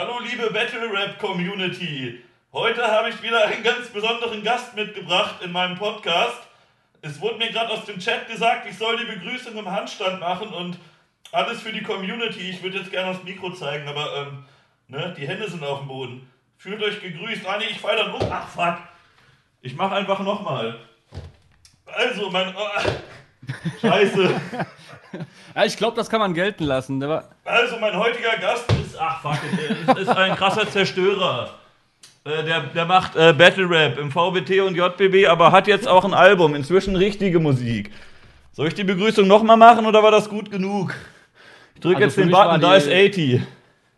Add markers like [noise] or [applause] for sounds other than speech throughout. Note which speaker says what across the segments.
Speaker 1: Hallo liebe Battle Rap Community. Heute habe ich wieder einen ganz besonderen Gast mitgebracht in meinem Podcast. Es wurde mir gerade aus dem Chat gesagt, ich soll die Begrüßung im Handstand machen und alles für die Community. Ich würde jetzt gerne das Mikro zeigen, aber ähm, ne, die Hände sind auf dem Boden. Fühlt euch gegrüßt. Ah nee, ich fall dann um. Ach fuck. Ich mache einfach nochmal. Also, mein. Oh, [laughs] scheiße.
Speaker 2: ja, ich glaube, das kann man gelten lassen.
Speaker 1: Also, mein heutiger Gast ist. Ach fuck, ist, ist ein krasser Zerstörer. Äh, der, der macht äh, Battle Rap im VBT und JBB, aber hat jetzt auch ein Album, inzwischen richtige Musik. Soll ich die Begrüßung nochmal machen oder war das gut genug? Ich drücke also jetzt den Button, da ist 80.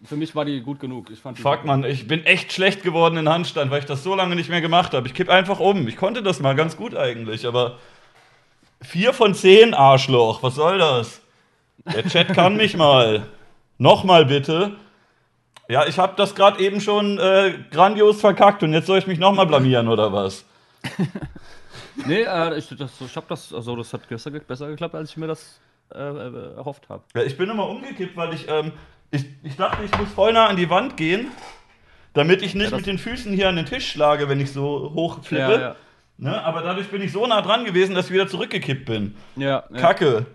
Speaker 2: Für mich war die gut genug. Ich
Speaker 1: fand Fuck, man, ich bin echt schlecht geworden in Handstand, weil ich das so lange nicht mehr gemacht habe. Ich kipp einfach um. Ich konnte das mal ganz gut eigentlich, aber 4 von 10, Arschloch. Was soll das? Der Chat kann mich mal. Nochmal bitte. Ja, ich habe das gerade eben schon äh, grandios verkackt und jetzt soll ich mich nochmal blamieren oder was? [laughs]
Speaker 2: nee, äh, ich, das, ich habe das, also das hat gestern besser geklappt, als ich mir das äh, äh, erhofft habe.
Speaker 1: Ja, ich bin immer umgekippt, weil ich, ähm, ich, ich dachte, ich muss voll nah an die Wand gehen, damit ich nicht ja, mit den Füßen hier an den Tisch schlage, wenn ich so hoch flippe. Ja, ja. Ne? Aber dadurch bin ich so nah dran gewesen, dass ich wieder zurückgekippt bin.
Speaker 2: Ja.
Speaker 1: Kacke.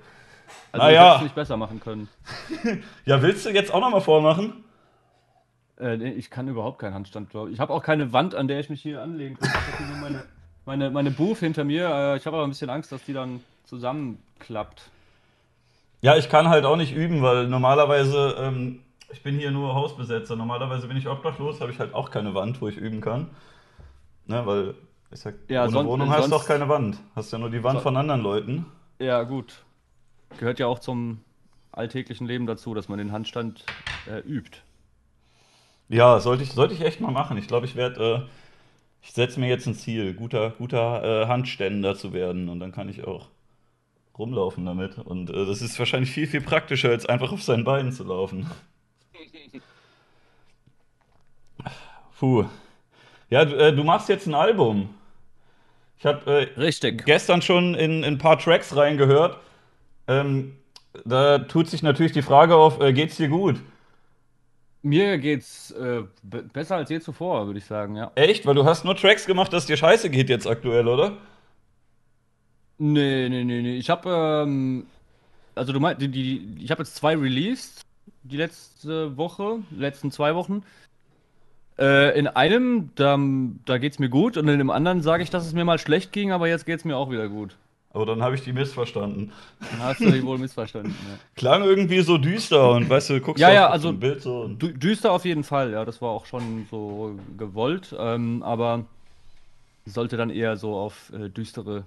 Speaker 2: Also naja. nicht besser machen können. [laughs]
Speaker 1: ja, willst du jetzt auch nochmal vormachen?
Speaker 2: Äh, ich kann überhaupt keinen Handstand. Ich habe auch keine Wand, an der ich mich hier anlegen kann. Ich habe nur meine, meine, meine Booth hinter mir. Äh, ich habe aber ein bisschen Angst, dass die dann zusammenklappt.
Speaker 1: Ja, ich kann halt auch nicht üben, weil normalerweise, ähm, ich bin hier nur Hausbesetzer. Normalerweise bin ich obdachlos, habe ich halt auch keine Wand, wo ich üben kann. Ne, weil ich sag, ja, ohne sonst, Wohnung hast du auch keine Wand. Hast ja nur die Wand so, von anderen Leuten.
Speaker 2: Ja, gut. Gehört ja auch zum alltäglichen Leben dazu, dass man den Handstand äh, übt.
Speaker 1: Ja, sollte ich, sollte ich echt mal machen. Ich glaube, ich werde, äh, ich setze mir jetzt ein Ziel, guter, guter äh, Handständer zu werden und dann kann ich auch rumlaufen damit. Und äh, das ist wahrscheinlich viel, viel praktischer, als einfach auf seinen Beinen zu laufen. [laughs] Puh. Ja, du, äh, du machst jetzt ein Album. Ich habe äh, gestern schon in, in, ein paar Tracks reingehört. Ähm, da tut sich natürlich die Frage auf, äh, geht's dir gut?
Speaker 2: Mir geht's äh, besser als je zuvor, würde ich sagen, ja.
Speaker 1: Echt? Weil du hast nur Tracks gemacht, dass dir scheiße geht jetzt aktuell, oder?
Speaker 2: Nee, nee, nee, nee. Ich habe, ähm, also du meinst, die, die, ich habe jetzt zwei released, die letzte Woche, die letzten zwei Wochen. Äh, in einem, da, da geht's mir gut und in dem anderen sage ich, dass es mir mal schlecht ging, aber jetzt geht's mir auch wieder gut.
Speaker 1: Aber dann habe ich die missverstanden.
Speaker 2: Dann hast du die wohl missverstanden. Ja. [laughs]
Speaker 1: Klang irgendwie so düster und weißt du, guckst
Speaker 2: ja, ja,
Speaker 1: auf
Speaker 2: also ein Bild so. Düster auf jeden Fall, ja, das war auch schon so gewollt, ähm, aber sollte dann eher so auf äh, düstere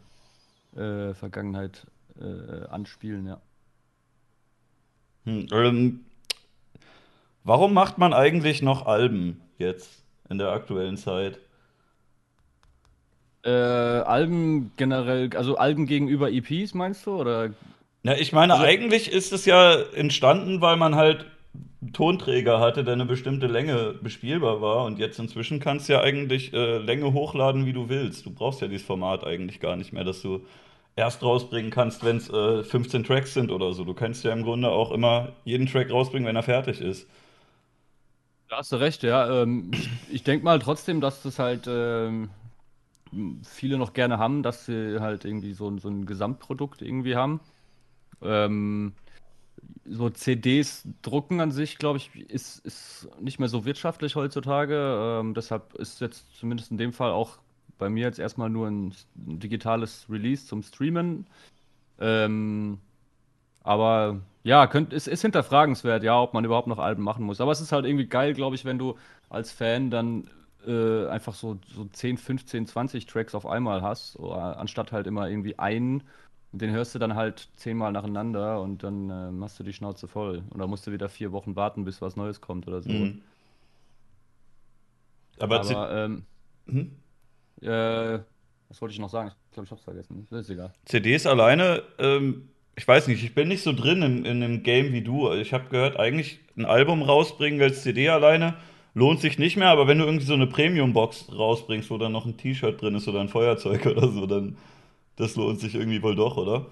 Speaker 2: äh, Vergangenheit äh, anspielen, ja.
Speaker 1: Hm, ähm, warum macht man eigentlich noch Alben jetzt in der aktuellen Zeit?
Speaker 2: Äh, Alben generell, also Alben gegenüber EPs meinst du? Oder?
Speaker 1: Ja, ich meine, also, eigentlich ist es ja entstanden, weil man halt Tonträger hatte, der eine bestimmte Länge bespielbar war. Und jetzt inzwischen kannst du ja eigentlich äh, Länge hochladen, wie du willst. Du brauchst ja dieses Format eigentlich gar nicht mehr, dass du erst rausbringen kannst, wenn es äh, 15 Tracks sind oder so. Du kannst ja im Grunde auch immer jeden Track rausbringen, wenn er fertig ist.
Speaker 2: Da hast du recht, ja. Ähm, ich, ich denke mal trotzdem, dass das halt ähm, viele noch gerne haben, dass sie halt irgendwie so, so ein Gesamtprodukt irgendwie haben. Ähm, so CDs drucken an sich, glaube ich, ist, ist nicht mehr so wirtschaftlich heutzutage. Ähm, deshalb ist jetzt zumindest in dem Fall auch bei mir jetzt erstmal nur ein digitales Release zum Streamen. Ähm, aber ja, könnt, ist, ist hinterfragenswert, ja, ob man überhaupt noch Alben machen muss. Aber es ist halt irgendwie geil, glaube ich, wenn du als Fan dann äh, einfach so, so 10, 15, 20 Tracks auf einmal hast, so, anstatt halt immer irgendwie einen. Den hörst du dann halt zehnmal nacheinander und dann äh, hast du die Schnauze voll. Und dann musst du wieder vier Wochen warten, bis was Neues kommt oder so. Mhm.
Speaker 1: Aber, Aber ähm,
Speaker 2: hm? äh, was wollte ich noch sagen? Ich glaube, ich hab's vergessen. Das ist egal.
Speaker 1: CDs alleine, ähm, ich weiß nicht, ich bin nicht so drin in, in dem Game wie du. Ich habe gehört, eigentlich ein Album rausbringen als CD alleine lohnt sich nicht mehr, aber wenn du irgendwie so eine Premium-Box rausbringst, wo dann noch ein T-Shirt drin ist oder ein Feuerzeug [laughs] oder so, dann das lohnt sich irgendwie wohl doch, oder?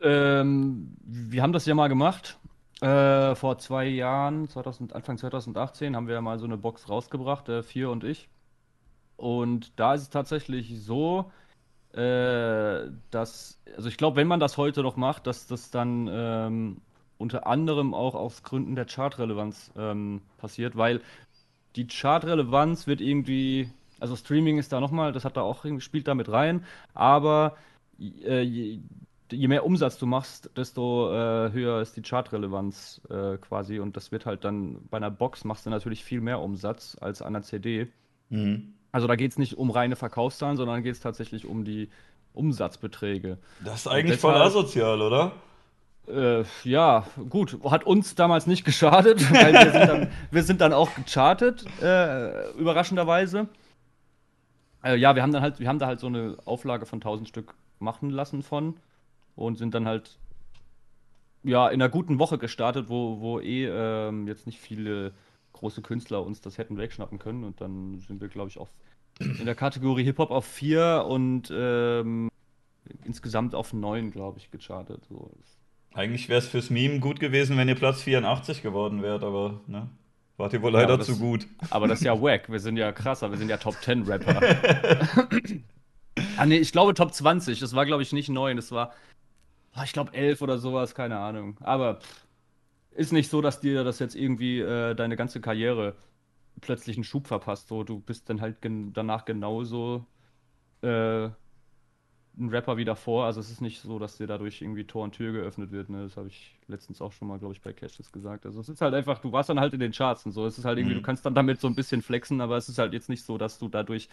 Speaker 2: Ähm, wir haben das ja mal gemacht. Äh, vor zwei Jahren, 2000, Anfang 2018, haben wir mal so eine Box rausgebracht, äh, vier und ich. Und da ist es tatsächlich so, äh, dass, also ich glaube, wenn man das heute noch macht, dass das dann ähm, unter anderem auch aus Gründen der Chartrelevanz ähm, passiert, weil die Chartrelevanz wird irgendwie, also Streaming ist da nochmal, das hat da auch spielt da mit rein, aber äh, je, je, mehr Umsatz du machst, desto äh, höher ist die Chartrelevanz äh, quasi und das wird halt dann bei einer Box machst du natürlich viel mehr Umsatz als an einer CD. Mhm. Also da geht es nicht um reine Verkaufszahlen, sondern geht es tatsächlich um die Umsatzbeträge.
Speaker 1: Das ist eigentlich deshalb, voll asozial, oder?
Speaker 2: Äh, ja, gut. Hat uns damals nicht geschadet, [laughs] weil wir sind dann, wir sind dann auch gechartet, äh, überraschenderweise. Äh, ja, wir haben dann halt, wir haben da halt so eine Auflage von 1000 Stück machen lassen von und sind dann halt ja in einer guten Woche gestartet, wo, wo eh ähm, jetzt nicht viele große Künstler uns das hätten wegschnappen können und dann sind wir, glaube ich, auf in der Kategorie Hip-Hop auf 4 und ähm, insgesamt auf 9, glaube ich, gechartet. So.
Speaker 1: Eigentlich wäre es fürs Meme gut gewesen, wenn ihr Platz 84 geworden wärt, aber ne? Wart ihr wohl leider ja, das, zu gut.
Speaker 2: Aber das ist ja wack. Wir sind ja krasser. Wir sind ja Top 10 Rapper. [laughs] ah, nee, ich glaube Top 20. Das war, glaube ich, nicht 9. Das war, oh, ich glaube, 11 oder sowas. Keine Ahnung. Aber pff, ist nicht so, dass dir das jetzt irgendwie äh, deine ganze Karriere plötzlich einen Schub verpasst. So, du bist dann halt gen danach genauso äh, ein Rapper wie davor. Also es ist nicht so, dass dir dadurch irgendwie Tor und Tür geöffnet wird. Ne? Das habe ich letztens auch schon mal, glaube ich, bei Cashes gesagt. Also es ist halt einfach, du warst dann halt in den Charts und so. Es ist halt irgendwie, mhm. du kannst dann damit so ein bisschen flexen, aber es ist halt jetzt nicht so, dass du dadurch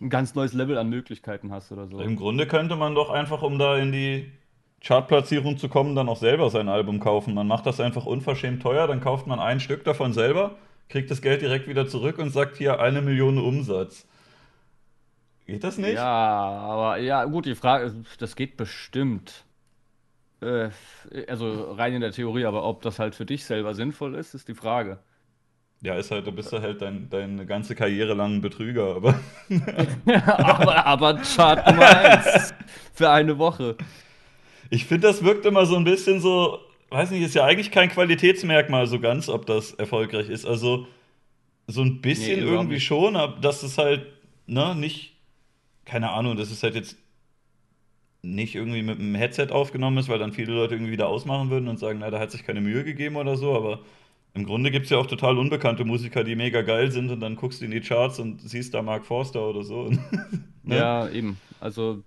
Speaker 2: ein ganz neues Level an Möglichkeiten hast oder so.
Speaker 1: Im Grunde könnte man doch einfach, um da in die Chartplatzierung zu kommen, dann auch selber sein Album kaufen. Man macht das einfach unverschämt teuer, dann kauft man ein Stück davon selber, kriegt das Geld direkt wieder zurück und sagt hier eine Million Umsatz. Geht das nicht?
Speaker 2: Ja, aber ja, gut, die Frage, das geht bestimmt. Äh, also rein in der Theorie, aber ob das halt für dich selber sinnvoll ist, ist die Frage.
Speaker 1: Ja, ist halt, du bist ja halt dein, deine ganze Karriere lang ein Betrüger, aber. [laughs]
Speaker 2: aber, aber Chart Nummer 1 [laughs] für eine Woche.
Speaker 1: Ich finde, das wirkt immer so ein bisschen so, weiß nicht, ist ja eigentlich kein Qualitätsmerkmal so ganz, ob das erfolgreich ist. Also so ein bisschen nee, irgendwie schon, aber dass es halt, ne, nicht keine Ahnung, dass es halt jetzt nicht irgendwie mit einem Headset aufgenommen ist, weil dann viele Leute irgendwie wieder ausmachen würden und sagen, na, da hat sich keine Mühe gegeben oder so, aber im Grunde gibt es ja auch total unbekannte Musiker, die mega geil sind und dann guckst du in die Charts und siehst da Mark Forster oder so. [laughs]
Speaker 2: ne? Ja, eben. Also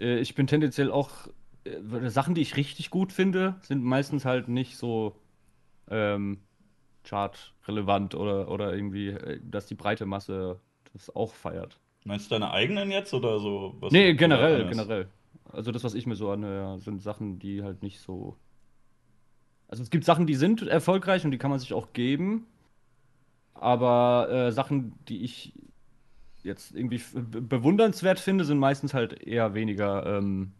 Speaker 2: äh, ich bin tendenziell auch äh, Sachen, die ich richtig gut finde, sind meistens halt nicht so ähm, chartrelevant oder, oder irgendwie, äh, dass die breite Masse das auch feiert.
Speaker 1: Meinst du deine eigenen jetzt oder so?
Speaker 2: Was nee, generell, generell. Also das, was ich mir so anhöre, sind Sachen, die halt nicht so. Also es gibt Sachen, die sind erfolgreich und die kann man sich auch geben. Aber äh, Sachen, die ich jetzt irgendwie bewundernswert finde, sind meistens halt eher weniger ähm,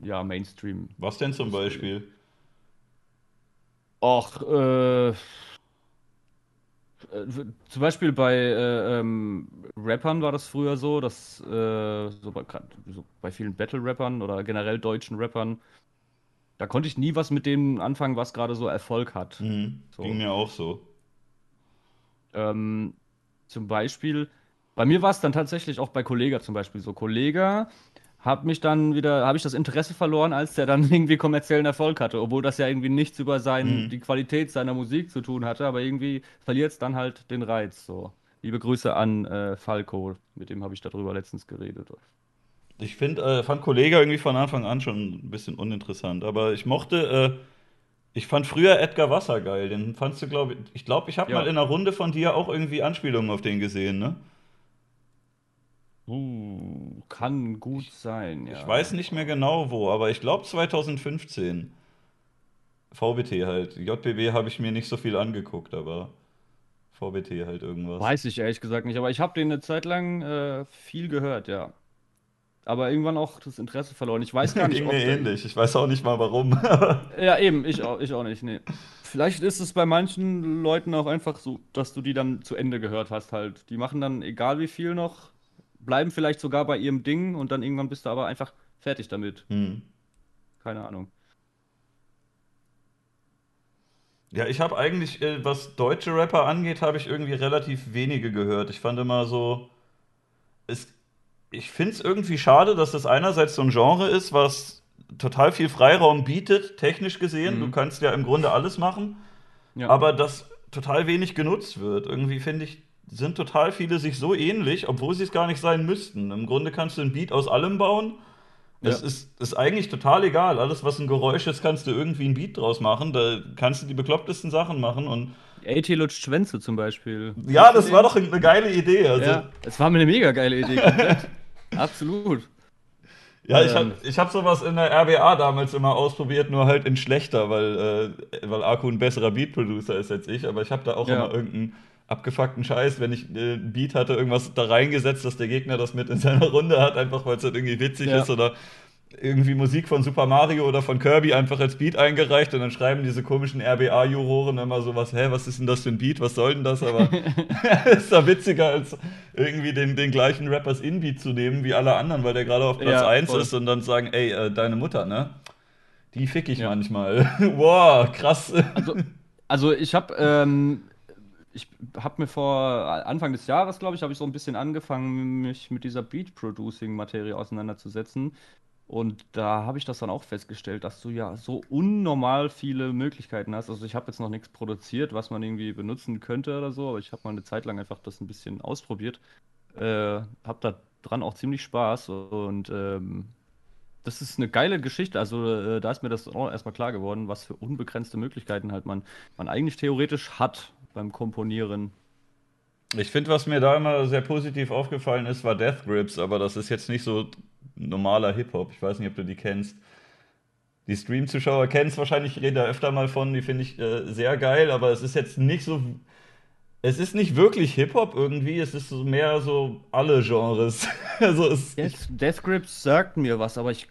Speaker 2: ja, Mainstream.
Speaker 1: Was denn zum Beispiel?
Speaker 2: Och, äh, äh, zum Beispiel bei äh, ähm, Rappern war das früher so, dass äh, so, bei, so bei vielen Battle-Rappern oder generell deutschen Rappern, da konnte ich nie was mit dem anfangen, was gerade so Erfolg hat.
Speaker 1: Mhm. So. Ging mir auch so.
Speaker 2: Ähm, zum Beispiel, bei mir war es dann tatsächlich auch bei Kollega zum Beispiel so. Kollega habe mich dann wieder, habe ich das Interesse verloren, als der dann [laughs] irgendwie kommerziellen Erfolg hatte, obwohl das ja irgendwie nichts über sein, mhm. die Qualität seiner Musik zu tun hatte, aber irgendwie verliert es dann halt den Reiz. So. Liebe Grüße an äh, Falco, mit dem habe ich darüber letztens geredet.
Speaker 1: Ich finde, äh, fand Kollege irgendwie von Anfang an schon ein bisschen uninteressant, aber ich mochte, äh, ich fand früher Edgar Wasser geil, den fandst du, glaube ich, ich glaube, ich habe ja. mal in einer Runde von dir auch irgendwie Anspielungen auf den gesehen, ne?
Speaker 2: Uh, kann gut sein, ja.
Speaker 1: Ich weiß nicht mehr genau wo, aber ich glaube 2015. VBT halt. JBB habe ich mir nicht so viel angeguckt, aber VBT halt irgendwas.
Speaker 2: Weiß ich ehrlich gesagt nicht, aber ich habe den eine Zeit lang äh, viel gehört, ja. Aber irgendwann auch das Interesse verloren. Ich weiß gar [laughs] nicht,
Speaker 1: Ging mir ähnlich. Ich weiß auch nicht mal warum. [laughs]
Speaker 2: ja, eben, ich auch, ich auch nicht, nee. Vielleicht ist es bei manchen Leuten auch einfach so, dass du die dann zu Ende gehört hast halt. Die machen dann, egal wie viel noch, bleiben vielleicht sogar bei ihrem Ding und dann irgendwann bist du aber einfach fertig damit. Hm. Keine Ahnung.
Speaker 1: Ja, ich habe eigentlich, äh, was deutsche Rapper angeht, habe ich irgendwie relativ wenige gehört. Ich fand immer so, es, ich finde es irgendwie schade, dass das einerseits so ein Genre ist, was total viel Freiraum bietet, technisch gesehen. Du
Speaker 2: Mhm.
Speaker 1: kannst ja im Grunde alles machen,
Speaker 2: Ja.
Speaker 1: aber das total wenig genutzt wird. Irgendwie finde ich, sind total viele sich so ähnlich, obwohl sie es gar nicht sein müssten. Im Grunde kannst du ein Beat aus allem bauen. Es
Speaker 2: Ja.
Speaker 1: ist, ist eigentlich total egal. Alles, was ein Geräusch ist, kannst du irgendwie ein Beat draus machen. Da kannst du die beklopptesten Sachen machen. Und
Speaker 2: AT lutscht Schwänze zum Beispiel.
Speaker 1: ja, das war doch eine geile Idee. Also,
Speaker 2: Ja, es war mir eine mega geile Idee. [laughs] Absolut.
Speaker 1: Ja, ich
Speaker 2: Ähm.
Speaker 1: habe ich hab sowas in der RBA damals immer ausprobiert, nur halt in schlechter, weil, äh, weil Akku ein besserer Beat-Producer ist als ich. Aber ich habe da auch
Speaker 2: Ja.
Speaker 1: immer irgendeinen abgefuckten Scheiß, wenn ich äh, ein Beat hatte, irgendwas da reingesetzt, dass der Gegner das mit in seiner Runde hat, einfach weil es halt irgendwie witzig
Speaker 2: Ja.
Speaker 1: ist oder irgendwie Musik von Super Mario oder von Kirby einfach als Beat eingereicht und dann schreiben diese komischen RBA-Juroren immer sowas, hä, was ist denn das für ein Beat, was soll denn das? Aber [laughs] [laughs] ist da witziger, als irgendwie den, den gleichen Rappers In-Beat zu nehmen wie alle anderen, weil der gerade auf Platz
Speaker 2: Ja,
Speaker 1: 1
Speaker 2: voll.
Speaker 1: ist und dann sagen, ey, äh, deine Mutter, ne? Die fick ich
Speaker 2: Ja.
Speaker 1: manchmal. [laughs] wow, krass.
Speaker 2: Also, also ich habe ähm, ich habe mir vor Anfang des Jahres, glaube ich, habe ich so ein bisschen angefangen, mich mit dieser Beat-Producing-Materie auseinanderzusetzen. Und da habe ich das dann auch festgestellt, dass du ja so unnormal viele Möglichkeiten hast. Also ich habe jetzt noch nichts produziert, was man irgendwie benutzen könnte oder so, aber ich habe mal eine Zeit lang einfach das ein bisschen ausprobiert. Äh, habe da dran auch ziemlich Spaß und ähm, das ist eine geile Geschichte. Also äh, da ist mir das auch erstmal klar geworden, was für unbegrenzte Möglichkeiten halt man, man eigentlich theoretisch hat beim Komponieren.
Speaker 1: Ich finde, was mir da immer sehr positiv aufgefallen ist, war Death Grips, aber das ist jetzt nicht so normaler Hip-Hop. Ich weiß nicht, ob du die kennst. Die Stream-Zuschauer kennen es wahrscheinlich, ich rede da öfter mal von, die finde ich äh, sehr geil, aber es ist jetzt nicht so. Es ist nicht wirklich Hip-Hop irgendwie, es ist so mehr so alle Genres. [laughs] also
Speaker 2: Death, Death Grips sagt mir was, aber ich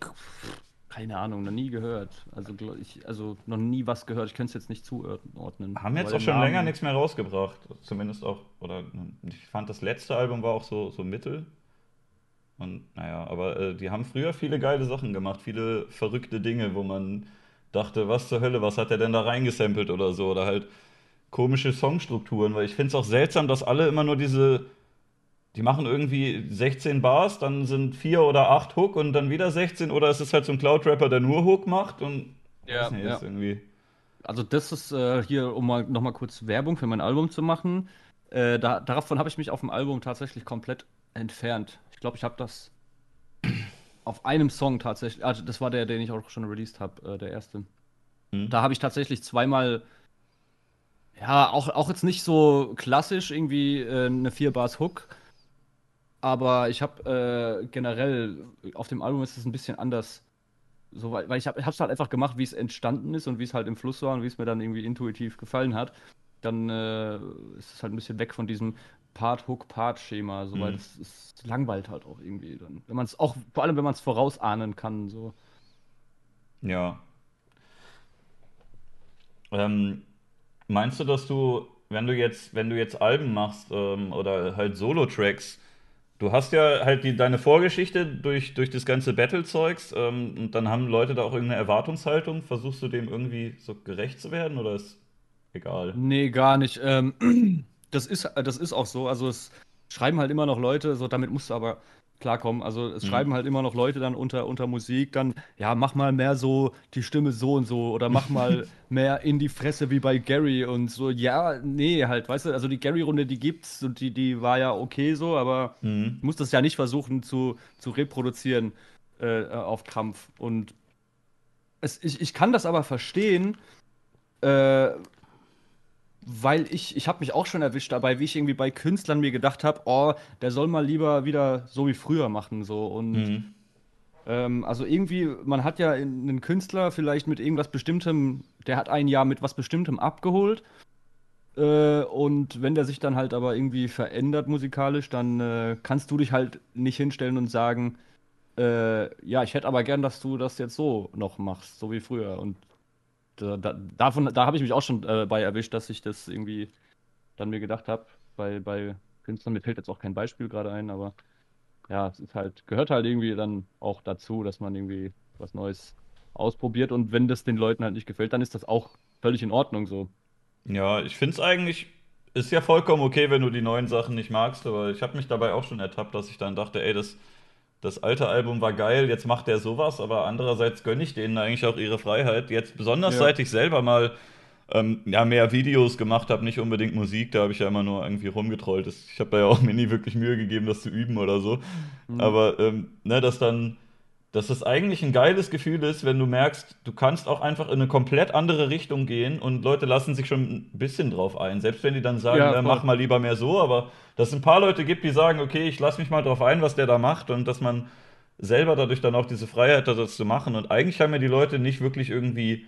Speaker 2: keine Ahnung, noch nie gehört. Also ich, also noch nie was gehört. Ich könnte es jetzt nicht zuordnen.
Speaker 1: haben jetzt auch schon
Speaker 2: Namen-
Speaker 1: länger nichts mehr rausgebracht. Zumindest auch, oder ich fand das letzte Album war auch so, so mittel. Und naja, aber äh, die haben früher viele geile Sachen gemacht, viele verrückte Dinge, wo man dachte, was zur Hölle, was hat er denn da reingesampelt oder so, oder halt komische Songstrukturen, weil ich finde es auch seltsam, dass alle immer nur diese, die machen irgendwie 16 Bars, dann sind vier oder acht Hook und dann wieder 16, oder es ist halt so ein Cloud-Rapper, der nur Hook macht und
Speaker 2: Ja,
Speaker 1: weiß nicht,
Speaker 2: ja.
Speaker 1: ist irgendwie.
Speaker 2: Also das ist äh, hier, um mal nochmal kurz Werbung für mein Album zu machen. Äh, da, davon habe ich mich auf dem Album tatsächlich komplett entfernt. Ich glaube, ich habe das auf einem Song tatsächlich, also das war der, den ich auch schon released habe, äh, der erste.
Speaker 1: Hm.
Speaker 2: Da habe ich tatsächlich zweimal, ja, auch, auch jetzt nicht so klassisch irgendwie äh, eine 4-Bars-Hook, aber ich habe äh, generell auf dem Album ist es ein bisschen anders. So, weil, weil ich habe es halt einfach gemacht, wie es entstanden ist und wie es halt im Fluss war und wie es mir dann irgendwie intuitiv gefallen hat. Dann äh, ist es halt ein bisschen weg von diesem Part-Hook-Part-Schema, so, weil
Speaker 1: Mhm.
Speaker 2: das ist langweilt halt auch irgendwie dann. Wenn man es auch, vor allem wenn man es vorausahnen kann, so.
Speaker 1: Ja. Ähm, meinst du, dass du, wenn du jetzt, wenn du jetzt Alben machst ähm, oder halt Solo-Tracks, du hast ja halt die, deine Vorgeschichte durch, durch das ganze Battle-Zeugs ähm, und dann haben Leute da auch irgendeine Erwartungshaltung. Versuchst du dem irgendwie so gerecht zu werden oder ist egal?
Speaker 2: Nee, gar nicht. Ähm, [clears throat] das ist, das ist auch so. Also es schreiben halt immer noch Leute, so damit musst du aber klarkommen. Also es
Speaker 1: Mhm.
Speaker 2: schreiben halt immer noch Leute dann unter, unter Musik, dann, ja, mach mal mehr so die Stimme so und so oder mach [laughs] mal mehr in die Fresse wie bei Gary und so. Ja, nee, halt, weißt du, also die Gary-Runde, die gibt's und die, die war ja okay so, aber
Speaker 1: Mhm.
Speaker 2: du musst das ja nicht versuchen zu, zu reproduzieren äh, auf Krampf. Und es, ich, ich kann das aber verstehen, äh, weil ich, ich habe mich auch schon erwischt dabei, wie ich irgendwie bei Künstlern mir gedacht habe, oh, der soll mal lieber wieder so wie früher machen, so. Und
Speaker 1: Mhm.
Speaker 2: ähm, also irgendwie, man hat ja einen Künstler vielleicht mit irgendwas Bestimmtem, der hat ein Jahr mit was Bestimmtem abgeholt. Äh, und wenn der sich dann halt aber irgendwie verändert musikalisch, dann äh, kannst du dich halt nicht hinstellen und sagen, äh, ja, ich hätte aber gern, dass du das jetzt so noch machst, so wie früher. Und da, da, davon, da habe ich mich auch schon äh, bei erwischt, dass ich das irgendwie dann mir gedacht habe, bei, bei Künstlern, mir fällt jetzt auch kein Beispiel gerade ein, aber ja, es ist halt, gehört halt irgendwie dann auch dazu, dass man irgendwie was Neues ausprobiert und wenn das den Leuten halt nicht gefällt, dann ist das auch völlig in Ordnung so.
Speaker 1: Ja, ich finde es eigentlich, ist ja vollkommen okay, wenn du die neuen Sachen nicht magst, aber ich habe mich dabei auch schon ertappt, dass ich dann dachte, ey, das, das alte Album war geil, jetzt macht der sowas, aber andererseits gönne ich denen eigentlich auch ihre Freiheit. Jetzt besonders
Speaker 2: Ja.
Speaker 1: seit ich selber mal ähm, ja, mehr Videos gemacht habe, nicht unbedingt Musik, da habe ich ja immer nur irgendwie rumgetrollt. Das, ich habe da ja auch mir nie wirklich Mühe gegeben, das zu üben oder so.
Speaker 2: Mhm.
Speaker 1: Aber ähm, ne, dass dann, dass es eigentlich ein geiles Gefühl ist, wenn du merkst, du kannst auch einfach in eine komplett andere Richtung gehen und Leute lassen sich schon ein bisschen drauf ein. Selbst wenn die dann sagen,
Speaker 2: Ja,
Speaker 1: mach mal lieber mehr so, aber dass es ein paar Leute gibt, die sagen, okay, ich lasse mich mal drauf ein, was der da macht und dass man selber dadurch dann auch diese Freiheit hat, das zu machen. Und eigentlich haben ja die Leute nicht wirklich irgendwie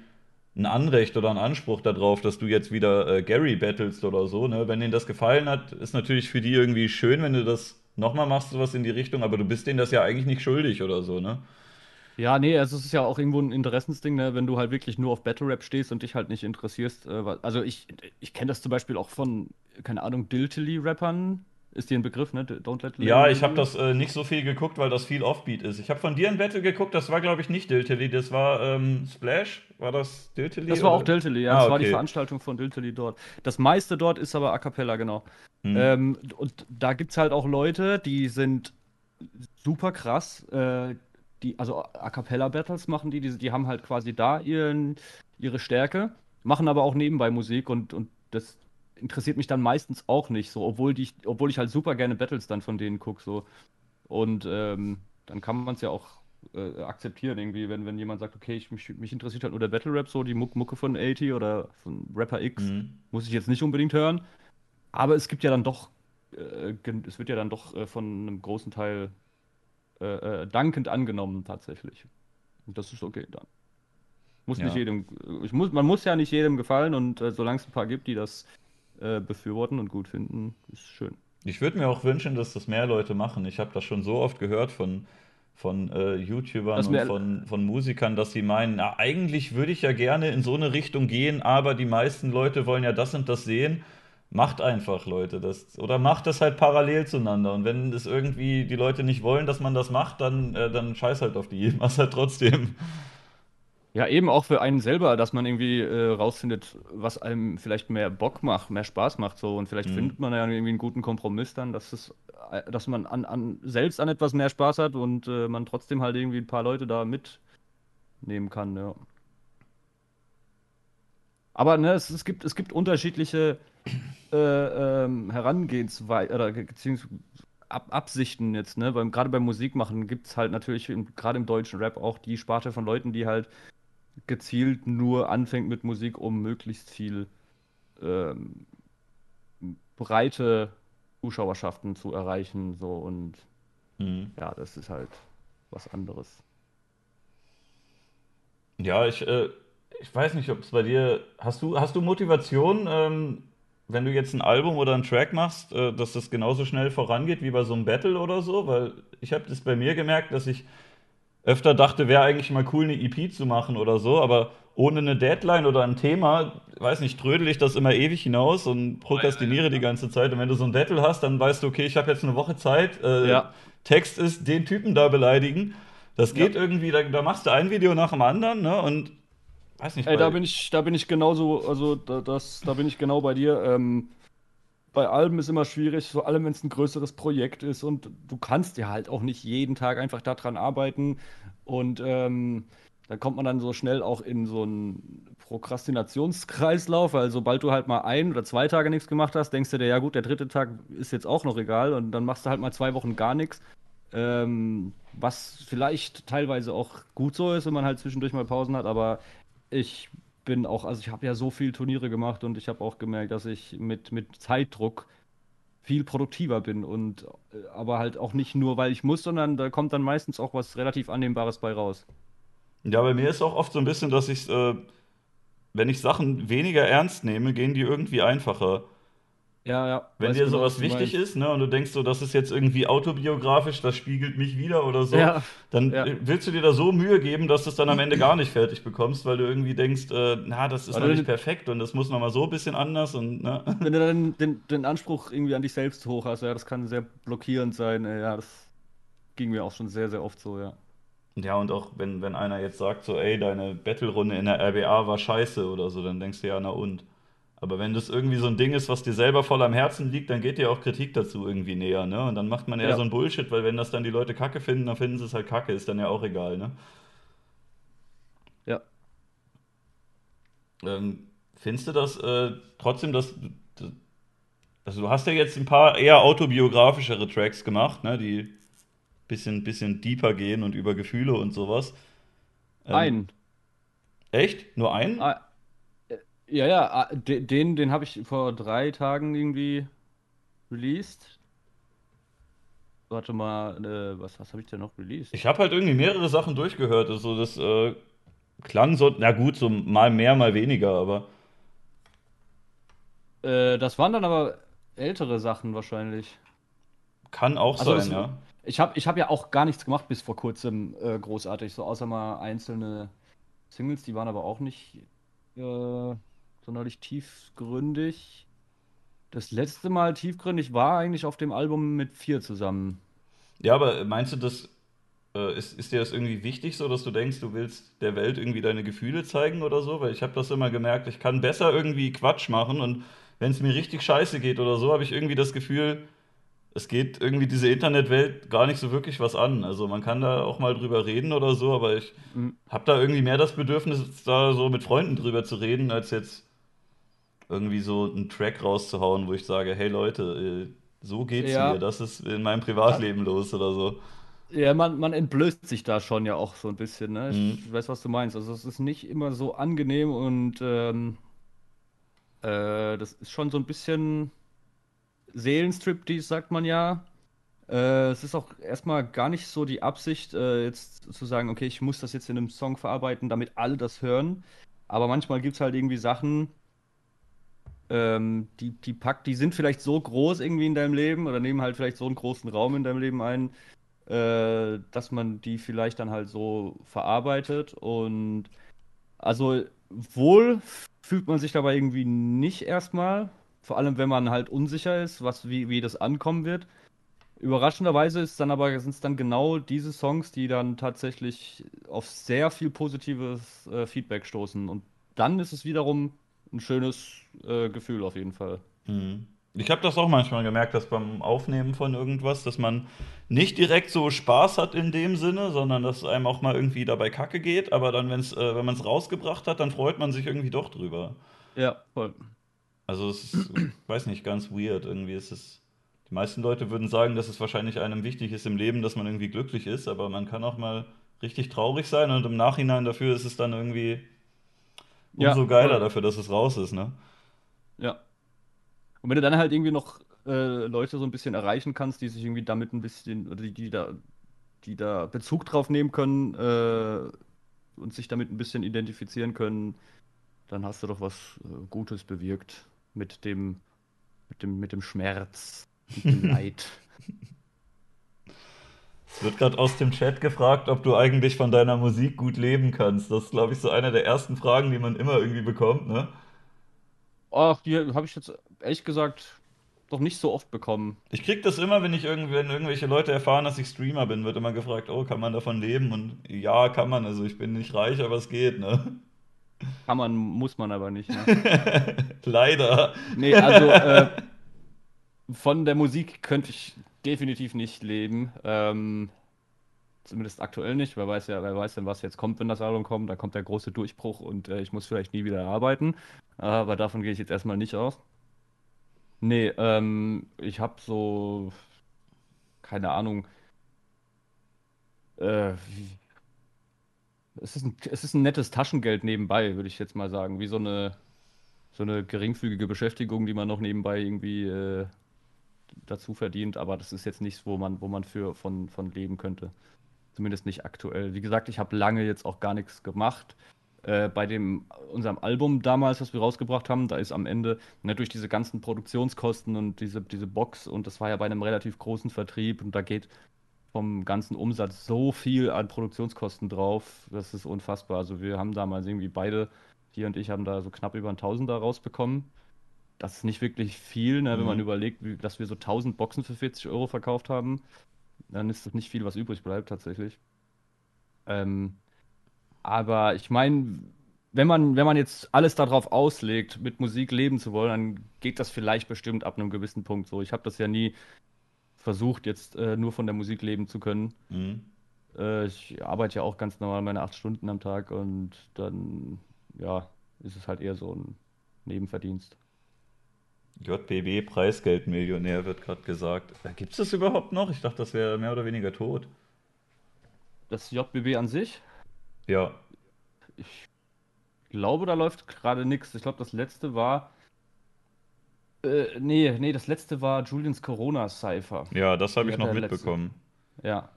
Speaker 1: ein Anrecht oder einen Anspruch darauf, dass du jetzt wieder äh, Gary battlest oder so. Ne? Wenn denen das gefallen hat, ist natürlich für die irgendwie schön, wenn du das nochmal machst, sowas in die Richtung, aber du bist denen das ja eigentlich nicht schuldig oder so, ne?
Speaker 2: Ja, nee, also es ist ja auch irgendwo ein Interessensding, ne, wenn du halt wirklich nur auf Battle Rap stehst und dich halt nicht interessierst. Äh, also ich, ich kenne das zum Beispiel auch von, keine Ahnung, Diltily-Rappern. Ist dir ein Begriff, ne? Don't Let
Speaker 1: Ja, ich habe das äh, nicht so viel geguckt, weil das viel Offbeat ist. Ich habe von dir ein Battle geguckt, das war, glaube ich, nicht Diltily, das war ähm, Splash. War das Diltily?
Speaker 2: Das war auch
Speaker 1: oder?
Speaker 2: Diltily, ja.
Speaker 1: Ah,
Speaker 2: Das war die. Veranstaltung von Diltily dort. Das meiste dort ist aber A Cappella, genau.
Speaker 1: Hm.
Speaker 2: Ähm, und da gibt es halt auch Leute, die sind super krass, äh, die, also A Cappella Battles machen die, die, die haben halt quasi da ihren, ihre Stärke, machen aber auch nebenbei Musik und, und das interessiert mich dann meistens auch nicht so, obwohl die, obwohl ich halt super gerne Battles dann von denen gucke, so. Und ähm, dann kann man es ja auch äh, akzeptieren, irgendwie, wenn, wenn jemand sagt, okay, ich, mich, mich interessiert halt nur der Battle Rap, so die Muck Mucke von 80 oder von Rapper X,
Speaker 1: Mhm.
Speaker 2: muss ich jetzt nicht unbedingt hören. Aber es gibt ja dann doch, äh, es wird ja dann doch äh, von einem großen Teil äh, äh, dankend angenommen, tatsächlich. Und das ist okay dann. Muss nicht
Speaker 1: Ja.
Speaker 2: jedem, ich muss, man muss ja nicht jedem gefallen und äh, solange es ein paar gibt, die das äh, befürworten und gut finden, ist schön.
Speaker 1: Ich würde mir auch wünschen, dass das mehr Leute machen. Ich habe das schon so oft gehört von, von äh, YouTubern
Speaker 2: Das
Speaker 1: und von, von Musikern, dass sie meinen, na, eigentlich würde ich ja gerne in so eine Richtung gehen, aber die meisten Leute wollen ja das und das sehen. Macht einfach, Leute, das oder macht das halt parallel zueinander. Und wenn es irgendwie die Leute nicht wollen, dass man das macht, dann, äh, dann scheiß halt auf die. [laughs] Mach's halt trotzdem.
Speaker 2: Ja, eben auch für einen selber, dass man irgendwie äh, rausfindet, was einem vielleicht mehr Bock macht, mehr Spaß macht so und vielleicht
Speaker 1: Mhm.
Speaker 2: findet man ja irgendwie einen guten Kompromiss dann, dass es, äh, dass man an, an selbst an etwas mehr Spaß hat und äh, man trotzdem halt irgendwie ein paar Leute da mitnehmen kann, ja. Aber ne, es, es gibt, es gibt unterschiedliche äh, ähm, Herangehensweisen oder ge- beziehungsweise Ab Absichten jetzt, ne? Beim, gerade beim Musikmachen gibt es halt natürlich im, gerade im deutschen Rap auch die Sparte von Leuten, die halt gezielt nur anfängt mit Musik, um möglichst viel ähm, breite Zuschauerschaften zu erreichen. So und
Speaker 1: Mhm.
Speaker 2: ja, das ist halt was anderes.
Speaker 1: Ja, ich, äh, ich weiß nicht, ob es bei dir. Hast du, hast du Motivation, ähm, wenn du jetzt ein Album oder einen Track machst, äh, dass das genauso schnell vorangeht wie bei so einem Battle oder so? Weil ich habe das bei mir gemerkt, dass ich öfter dachte, wäre eigentlich mal cool, eine EP zu machen oder so, aber ohne eine Deadline oder ein Thema, weiß nicht, trödel ich das immer ewig hinaus und prokrastiniere die ganze Zeit. Und wenn du so ein Battle hast, dann weißt du, okay, ich habe jetzt eine Woche Zeit. Äh,
Speaker 2: Ja.
Speaker 1: Text ist den Typen da beleidigen. Das geht
Speaker 2: Ja.
Speaker 1: irgendwie, da, da machst du ein Video nach dem anderen, ne? Und weiß nicht,
Speaker 2: Ey, da bin ich, da bin ich genauso, also da, das, da bin ich genau bei dir. Ähm, bei Alben ist immer schwierig, vor allem wenn es ein größeres Projekt ist und du kannst ja halt auch nicht jeden Tag einfach daran arbeiten und ähm, da kommt man dann so schnell auch in so einen Prokrastinationskreislauf, weil sobald du halt mal ein oder zwei Tage nichts gemacht hast, denkst du dir, ja gut, der dritte Tag ist jetzt auch noch egal und dann machst du halt mal zwei Wochen gar nichts. Ähm, was vielleicht teilweise auch gut so ist, wenn man halt zwischendurch mal Pausen hat, aber ich bin auch, also ich habe ja so viel Turniere gemacht und ich habe auch gemerkt, dass ich mit, mit Zeitdruck viel produktiver bin und äh, aber halt auch nicht nur, weil ich muss, sondern da kommt dann meistens auch was relativ Annehmbares bei raus.
Speaker 1: Ja, bei mir ist auch oft so ein bisschen, dass ich, äh, wenn ich Sachen weniger ernst nehme, gehen die irgendwie einfacher.
Speaker 2: Ja, ja.
Speaker 1: Wenn dir
Speaker 2: genau,
Speaker 1: sowas
Speaker 2: was du
Speaker 1: wichtig ist, ne, und du denkst so, das ist jetzt irgendwie autobiografisch, das spiegelt mich wieder oder so,
Speaker 2: Ja,
Speaker 1: dann
Speaker 2: ja.
Speaker 1: willst du dir da so Mühe geben, dass du es dann am Ende gar nicht fertig bekommst, weil du irgendwie denkst, äh, na, das ist
Speaker 2: Weil
Speaker 1: noch nicht perfekt und das muss noch mal so ein bisschen anders und, ne? [laughs]
Speaker 2: Wenn du dann den, den Anspruch irgendwie an dich selbst hoch hast, ja, das kann sehr blockierend sein. äh, Ja, das ging mir auch schon sehr, sehr oft so, ja.
Speaker 1: Ja, und auch wenn, wenn einer jetzt sagt so, ey, deine Battle-Runde in der RBA war scheiße oder so, dann denkst du ja, na und. Aber wenn das irgendwie so ein Ding ist, was dir selber voll am Herzen liegt, dann geht dir auch Kritik dazu irgendwie näher, ne? Und dann macht man eher
Speaker 2: Ja.
Speaker 1: so ein Bullshit, weil wenn das dann die Leute kacke finden, dann finden sie es halt kacke, ist dann ja auch egal, ne?
Speaker 2: Ja.
Speaker 1: Ähm, findest du das äh, trotzdem, dass also du hast ja jetzt ein paar eher autobiografischere Tracks gemacht, ne, die bisschen bisschen deeper gehen und über Gefühle und sowas. Ähm,
Speaker 2: Ein.
Speaker 1: echt? Nur einen?
Speaker 2: Ah, äh, ja, ja, ah, de- den, den habe ich vor drei Tagen irgendwie released. Warte mal, äh, was, was habe ich denn noch released?
Speaker 1: Ich habe halt irgendwie mehrere Sachen durchgehört, also das äh, klang so, na gut, so mal mehr, mal weniger, aber
Speaker 2: Äh, das waren dann aber ältere Sachen wahrscheinlich.
Speaker 1: kann auch
Speaker 2: Also
Speaker 1: sein,
Speaker 2: es,
Speaker 1: ja.
Speaker 2: ich habe ich hab ja auch gar nichts gemacht bis vor kurzem äh, großartig, so außer mal einzelne Singles, die waren aber auch nicht äh, sonderlich tiefgründig. Das letzte Mal tiefgründig war eigentlich auf dem Album mit vier zusammen.
Speaker 1: Ja, aber meinst du, das äh, ist, ist dir das irgendwie wichtig, so dass du denkst, du willst der Welt irgendwie deine Gefühle zeigen oder so? Weil ich habe das immer gemerkt, ich kann besser irgendwie Quatsch machen und wenn es mir richtig scheiße geht oder so, habe ich irgendwie das Gefühl, es geht irgendwie diese Internetwelt gar nicht so wirklich was an. Also man kann da auch mal drüber reden oder so, aber ich
Speaker 2: Mm,
Speaker 1: habe da irgendwie mehr das Bedürfnis, da so mit Freunden drüber zu reden, als jetzt irgendwie so einen Track rauszuhauen, wo ich sage, hey Leute, äh, so geht's mir,
Speaker 2: Ja,
Speaker 1: das ist in meinem Privatleben los oder so.
Speaker 2: ja, man, man entblößt sich da schon ja auch so ein bisschen, ne?
Speaker 1: Mhm.
Speaker 2: Ich weiß, was du meinst. Also es ist nicht immer so angenehm und ähm, äh, das ist schon so ein bisschen Seelenstriptease, sagt man ja. Äh, es ist auch erstmal gar nicht so die Absicht, äh, jetzt zu sagen, okay, ich muss das jetzt in einem Song verarbeiten, damit alle das hören. Aber manchmal gibt es halt irgendwie Sachen, ähm, die, die packt, die sind vielleicht so groß irgendwie in deinem Leben oder nehmen halt vielleicht so einen großen Raum in deinem Leben ein, äh, dass man die vielleicht dann halt so verarbeitet. Und also wohl fühlt man sich dabei irgendwie nicht erstmal. Vor allem, wenn man halt unsicher ist, was, wie, wie das ankommen wird. Überraschenderweise ist dann aber, sind es dann genau diese Songs, die dann tatsächlich auf sehr viel positives äh, Feedback stoßen. Und dann ist es wiederum ein schönes äh, Gefühl auf jeden Fall.
Speaker 1: Mhm. Ich habe das auch manchmal gemerkt, dass beim Aufnehmen von irgendwas, dass man nicht direkt so Spaß hat in dem Sinne, sondern dass einem auch mal irgendwie dabei Kacke geht, aber dann, wenn's, äh, wenn man es rausgebracht hat, dann freut man sich irgendwie doch drüber.
Speaker 2: Ja, voll.
Speaker 1: Also es ist, ich [clears throat] weiß nicht, ganz weird. Irgendwie ist es. Die meisten Leute würden sagen, dass es wahrscheinlich einem wichtig ist im Leben, dass man irgendwie glücklich ist, aber man kann auch mal richtig traurig sein und im Nachhinein dafür ist es dann irgendwie
Speaker 2: Ja,
Speaker 1: umso geiler
Speaker 2: voll.
Speaker 1: dafür, dass es raus ist, ne?
Speaker 2: Ja. Und wenn du dann halt irgendwie noch äh, Leute so ein bisschen erreichen kannst, die sich irgendwie damit ein bisschen, oder die, die da, die da Bezug drauf nehmen können äh, und sich damit ein bisschen identifizieren können, dann hast du doch was äh, Gutes bewirkt mit dem, mit dem, mit dem Schmerz und dem [laughs] Leid.
Speaker 1: Es wird gerade aus dem Chat gefragt, ob du eigentlich von deiner Musik gut leben kannst. Das ist, glaube ich, so eine der ersten Fragen, die man immer irgendwie bekommt, ne?
Speaker 2: Ach, die habe ich jetzt ehrlich gesagt doch nicht so oft bekommen.
Speaker 1: Ich krieg das immer, wenn ich irgendwie, wenn irgendwelche Leute erfahren, dass ich Streamer bin, wird immer gefragt, oh, kann man davon leben? Und ja, kann man. Also ich bin nicht reich, aber es geht, ne?
Speaker 2: Kann man, muss man aber nicht, ne? [laughs]
Speaker 1: Leider.
Speaker 2: Nee, also äh, von der Musik könnte ich definitiv nicht leben. Ähm, zumindest aktuell nicht. Wer weiß ja, wer weiß denn, was jetzt kommt, wenn das Album kommt. Da kommt der große Durchbruch und äh, ich muss vielleicht nie wieder arbeiten. Aber davon gehe ich jetzt erstmal nicht aus. Nee, ähm, ich habe so, keine Ahnung, äh, es ist ein, es ist ein nettes Taschengeld nebenbei, würde ich jetzt mal sagen. Wie so eine, so eine geringfügige Beschäftigung, die man noch nebenbei irgendwie äh, dazu verdient, aber das ist jetzt nichts, wo man, wo man für von, von leben könnte. Zumindest nicht aktuell. Wie gesagt, ich habe lange jetzt auch gar nichts gemacht. Äh, bei dem unserem Album damals, was wir rausgebracht haben, da ist am Ende ne, durch diese ganzen Produktionskosten und diese, diese Box und das war ja bei einem relativ großen Vertrieb und da geht vom ganzen Umsatz so viel an Produktionskosten drauf, das ist unfassbar. Also wir haben damals irgendwie beide, hier und ich, haben da so knapp über ein Tausender rausbekommen. Das ist nicht wirklich viel, ne, wenn man
Speaker 1: Mhm.
Speaker 2: überlegt, wie, dass wir so 1000 Boxen für 40 Euro verkauft haben. Dann ist das nicht viel, was übrig bleibt tatsächlich. Ähm, aber ich meine, wenn man, wenn man jetzt alles darauf auslegt, mit Musik leben zu wollen, dann geht das vielleicht bestimmt ab einem gewissen Punkt so. Ich habe das ja nie versucht, jetzt äh, nur von der Musik leben zu können.
Speaker 1: Mhm.
Speaker 2: Äh, ich arbeite ja auch ganz normal meine acht Stunden am Tag und dann, ja, ist es halt eher so ein Nebenverdienst.
Speaker 1: JBB Preisgeldmillionär wird gerade gesagt. Gibt es das überhaupt noch? Ich dachte, das wäre mehr oder weniger tot.
Speaker 2: Das JBB an sich?
Speaker 1: Ja.
Speaker 2: Ich glaube, da läuft gerade nichts. Ich glaube, das letzte war. Äh, nee, nee, das letzte war Julians Corona-Cypher.
Speaker 1: Ja, das habe ich noch
Speaker 2: er letzte.
Speaker 1: mitbekommen.
Speaker 2: Ja.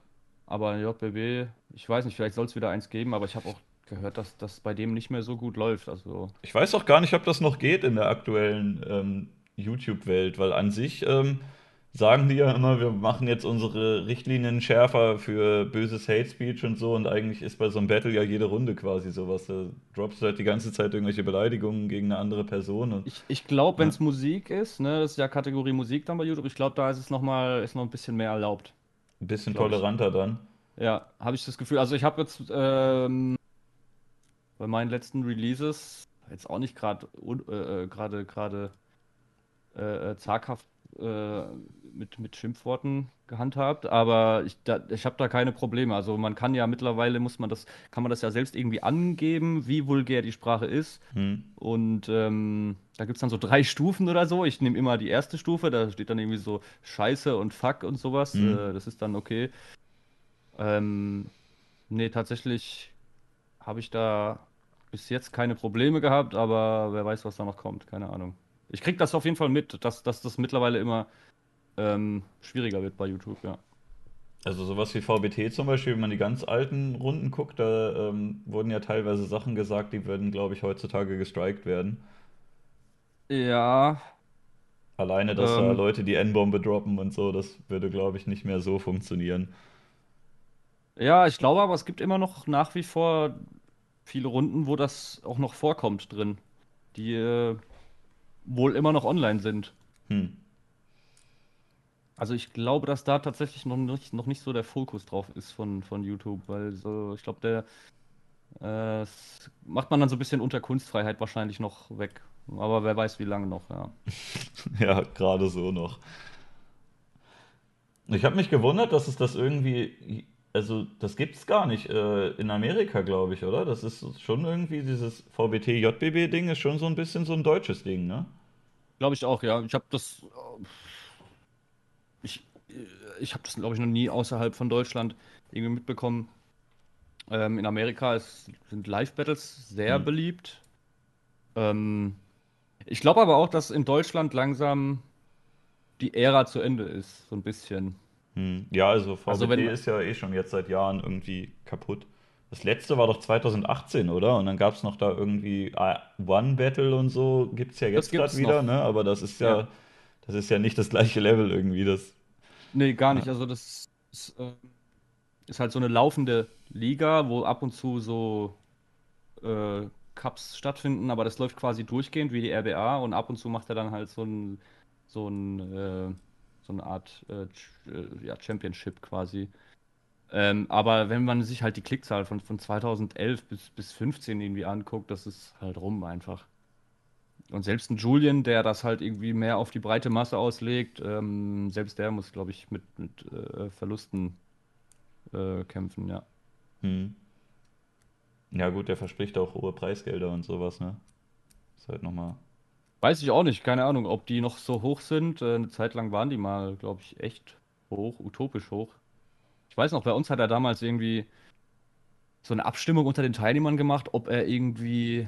Speaker 2: Aber JBB, ich weiß nicht, vielleicht soll es wieder eins geben, aber ich habe auch gehört, dass das bei dem nicht mehr so gut läuft. Also,
Speaker 1: Ich weiß auch gar nicht, ob das noch geht in der aktuellen ähm, YouTube-Welt, weil an sich ähm, sagen die ja immer, wir machen jetzt unsere Richtlinien schärfer für böses Hate Speech und so und eigentlich ist bei so einem Battle ja jede Runde quasi sowas. Da droppst du halt die ganze Zeit irgendwelche Beleidigungen gegen eine andere Person und
Speaker 2: ich, ich glaube, wenn
Speaker 1: ja,
Speaker 2: es Musik ist, ne, das ist ja Kategorie Musik dann bei YouTube, ich glaube, da ist es noch mal, ist noch ein bisschen mehr erlaubt,
Speaker 1: ein bisschen
Speaker 2: glaube ich.
Speaker 1: toleranter dann.
Speaker 2: Ja, habe ich das Gefühl. Also ich habe jetzt ähm, bei meinen letzten Releases jetzt auch nicht gerade äh, äh, gerade gerade äh, äh, zaghaft äh, mit, mit Schimpfworten gehandhabt, aber ich, da, ich habe da keine Probleme. Also man kann ja mittlerweile muss man das, kann man das ja selbst irgendwie angeben, wie vulgär die Sprache ist.
Speaker 1: Hm.
Speaker 2: Und ähm, da gibt es dann so drei Stufen oder so. Ich nehme immer die erste Stufe, da steht dann irgendwie so Scheiße und Fuck und sowas.
Speaker 1: Hm.
Speaker 2: Äh, das ist dann okay. Ähm, nee, tatsächlich habe ich da bis jetzt keine Probleme gehabt, aber wer weiß, was da noch kommt. Keine Ahnung. Ich krieg das auf jeden Fall mit, dass, dass das mittlerweile immer ähm, schwieriger wird bei YouTube, ja.
Speaker 1: Also sowas wie VBT zum Beispiel, wenn man die ganz alten Runden guckt, da ähm, wurden ja teilweise Sachen gesagt, die würden, glaube ich, heutzutage gestrikt werden.
Speaker 2: Ja,
Speaker 1: Alleine, dass da
Speaker 2: ähm,
Speaker 1: Leute die N-Bombe droppen und so, das würde, glaube ich, nicht mehr so funktionieren.
Speaker 2: ja, ich glaube aber, es gibt immer noch nach wie vor viele Runden, wo das auch noch vorkommt drin, die äh, wohl immer noch online sind.
Speaker 1: Hm.
Speaker 2: Also ich glaube, dass da tatsächlich noch nicht, noch nicht so der Fokus drauf ist von, von YouTube, weil so, ich glaube, der äh, macht man dann so ein bisschen unter Kunstfreiheit wahrscheinlich noch weg. Aber wer weiß, wie lange noch, ja. [laughs]
Speaker 1: Ja, gerade so noch. Ich habe mich gewundert, dass es das irgendwie, also das gibt es gar nicht äh, in Amerika, glaube ich, oder? Das ist schon irgendwie dieses VBT-JBB-Ding ist schon so ein bisschen so ein deutsches Ding, ne?
Speaker 2: Glaube ich auch, ja. Ich habe das, äh, ich, ich habe das, glaube ich, noch nie außerhalb von Deutschland irgendwie mitbekommen. Ähm, in Amerika ist, sind Live-Battles sehr
Speaker 1: Hm.
Speaker 2: beliebt. Ähm, ich glaube aber auch, dass in Deutschland langsam die Ära zu Ende ist, so ein bisschen.
Speaker 1: Hm. Ja, also
Speaker 2: Also
Speaker 1: VBT
Speaker 2: wenn,
Speaker 1: ist ja eh schon jetzt seit Jahren irgendwie kaputt. Das letzte war doch 2018, oder? Und dann gab es noch da irgendwie ah, One Battle und so, gibt es ja jetzt gerade wieder,
Speaker 2: noch.
Speaker 1: ne? Aber das ist
Speaker 2: Ja.
Speaker 1: ja, das ist ja nicht das gleiche Level irgendwie. Das,
Speaker 2: Nee, gar nicht.
Speaker 1: ja.
Speaker 2: Also das ist, äh, ist halt so eine laufende Liga, wo ab und zu so äh, Cups stattfinden, aber das läuft quasi durchgehend wie die RBA und ab und zu macht er dann halt so ein, so ein, äh, so eine Art äh, äh, ja, Championship quasi. Ähm, aber wenn man sich halt die Klickzahl von, von 2011 bis, bis 15 irgendwie anguckt, das ist halt rum einfach. Und selbst ein Julian, der das halt irgendwie mehr auf die breite Masse auslegt, ähm, selbst der muss, glaube ich, mit, mit äh, Verlusten äh, kämpfen, ja.
Speaker 1: hm. Ja, gut, der verspricht auch hohe Preisgelder und sowas, ne? Ist halt nochmal.
Speaker 2: Weiß ich auch nicht, keine Ahnung, ob die noch so hoch sind. Äh, eine Zeit lang waren die mal, glaube ich, echt hoch, utopisch hoch. Ich weiß noch, bei uns hat er damals irgendwie so eine Abstimmung unter den Teilnehmern gemacht, ob er irgendwie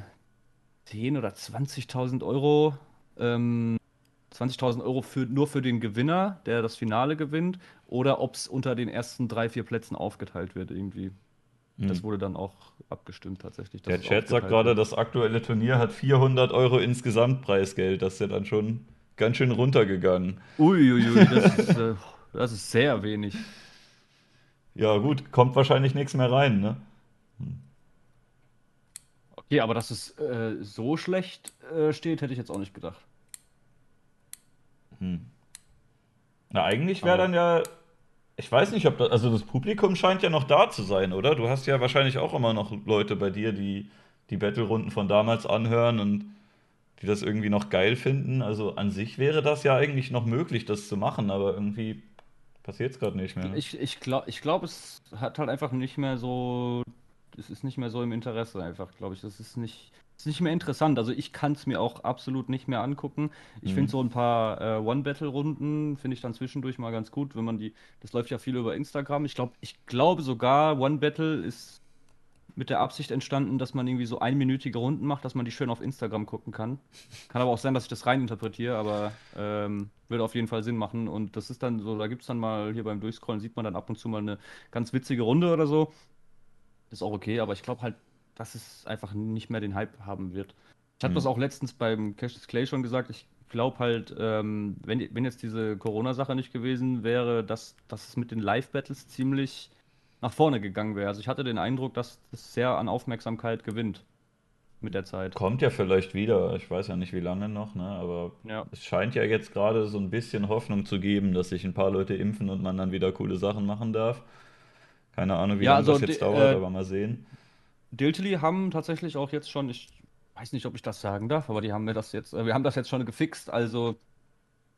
Speaker 2: 10 oder 20.000 Euro, ähm, 20.000 Euro für, nur für den Gewinner, der das Finale gewinnt, oder ob es unter den ersten drei, vier Plätzen aufgeteilt wird irgendwie. Das
Speaker 1: Hm.
Speaker 2: wurde dann auch abgestimmt tatsächlich,
Speaker 1: Der Chat sagt gerade, das aktuelle Turnier hat 400 Euro insgesamt Preisgeld. Das ist ja dann schon ganz schön runtergegangen.
Speaker 2: Uiuiui, das [laughs] ist, äh, das ist sehr wenig.
Speaker 1: Ja, gut, kommt wahrscheinlich nichts mehr rein, ne?
Speaker 2: Okay, aber dass es äh, so schlecht äh, steht, hätte ich jetzt auch nicht gedacht.
Speaker 1: Hm. Na, eigentlich wäre dann ja, ich weiß nicht, ob das, also das Publikum scheint ja noch da zu sein, oder? Du hast ja wahrscheinlich auch immer noch Leute bei dir, die die Battle-Runden von damals anhören und die das irgendwie noch geil finden. Also an sich wäre das ja eigentlich noch möglich, das zu machen, aber irgendwie passiert es gerade nicht mehr.
Speaker 2: Ich, ich glaube, ich glaub, es hat halt einfach nicht mehr so. Es ist nicht mehr so im Interesse, einfach, glaube ich. Das ist nicht, ist nicht mehr interessant. Also ich kann es mir auch absolut nicht mehr angucken. Ich
Speaker 1: Mhm.
Speaker 2: finde so ein paar äh, One-Battle-Runden, finde ich dann zwischendurch mal ganz gut, wenn man die. Das läuft ja viel über Instagram. Ich glaube, ich glaube sogar, One-Battle ist mit der Absicht entstanden, dass man irgendwie so einminütige Runden macht, dass man die schön auf Instagram gucken kann. Kann aber auch sein, dass ich das rein interpretiere, aber ähm, würde auf jeden Fall Sinn machen. Und das ist dann so, da gibt es dann mal hier beim Durchscrollen, sieht man dann ab und zu mal eine ganz witzige Runde oder so. Ist auch okay, aber ich glaube halt, dass es einfach nicht mehr den Hype haben wird. Ich hatte
Speaker 1: Hm.
Speaker 2: das auch letztens beim Cassius Clay schon gesagt. Ich glaube halt, ähm, wenn, wenn jetzt diese Corona-Sache nicht gewesen wäre, dass, dass es mit den Live-Battles ziemlich nach vorne gegangen wäre. Also ich hatte den Eindruck, dass es sehr an Aufmerksamkeit gewinnt mit der Zeit.
Speaker 1: Kommt ja vielleicht wieder, ich weiß ja nicht wie lange noch, ne? aber
Speaker 2: Ja.
Speaker 1: es scheint ja jetzt gerade so ein bisschen Hoffnung zu geben, dass sich ein paar Leute impfen und man dann wieder coole Sachen machen darf. Keine Ahnung, wie
Speaker 2: Ja,
Speaker 1: lange
Speaker 2: also
Speaker 1: das jetzt
Speaker 2: die-
Speaker 1: dauert,
Speaker 2: äh,
Speaker 1: aber mal sehen.
Speaker 2: Diltily haben tatsächlich auch jetzt schon, ich weiß nicht, ob ich das sagen darf, aber die haben mir das jetzt, äh, wir haben das jetzt schon gefixt. Also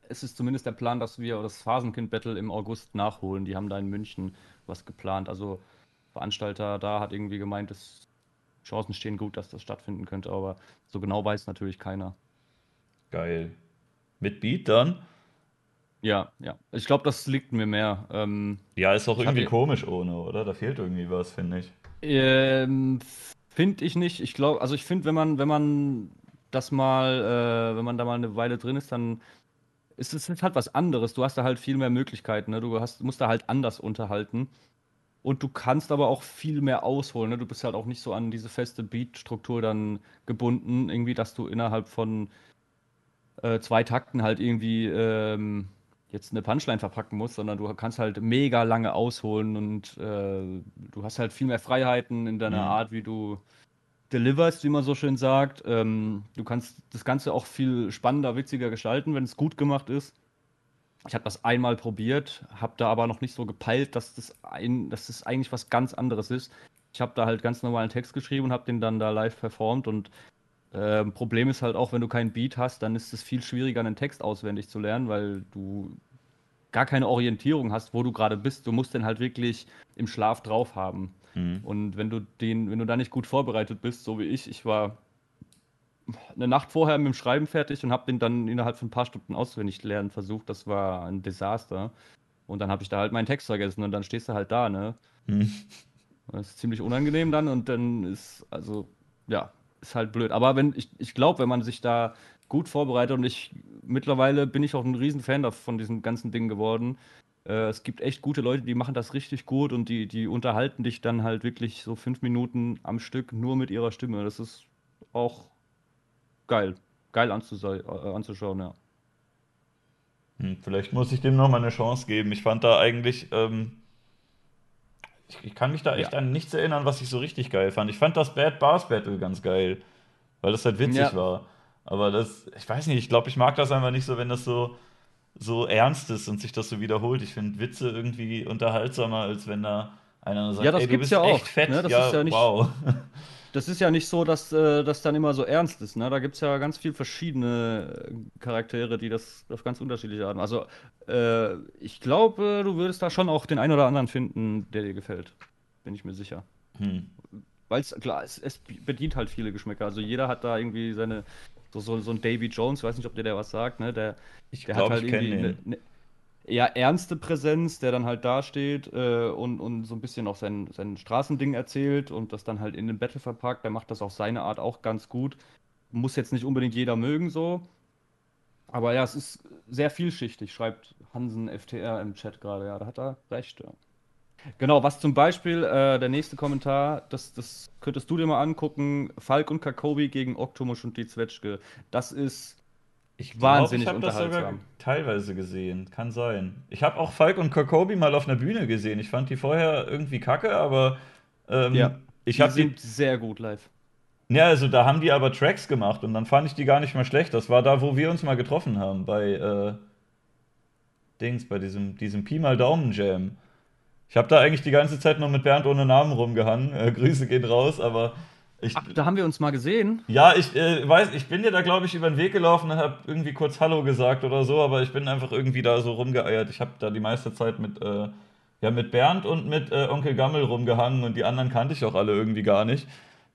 Speaker 2: es ist zumindest der Plan, dass wir das Phasenkind-Battle im August nachholen. Die haben da in München was geplant. Also Veranstalter da hat irgendwie gemeint, dass Chancen stehen gut, dass das stattfinden könnte, aber so genau weiß natürlich keiner.
Speaker 1: Geil. Mit Beat dann?
Speaker 2: Ja, ja. Ich glaube, das liegt mir mehr. Ähm,
Speaker 1: Ja, ist auch irgendwie komisch ohne, oder? Da fehlt irgendwie was, finde ich.
Speaker 2: Ähm, finde ich nicht. Ich glaube, also ich finde, wenn man, wenn man das mal, äh, wenn man da mal eine Weile drin ist, dann ist es halt was anderes. Du hast da halt viel mehr Möglichkeiten, ne? Du hast, musst da halt anders unterhalten. Und du kannst aber auch viel mehr ausholen, ne? Du bist halt auch nicht so an diese feste Beat-Struktur dann gebunden, irgendwie, dass du innerhalb von äh, zwei Takten halt irgendwie ähm, jetzt eine Punchline verpacken musst, sondern du kannst halt mega lange ausholen und äh, du hast halt viel mehr Freiheiten in deiner
Speaker 1: Mhm.
Speaker 2: Art, wie du deliverst, wie man so schön sagt. Ähm, du kannst das Ganze auch viel spannender, witziger gestalten, wenn es gut gemacht ist. Ich habe das einmal probiert, habe da aber noch nicht so gepeilt, dass das, ein, dass das eigentlich was ganz anderes ist. Ich habe da halt ganz normalen Text geschrieben und habe den dann da live performt und ähm, Problem ist halt auch, wenn du keinen Beat hast, dann ist es viel schwieriger, einen Text auswendig zu lernen, weil du gar keine Orientierung hast, wo du gerade bist. Du musst den halt wirklich im Schlaf drauf haben.
Speaker 1: Mhm.
Speaker 2: Und wenn du den, wenn du da nicht gut vorbereitet bist, so wie ich, ich war eine Nacht vorher mit dem Schreiben fertig und habe den dann innerhalb von ein paar Stunden auswendig lernen versucht. Das war ein Desaster. Und dann habe ich da halt meinen Text vergessen und dann stehst du halt da, ne?
Speaker 1: Mhm.
Speaker 2: Das ist ziemlich unangenehm dann und dann ist, also, ja, ist halt blöd. Aber wenn, ich, ich glaube, wenn man sich da gut vorbereitet und ich, mittlerweile bin ich auch ein riesen Fan dav- von diesem ganzen Ding geworden. Äh, es gibt echt gute Leute, die machen das richtig gut und die, die unterhalten dich dann halt wirklich so fünf Minuten am Stück nur mit ihrer Stimme. Das ist auch geil. Geil äh, anzuschauen, ja.
Speaker 1: Hm, Vielleicht muss ich dem noch mal eine Chance geben. Ich fand da eigentlich, ähm, ich, ich kann mich da echt
Speaker 2: Ja.
Speaker 1: an nichts erinnern, was ich so richtig geil fand. Ich fand das Bad Bars Battle ganz geil, weil das halt witzig
Speaker 2: Ja.
Speaker 1: war. Aber das, ich weiß nicht, ich glaube, ich mag das einfach nicht so, wenn das so, so ernst ist und sich das so wiederholt. Ich finde Witze irgendwie unterhaltsamer, als wenn da einer sagt,
Speaker 2: Ja, das
Speaker 1: ey, du
Speaker 2: gibt's
Speaker 1: bist
Speaker 2: ja auch,
Speaker 1: echt fett.
Speaker 2: ne? Das
Speaker 1: ja,
Speaker 2: ist ja nicht-
Speaker 1: wow. [laughs]
Speaker 2: Das ist ja nicht so, dass äh, das dann immer so ernst ist. Ne? Da gibt es ja ganz viele verschiedene äh, Charaktere, die das auf ganz unterschiedliche Arten. Also, äh, ich glaube, du würdest da schon auch den einen oder anderen finden, der dir gefällt. Bin ich mir sicher.
Speaker 1: Hm.
Speaker 2: Weil es, klar, es, es bedient halt viele Geschmäcker. Also, jeder hat da irgendwie seine. So, so, so ein Davy Jones, ich weiß nicht, ob dir der was sagt, ne? Der,
Speaker 1: Ich
Speaker 2: der
Speaker 1: glaube,
Speaker 2: hat halt irgendwie
Speaker 1: den.
Speaker 2: eine, eine eher ernste Präsenz, der dann halt dasteht äh, und, und so ein bisschen auch sein, sein Straßending erzählt und das dann halt in den Battle verpackt. Der macht das auf seine Art auch ganz gut. Muss jetzt nicht unbedingt jeder mögen so. Aber ja, es ist sehr vielschichtig, schreibt Hansen FTR im Chat gerade. Ja, da hat er recht. Ja. Genau, was zum Beispiel, äh, der nächste Kommentar, das, das könntest du dir mal angucken. Falk und Kakobi gegen Oktomusch und die Zwetschge. Das ist
Speaker 1: Ich glaub,
Speaker 2: Wahnsinnig
Speaker 1: ich habe das sogar
Speaker 2: unterhaltsam.
Speaker 1: teilweise gesehen. Kann sein. Ich habe auch Falk und Kokobi mal auf einer Bühne gesehen. Ich fand die vorher irgendwie kacke, aber ähm,
Speaker 2: Ja,
Speaker 1: ich
Speaker 2: die
Speaker 1: habe die.
Speaker 2: sind sehr gut live.
Speaker 1: Ja, also da haben die aber Tracks gemacht und dann fand ich die gar nicht mehr schlecht. Das war da, wo wir uns mal getroffen haben, bei äh, Dings, bei diesem, diesem Pi mal Daumen Jam. Ich habe da eigentlich die ganze Zeit nur mit Bernd ohne Namen rumgehangen. Äh, Grüße gehen raus, aber Ich,
Speaker 2: Ach, da haben wir uns mal gesehen.
Speaker 1: ja, ich äh, weiß, ich bin dir da, glaube ich, über den Weg gelaufen und habe irgendwie kurz Hallo gesagt oder so, aber ich bin einfach irgendwie da so rumgeeiert. Ich habe da die meiste Zeit mit, äh, ja, mit Bernd und mit äh, Onkel Gammel rumgehangen und die anderen kannte ich auch alle irgendwie gar nicht.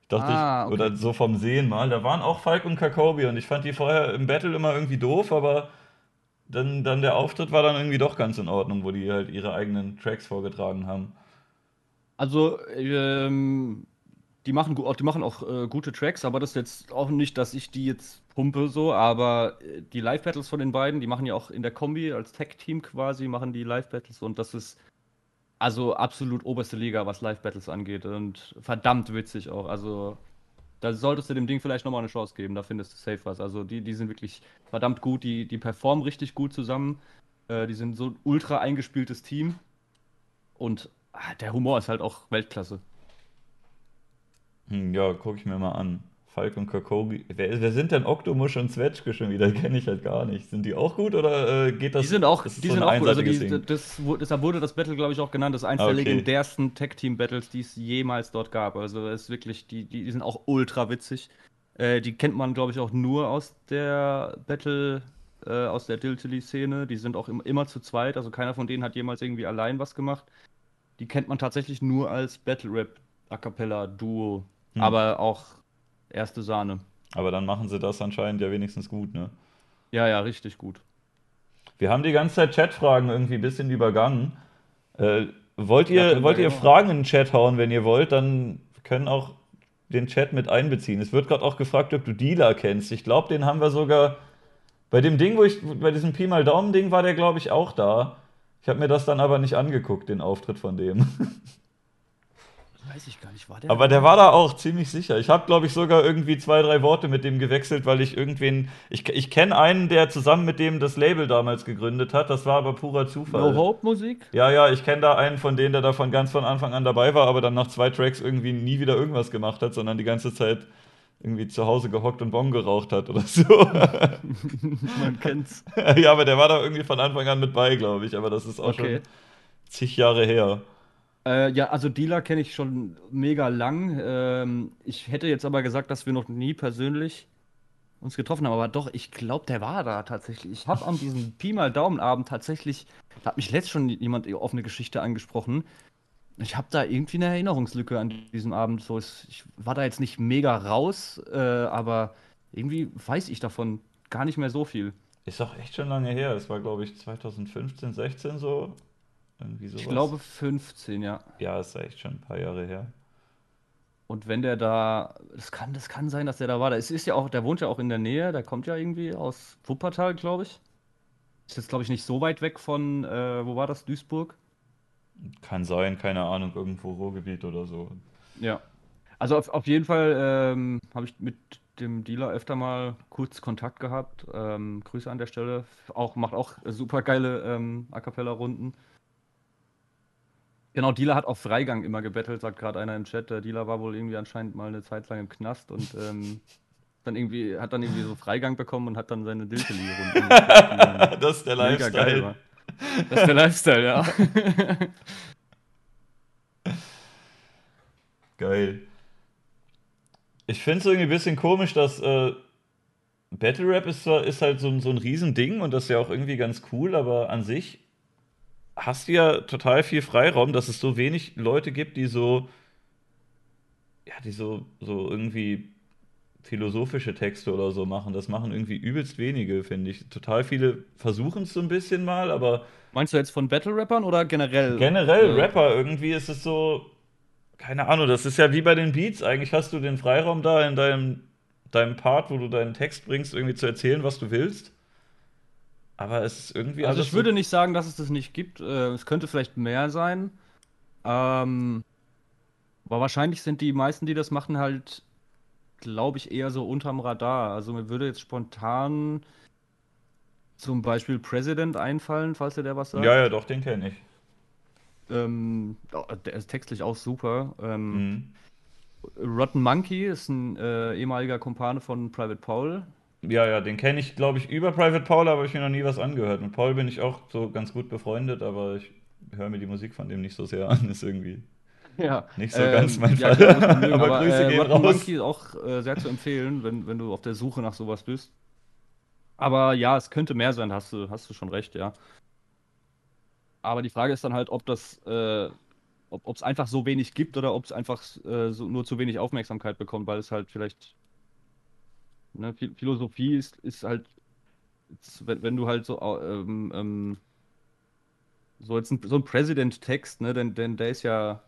Speaker 1: Ich dachte,
Speaker 2: Ah,
Speaker 1: ich,
Speaker 2: okay.
Speaker 1: oder so vom Sehen mal. Da waren auch Falk und Kakobi und ich fand die vorher im Battle immer irgendwie doof, aber dann, dann der Auftritt war dann irgendwie doch ganz in Ordnung, wo die halt ihre eigenen Tracks vorgetragen haben.
Speaker 2: Also, ähm, die machen, die machen auch äh, gute Tracks, aber das ist jetzt auch nicht, dass ich die jetzt pumpe so, aber äh, die Live-Battles von den beiden, die machen ja auch in der Kombi als Tag-Team quasi, machen die Live-Battles und das ist also absolut oberste Liga, was Live-Battles angeht und verdammt witzig auch. Also, da solltest du dem Ding vielleicht nochmal eine Chance geben, da findest du safe was. Also, die, die sind wirklich verdammt gut, die, die performen richtig gut zusammen. Äh, die sind so ein ultra eingespieltes Team und ah, der Humor ist halt auch Weltklasse.
Speaker 1: Hm, ja, gucke ich mir mal an. Falk und Kakobi. Wer, wer sind denn Oktomusch und Zwetschge schon wieder? [laughs] Kenne ich halt gar nicht. Sind die auch gut oder äh, geht das?
Speaker 2: Die sind auch, die
Speaker 1: so
Speaker 2: sind auch gut. Also die, das, deshalb wurde das Battle, glaube ich, auch genannt. Das ist eines
Speaker 1: Ah,
Speaker 2: der
Speaker 1: okay.
Speaker 2: legendärsten Tag-Team-Battles, die es jemals dort gab. Also es ist wirklich, die, die, die sind auch ultra witzig. Äh, die kennt man, glaube ich, auch nur aus der Battle, äh, aus der Diltily-Szene. Die sind auch im, immer zu zweit. Also keiner von denen hat jemals irgendwie allein was gemacht. Die kennt man tatsächlich nur als Battle-Rap-A Cappella-Duo.
Speaker 1: Hm.
Speaker 2: Aber auch erste Sahne.
Speaker 1: Aber dann machen sie das anscheinend ja wenigstens gut, ne?
Speaker 2: Ja, ja, richtig gut.
Speaker 1: Wir haben die ganze Zeit Chatfragen irgendwie ein bisschen übergangen. Äh, wollt ihr, wollt ihr. Fragen in den Chat hauen, wenn ihr wollt? Dann können auch den Chat mit einbeziehen. Es wird gerade auch gefragt, ob du Dealer kennst. Ich glaube, den haben wir sogar bei dem Ding, wo ich bei diesem Pi mal Daumen Ding war der, glaube ich, auch da. Ich habe mir das dann aber nicht angeguckt, den Auftritt von dem. [laughs]
Speaker 2: Weiß ich gar nicht, war der?
Speaker 1: Aber der war da auch ziemlich sicher. Ich habe, glaube ich, sogar irgendwie zwei, drei Worte mit dem gewechselt, weil ich irgendwen. Ich, ich kenne einen, der zusammen mit dem das Label damals gegründet hat. Das war aber purer Zufall.
Speaker 2: No Hope Musik?
Speaker 1: Ja, ja, ich kenne da einen von denen, der davon ganz von Anfang an dabei war, aber dann nach zwei Tracks irgendwie nie wieder irgendwas gemacht hat, sondern die ganze Zeit irgendwie zu Hause gehockt und Bon geraucht hat oder so. [laughs]
Speaker 2: Man kennt's.
Speaker 1: ja, aber der war da irgendwie von Anfang an mit bei, glaube ich. Aber das ist auch
Speaker 2: Okay.
Speaker 1: schon zig Jahre her.
Speaker 2: Äh, ja, also Dealer kenne ich schon mega lang. Ähm, ich hätte jetzt aber gesagt, dass wir noch nie persönlich uns getroffen haben. Aber doch, ich glaube, der war da tatsächlich. Ich habe an diesem Pi mal Daumenabend tatsächlich, da hat mich letzt schon jemand auf eine Geschichte angesprochen. Ich habe da irgendwie eine Erinnerungslücke an diesem Abend. So, ich war da jetzt nicht mega raus, äh, aber irgendwie weiß ich davon gar nicht mehr so viel.
Speaker 1: Ist auch echt schon lange her. Es war, glaube ich, 2015, 16 so. Irgendwie sowas.
Speaker 2: Ich glaube 15, ja.
Speaker 1: Ja, ist echt schon ein paar Jahre her.
Speaker 2: Und wenn der da, das kann, das kann sein, dass der da war. Der ist, ist ja auch, der wohnt ja auch in der Nähe, der kommt ja irgendwie aus Wuppertal, glaube ich. Ist jetzt, glaube ich, nicht so weit weg von, äh, wo war das, Duisburg?
Speaker 1: Kann sein, keine Ahnung, irgendwo Ruhrgebiet oder so.
Speaker 2: Ja. Also auf, auf jeden Fall ähm, habe ich mit dem Dealer öfter mal kurz Kontakt gehabt. Ähm, Grüße an der Stelle. Auch, macht auch super geile ähm, A Cappella-Runden. Genau, Dealer hat auf Freigang immer gebettelt, sagt gerade einer im Chat. Der Dealer war wohl irgendwie anscheinend mal eine Zeit lang im Knast und ähm, dann irgendwie, hat dann irgendwie so Freigang bekommen und hat dann seine Dilteli-Runden. [laughs]
Speaker 1: das ist der
Speaker 2: Mega geil
Speaker 1: Lifestyle.
Speaker 2: war. Das ist der Lifestyle, ja. [laughs]
Speaker 1: Geil. Ich finde es irgendwie ein bisschen komisch, dass äh, Battle Rap ist, zwar, ist halt so, ein- so ein Riesending und das ist ja auch irgendwie ganz cool, aber an sich hast du ja total viel Freiraum, dass es so wenig Leute gibt, die so, ja, die so, so irgendwie philosophische Texte oder so machen. Das machen irgendwie übelst wenige, finde ich. Total viele versuchen es so ein bisschen mal, aber
Speaker 2: Meinst du jetzt von Battle-Rappern oder generell?
Speaker 1: Generell
Speaker 2: Äh,
Speaker 1: Rapper, irgendwie ist es so, keine Ahnung, das ist ja wie bei den Beats. Eigentlich hast du den Freiraum da in deinem, deinem Part, wo du deinen Text bringst, irgendwie zu erzählen, was du willst. Aber es ist irgendwie
Speaker 2: Also ich würde
Speaker 1: so,
Speaker 2: nicht sagen, dass es das nicht gibt. Äh, es könnte vielleicht mehr sein. Ähm, aber wahrscheinlich sind die meisten, die das machen, halt, glaube ich, eher so unterm Radar. Also mir würde jetzt spontan zum Beispiel President einfallen, falls dir der was sagt.
Speaker 1: Ja, ja, doch, den kenne ich.
Speaker 2: Ähm, der ist textlich auch super. Ähm,
Speaker 1: Mhm.
Speaker 2: Rotten Monkey ist ein äh, ehemaliger Kumpane von Private Paul.
Speaker 1: Ja, ja, den kenne ich, glaube ich, über Private Paul, aber ich mir noch nie was angehört. Mit Paul bin ich auch so ganz gut befreundet, aber ich höre mir die Musik von dem nicht so sehr an. [laughs] Ist irgendwie.
Speaker 2: Ja,
Speaker 1: Nicht so ganz mein
Speaker 2: ja,
Speaker 1: Fall.
Speaker 2: mögen,
Speaker 1: Aber
Speaker 2: aber
Speaker 1: Grüße
Speaker 2: äh,
Speaker 1: gehen raus.
Speaker 2: Monkey ist auch äh, sehr zu empfehlen, wenn, wenn du auf der Suche nach sowas bist. Aber ja, es könnte mehr sein, hast du, hast du schon recht, ja. Aber die Frage ist dann halt, ob das, äh, ob es einfach so wenig gibt oder ob es einfach äh, so, nur zu wenig Aufmerksamkeit bekommt, weil es halt vielleicht, ne, Phi- Philosophie ist, ist halt, ist, wenn, wenn du halt so, ähm, ähm, so jetzt ein, so ein President-Text, ne, denn, denn der ist ja,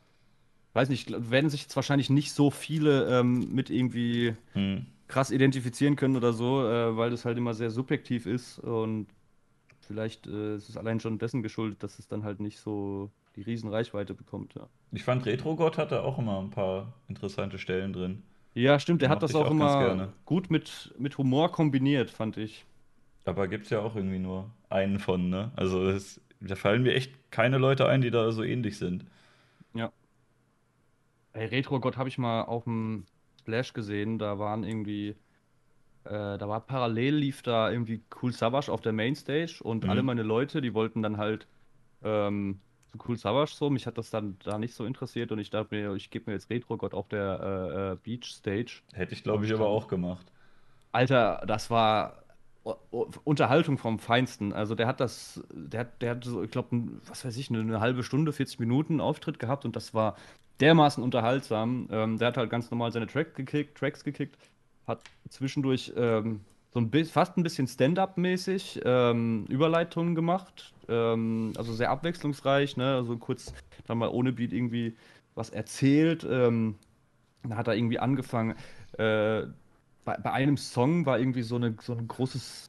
Speaker 2: weiß nicht, werden sich jetzt wahrscheinlich nicht so viele ähm, mit irgendwie
Speaker 1: Hm.
Speaker 2: krass identifizieren können oder so, äh, weil das halt immer sehr subjektiv ist und vielleicht äh, ist es allein schon dessen geschuldet, dass es dann halt nicht so die Riesenreichweite bekommt. Ja,
Speaker 1: Ich fand Retrogott hatte auch immer ein paar interessante Stellen drin.
Speaker 2: Ja stimmt, der hat das auch
Speaker 1: auch
Speaker 2: immer gut mit, mit Humor kombiniert, fand ich.
Speaker 1: Aber gibt's ja auch irgendwie nur einen von, ne? Also es, da fallen mir echt keine Leute ein, die da so ähnlich sind.
Speaker 2: Ja. Ey, Retro-Gott habe ich mal auf dem Splash gesehen, da waren irgendwie, äh, da war parallel lief da irgendwie Cool Savage auf der Mainstage und
Speaker 1: Mhm.
Speaker 2: alle meine Leute, die wollten dann halt ähm, zu Cool Savage so, mich hat das dann da nicht so interessiert und ich dachte mir, ich gebe mir jetzt Retro-Gott auf der äh, äh, Beach Stage.
Speaker 1: Hätte ich, glaube ich, aber auch gemacht.
Speaker 2: Alter, das war Unterhaltung vom Feinsten. Also der hat das, der hat, der hat so, ich glaube, was weiß ich, eine, eine halbe Stunde, 40 Minuten Auftritt gehabt und das war dermaßen unterhaltsam. Ähm, der hat halt ganz normal seine Track gekickt, Tracks gekickt, hat zwischendurch ähm, so ein bisschen, fast ein bisschen Stand-up-mäßig ähm, Überleitungen gemacht. Ähm, also sehr abwechslungsreich, ne? Also kurz dann mal ohne Beat irgendwie was erzählt. Ähm, dann hat er irgendwie angefangen. Äh, bei, bei einem Song war irgendwie so, eine, so ein großes,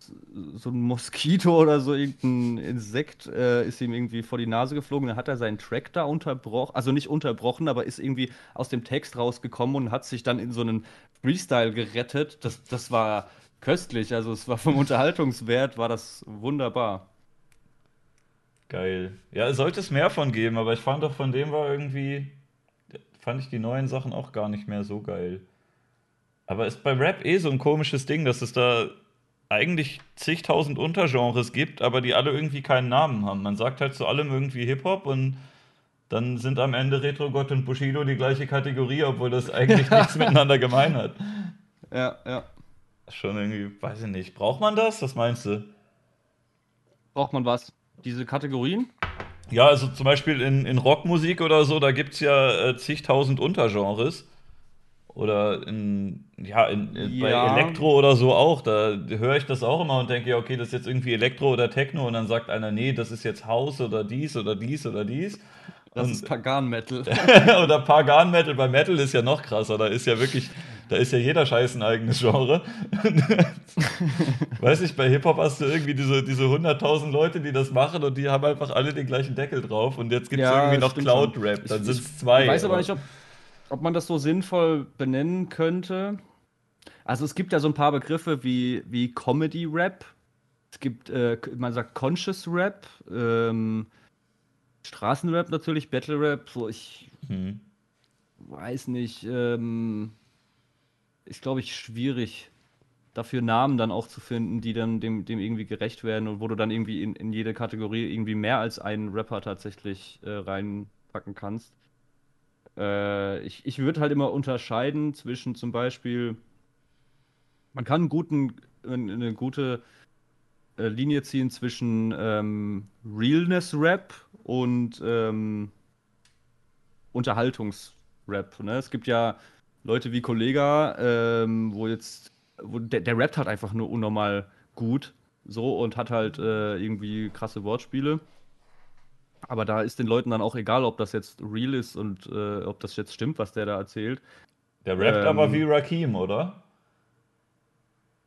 Speaker 2: so ein Moskito oder so, irgendein Insekt äh, ist ihm irgendwie vor die Nase geflogen. Dann hat er seinen Track da unterbrochen, also nicht unterbrochen, aber ist irgendwie aus dem Text rausgekommen und hat sich dann in so einen Freestyle gerettet. Das, das war köstlich, also es war vom [laughs] Unterhaltungswert, war das wunderbar.
Speaker 1: Geil. Ja, es sollte es mehr von geben, aber ich fand doch von dem war irgendwie, fand ich die neuen Sachen auch gar nicht mehr so geil. Aber ist bei Rap eh so ein komisches Ding, dass es da eigentlich zigtausend Untergenres gibt, aber die alle irgendwie keinen Namen haben. Man sagt halt zu allem irgendwie Hip-Hop und dann sind am Ende Retro-Gott und Bushido die gleiche Kategorie, obwohl das eigentlich [laughs] nichts miteinander gemein hat.
Speaker 2: Ja, ja.
Speaker 1: Schon irgendwie, weiß ich nicht. Braucht man das? Was meinst du?
Speaker 2: Braucht man was? Diese Kategorien?
Speaker 1: Ja, also zum Beispiel in, in Rockmusik oder so, da gibt es ja äh, zigtausend Untergenres. Oder in, ja, in, in, bei
Speaker 2: Ja.
Speaker 1: Elektro oder so auch. Da höre ich das auch immer und denke, ja, okay, das ist jetzt irgendwie Elektro oder Techno. Und dann sagt einer, nee, das ist jetzt House oder dies oder dies oder dies.
Speaker 2: Das
Speaker 1: Und-
Speaker 2: ist Pagan-Metal. [laughs]
Speaker 1: oder Pagan Metal. Bei Metal ist ja noch krasser. Da ist ja wirklich, da ist ja jeder Scheiß ein eigenes Genre. [laughs] Weiß ich, bei Hip-Hop hast du irgendwie diese, diese 100.000 Leute, die das machen und die haben einfach alle den gleichen Deckel drauf. Und jetzt gibt es
Speaker 2: Ja,
Speaker 1: irgendwie noch. Cloud-Rap. Dann sind es zwei.
Speaker 2: Ich weiß aber nicht, ob, ob man das so sinnvoll benennen könnte. Also es gibt ja so ein paar Begriffe wie, wie Comedy-Rap. Es gibt, äh, man sagt Conscious Rap, ähm, Straßenrap natürlich, Battle Rap. So, ich
Speaker 1: Hm.
Speaker 2: weiß nicht. Ähm, ist, glaube ich, schwierig, dafür Namen dann auch zu finden, die dann dem, dem irgendwie gerecht werden und wo du dann irgendwie in, in jede Kategorie irgendwie mehr als einen Rapper tatsächlich äh, reinpacken kannst. Äh, ich ich würde halt immer unterscheiden zwischen zum Beispiel, man kann einen guten, eine gute äh, Linie ziehen zwischen ähm, Realness-Rap und ähm, Unterhaltungs-Rap. Ne? Es gibt ja Leute wie Kollega, ähm, wo jetzt, wo der, der rappt halt einfach nur unnormal gut so und hat halt äh, irgendwie krasse Wortspiele. Aber da ist den Leuten dann auch egal, ob das jetzt real ist und äh, ob das jetzt stimmt, was der da erzählt.
Speaker 1: Der rappt
Speaker 2: Ähm.
Speaker 1: aber wie Rakim, oder?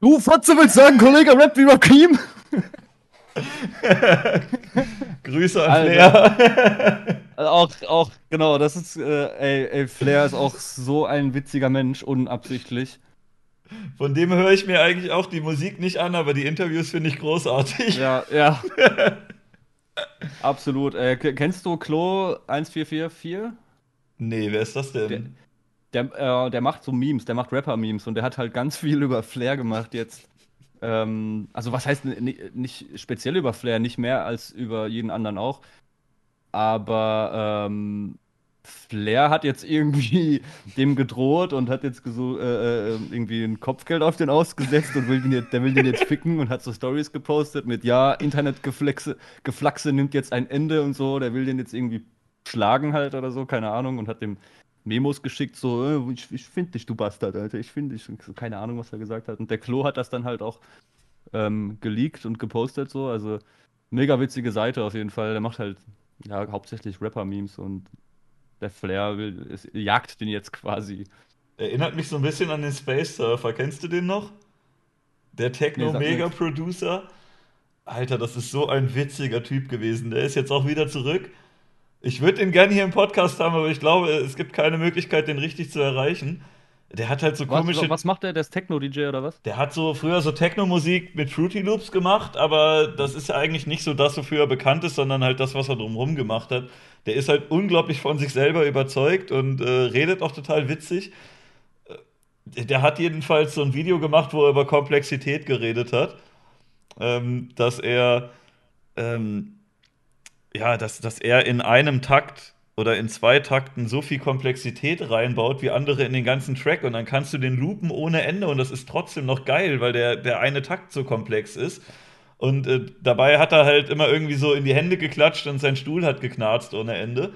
Speaker 2: Du, Fotze, willst sagen, Kollege rappt wie Rakim? [laughs]
Speaker 1: Grüße an
Speaker 2: Alter.
Speaker 1: Flair. [laughs]
Speaker 2: Also auch, auch, genau, das ist, äh, ey, ey, Flair ist auch so ein witziger Mensch, unabsichtlich.
Speaker 1: Von dem höre ich mir eigentlich auch die Musik nicht an, aber die Interviews finde ich großartig.
Speaker 2: Ja, ja. Absolut. Äh, kennst du Klo 1444?
Speaker 1: Nee, wer ist das denn?
Speaker 2: Der, äh, der macht so Memes, der macht Rapper-Memes und der hat halt ganz viel über Flair gemacht jetzt. Ähm, also was heißt nicht speziell über Flair, nicht mehr als über jeden anderen auch. Aber ähm, Flair hat jetzt irgendwie [laughs] dem gedroht und hat jetzt äh, äh, irgendwie ein Kopfgeld auf den ausgesetzt und will den jetzt, der will den jetzt ficken und hat so Stories gepostet mit, ja, Internetgeflexe, nimmt jetzt ein Ende und so, der will den jetzt irgendwie schlagen halt oder so, keine Ahnung, und hat dem Memos geschickt, so, äh, ich, ich finde dich, du Bastard, Alter, ich finde dich. So, keine Ahnung, was er gesagt hat. Und der Klo hat das dann halt auch ähm, geleakt und gepostet, so, also mega witzige Seite auf jeden Fall. Der macht halt ja, hauptsächlich Rapper-Memes und der Flair will, es, jagt den jetzt quasi.
Speaker 1: Erinnert mich so ein bisschen an den Space Surfer. Kennst du den noch? Der Techno-Mega-Producer. Alter, das ist so ein witziger Typ gewesen. Der ist jetzt auch wieder zurück. Ich würde ihn gerne hier im Podcast haben, aber ich glaube, es gibt keine Möglichkeit, den richtig zu erreichen. Der hat halt so komische.
Speaker 2: Was, was macht der? Der ist Techno-DJ oder was?
Speaker 1: Der hat so früher so Techno-Musik mit Fruity Loops gemacht, aber das ist ja eigentlich nicht so das, wofür er bekannt ist, sondern halt das, was er drumherum gemacht hat. Der ist halt unglaublich von sich selber überzeugt und äh, redet auch total witzig. Äh, der hat jedenfalls so ein Video gemacht, wo er über Komplexität geredet hat. Ähm, dass er, ähm, ja, dass, dass er in einem Takt oder in zwei Takten so viel Komplexität reinbaut wie andere in den ganzen Track und dann kannst du den loopen ohne Ende und das ist trotzdem noch geil, weil der, der eine Takt so komplex ist. Und äh, dabei hat er halt immer irgendwie so in die Hände geklatscht und sein Stuhl hat geknarzt ohne Ende.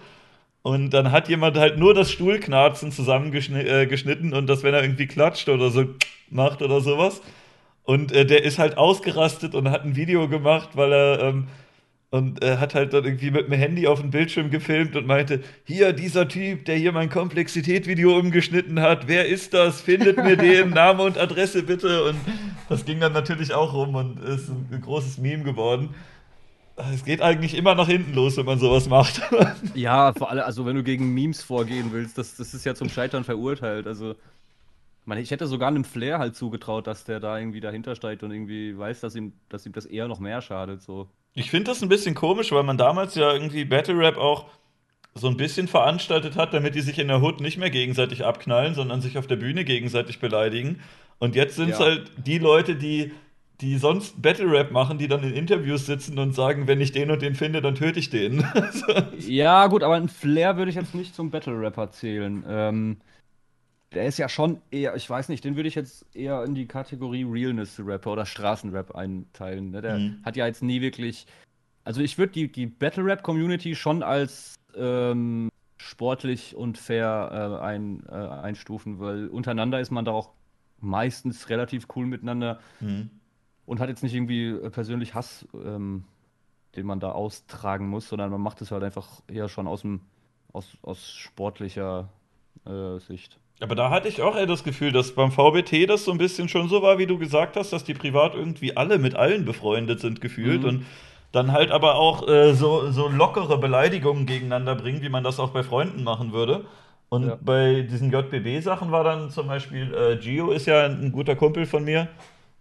Speaker 1: Und dann hat jemand halt nur das Stuhlknarzen zusammengeschnitten äh, und das, wenn er irgendwie klatscht oder so macht oder sowas. Und äh, der ist halt ausgerastet und hat ein Video gemacht, weil er ähm, und äh, hat halt dann irgendwie mit dem Handy auf dem Bildschirm gefilmt und meinte, hier, dieser Typ, der hier mein Komplexität-Video umgeschnitten hat, wer ist das? Findet mir den, [laughs] Name und Adresse bitte. Und das ging dann natürlich auch rum und ist ein großes Meme geworden. Es geht eigentlich immer nach hinten los, wenn man sowas macht. [laughs]
Speaker 2: ja, vor allem, also wenn du gegen Memes vorgehen willst, das, das ist ja zum Scheitern verurteilt. Also, man, ich hätte sogar einem Flair halt zugetraut, dass der da irgendwie dahinter steigt und irgendwie weiß, dass ihm, dass ihm das eher noch mehr schadet. So.
Speaker 1: Ich finde das ein bisschen komisch, weil man damals ja irgendwie Battle Rap auch so ein bisschen veranstaltet hat, damit die sich in der Hood nicht mehr gegenseitig abknallen, sondern sich auf der Bühne gegenseitig beleidigen. Und jetzt sind es ja. halt die Leute, die, die sonst Battle Rap machen, die dann in Interviews sitzen und sagen, wenn ich den und den finde, dann töte ich den. [laughs]
Speaker 2: ja, gut, aber ein Flair würde ich jetzt nicht zum Battle Rapper zählen. Ähm, der ist ja schon eher, ich weiß nicht, den würde ich jetzt eher in die Kategorie Realness-Rapper oder Straßenrap einteilen. Ne? Der mhm. hat ja jetzt nie wirklich. Also ich würde die, die Battle-Rap-Community schon als ähm, sportlich und fair äh, ein, äh, einstufen, weil untereinander ist man da auch meistens relativ cool miteinander mhm. und hat jetzt nicht irgendwie äh, persönlich Hass, ähm, den man da austragen muss, sondern man macht es halt einfach eher schon aus, dem, aus, aus sportlicher äh, Sicht.
Speaker 1: Aber da hatte ich auch eher das Gefühl, dass beim VBT das so ein bisschen schon so war, wie du gesagt hast, dass die privat irgendwie alle mit allen befreundet sind gefühlt mhm. und dann halt aber auch äh, so, so lockere Beleidigungen gegeneinander bringen, wie man das auch bei Freunden machen würde. Und ja. bei diesen JBB-Sachen war dann zum Beispiel, äh, Gio ist ja ein, ein guter Kumpel von mir,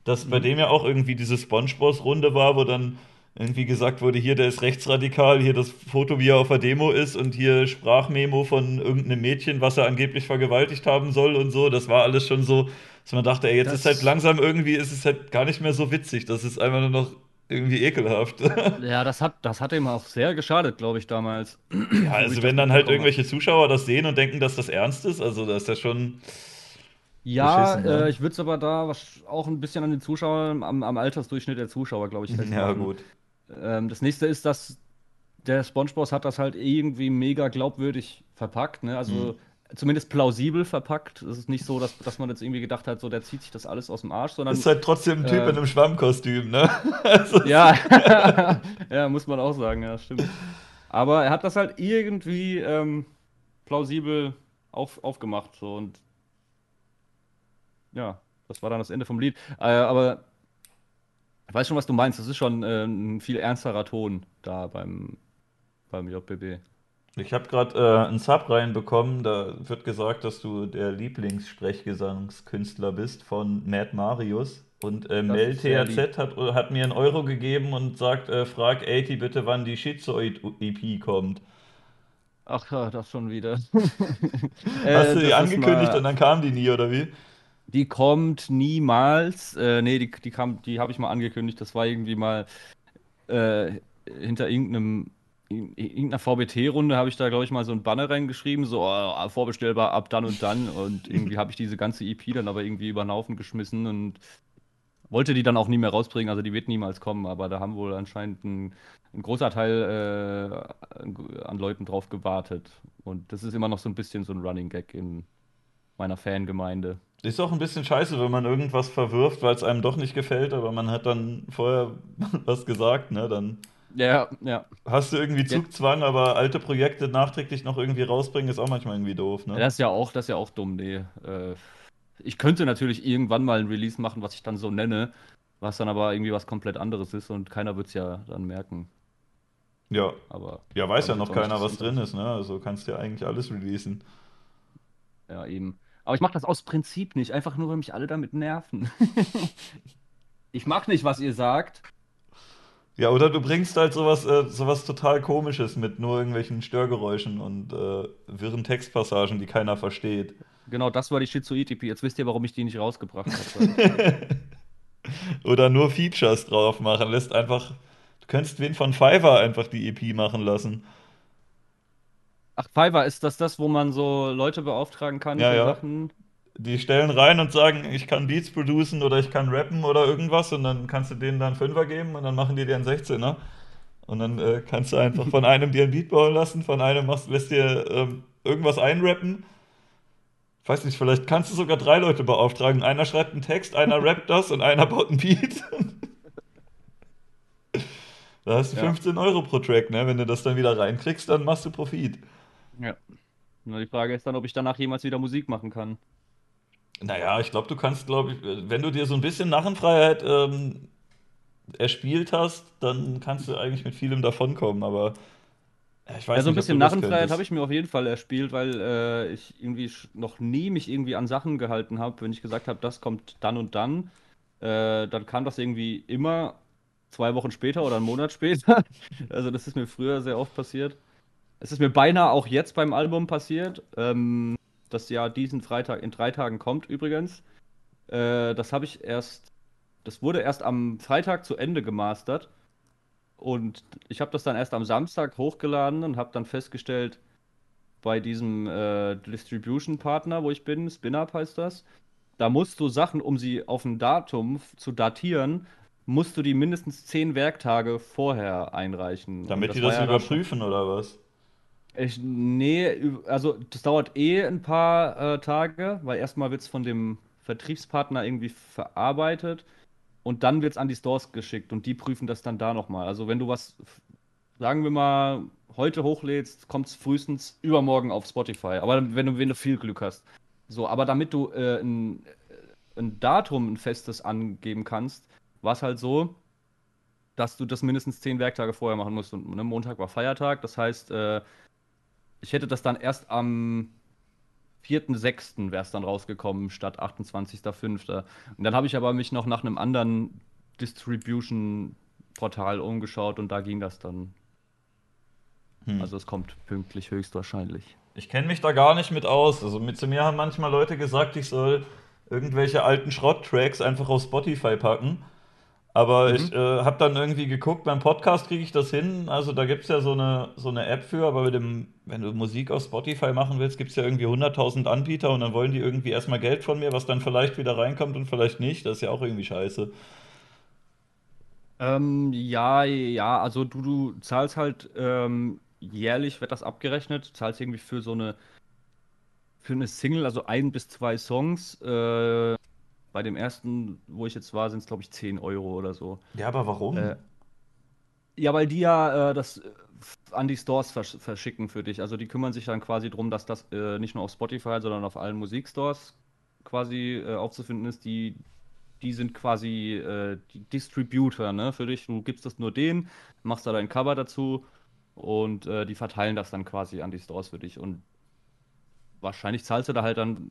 Speaker 1: dass mhm. bei dem ja auch irgendwie diese Spongeboss-Runde war, wo dann irgendwie gesagt wurde, hier, der ist rechtsradikal, hier das Foto, wie er auf der Demo ist und hier Sprachmemo von irgendeinem Mädchen, was er angeblich vergewaltigt haben soll und so. Das war alles schon so, dass man dachte, ey, jetzt das ist halt langsam irgendwie, ist es halt gar nicht mehr so witzig. Das ist einfach nur noch irgendwie ekelhaft. [laughs]
Speaker 2: Ja, das hat, das hat ihm auch sehr geschadet, glaube ich, damals.
Speaker 1: Ja, also wenn dann halt irgendwelche Zuschauer das sehen und denken, dass das ernst ist, also das ist ja schon.
Speaker 2: Ja, äh, ich würde es aber da auch ein bisschen an den Zuschauern, am, am Altersdurchschnitt der Zuschauer, glaube ich,
Speaker 1: festmachen. [laughs] Ja, gut.
Speaker 2: Ähm, das nächste ist, dass der SpongeBoss hat das halt irgendwie mega glaubwürdig verpackt, ne? Also mhm. zumindest plausibel verpackt. Es ist nicht so, dass, dass man jetzt irgendwie gedacht hat, so der zieht sich das alles aus dem Arsch, sondern.
Speaker 1: Ist halt trotzdem ein Typ äh, in einem Schwammkostüm, ne? [laughs]
Speaker 2: also ja, [laughs] ja, muss man auch sagen, ja, stimmt. Aber er hat das halt irgendwie ähm, plausibel auf, aufgemacht, so und ja, das war dann das Ende vom Lied. Äh, aber ich weiß schon, was du meinst. Das ist schon äh, ein viel ernsterer Ton da beim, beim JBB.
Speaker 1: Ich habe gerade äh, einen Sub reinbekommen, da wird gesagt, dass du der Lieblingssprechgesangskünstler bist von Mad Marius. Und äh, Mel THZ hat, hat, mir einen Euro gegeben und sagt, äh, frag 80 bitte, wann die Schizoid-EP kommt.
Speaker 2: Ach ja, das schon wieder. [laughs]
Speaker 1: Hast du die angekündigt und dann kam die nie, oder wie?
Speaker 2: Die kommt niemals. Äh, nee, die, die, kam, die habe ich mal angekündigt. Das war irgendwie mal äh, hinter irgendeinem in irgendeiner VBT-Runde habe ich da, glaube ich, mal so ein Banner reingeschrieben, so oh, vorbestellbar ab dann und dann. Und irgendwie habe ich diese ganze EP dann aber irgendwie über den Haufen geschmissen und wollte die dann auch nie mehr rausbringen. Also die wird niemals kommen, aber da haben wohl anscheinend ein, ein großer Teil äh, an Leuten drauf gewartet. Und das ist immer noch so ein bisschen so ein Running Gag in meiner Fangemeinde.
Speaker 1: Ist auch ein bisschen scheiße, wenn man irgendwas verwirft, weil es einem doch nicht gefällt, aber man hat dann vorher [laughs] was gesagt, ne? Dann
Speaker 2: ja, ja.
Speaker 1: Hast du irgendwie Zugzwang, aber alte Projekte nachträglich noch irgendwie rausbringen, ist auch manchmal irgendwie doof, ne?
Speaker 2: Das ist ja auch, das ist ja auch dumm, nee. Äh, ich könnte natürlich irgendwann mal ein Release machen, was ich dann so nenne, was dann aber irgendwie was komplett anderes ist und keiner wird es ja dann merken.
Speaker 1: Ja. Aber. Ja, weiß ja noch keiner, was drin ist, ne? Also kannst du ja eigentlich alles releasen.
Speaker 2: Ja, eben. Aber ich mache das aus Prinzip nicht, einfach nur, weil mich alle damit nerven. [laughs] ich mag nicht, was ihr sagt,
Speaker 1: ja, oder du bringst halt sowas, äh, sowas total komisches mit nur irgendwelchen Störgeräuschen und äh, wirren Textpassagen, die keiner versteht.
Speaker 2: Genau, das war die Shizuitipi. Jetzt wisst ihr, warum ich die nicht rausgebracht habe. [laughs]
Speaker 1: oder nur Features drauf machen. Lässt einfach. Du könntest wen von Fiverr einfach die EP machen lassen.
Speaker 2: Ach, Fiverr, ist das das, wo man so Leute beauftragen kann
Speaker 1: ja, für ja. Sachen? die stellen rein und sagen, ich kann Beats producen oder ich kann rappen oder irgendwas und dann kannst du denen dann Fünfer geben und dann machen die dir einen 16er. Und dann äh, kannst du einfach [laughs] von einem dir ein Beat bauen lassen, von einem machst, lässt dir ähm, irgendwas einrappen. Ich weiß nicht, vielleicht kannst du sogar drei Leute beauftragen. Einer schreibt einen Text, einer [laughs] rappt das und einer baut einen Beat. [laughs] da hast du ja. 15 Euro pro Track, ne? Wenn du das dann wieder reinkriegst, dann machst du Profit.
Speaker 2: Ja. Nur die Frage ist dann, ob ich danach jemals wieder Musik machen kann.
Speaker 1: Naja, ich glaube, du kannst, glaube ich, wenn du dir so ein bisschen Narrenfreiheit ähm, erspielt hast, dann kannst du eigentlich mit vielem davonkommen, aber
Speaker 2: ich weiß ja, so ein bisschen Narrenfreiheit habe ich mir auf jeden Fall erspielt, weil äh, ich irgendwie noch nie mich irgendwie an Sachen gehalten habe. Wenn ich gesagt habe, das kommt dann und dann, äh, dann kam das irgendwie immer zwei Wochen später oder einen Monat später. [laughs] also das ist mir früher sehr oft passiert. Es ist mir beinahe auch jetzt beim Album passiert. Ähm, das ja diesen Freitag in drei Tagen kommt übrigens. Äh, das habe ich erst, das wurde erst am Freitag zu Ende gemastert. Und ich habe das dann erst am Samstag hochgeladen und habe dann festgestellt, bei diesem äh, Distribution-Partner, wo ich bin, SpinUp heißt das, da musst du Sachen, um sie auf ein Datum zu datieren, musst du die mindestens zehn Werktage vorher einreichen.
Speaker 1: Damit das die das überprüfen oder was?
Speaker 2: Ich, nee, also das dauert eh ein paar äh, Tage, weil erstmal wird es von dem Vertriebspartner irgendwie verarbeitet und dann wird es an die Stores geschickt und die prüfen das dann da nochmal. Also wenn du was, sagen wir mal, heute hochlädst, kommt es frühestens übermorgen auf Spotify. Aber wenn du, wenn du viel Glück hast. So, aber damit du äh, ein, äh, ein Datum, ein festes angeben kannst, war es halt so, dass du das mindestens zehn Werktage vorher machen musst. Und ne, Montag war Feiertag, das heißt, äh, ich hätte das dann erst am 4.6. wäre es dann rausgekommen, statt 28.5. Und dann habe ich aber mich noch nach einem anderen Distribution-Portal umgeschaut und da ging das dann. Hm. Also es kommt pünktlich höchstwahrscheinlich.
Speaker 1: Ich kenne mich da gar nicht mit aus. Also mit zu mir haben manchmal Leute gesagt, ich soll irgendwelche alten Schrott-Tracks einfach auf Spotify packen. Aber mhm. ich äh, habe dann irgendwie geguckt, beim Podcast kriege ich das hin. Also da gibt es ja so eine, so eine App für, aber mit dem, wenn du Musik auf Spotify machen willst, gibt es ja irgendwie 100.000 Anbieter und dann wollen die irgendwie erstmal Geld von mir, was dann vielleicht wieder reinkommt und vielleicht nicht. Das ist ja auch irgendwie scheiße.
Speaker 2: Ähm, ja, ja, also du, du zahlst halt ähm, jährlich, wird das abgerechnet, du zahlst irgendwie für so eine, für eine Single, also ein bis zwei Songs, äh, bei dem ersten, wo ich jetzt war, sind es, glaube ich, 10 Euro oder so.
Speaker 1: Ja, aber warum? Äh,
Speaker 2: ja, weil die ja äh, das äh, an die Stores versch verschicken für dich. Also die kümmern sich dann quasi darum, dass das äh, nicht nur auf Spotify, sondern auf allen Musikstores quasi äh, aufzufinden ist. Die, die sind quasi äh, die Distributor ne, für dich. Du gibst das nur denen, machst da dein Cover dazu und die verteilen das dann quasi an die Stores für dich. Und wahrscheinlich zahlst du da halt dann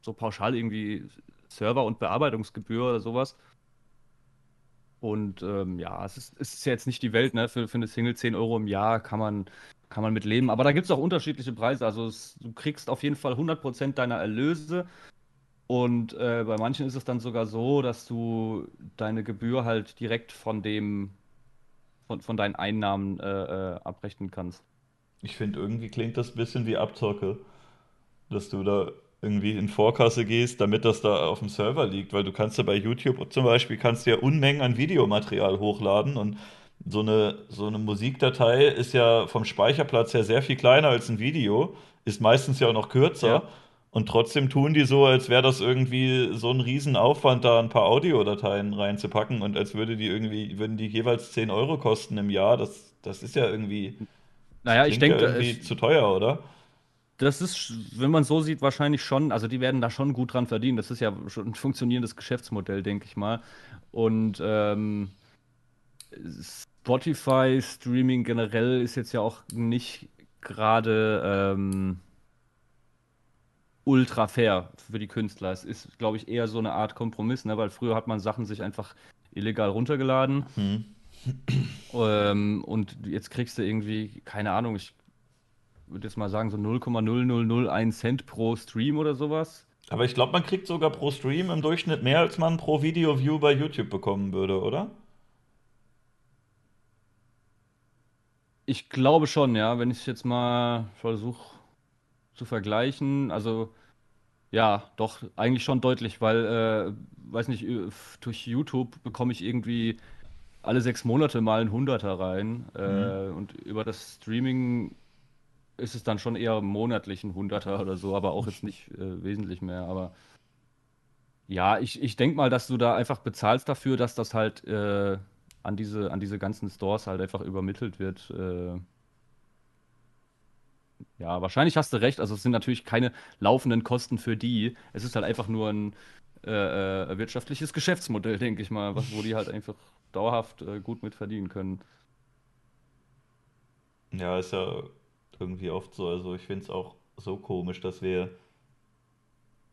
Speaker 2: so pauschal irgendwie Server- und Bearbeitungsgebühr oder sowas. Und ähm, ja, es ist, es ist ja jetzt nicht die Welt, ne? Für, für eine Single 10 Euro im Jahr kann man, kann man mit leben. Aber da gibt es auch unterschiedliche Preise. Also es, du kriegst auf jeden Fall 100% deiner Erlöse. Und äh, bei manchen ist es dann sogar so, dass du deine Gebühr halt direkt von dem von, von deinen Einnahmen äh, äh, abrechnen kannst.
Speaker 1: Ich finde, irgendwie klingt das ein bisschen wie Abzocke, dass du da irgendwie in Vorkasse gehst, damit das da auf dem Server liegt, weil du kannst ja bei YouTube zum Beispiel kannst ja Unmengen an Videomaterial hochladen und so eine, so eine Musikdatei ist ja vom Speicherplatz her sehr viel kleiner als ein Video, ist meistens ja auch noch kürzer
Speaker 2: Ja.
Speaker 1: und trotzdem tun die so, als wäre das irgendwie so ein Riesenaufwand, da ein paar Audiodateien reinzupacken und als würde die irgendwie, würden die jeweils 10 Euro kosten im Jahr. Das, das ist ja irgendwie,
Speaker 2: Naja, ich
Speaker 1: klingt ja
Speaker 2: denke,
Speaker 1: irgendwie zu teuer, oder?
Speaker 2: Das ist, wenn man so sieht, wahrscheinlich schon, also die werden da schon gut dran verdienen. Das ist ja schon ein funktionierendes Geschäftsmodell, denke ich mal. Und ähm, Spotify Streaming generell ist jetzt ja auch nicht gerade ähm, ultra fair für die Künstler. Es ist, glaube ich, eher so eine Art Kompromiss, ne? Weil früher hat man Sachen sich einfach illegal runtergeladen.
Speaker 1: Hm.
Speaker 2: Ähm, und jetzt kriegst du irgendwie, keine Ahnung, ich würde jetzt mal sagen, so 0,0001 Cent pro Stream oder sowas.
Speaker 1: Aber ich glaube, man kriegt sogar pro Stream im Durchschnitt mehr, als man pro Video-View bei YouTube bekommen würde, oder?
Speaker 2: Ich glaube schon, ja, wenn ich jetzt mal versuche zu vergleichen, also ja, doch, eigentlich schon deutlich, weil, äh, weiß nicht, äh, durch YouTube bekomme ich irgendwie alle sechs Monate mal einen Hunderter rein.
Speaker 1: Hm.
Speaker 2: Äh, und über das Streaming ist es dann schon eher monatlich ein Hunderter oder so, aber auch jetzt nicht äh, wesentlich mehr. Aber ja, ich, ich denke mal, dass du da einfach bezahlst dafür, dass das halt äh, an diese, an diese ganzen Stores halt einfach übermittelt wird. Äh, ja, wahrscheinlich hast du recht. Also es sind natürlich keine laufenden Kosten für die. Es ist halt einfach nur ein äh, äh, wirtschaftliches Geschäftsmodell, denke ich mal, wo die halt einfach dauerhaft äh, gut mit verdienen können.
Speaker 1: Ja, ist ja irgendwie oft so. Also ich finde es auch so komisch, dass wir,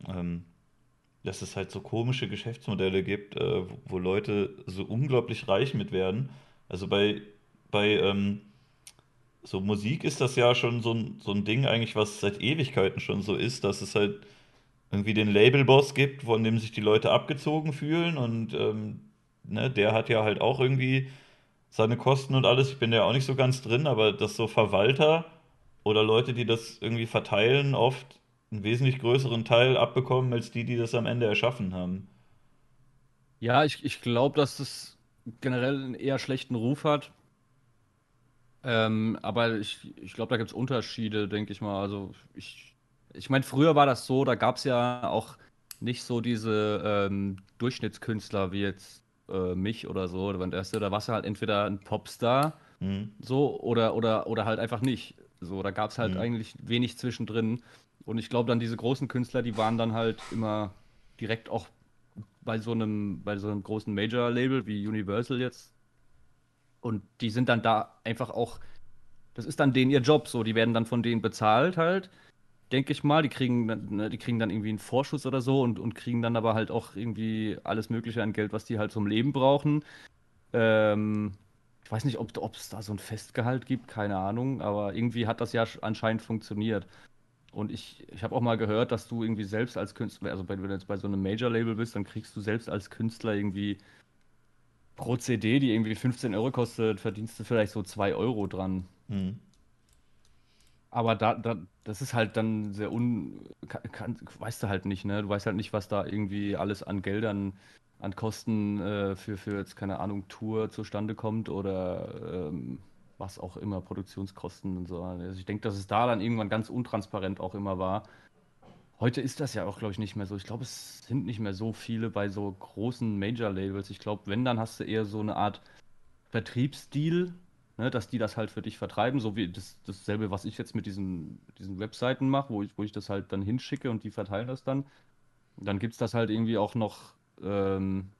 Speaker 1: ähm, dass es halt so komische Geschäftsmodelle gibt, äh, wo, wo Leute so unglaublich reich mit werden. Also bei, bei ähm, so Musik ist das ja schon so ein, so ein Ding eigentlich, was seit Ewigkeiten schon so ist, dass es halt irgendwie den Labelboss gibt, von dem sich die Leute abgezogen fühlen und ähm, ne, der hat ja halt auch irgendwie seine Kosten und alles. Ich bin ja auch nicht so ganz drin, aber dass so Verwalter oder Leute, die das irgendwie verteilen, oft einen wesentlich größeren Teil abbekommen als die, die das am Ende erschaffen haben.
Speaker 2: Ja, ich, ich glaube, dass es generell einen eher schlechten Ruf hat. Ähm, aber ich, ich glaube, da gibt es Unterschiede, denke ich mal. Also ich, ich meine, früher war das so, da gab es ja auch nicht so diese ähm, Durchschnittskünstler wie jetzt äh, mich oder so. Da warst du- halt entweder ein Popstar,
Speaker 1: Hm,
Speaker 2: so, oder, oder, oder halt einfach nicht. So, da gab es halt
Speaker 1: hm,
Speaker 2: eigentlich wenig zwischendrin. Und ich glaube dann, diese großen Künstler, die waren dann halt immer direkt auch bei so einem, bei so einem großen Major-Label wie Universal jetzt. Und die sind dann da einfach auch, das ist dann denen ihr Job, so, die werden dann von denen bezahlt halt, denke ich mal. Die kriegen, dann- ne, die kriegen dann irgendwie einen Vorschuss oder so und, und kriegen dann aber halt auch irgendwie alles Mögliche an Geld, was die halt zum Leben brauchen. Ähm, ich weiß nicht, ob, es da so ein Festgehalt gibt, keine Ahnung, aber irgendwie hat das ja sch- anscheinend funktioniert. Und ich, ich habe auch mal gehört, dass du irgendwie selbst als Künstler, also wenn du jetzt bei so einem Major-Label bist, dann kriegst du selbst als Künstler irgendwie pro CD, die irgendwie 15 Euro kostet, verdienst du vielleicht so 2 Euro dran.
Speaker 1: hm.
Speaker 2: Aber da, da, das ist halt dann sehr un... Kann, kann, weißt du halt nicht, ne? Du weißt halt nicht, was da irgendwie alles an Geldern, an Kosten äh, für, für jetzt, keine Ahnung, Tour zustande kommt oder ähm, was auch immer, Produktionskosten und so. Also ich denke, dass es da dann irgendwann ganz untransparent auch immer war. Heute ist das ja auch, glaube ich, nicht mehr so. Ich glaube, es sind nicht mehr so viele bei so großen Major-Labels. Ich glaube, wenn, dann hast du eher so eine Art Vertriebsdeal, ne, dass die das halt für dich vertreiben, so wie das, dasselbe, was ich jetzt mit diesen, diesen Webseiten mache, wo ich, wo ich das halt dann hinschicke und die verteilen das dann. Dann gibt es das halt irgendwie auch noch, ähm,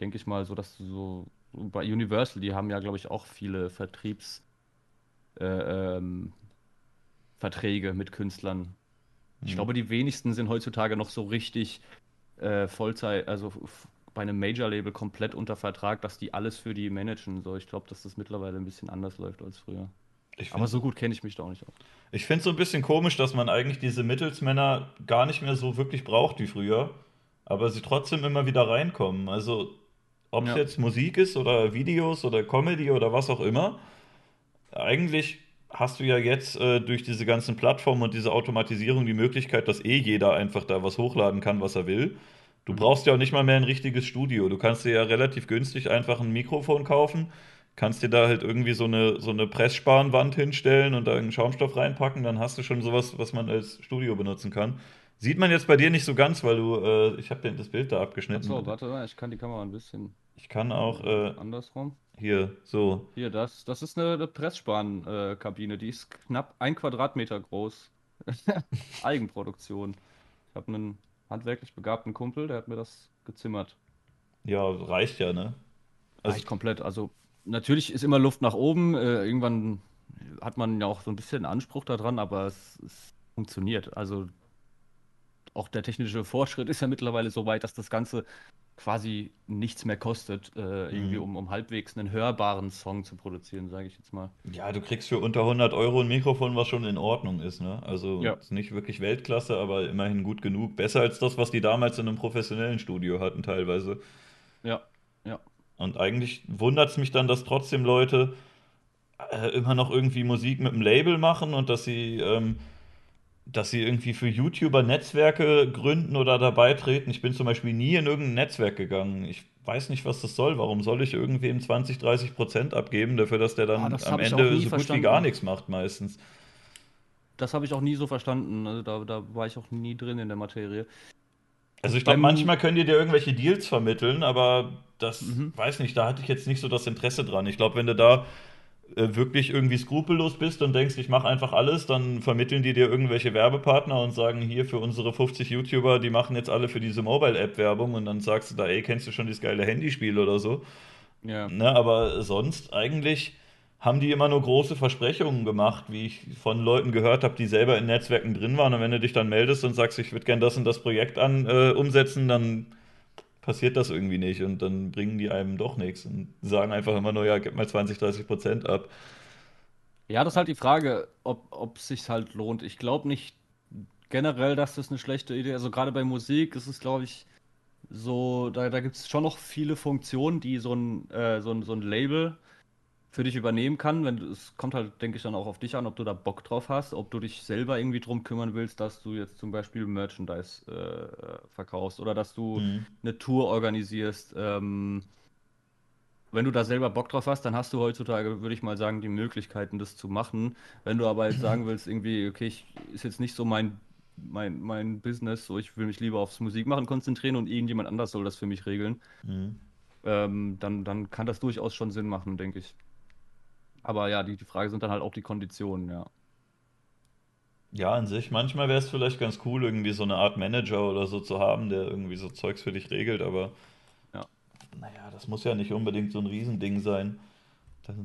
Speaker 2: denke ich mal, so dass du so, bei Universal, die haben ja, glaube ich, auch viele Vertriebs, äh, ähm, Verträge mit Künstlern. Ich
Speaker 1: Hm.
Speaker 2: glaube, die wenigsten sind heutzutage noch so richtig äh, Vollzeit, also bei einem Major-Label komplett unter Vertrag, dass die alles für die managen. So, ich glaube, dass das mittlerweile ein bisschen anders läuft als früher.
Speaker 1: Ich
Speaker 2: Aber so gut kenne ich mich da auch nicht aus.
Speaker 1: ich finde es so ein bisschen komisch, dass man eigentlich diese Mittelsmänner gar nicht mehr so wirklich braucht wie früher, aber sie trotzdem immer wieder reinkommen. Also ob es
Speaker 2: Ja.
Speaker 1: jetzt Musik ist oder Videos oder Comedy oder was auch immer. Eigentlich hast du ja jetzt äh, durch diese ganzen Plattformen und diese Automatisierung die Möglichkeit, dass eh jeder einfach da was hochladen kann, was er will. Du
Speaker 2: Mhm.
Speaker 1: brauchst ja auch nicht mal mehr ein richtiges Studio. Du kannst dir ja relativ günstig einfach ein Mikrofon kaufen, kannst dir da halt irgendwie so eine, so eine Pressspanwand hinstellen und da irgendeinen Schaumstoff reinpacken, dann hast du schon sowas, was man als Studio benutzen kann. Sieht man jetzt bei dir nicht so ganz, weil du, äh, ich habe das Bild da abgeschnitten.
Speaker 2: Achso, warte mal, ich kann die Kamera ein bisschen
Speaker 1: Ich kann auch äh,
Speaker 2: andersrum.
Speaker 1: hier so.
Speaker 2: Hier, das, das ist eine, eine Pressspan-Kabine, die ist knapp ein Quadratmeter groß. [laughs] Eigenproduktion. Ich habe einen handwerklich begabten Kumpel, der hat mir das gezimmert.
Speaker 1: Ja, reicht ja, ne? Also,
Speaker 2: Reicht komplett. Also natürlich ist immer Luft nach oben. Äh, irgendwann hat man ja auch so ein bisschen Anspruch daran, aber es, es funktioniert. Also auch der technische Fortschritt ist ja mittlerweile so weit, dass das Ganze quasi nichts mehr kostet, äh, irgendwie
Speaker 1: Mhm.
Speaker 2: um, um halbwegs einen hörbaren Song zu produzieren, sage ich jetzt mal.
Speaker 1: ja, du kriegst für unter 100 Euro ein Mikrofon, was schon in Ordnung ist, ne? Also
Speaker 2: Ja.
Speaker 1: ist nicht wirklich Weltklasse, aber immerhin gut genug. Besser als das, was die damals in einem professionellen Studio hatten, teilweise.
Speaker 2: Ja, ja.
Speaker 1: Und eigentlich wundert es mich dann, dass trotzdem Leute äh, immer noch irgendwie Musik mit einem Label machen und dass sie, ähm, dass sie irgendwie für YouTuber Netzwerke gründen oder dabei treten. Ich bin zum Beispiel nie in irgendein Netzwerk gegangen. Ich weiß nicht, was das soll. Warum soll ich irgendwem 20, 30 Prozent abgeben, dafür, dass der dann
Speaker 2: Ah,
Speaker 1: am Ende so gut wie gar nichts macht meistens?
Speaker 2: Das habe ich auch nie so verstanden. Also da, da war ich auch nie drin in der Materie.
Speaker 1: Also ich glaube, manchmal können die dir irgendwelche Deals vermitteln, aber das,
Speaker 2: Mhm.
Speaker 1: weiß nicht, da hatte ich jetzt nicht so das Interesse dran. Ich glaube, wenn du da wirklich irgendwie skrupellos bist und denkst, ich mache einfach alles, dann vermitteln die dir irgendwelche Werbepartner und sagen, hier für unsere 50 YouTuber, die machen jetzt alle für diese Mobile-App Werbung und dann sagst du da, ey, kennst du schon dieses geile Handyspiel oder so?
Speaker 2: Ja.
Speaker 1: Ne, aber sonst eigentlich haben die immer nur große Versprechungen gemacht, wie ich von Leuten gehört habe, die selber in Netzwerken drin waren. Und wenn du dich dann meldest und sagst, ich würde gern das und das Projekt an, äh, umsetzen, dann passiert das irgendwie nicht. Und dann bringen die einem doch nichts und sagen einfach immer nur, ja, gib mal 20, 30 Prozent ab.
Speaker 2: Ja, das ist halt die Frage, ob, es sich halt lohnt. Ich glaube nicht generell, dass das eine schlechte Idee ist. Also gerade bei Musik ist es, glaube ich, so, da, da gibt es schon noch viele Funktionen, die so ein, äh, so ein, so ein Label für dich übernehmen kann. Wenn es kommt halt, denke ich, dann auch auf dich an, ob du da Bock drauf hast, ob du dich selber irgendwie drum kümmern willst, dass du jetzt zum Beispiel Merchandise äh, verkaufst oder dass du
Speaker 1: Mhm.
Speaker 2: eine Tour organisierst. Ähm, wenn du da selber Bock drauf hast, dann hast du heutzutage, würde ich mal sagen, die Möglichkeiten, das zu machen. Wenn du aber jetzt sagen [laughs] willst, irgendwie, okay, ich, ist jetzt nicht so mein, mein, mein Business, so ich will mich lieber aufs Musikmachen konzentrieren und irgendjemand anders soll das für mich regeln,
Speaker 1: Mhm.
Speaker 2: ähm, dann, dann kann das durchaus schon Sinn machen, denke ich. Aber ja, die, die Frage sind dann halt auch die Konditionen, ja.
Speaker 1: Ja, an sich, manchmal wäre es vielleicht ganz cool, irgendwie so eine Art Manager oder so zu haben, der irgendwie so Zeugs für dich regelt, aber
Speaker 2: Ja.
Speaker 1: naja, das muss ja nicht unbedingt so ein Riesending sein. Das,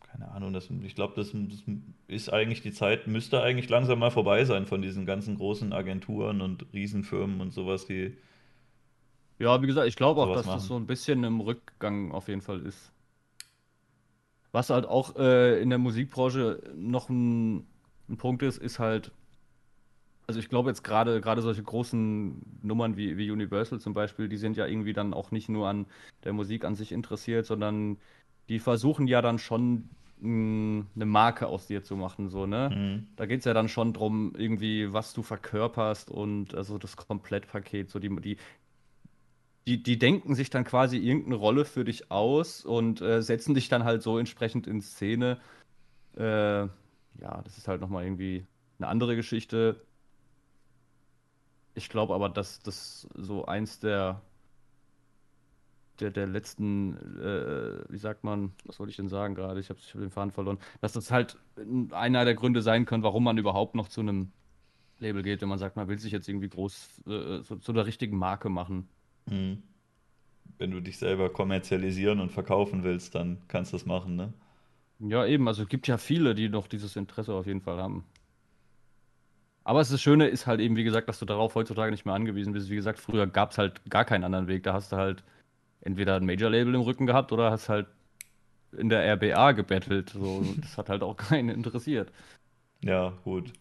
Speaker 1: keine Ahnung, das, ich glaube, das, das ist eigentlich die Zeit, müsste eigentlich langsam mal vorbei sein von diesen ganzen großen Agenturen und Riesenfirmen und sowas, die.
Speaker 2: Ja, wie gesagt, ich glaube auch, dass das
Speaker 1: machen.
Speaker 2: so ein bisschen im Rückgang auf jeden Fall ist. Was halt auch äh, in der Musikbranche noch ein, ein Punkt ist, ist halt, also ich glaube jetzt gerade gerade solche großen Nummern wie, wie Universal zum Beispiel, die sind ja irgendwie dann auch nicht nur an der Musik an sich interessiert, sondern die versuchen ja dann schon mh, eine Marke aus dir zu machen, so, ne?
Speaker 1: Mhm.
Speaker 2: Da geht es ja dann schon drum, irgendwie, was du verkörperst und also das Komplettpaket, so die, die, die, die denken sich dann quasi irgendeine Rolle für dich aus und äh, setzen dich dann halt so entsprechend in Szene. Äh, ja, das ist halt nochmal irgendwie eine andere Geschichte. Ich glaube aber, dass das so eins der, der, der letzten, äh, wie sagt man, was wollte ich denn sagen gerade? Ich habe hab den Faden verloren. Dass das halt einer der Gründe sein kann, warum man überhaupt noch zu einem Label geht, wenn man sagt, man will sich jetzt irgendwie groß äh, so, zu der richtigen Marke machen.
Speaker 1: Mhm. Wenn du dich selber kommerzialisieren und verkaufen willst, dann kannst du das machen, ne?
Speaker 2: Ja, eben, also es gibt ja viele, die noch dieses Interesse auf jeden Fall haben. Aber das Schöne ist halt eben, wie gesagt, dass du darauf heutzutage nicht mehr angewiesen bist. Wie gesagt, früher gab es halt gar keinen anderen Weg. Da hast du halt entweder ein Major-Label im Rücken gehabt oder hast halt in der RBA gebettelt. So, das hat halt auch [laughs] keinen interessiert.
Speaker 1: Ja, gut.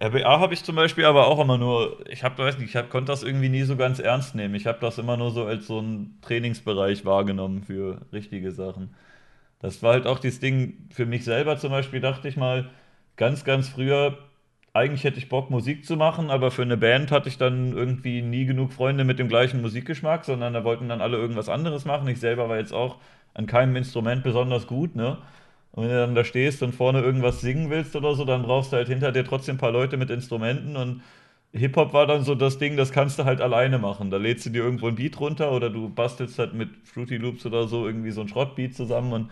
Speaker 1: RBA habe ich zum Beispiel aber auch immer nur, ich habe, weiß nicht, ich hab, konnte das irgendwie nie so ganz ernst nehmen. Ich habe das immer nur so als so einen Trainingsbereich wahrgenommen für richtige Sachen. Das war halt auch dieses Ding für mich selber zum Beispiel, dachte ich mal, ganz, ganz früher, eigentlich hätte ich Bock, Musik zu machen, aber für eine Band hatte ich dann irgendwie nie genug Freunde mit dem gleichen Musikgeschmack, sondern da wollten dann alle irgendwas anderes machen. Ich selber war jetzt auch an keinem Instrument besonders gut, ne? Und wenn du dann da stehst und vorne irgendwas singen willst oder so, dann brauchst du halt hinter dir trotzdem ein paar Leute mit Instrumenten und Hip-Hop war dann so das Ding, das kannst du halt alleine machen. Da lädst du dir irgendwo ein Beat runter oder du bastelst halt mit Fruity Loops oder so irgendwie so ein Schrottbeat zusammen und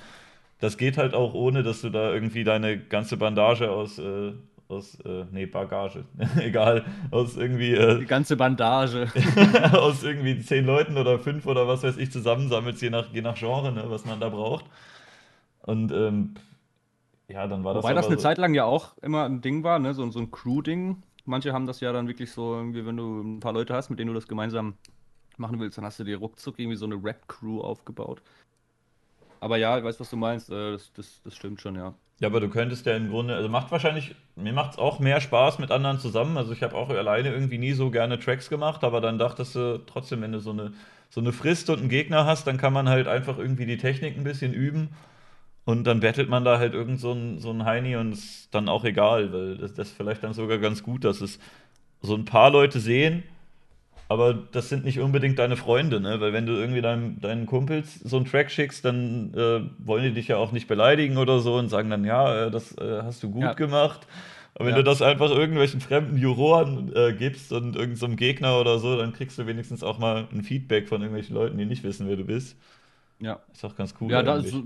Speaker 1: das geht halt auch ohne, dass du da irgendwie deine ganze Bandage aus, äh, aus, äh, nee, Bagage, [laughs] egal, aus irgendwie, äh,
Speaker 2: Die ganze Bandage. [laughs]
Speaker 1: aus irgendwie zehn Leuten oder fünf oder was weiß ich zusammensammelst, je nach, je nach Genre, ne, was man da braucht. Und ähm, ja, dann war das
Speaker 2: Wobei das eine
Speaker 1: so.
Speaker 2: Zeit lang ja auch immer ein Ding war, ne? So, so ein Crew-Ding. Manche haben das ja dann wirklich so, irgendwie, wenn du ein paar Leute hast, mit denen du das gemeinsam machen willst, dann hast du dir ruckzuck irgendwie so eine Rap-Crew aufgebaut. Aber ja, ich weiß, was du meinst. Äh, das, das, das stimmt schon, ja.
Speaker 1: Ja, aber du könntest ja im Grunde, also macht wahrscheinlich, mir macht es auch mehr Spaß mit anderen zusammen. Also ich habe auch alleine irgendwie nie so gerne Tracks gemacht, aber dann dachtest du trotzdem, wenn du so eine, so eine Frist und einen Gegner hast, dann kann man halt einfach irgendwie die Technik ein bisschen üben und dann battelt man da halt irgend so ein, so ein Heini und ist dann auch egal, weil das, das ist vielleicht dann sogar ganz gut, dass es so ein paar Leute sehen, aber das sind nicht unbedingt deine Freunde, ne? Weil wenn du irgendwie deinem, deinen Kumpels so einen Track schickst, dann äh, wollen die dich ja auch nicht beleidigen oder so und sagen dann, ja, äh, das äh, hast du gut
Speaker 2: Ja.
Speaker 1: gemacht. Aber wenn
Speaker 2: Ja.
Speaker 1: du das einfach irgendwelchen fremden Juroren äh, gibst und irgendeinem so Gegner oder so, dann kriegst du wenigstens auch mal ein Feedback von irgendwelchen Leuten, die nicht wissen, wer du bist.
Speaker 2: Ja.
Speaker 1: Ist auch ganz cool
Speaker 2: Ja, da, so,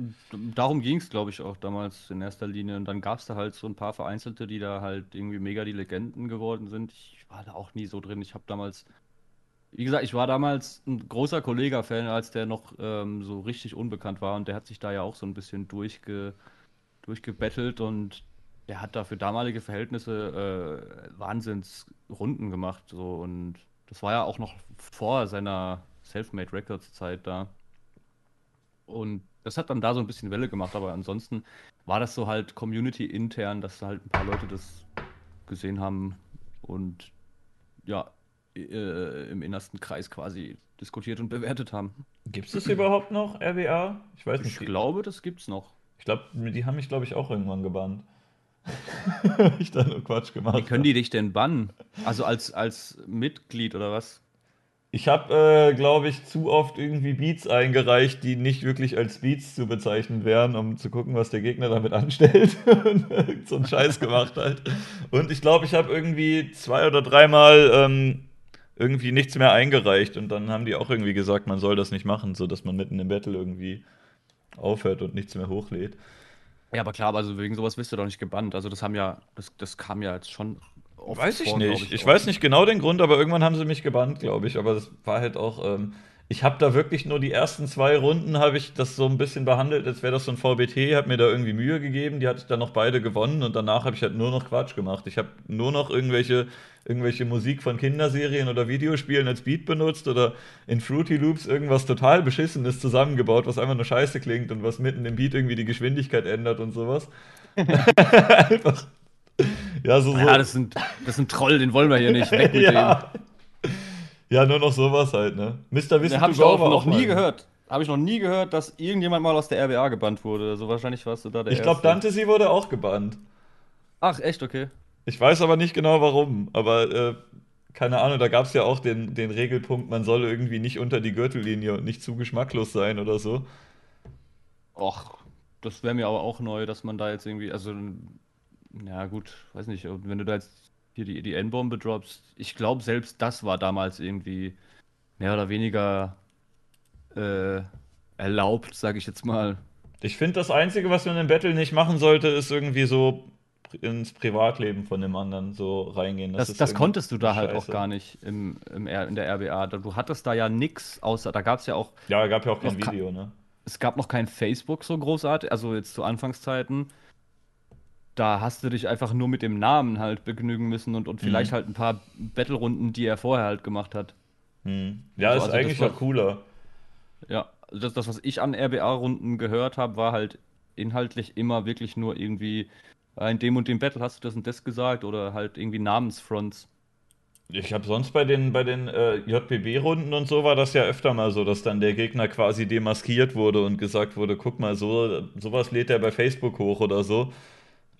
Speaker 2: darum ging es, glaube ich, auch damals in erster Linie. Und dann gab es da halt so ein paar Vereinzelte, die da halt irgendwie mega die Legenden geworden sind. Ich war da auch nie so drin. Ich habe damals, wie gesagt, ich war damals ein großer Kollega-Fan, als der noch ähm, so richtig unbekannt war. Und der hat sich da ja auch so ein bisschen durchge, durchgebettelt und der hat da für damalige Verhältnisse äh, Wahnsinnsrunden gemacht. So. Und das war ja auch noch vor seiner Selfmade Records Zeit da. Und das hat dann da so ein bisschen Welle gemacht, aber ansonsten war das so halt Community-intern, dass halt ein paar Leute das gesehen haben und ja, äh, im innersten Kreis quasi diskutiert und bewertet haben.
Speaker 1: Gibt [laughs] es das überhaupt noch, RWA? Ich weiß
Speaker 2: Ich
Speaker 1: nicht.
Speaker 2: glaube, das gibt's noch.
Speaker 1: Ich glaube, die haben mich, glaube ich, auch irgendwann gebannt. [laughs] Ich da nur Quatsch gemacht
Speaker 2: Wie können die dich denn bannen? Also als, als Mitglied oder was?
Speaker 1: Ich habe, äh, glaube ich, zu oft irgendwie Beats eingereicht, die nicht wirklich als Beats zu bezeichnen wären, um zu gucken, was der Gegner damit [laughs] anstellt. So einen Scheiß gemacht halt. Und ich glaube, ich habe irgendwie zwei oder dreimal ähm, irgendwie nichts mehr eingereicht. Und dann haben die auch irgendwie gesagt, man soll das nicht machen, sodass man mitten im Battle irgendwie aufhört und nichts mehr hochlädt.
Speaker 2: Ja, aber klar, also wegen sowas wirst du doch nicht gebannt. Also das haben ja, das, das kam ja jetzt schon
Speaker 1: Weiß ich
Speaker 2: vor,
Speaker 1: nicht. Ich,
Speaker 2: auch.
Speaker 1: weiß nicht genau den Grund, aber irgendwann haben sie mich gebannt, glaube ich. Aber das war halt auch. Ähm, ich habe da wirklich nur die ersten zwei Runden habe ich das so ein bisschen behandelt, als wäre das so ein VBT, habe mir da irgendwie Mühe gegeben, die hatte ich dann noch beide gewonnen und danach habe ich halt nur noch Quatsch gemacht. Ich habe nur noch irgendwelche, irgendwelche Musik von Kinderserien oder Videospielen als Beat benutzt oder in Fruity Loops irgendwas total Beschissenes zusammengebaut, was einfach nur scheiße klingt und was mitten im Beat irgendwie die Geschwindigkeit ändert und sowas. [laughs] Einfach. Ja, so, so.
Speaker 2: Ja, das sind, das ist ein Troll, den wollen wir hier nicht. Weg mit dem. [laughs]
Speaker 1: ja. ja, nur noch sowas halt, ne? Mr. Wissen
Speaker 2: Den habe ich auch noch nie gehört. Habe ich noch nie gehört, dass irgendjemand mal aus der RWA gebannt wurde. Also wahrscheinlich warst du da der
Speaker 1: Ich glaube,
Speaker 2: Erste.
Speaker 1: Dante sie wurde auch gebannt.
Speaker 2: Ach, echt, okay.
Speaker 1: Ich weiß aber nicht genau warum. Aber äh, keine Ahnung, da gab es ja auch den, den Regelpunkt, man soll irgendwie nicht unter die Gürtellinie und nicht zu geschmacklos sein oder so.
Speaker 2: Och, das wäre mir aber auch neu, dass man da jetzt irgendwie, also, ja gut, weiß nicht, wenn du da jetzt hier die, die N-Bombe droppst, ich glaube, selbst das war damals irgendwie mehr oder weniger äh, erlaubt, sage ich jetzt mal.
Speaker 1: Ich finde, das Einzige, was man im Battle nicht machen sollte, ist irgendwie so ins Privatleben von dem anderen so reingehen.
Speaker 2: Das, das
Speaker 1: irgendwie
Speaker 2: konntest du da halt auch
Speaker 1: scheiße.
Speaker 2: gar nicht im, im in der RBA. Du hattest da ja nix, außer da gab es ja auch,
Speaker 1: Ja, gab ja auch kein Video, ne?
Speaker 2: es gab noch kein Facebook so großartig, also jetzt zu Anfangszeiten. Da hast du dich einfach nur mit dem Namen halt begnügen müssen und, und vielleicht
Speaker 1: Mhm.
Speaker 2: halt ein paar Battle-Runden, die er vorher halt gemacht hat.
Speaker 1: Hm. Ja,
Speaker 2: Also,
Speaker 1: ist
Speaker 2: also
Speaker 1: eigentlich
Speaker 2: war-
Speaker 1: auch cooler.
Speaker 2: Ja, also das, das was ich an RBA-Runden gehört habe, war halt inhaltlich immer wirklich nur irgendwie in dem und dem Battle hast du das und das gesagt oder halt irgendwie Namensfronts.
Speaker 1: Ich habe sonst bei den, bei den äh, JBB-Runden und so war das ja öfter mal so, dass dann der Gegner quasi demaskiert wurde und gesagt wurde, guck mal, so sowas lädt er bei Facebook hoch oder so.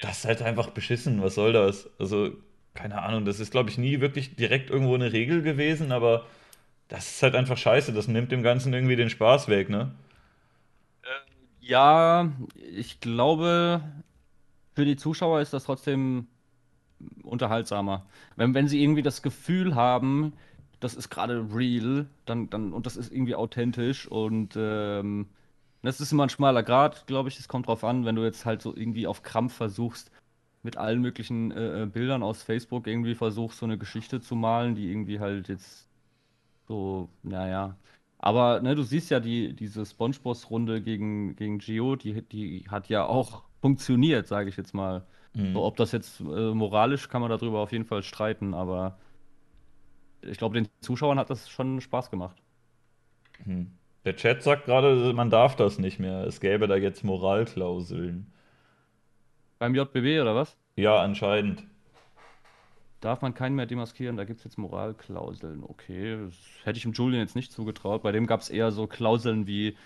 Speaker 1: Das ist halt einfach beschissen, was soll das? Also, keine Ahnung, das ist, glaube ich, nie wirklich direkt irgendwo eine Regel gewesen, aber das ist halt einfach scheiße, das nimmt dem Ganzen irgendwie den Spaß weg, ne?
Speaker 2: Ja, ich glaube, für die Zuschauer ist das trotzdem unterhaltsamer. Wenn, wenn sie irgendwie das Gefühl haben, das ist gerade real, dann, dann, und das ist irgendwie authentisch und ähm, das ist immer ein schmaler Grad, glaube ich. Es kommt drauf an, wenn du jetzt halt so irgendwie auf Krampf versuchst, mit allen möglichen äh, äh Bildern aus Facebook irgendwie versuchst, so eine Geschichte zu malen, die irgendwie halt jetzt so, naja. Aber ne, du siehst ja, die, diese Spongeboss-Runde gegen, gegen Gio, die, die hat ja auch funktioniert, sage ich jetzt mal. Mhm. So, ob das jetzt äh, moralisch kann man darüber auf jeden Fall streiten, aber ich glaube, den Zuschauern hat das schon Spaß gemacht.
Speaker 1: Mhm. Der Chat sagt gerade, man darf das nicht mehr. Es gäbe da jetzt Moralklauseln.
Speaker 2: Beim JBW oder was?
Speaker 1: Ja, anscheinend.
Speaker 2: Darf man keinen mehr demaskieren, da gibt es jetzt Moralklauseln. Okay, das hätte ich dem Julian jetzt nicht zugetraut. Bei dem gab es eher so Klauseln wie,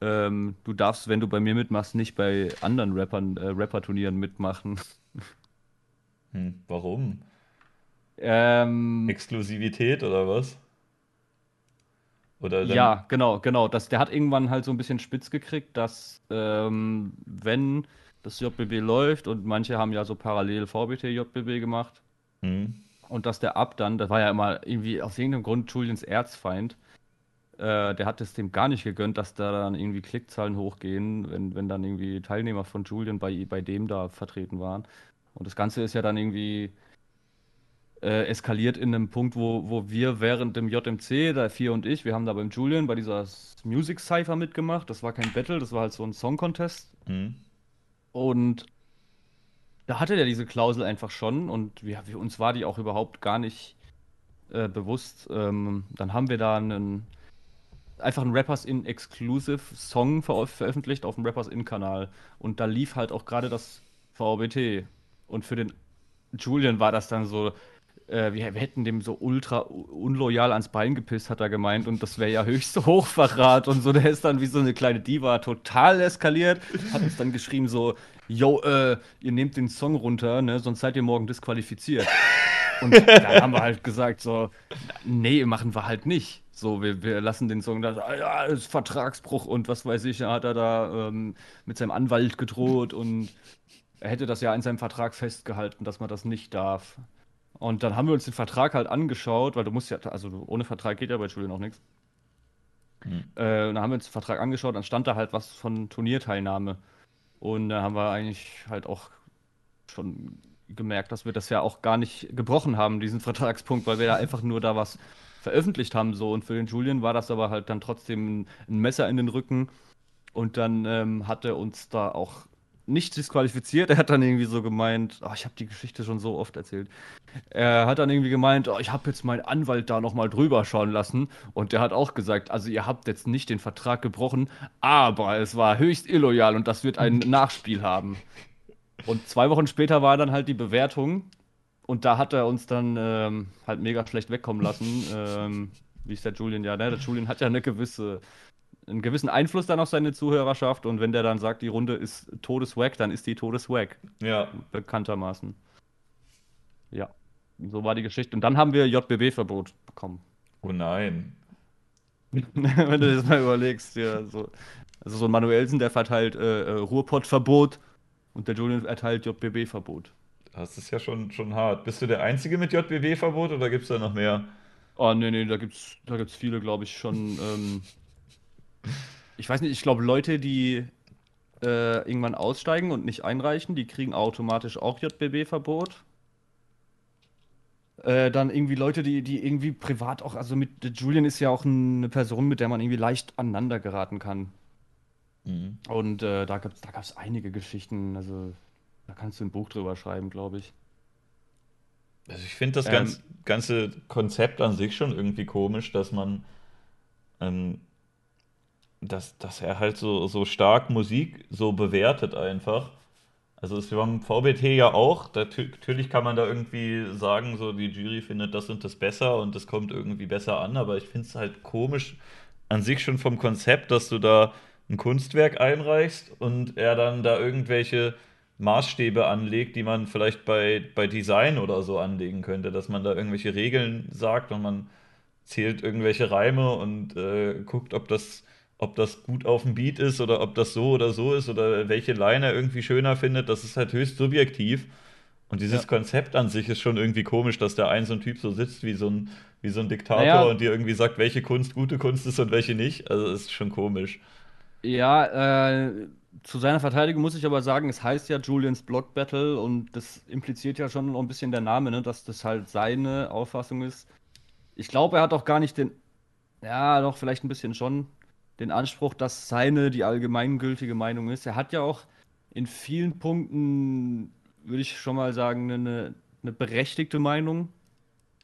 Speaker 2: ähm, du darfst, wenn du bei mir mitmachst, nicht bei anderen Rappern, äh, Rapper-Turnieren mitmachen.
Speaker 1: Hm, warum?
Speaker 2: Ähm,
Speaker 1: Exklusivität oder was?
Speaker 2: Oder ja, genau, genau. Das, der hat irgendwann halt so ein bisschen spitz gekriegt, dass ähm, wenn das JBB läuft und manche haben ja so parallel VBT JBB gemacht mhm. und dass der Ab dann, das war ja immer irgendwie aus irgendeinem Grund Julians Erzfeind, äh, der hat es dem gar nicht gegönnt, dass da dann irgendwie Klickzahlen hochgehen, wenn, wenn dann irgendwie Teilnehmer von Julian bei, bei dem da vertreten waren. Und das Ganze ist ja dann irgendwie äh, eskaliert in einem Punkt, wo, wo wir während dem JMC, da vier und ich, wir haben da beim Julian bei dieser Music Cypher mitgemacht. Das war kein Battle, das war halt so ein Song Contest. Mhm. Und da hatte der diese Klausel einfach schon und wir, wir, uns war die auch überhaupt gar nicht äh, bewusst. Ähm, dann haben wir da einen einfach einen Rappers in Exclusive Song ver veröffentlicht auf dem Rappers in Kanal und da lief halt auch gerade das VBT und für den Julian war das dann so, äh, wir, wir, hätten dem so ultra unloyal ans Bein gepisst, hat er gemeint. Und das wäre ja höchste [laughs] Hochverrat und so. Der ist dann wie so eine kleine Diva total eskaliert. Hat uns dann geschrieben so, yo, äh, ihr nehmt den Song runter, ne, sonst seid ihr morgen disqualifiziert. Und dann haben wir halt gesagt so, nee, machen wir halt nicht. So, wir, wir lassen den Song da, ah, ja, ist Vertragsbruch und was weiß ich, hat er da ähm, mit seinem Anwalt gedroht und er hätte das ja in seinem Vertrag festgehalten, dass man das nicht darf. Und dann haben wir uns den Vertrag halt angeschaut, weil du musst ja, also ohne Vertrag geht ja bei Julian auch nichts. Mhm. Äh, und dann haben wir uns den Vertrag angeschaut, dann stand da halt was von Turnierteilnahme. Und da haben wir eigentlich halt auch schon gemerkt, dass wir das ja auch gar nicht gebrochen haben, diesen [laughs] Vertragspunkt, weil wir ja einfach nur da was veröffentlicht haben. So. Und für den Julian war das aber halt dann trotzdem ein Messer in den Rücken. Und dann ähm, hat er uns da auch nicht disqualifiziert. Er hat dann irgendwie so gemeint, oh, ich habe die Geschichte schon so oft erzählt. Er hat dann irgendwie gemeint, oh, ich habe jetzt meinen Anwalt da nochmal drüber schauen lassen. Und der hat auch gesagt, also ihr habt jetzt nicht den Vertrag gebrochen, aber es war höchst illoyal und das wird ein [laughs] Nachspiel haben. Und zwei Wochen später war dann halt die Bewertung. Und da hat er uns dann ähm, halt mega schlecht wegkommen lassen. Ähm, wie ist der Julian ja, ne? Der Julian hat ja eine gewisse einen gewissen Einfluss dann auf seine Zuhörerschaft und wenn der dann sagt, die Runde ist todeswack, dann ist die todeswack.
Speaker 1: Ja.
Speaker 2: Bekanntermaßen. Ja. So war die Geschichte. Und dann haben wir JBB-Verbot bekommen.
Speaker 1: Oh nein. [laughs]
Speaker 2: wenn du das mal überlegst, ja, so. Also so ein Manuelsen, der verteilt äh, äh Ruhrpott-Verbot und der Julian erteilt JBB-Verbot.
Speaker 1: Das ist ja schon, schon hart. Bist du der Einzige mit JBB-Verbot oder gibt es da noch mehr?
Speaker 2: Oh, nee, nee, da gibt's, da gibt's viele, glaube ich, schon. Ähm, ich weiß nicht, ich glaube, Leute, die äh, irgendwann aussteigen und nicht einreichen, die kriegen automatisch auch JBB-Verbot. Äh, dann irgendwie Leute, die, die irgendwie privat auch, also mit Julian ist ja auch eine Person, mit der man irgendwie leicht aneinander geraten kann. Mhm. Und äh, da gab es da gab's einige Geschichten, also da kannst du ein Buch drüber schreiben, glaube ich.
Speaker 1: Also ich finde das ähm, ganz, ganze Konzept an sich schon irgendwie komisch, dass man ähm, dass, dass er halt so, so stark Musik so bewertet einfach. Also ist beim VBT ja auch. Natürlich kann man da irgendwie sagen, so die Jury findet das und das besser und das kommt irgendwie besser an, aber ich finde es halt komisch an sich schon vom Konzept, dass du da ein Kunstwerk einreichst und er dann da irgendwelche Maßstäbe anlegt, die man vielleicht bei, bei Design oder so anlegen könnte, dass man da irgendwelche Regeln sagt und man zählt irgendwelche Reime und äh, guckt, ob das ob das gut auf dem Beat ist oder ob das so oder so ist oder welche Line er irgendwie schöner findet, das ist halt höchst subjektiv. Und dieses ja. Konzept an sich ist schon irgendwie komisch, dass der ein so ein Typ so sitzt wie so ein, wie so ein Diktator naja. und dir irgendwie sagt, welche Kunst gute Kunst ist und welche nicht. Also ist schon komisch.
Speaker 2: Ja, äh, zu seiner Verteidigung muss ich aber sagen, es heißt ja Julians Block Battle und das impliziert ja schon noch ein bisschen der Name, ne, dass das halt seine Auffassung ist. Ich glaube, er hat auch gar nicht den, ja, doch, vielleicht ein bisschen schon, den Anspruch, dass seine die allgemeingültige Meinung ist. Er hat ja auch in vielen Punkten, würde ich schon mal sagen, eine, eine berechtigte Meinung.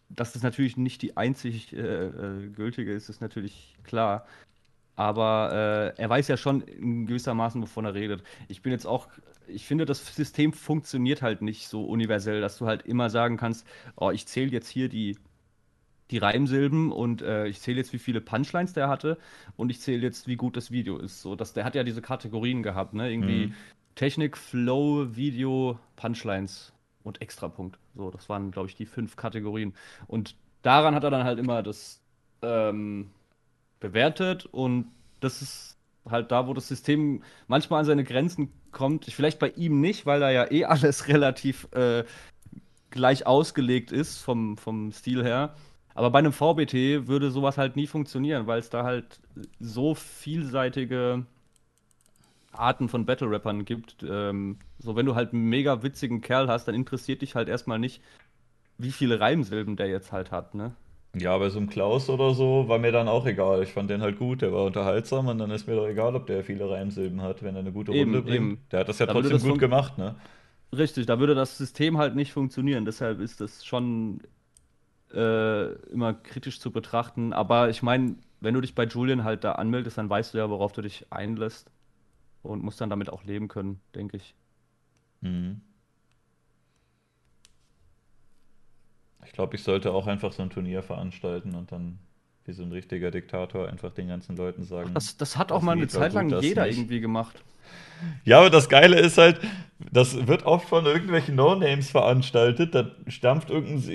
Speaker 2: Dass das natürlich nicht die einzig äh, äh, gültige ist, ist natürlich klar. Aber äh, er weiß ja schon in gewissermaßen, wovon er redet. Ich bin jetzt auch, ich finde, das System funktioniert halt nicht so universell, dass du halt immer sagen kannst, oh, ich zähle jetzt hier die die Reimsilben und äh, ich zähle jetzt, wie viele Punchlines der hatte und ich zähle jetzt, wie gut das Video ist. So, dass der hat ja diese Kategorien gehabt, ne? Irgendwie mhm. Technik, Flow, Video, Punchlines und Extrapunkt. So, das waren, glaube ich, die fünf Kategorien. Und daran hat er dann halt immer das ähm, bewertet und das ist halt da, wo das System manchmal an seine Grenzen kommt. Vielleicht bei ihm nicht, weil da ja eh [laughs] alles relativ äh, gleich ausgelegt ist vom, vom Stil her. Aber bei einem VBT würde sowas halt nie funktionieren, weil es da halt so vielseitige Arten von Battle-Rappern gibt. Ähm, so, wenn du halt einen mega witzigen Kerl hast, dann interessiert dich halt erstmal nicht, wie viele Reimsilben der jetzt halt hat, ne?
Speaker 1: Ja, bei so einem Klaus oder so war mir dann auch egal. Ich fand den halt gut, der war unterhaltsam und dann ist mir doch egal, ob der viele Reimsilben hat, wenn er eine gute eben, Runde bringt. Eben. Der hat das ja da trotzdem das gut gemacht, ne?
Speaker 2: Richtig, da würde das System halt nicht funktionieren. Deshalb ist das schon äh, immer kritisch zu betrachten. Aber ich meine, wenn du dich bei Julian halt da anmeldest, dann weißt du ja, worauf du dich einlässt und musst dann damit auch leben können, denke ich. Mhm.
Speaker 1: Ich glaube, ich sollte auch einfach so ein Turnier veranstalten und dann wie so ein richtiger Diktator einfach den ganzen Leuten sagen.
Speaker 2: Das, das hat auch mal eine Zeit lang jeder nicht. irgendwie gemacht.
Speaker 1: Ja, aber das Geile ist halt, das wird oft von irgendwelchen No-Names veranstaltet. Da stampft,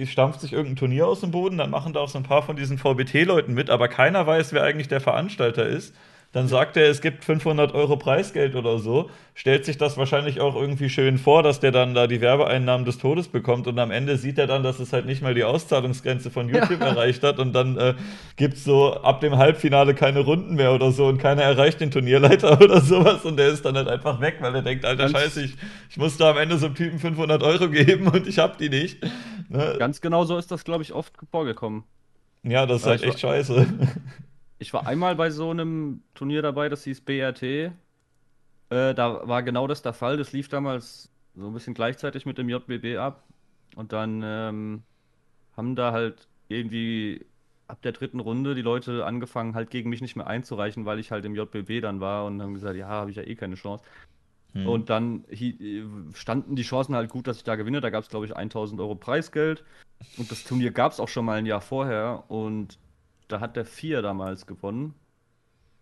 Speaker 1: stampft sich irgendein Turnier aus dem Boden, dann machen da auch so ein paar von diesen VBT-Leuten mit, aber keiner weiß, wer eigentlich der Veranstalter ist. Dann sagt er, es gibt 500 Euro Preisgeld oder so, stellt sich das wahrscheinlich auch irgendwie schön vor, dass der dann da die Werbeeinnahmen des Todes bekommt und am Ende sieht er dann, dass es halt nicht mal die Auszahlungsgrenze von YouTube ja. erreicht hat und dann äh, gibt es so ab dem Halbfinale keine Runden mehr oder so und keiner erreicht den Turnierleiter [laughs] oder sowas und der ist dann halt einfach weg, weil er denkt, alter Ganz Scheiße, ich, ich muss da am Ende so einem Typen 500 Euro geben und ich hab die nicht.
Speaker 2: Ne? Ganz genau so ist das, glaube ich, oft vorgekommen.
Speaker 1: Ja, das ist halt echt scheiße.
Speaker 2: Ich war einmal bei so einem Turnier dabei, das hieß BRT. Äh, da war genau das der Fall. Das lief damals so ein bisschen gleichzeitig mit dem JBB ab. Und dann ähm, haben da halt irgendwie ab der dritten Runde die Leute angefangen, halt gegen mich nicht mehr einzureichen, weil ich halt im JBB dann war und haben gesagt, ja, habe ich ja eh keine Chance. Hm. Und dann standen die Chancen halt gut, dass ich da gewinne. Da gab es, glaube ich, 1000 Euro Preisgeld. Und das Turnier gab es auch schon mal ein Jahr vorher. Und da hat der Vier damals gewonnen.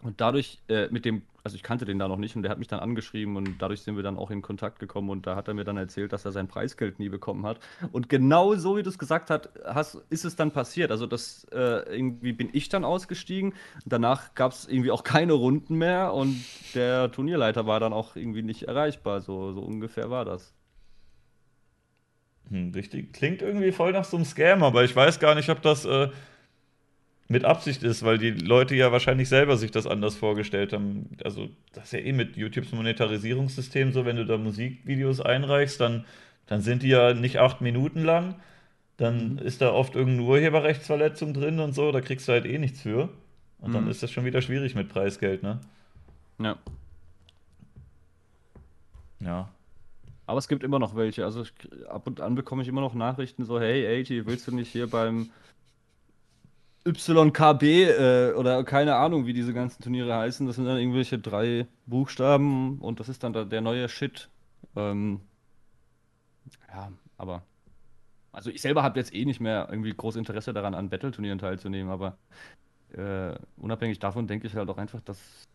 Speaker 2: Und dadurch, äh, mit dem, also ich kannte den da noch nicht und der hat mich dann angeschrieben und dadurch sind wir dann auch in Kontakt gekommen und da hat er mir dann erzählt, dass er sein Preisgeld nie bekommen hat. Und genau so, wie du es gesagt hast, ist es dann passiert. Also das, äh, irgendwie bin ich dann ausgestiegen. Danach gab es irgendwie auch keine Runden mehr und der Turnierleiter war dann auch irgendwie nicht erreichbar. So, so ungefähr war das.
Speaker 1: Hm, richtig. Klingt irgendwie voll nach so einem Scam, aber ich weiß gar nicht, ob das. Äh mit Absicht ist, weil die Leute ja wahrscheinlich selber sich das anders vorgestellt haben. Also, das ist ja eh mit YouTubes Monetarisierungssystem so, wenn du da Musikvideos einreichst, dann, dann sind die ja nicht acht Minuten lang. Dann mhm. ist da oft irgendeine Urheberrechtsverletzung drin und so, da kriegst du halt eh nichts für. Und mhm. dann ist das schon wieder schwierig mit Preisgeld, ne?
Speaker 2: Ja.
Speaker 1: Ja.
Speaker 2: Aber es gibt immer noch welche. Also ich, ab und an bekomme ich immer noch Nachrichten so, hey, AT, willst du nicht hier beim YKB äh, oder keine Ahnung, wie diese ganzen Turniere heißen. Das sind dann irgendwelche drei Buchstaben und das ist dann der neue Shit. Ähm, ja, aber. Also ich selber habe jetzt eh nicht mehr irgendwie groß Interesse daran, an Battle-Turnieren teilzunehmen, aber äh, unabhängig davon denke ich halt auch einfach, dass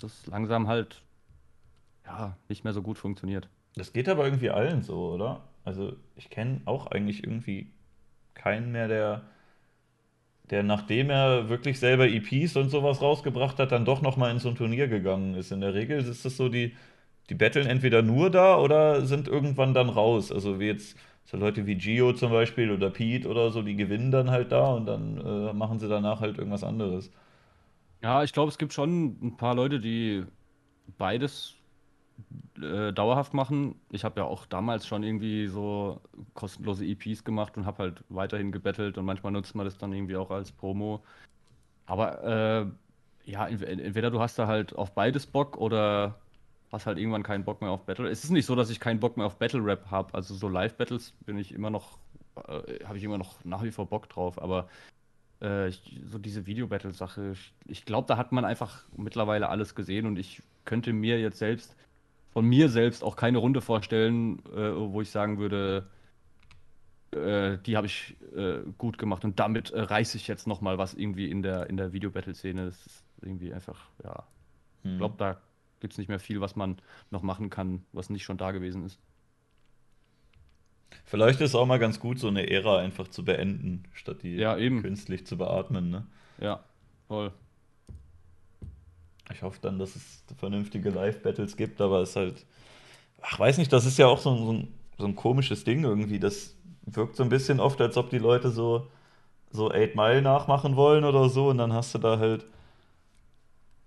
Speaker 2: das langsam halt ja nicht mehr so gut funktioniert.
Speaker 1: Das geht aber irgendwie allen so, oder? Also ich kenne auch eigentlich irgendwie keinen mehr, der, der nachdem er wirklich selber EPs und sowas rausgebracht hat, dann doch nochmal in so ein Turnier gegangen ist. In der Regel ist es so, die, die betteln entweder nur da oder sind irgendwann dann raus. Also wie jetzt so Leute wie Gio zum Beispiel oder Pete oder so, die gewinnen dann halt da und dann äh, machen sie danach halt irgendwas anderes.
Speaker 2: Ja, ich glaube, es gibt schon ein paar Leute, die beides äh, dauerhaft machen. Ich habe ja auch damals schon irgendwie so kostenlose EPs gemacht und habe halt weiterhin gebettelt und manchmal nutzt man das dann irgendwie auch als Promo. Aber äh, ja, entweder du hast da halt auf beides Bock oder hast halt irgendwann keinen Bock mehr auf Battle. Es ist nicht so, dass ich keinen Bock mehr auf Battle Rap habe. Also so Live-Battles bin ich immer noch, äh, habe ich immer noch nach wie vor Bock drauf. Aber äh, ich, so diese Video-Battle-Sache, ich glaube, da hat man einfach mittlerweile alles gesehen und ich könnte mir jetzt selbst von mir selbst auch keine Runde vorstellen, äh, wo ich sagen würde, äh, die habe ich äh, gut gemacht und damit äh, reiße ich jetzt nochmal was irgendwie in der, in der Video-Battle-Szene. Das ist irgendwie einfach, ja. Hm. Ich glaube, da gibt es nicht mehr viel, was man noch machen kann, was nicht schon da gewesen ist.
Speaker 1: Vielleicht ist es auch mal ganz gut, so eine Ära einfach zu beenden, statt die
Speaker 2: ja,
Speaker 1: künstlich zu beatmen, ne?
Speaker 2: Ja, voll.
Speaker 1: Ich hoffe dann, dass es vernünftige Live-Battles gibt, aber es ist halt. Ach, weiß nicht, das ist ja auch so, ein, so ein komisches Ding irgendwie. Das wirkt so ein bisschen oft, als ob die Leute so, so 8 Mile nachmachen wollen oder so und dann hast du da halt.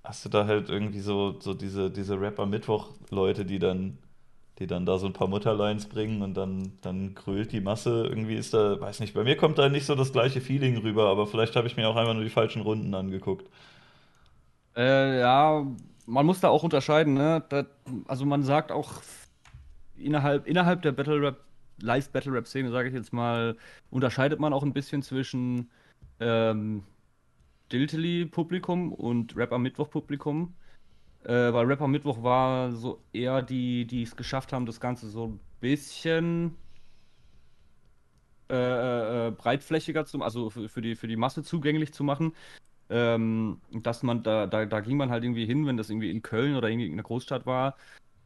Speaker 1: Hast du da halt irgendwie so, so diese, diese Rapper-Mittwoch-Leute, die dann, die dann da so ein paar Mutterlines bringen und dann, dann grölt die Masse. Irgendwie ist da, weiß nicht, bei mir kommt da nicht so das gleiche Feeling rüber, aber vielleicht habe ich mir auch einfach nur die falschen Runden angeguckt.
Speaker 2: Äh, ja, man muss da auch unterscheiden, ne? Das, also man sagt auch innerhalb, innerhalb der Battle Rap, Live Battle Rap Szene, sage ich jetzt mal, unterscheidet man auch ein bisschen zwischen ähm, Diltily Publikum und Rap am Mittwoch Publikum. Äh, weil Rap am Mittwoch war so eher die, die es geschafft haben, das Ganze so ein bisschen äh, äh, äh breitflächiger zu, also für, für, die, für die Masse zugänglich zu machen ähm, dass man da, da, da ging man halt irgendwie hin, wenn das irgendwie in Köln oder irgendwie in einer Großstadt war,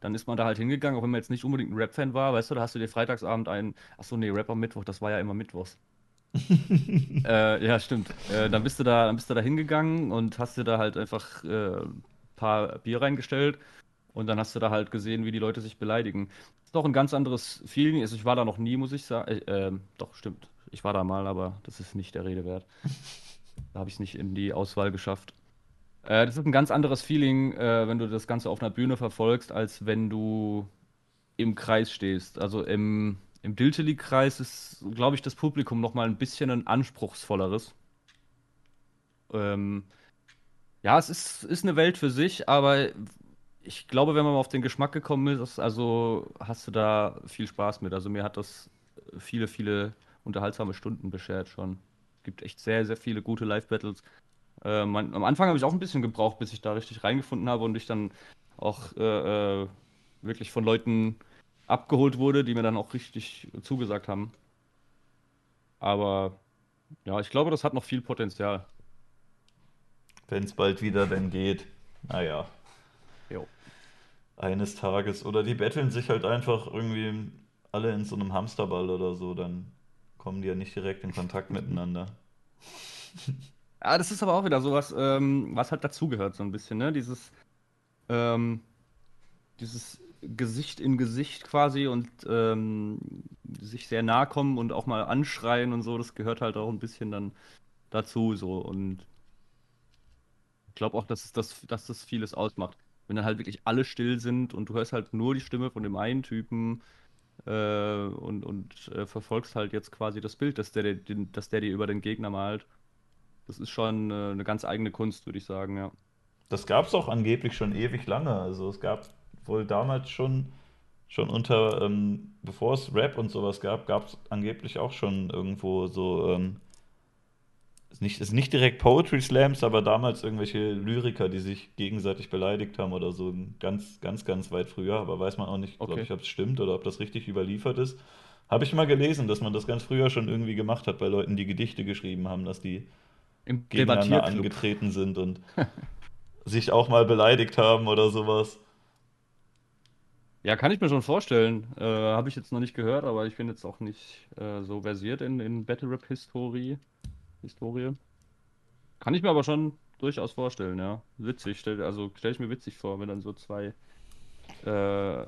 Speaker 2: dann ist man da halt hingegangen, auch wenn man jetzt nicht unbedingt ein Rap-Fan war, weißt du, da hast du dir Freitagsabend einen, achso, nee, Rapper Mittwoch, das war ja immer Mittwochs. [laughs] äh, ja, stimmt. Äh, dann bist du da, dann bist du da hingegangen und hast dir da halt einfach äh, ein paar Bier reingestellt und dann hast du da halt gesehen, wie die Leute sich beleidigen. Das ist doch ein ganz anderes Feeling. Also ich war da noch nie, muss ich sagen. Äh, ähm, doch, stimmt. Ich war da mal, aber das ist nicht der Rede wert. [laughs] Da habe ich es nicht in die Auswahl geschafft. Äh, das ist ein ganz anderes Feeling, äh, wenn du das Ganze auf einer Bühne verfolgst, als wenn du im Kreis stehst. Also im, im Diltily-Kreis ist, glaube ich, das Publikum noch mal ein bisschen ein anspruchsvolleres. Ähm, ja, es ist, ist eine Welt für sich, aber ich glaube, wenn man mal auf den Geschmack gekommen ist, also hast du da viel Spaß mit. Also mir hat das viele, viele unterhaltsame Stunden beschert schon gibt echt sehr, sehr viele gute Live-Battles. Äh, man, am Anfang habe ich auch ein bisschen gebraucht, bis ich da richtig reingefunden habe und ich dann auch äh, äh, wirklich von Leuten abgeholt wurde, die mir dann auch richtig zugesagt haben. Aber ja, ich glaube, das hat noch viel Potenzial.
Speaker 1: Wenn es bald wieder denn geht. Naja.
Speaker 2: Jo.
Speaker 1: Eines Tages. Oder die betteln sich halt einfach irgendwie alle in so einem Hamsterball oder so, dann kommen die ja nicht direkt in Kontakt miteinander. [laughs]
Speaker 2: Ja, das ist aber auch wieder sowas, ähm, was halt dazugehört, so ein bisschen, ne? Dieses, ähm, dieses Gesicht in Gesicht quasi und ähm, sich sehr nahe kommen und auch mal anschreien und so, das gehört halt auch ein bisschen dann dazu, so. Und ich glaube auch, dass das, dass das vieles ausmacht. Wenn dann halt wirklich alle still sind und du hörst halt nur die Stimme von dem einen Typen äh, und, und äh, verfolgst halt jetzt quasi das Bild, das der, den, das der dir über den Gegner malt. Das ist schon äh, eine ganz eigene Kunst, würde ich sagen, ja.
Speaker 1: Das gab es auch angeblich schon ewig lange. Also es gab wohl damals schon, schon unter, ähm, bevor es Rap und sowas gab, gab es angeblich auch schon irgendwo so ähm, ist nicht, ist nicht direkt Poetry Slams, aber damals irgendwelche Lyriker, die sich gegenseitig beleidigt haben oder so. Ganz, ganz, ganz weit früher. Aber weiß man auch nicht, glaube
Speaker 2: Okay.
Speaker 1: ich, ob es stimmt oder ob das richtig überliefert ist. Habe ich mal gelesen, dass man das ganz früher schon irgendwie gemacht hat bei Leuten, die Gedichte geschrieben haben, dass die
Speaker 2: Im
Speaker 1: gegeneinander angetreten sind und [laughs] sich auch mal beleidigt haben oder sowas.
Speaker 2: Ja, kann ich mir schon vorstellen. Äh, habe ich jetzt noch nicht gehört, aber ich bin jetzt auch nicht äh, so versiert in, in Battle Rap Historie. Kann ich mir aber schon durchaus vorstellen, ja. Witzig, stell, also stelle ich mir witzig vor, wenn dann so zwei äh,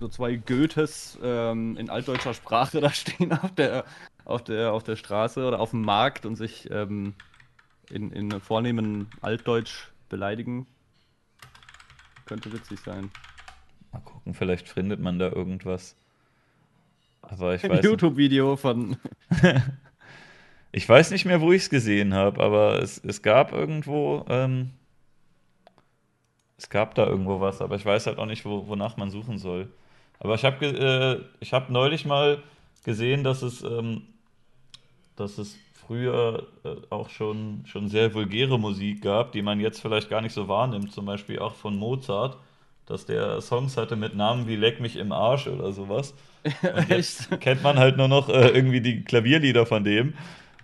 Speaker 2: so zwei Goethes ähm, in altdeutscher Sprache da stehen auf der auf der auf der Straße oder auf dem Markt und sich ähm, in, in vornehmen Altdeutsch beleidigen. Könnte witzig sein.
Speaker 1: Mal gucken, vielleicht findet man da irgendwas. Aber ich
Speaker 2: Ein
Speaker 1: weiß, nicht,
Speaker 2: YouTube-Video von [laughs]
Speaker 1: ich weiß nicht mehr, wo ich es gesehen habe, aber es, es gab irgendwo, ähm, es gab da irgendwo was, aber ich weiß halt auch nicht, wo, wonach man suchen soll. Aber ich habe äh, ich hab neulich mal gesehen, dass es, ähm, dass es früher äh, auch schon, schon sehr vulgäre Musik gab, die man jetzt vielleicht gar nicht so wahrnimmt, zum Beispiel auch von Mozart, dass der Songs hatte mit Namen wie Leck mich im Arsch oder sowas. Und [laughs] jetzt
Speaker 2: Echt?
Speaker 1: kennt man halt nur noch äh, irgendwie die Klavierlieder von dem.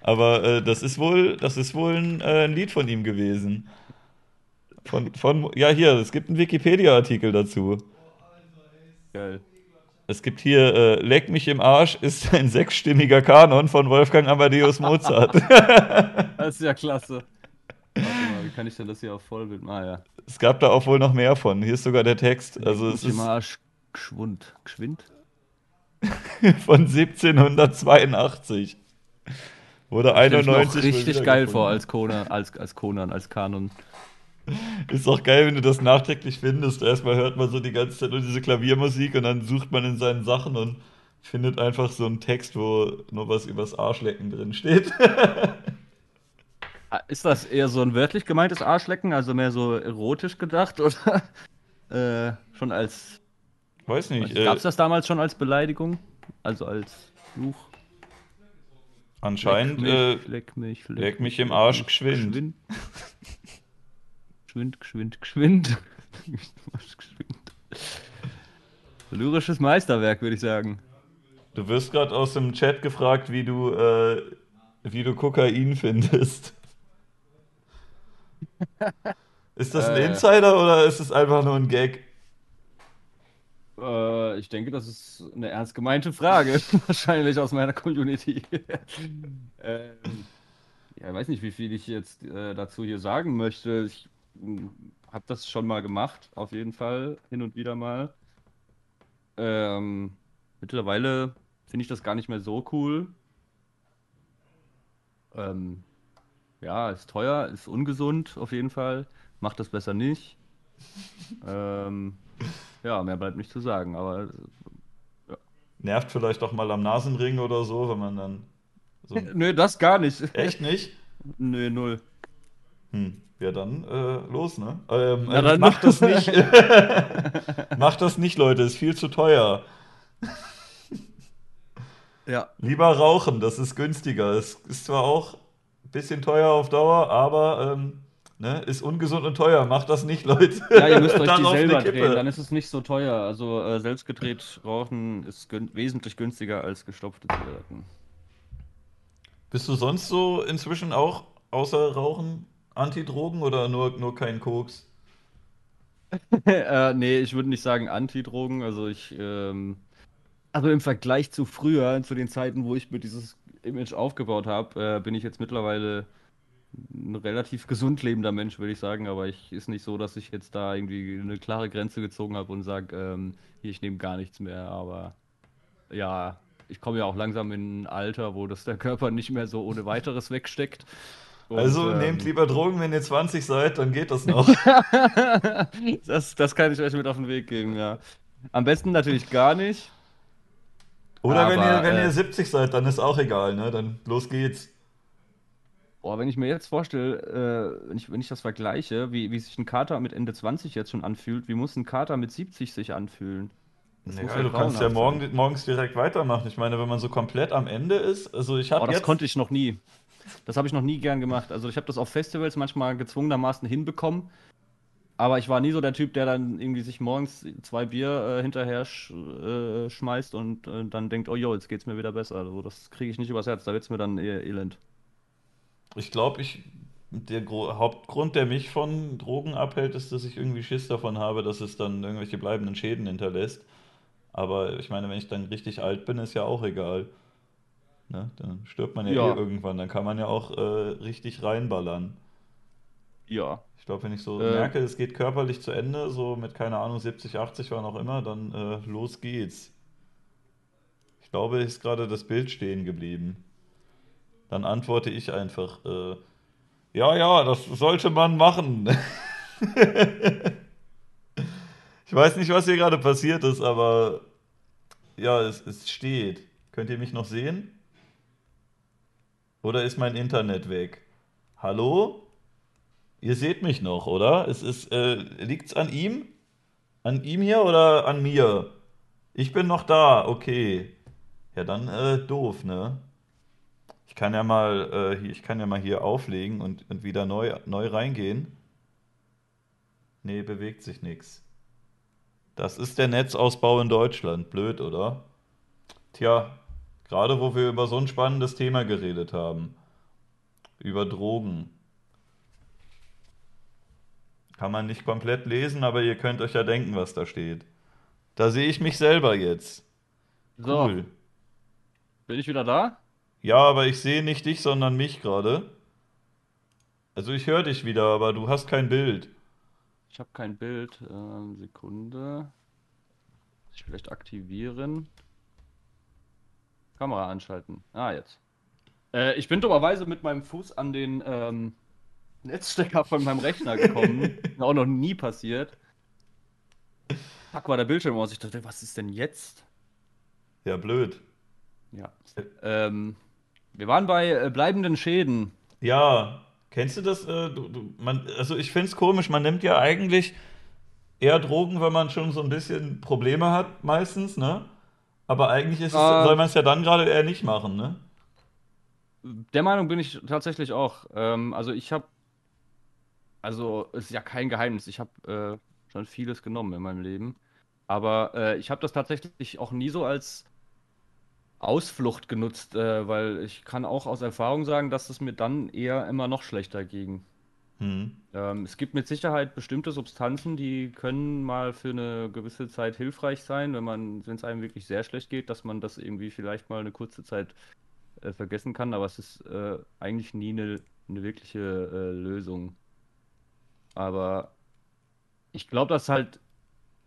Speaker 1: Aber äh, das ist wohl, das ist wohl ein, äh, ein Lied von ihm gewesen. Von, von, ja, hier, es gibt einen Wikipedia-Artikel dazu.
Speaker 2: Geil.
Speaker 1: Es gibt hier äh, Leck mich im Arsch ist ein sechsstimmiger Kanon von Wolfgang Amadeus Mozart. [laughs] [laughs]
Speaker 2: Das ist ja klasse. Warte mal, wie kann ich denn das hier auf Vollbild? Ah ja.
Speaker 1: es gab da auch wohl noch mehr von. Hier ist sogar der Text. Also es ist
Speaker 2: mal sch- geschwund. Geschwind? [laughs]
Speaker 1: von 1782. Wurde
Speaker 2: Stell ich mir
Speaker 1: 91
Speaker 2: auch
Speaker 1: wohl
Speaker 2: richtig geil vor
Speaker 1: wiedergefunden.
Speaker 2: als Conan, als, als Conan, als Kanon.
Speaker 1: Ist auch geil, wenn du das nachträglich findest. Erstmal hört man so die ganze Zeit nur diese Klaviermusik und dann sucht man in seinen Sachen und findet einfach so einen Text, wo nur was übers Arschlecken drin steht. [laughs]
Speaker 2: Ist das eher so ein wörtlich gemeintes Arschlecken, also mehr so erotisch gedacht [laughs] oder äh, schon als.
Speaker 1: Weiß nicht. Äh,
Speaker 2: Gab es das damals schon als Beleidigung? Also als Fluch?
Speaker 1: Anscheinend
Speaker 2: leck
Speaker 1: äh,
Speaker 2: mich, leck mich,
Speaker 1: leck mich im Arsch
Speaker 2: mich,
Speaker 1: geschwind.
Speaker 2: Geschwind, geschwind, geschwind. [laughs] geschwind. Lyrisches Meisterwerk, würde ich sagen.
Speaker 1: du wirst gerade aus dem Chat gefragt, wie du, äh, wie du Kokain findest. [laughs] Ist das ein
Speaker 2: Äh.
Speaker 1: Insider oder ist es einfach nur ein Gag?
Speaker 2: Äh, ich denke, das ist eine ernst gemeinte Frage, [laughs] wahrscheinlich aus meiner Community. [laughs] ähm, ja, ich weiß nicht, wie viel ich jetzt äh, dazu hier sagen möchte. Ich habe das schon mal gemacht, auf jeden Fall, hin und wieder mal. Ähm, mittlerweile finde ich das gar nicht mehr so cool. Ähm, ja, ist teuer, ist ungesund auf jeden Fall. Macht das besser nicht. [laughs] Ähm, ja, mehr bleibt nicht zu sagen, aber
Speaker 1: Nervt vielleicht auch mal am Nasenring oder so, wenn man dann so. [laughs]
Speaker 2: nö, das gar nicht. [laughs]
Speaker 1: Echt nicht?
Speaker 2: Nö, null.
Speaker 1: Hm. Ja, dann äh, los, ne? Ähm,
Speaker 2: Na
Speaker 1: äh,
Speaker 2: dann- [laughs]
Speaker 1: macht das nicht. macht das nicht, Leute, ist viel zu teuer.
Speaker 2: Ja.
Speaker 1: Lieber rauchen, das ist günstiger. Es ist zwar auch ein bisschen teuer auf Dauer, aber ähm, ne, ist ungesund und teuer. Macht das nicht, Leute.
Speaker 2: Ja, ihr müsst euch [laughs]
Speaker 1: Dann
Speaker 2: die selber drehen, dann ist es nicht so teuer. Also äh, selbstgedreht rauchen ist gün wesentlich günstiger als gestopfte Zigaretten.
Speaker 1: Bist du sonst so inzwischen auch außer Rauchen Antidrogen oder nur, nur kein Koks? [laughs]
Speaker 2: äh, nee, ich würde nicht sagen Antidrogen. Also ich, ähm, also im Vergleich zu früher, zu den Zeiten, wo ich mir dieses Image aufgebaut habe, äh, bin ich jetzt mittlerweile ein relativ gesund lebender Mensch, würde ich sagen. Aber ich ist nicht so, dass ich jetzt da irgendwie eine klare Grenze gezogen habe und sage, ähm, hier, ich nehme gar nichts mehr. Aber ja, ich komme ja auch langsam in ein Alter, wo das der Körper nicht mehr so ohne weiteres wegsteckt. Und,
Speaker 1: Also
Speaker 2: ähm,
Speaker 1: nehmt lieber Drogen, wenn ihr 20 seid, dann geht das noch. [laughs]
Speaker 2: das, das kann ich euch mit auf den Weg geben, ja. Am besten natürlich gar nicht.
Speaker 1: Oder wenn,
Speaker 2: Aber,
Speaker 1: ihr, wenn
Speaker 2: äh,
Speaker 1: ihr 70 seid, dann ist auch egal, ne? Dann los geht's.
Speaker 2: Boah, wenn ich mir jetzt vorstelle, äh, wenn ich, wenn ich das vergleiche, wie, wie sich ein Kater mit Ende 20 jetzt schon anfühlt, wie muss ein Kater mit 70 sich anfühlen? Das muss
Speaker 1: Ja, du kannst ja
Speaker 2: grauenhaft
Speaker 1: morgen,
Speaker 2: sein.
Speaker 1: morgens direkt weitermachen. Ich meine, wenn man so komplett am Ende ist, also ich
Speaker 2: Oh,
Speaker 1: habe
Speaker 2: das
Speaker 1: jetzt,
Speaker 2: konnte ich noch nie. das habe ich noch nie gern gemacht. Also ich habe das auf Festivals manchmal gezwungenermaßen hinbekommen, aber ich war nie so der Typ, der dann irgendwie sich morgens zwei Bier äh, hinterher sch äh, schmeißt und äh, dann denkt, oh jo, jetzt geht's mir wieder besser. Also das kriege ich nicht übers Herz, da wird's mir dann eher elend.
Speaker 1: Ich glaube, ich, der Gro Hauptgrund, der mich von Drogen abhält, ist, dass ich irgendwie Schiss davon habe, dass es dann irgendwelche bleibenden Schäden hinterlässt. Aber ich meine, wenn ich dann richtig alt bin, ist ja auch egal. Ne? Dann stirbt man ja, eh
Speaker 2: Ja,
Speaker 1: irgendwann. Dann kann man ja auch äh, richtig reinballern.
Speaker 2: ja.
Speaker 1: Ich glaube, wenn ich so
Speaker 2: Äh,
Speaker 1: merke, es geht körperlich zu Ende, so mit, keine Ahnung, 70, 80, wann auch immer, dann äh, los geht's. Ich glaube, ist gerade das Bild stehen geblieben. Dann antworte ich einfach, äh, ja, ja, das sollte man machen. [laughs] Ich weiß nicht, was hier gerade passiert ist, aber ja, es, es steht. Könnt ihr mich noch sehen? Oder ist mein Internet weg? Hallo? Ihr seht mich noch, oder? Es ist, äh, liegt's an ihm? An ihm hier oder an mir? Ich bin noch da, okay. Ja, dann äh, doof, ne? Ich kann ja mal, äh, hier, ich kann ja mal hier auflegen und, und wieder neu, neu reingehen. Nee, bewegt sich nichts. Das ist der Netzausbau in Deutschland. Blöd, oder? Tja, gerade wo wir über so ein spannendes Thema geredet haben. Über Drogen. Kann man nicht komplett lesen, aber ihr könnt euch ja denken, was da steht. Da sehe ich mich selber jetzt.
Speaker 2: So,
Speaker 1: Cool.
Speaker 2: bin ich wieder da?
Speaker 1: Ja, aber ich sehe nicht dich, sondern mich gerade. Also ich höre dich wieder, aber du hast kein Bild.
Speaker 2: Ich habe kein Bild. Ähm, Sekunde. Muss ich vielleicht aktivieren. Kamera anschalten. Ah, jetzt. Äh, ich bin dummerweise mit meinem Fuß an den ähm, Netzstecker von meinem Rechner gekommen. [laughs] Auch noch nie passiert. Fuck, war der Bildschirm aus. Ich dachte, was ist denn jetzt?
Speaker 1: Ja, blöd.
Speaker 2: Ja. Ähm, wir waren bei äh, bleibenden Schäden.
Speaker 1: Ja, kennst du das? Äh, du, du, man, also ich finde es komisch, man nimmt ja eigentlich eher Drogen, wenn man schon so ein bisschen Probleme hat, meistens, ne? Aber eigentlich es,
Speaker 2: Äh,
Speaker 1: soll man es ja dann gerade eher nicht machen, ne?
Speaker 2: der Meinung bin ich tatsächlich auch. Ähm, also ich habe, also es ist ja kein Geheimnis, ich habe äh, schon vieles genommen in meinem Leben. Aber äh, ich habe das tatsächlich auch nie so als Ausflucht genutzt, äh, weil ich kann auch aus Erfahrung sagen, dass es mir dann eher immer noch schlechter ging.
Speaker 1: Hm.
Speaker 2: Ähm, es gibt mit Sicherheit bestimmte Substanzen, die können mal für eine gewisse Zeit hilfreich sein, wenn man, wenn es einem wirklich sehr schlecht geht, dass man das irgendwie vielleicht mal eine kurze Zeit äh, vergessen kann, aber es ist äh, eigentlich nie eine, eine wirkliche äh, Lösung. Aber ich glaube, dass halt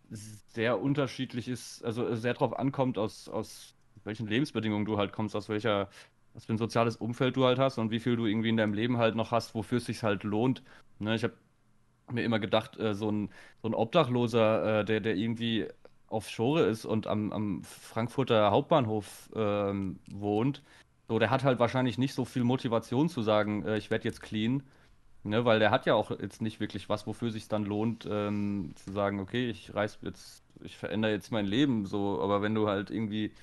Speaker 2: sehr unterschiedlich ist, also sehr drauf ankommt, aus, aus welchen Lebensbedingungen du halt kommst, aus welcher, was für ein soziales Umfeld du halt hast und wie viel du irgendwie in deinem Leben halt noch hast, wofür es sich halt lohnt. Ne, ich habe mir immer gedacht, äh, so ein, so ein Obdachloser, äh, der, der irgendwie auf Schore ist und am, am Frankfurter Hauptbahnhof ähm, wohnt, so, der hat halt wahrscheinlich nicht so viel Motivation zu sagen, äh, ich werde jetzt clean. Ne, weil der hat ja auch jetzt nicht wirklich was, wofür sich dann lohnt, ähm, zu sagen, okay, ich reiß jetzt, ich verändere jetzt mein Leben so, aber wenn du halt irgendwie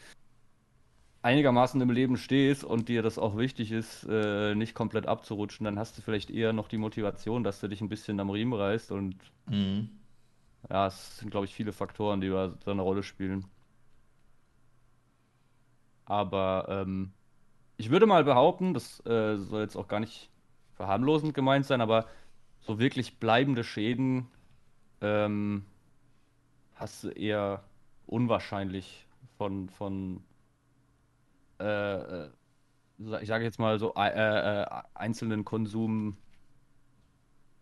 Speaker 2: einigermaßen im Leben stehst und dir das auch wichtig ist, äh, nicht komplett abzurutschen, dann hast du vielleicht eher noch die Motivation, dass du dich ein bisschen am Riemen reißt und
Speaker 1: Hm.
Speaker 2: ja, es sind, glaube ich, viele Faktoren, die da da eine Rolle spielen. Aber ähm, ich würde mal behaupten, das äh, soll jetzt auch gar nicht verharmlosend gemeint sein, aber so wirklich bleibende Schäden ähm, hast du eher unwahrscheinlich von, von äh, äh, ich sage jetzt mal so äh, äh, einzelnen Konsum,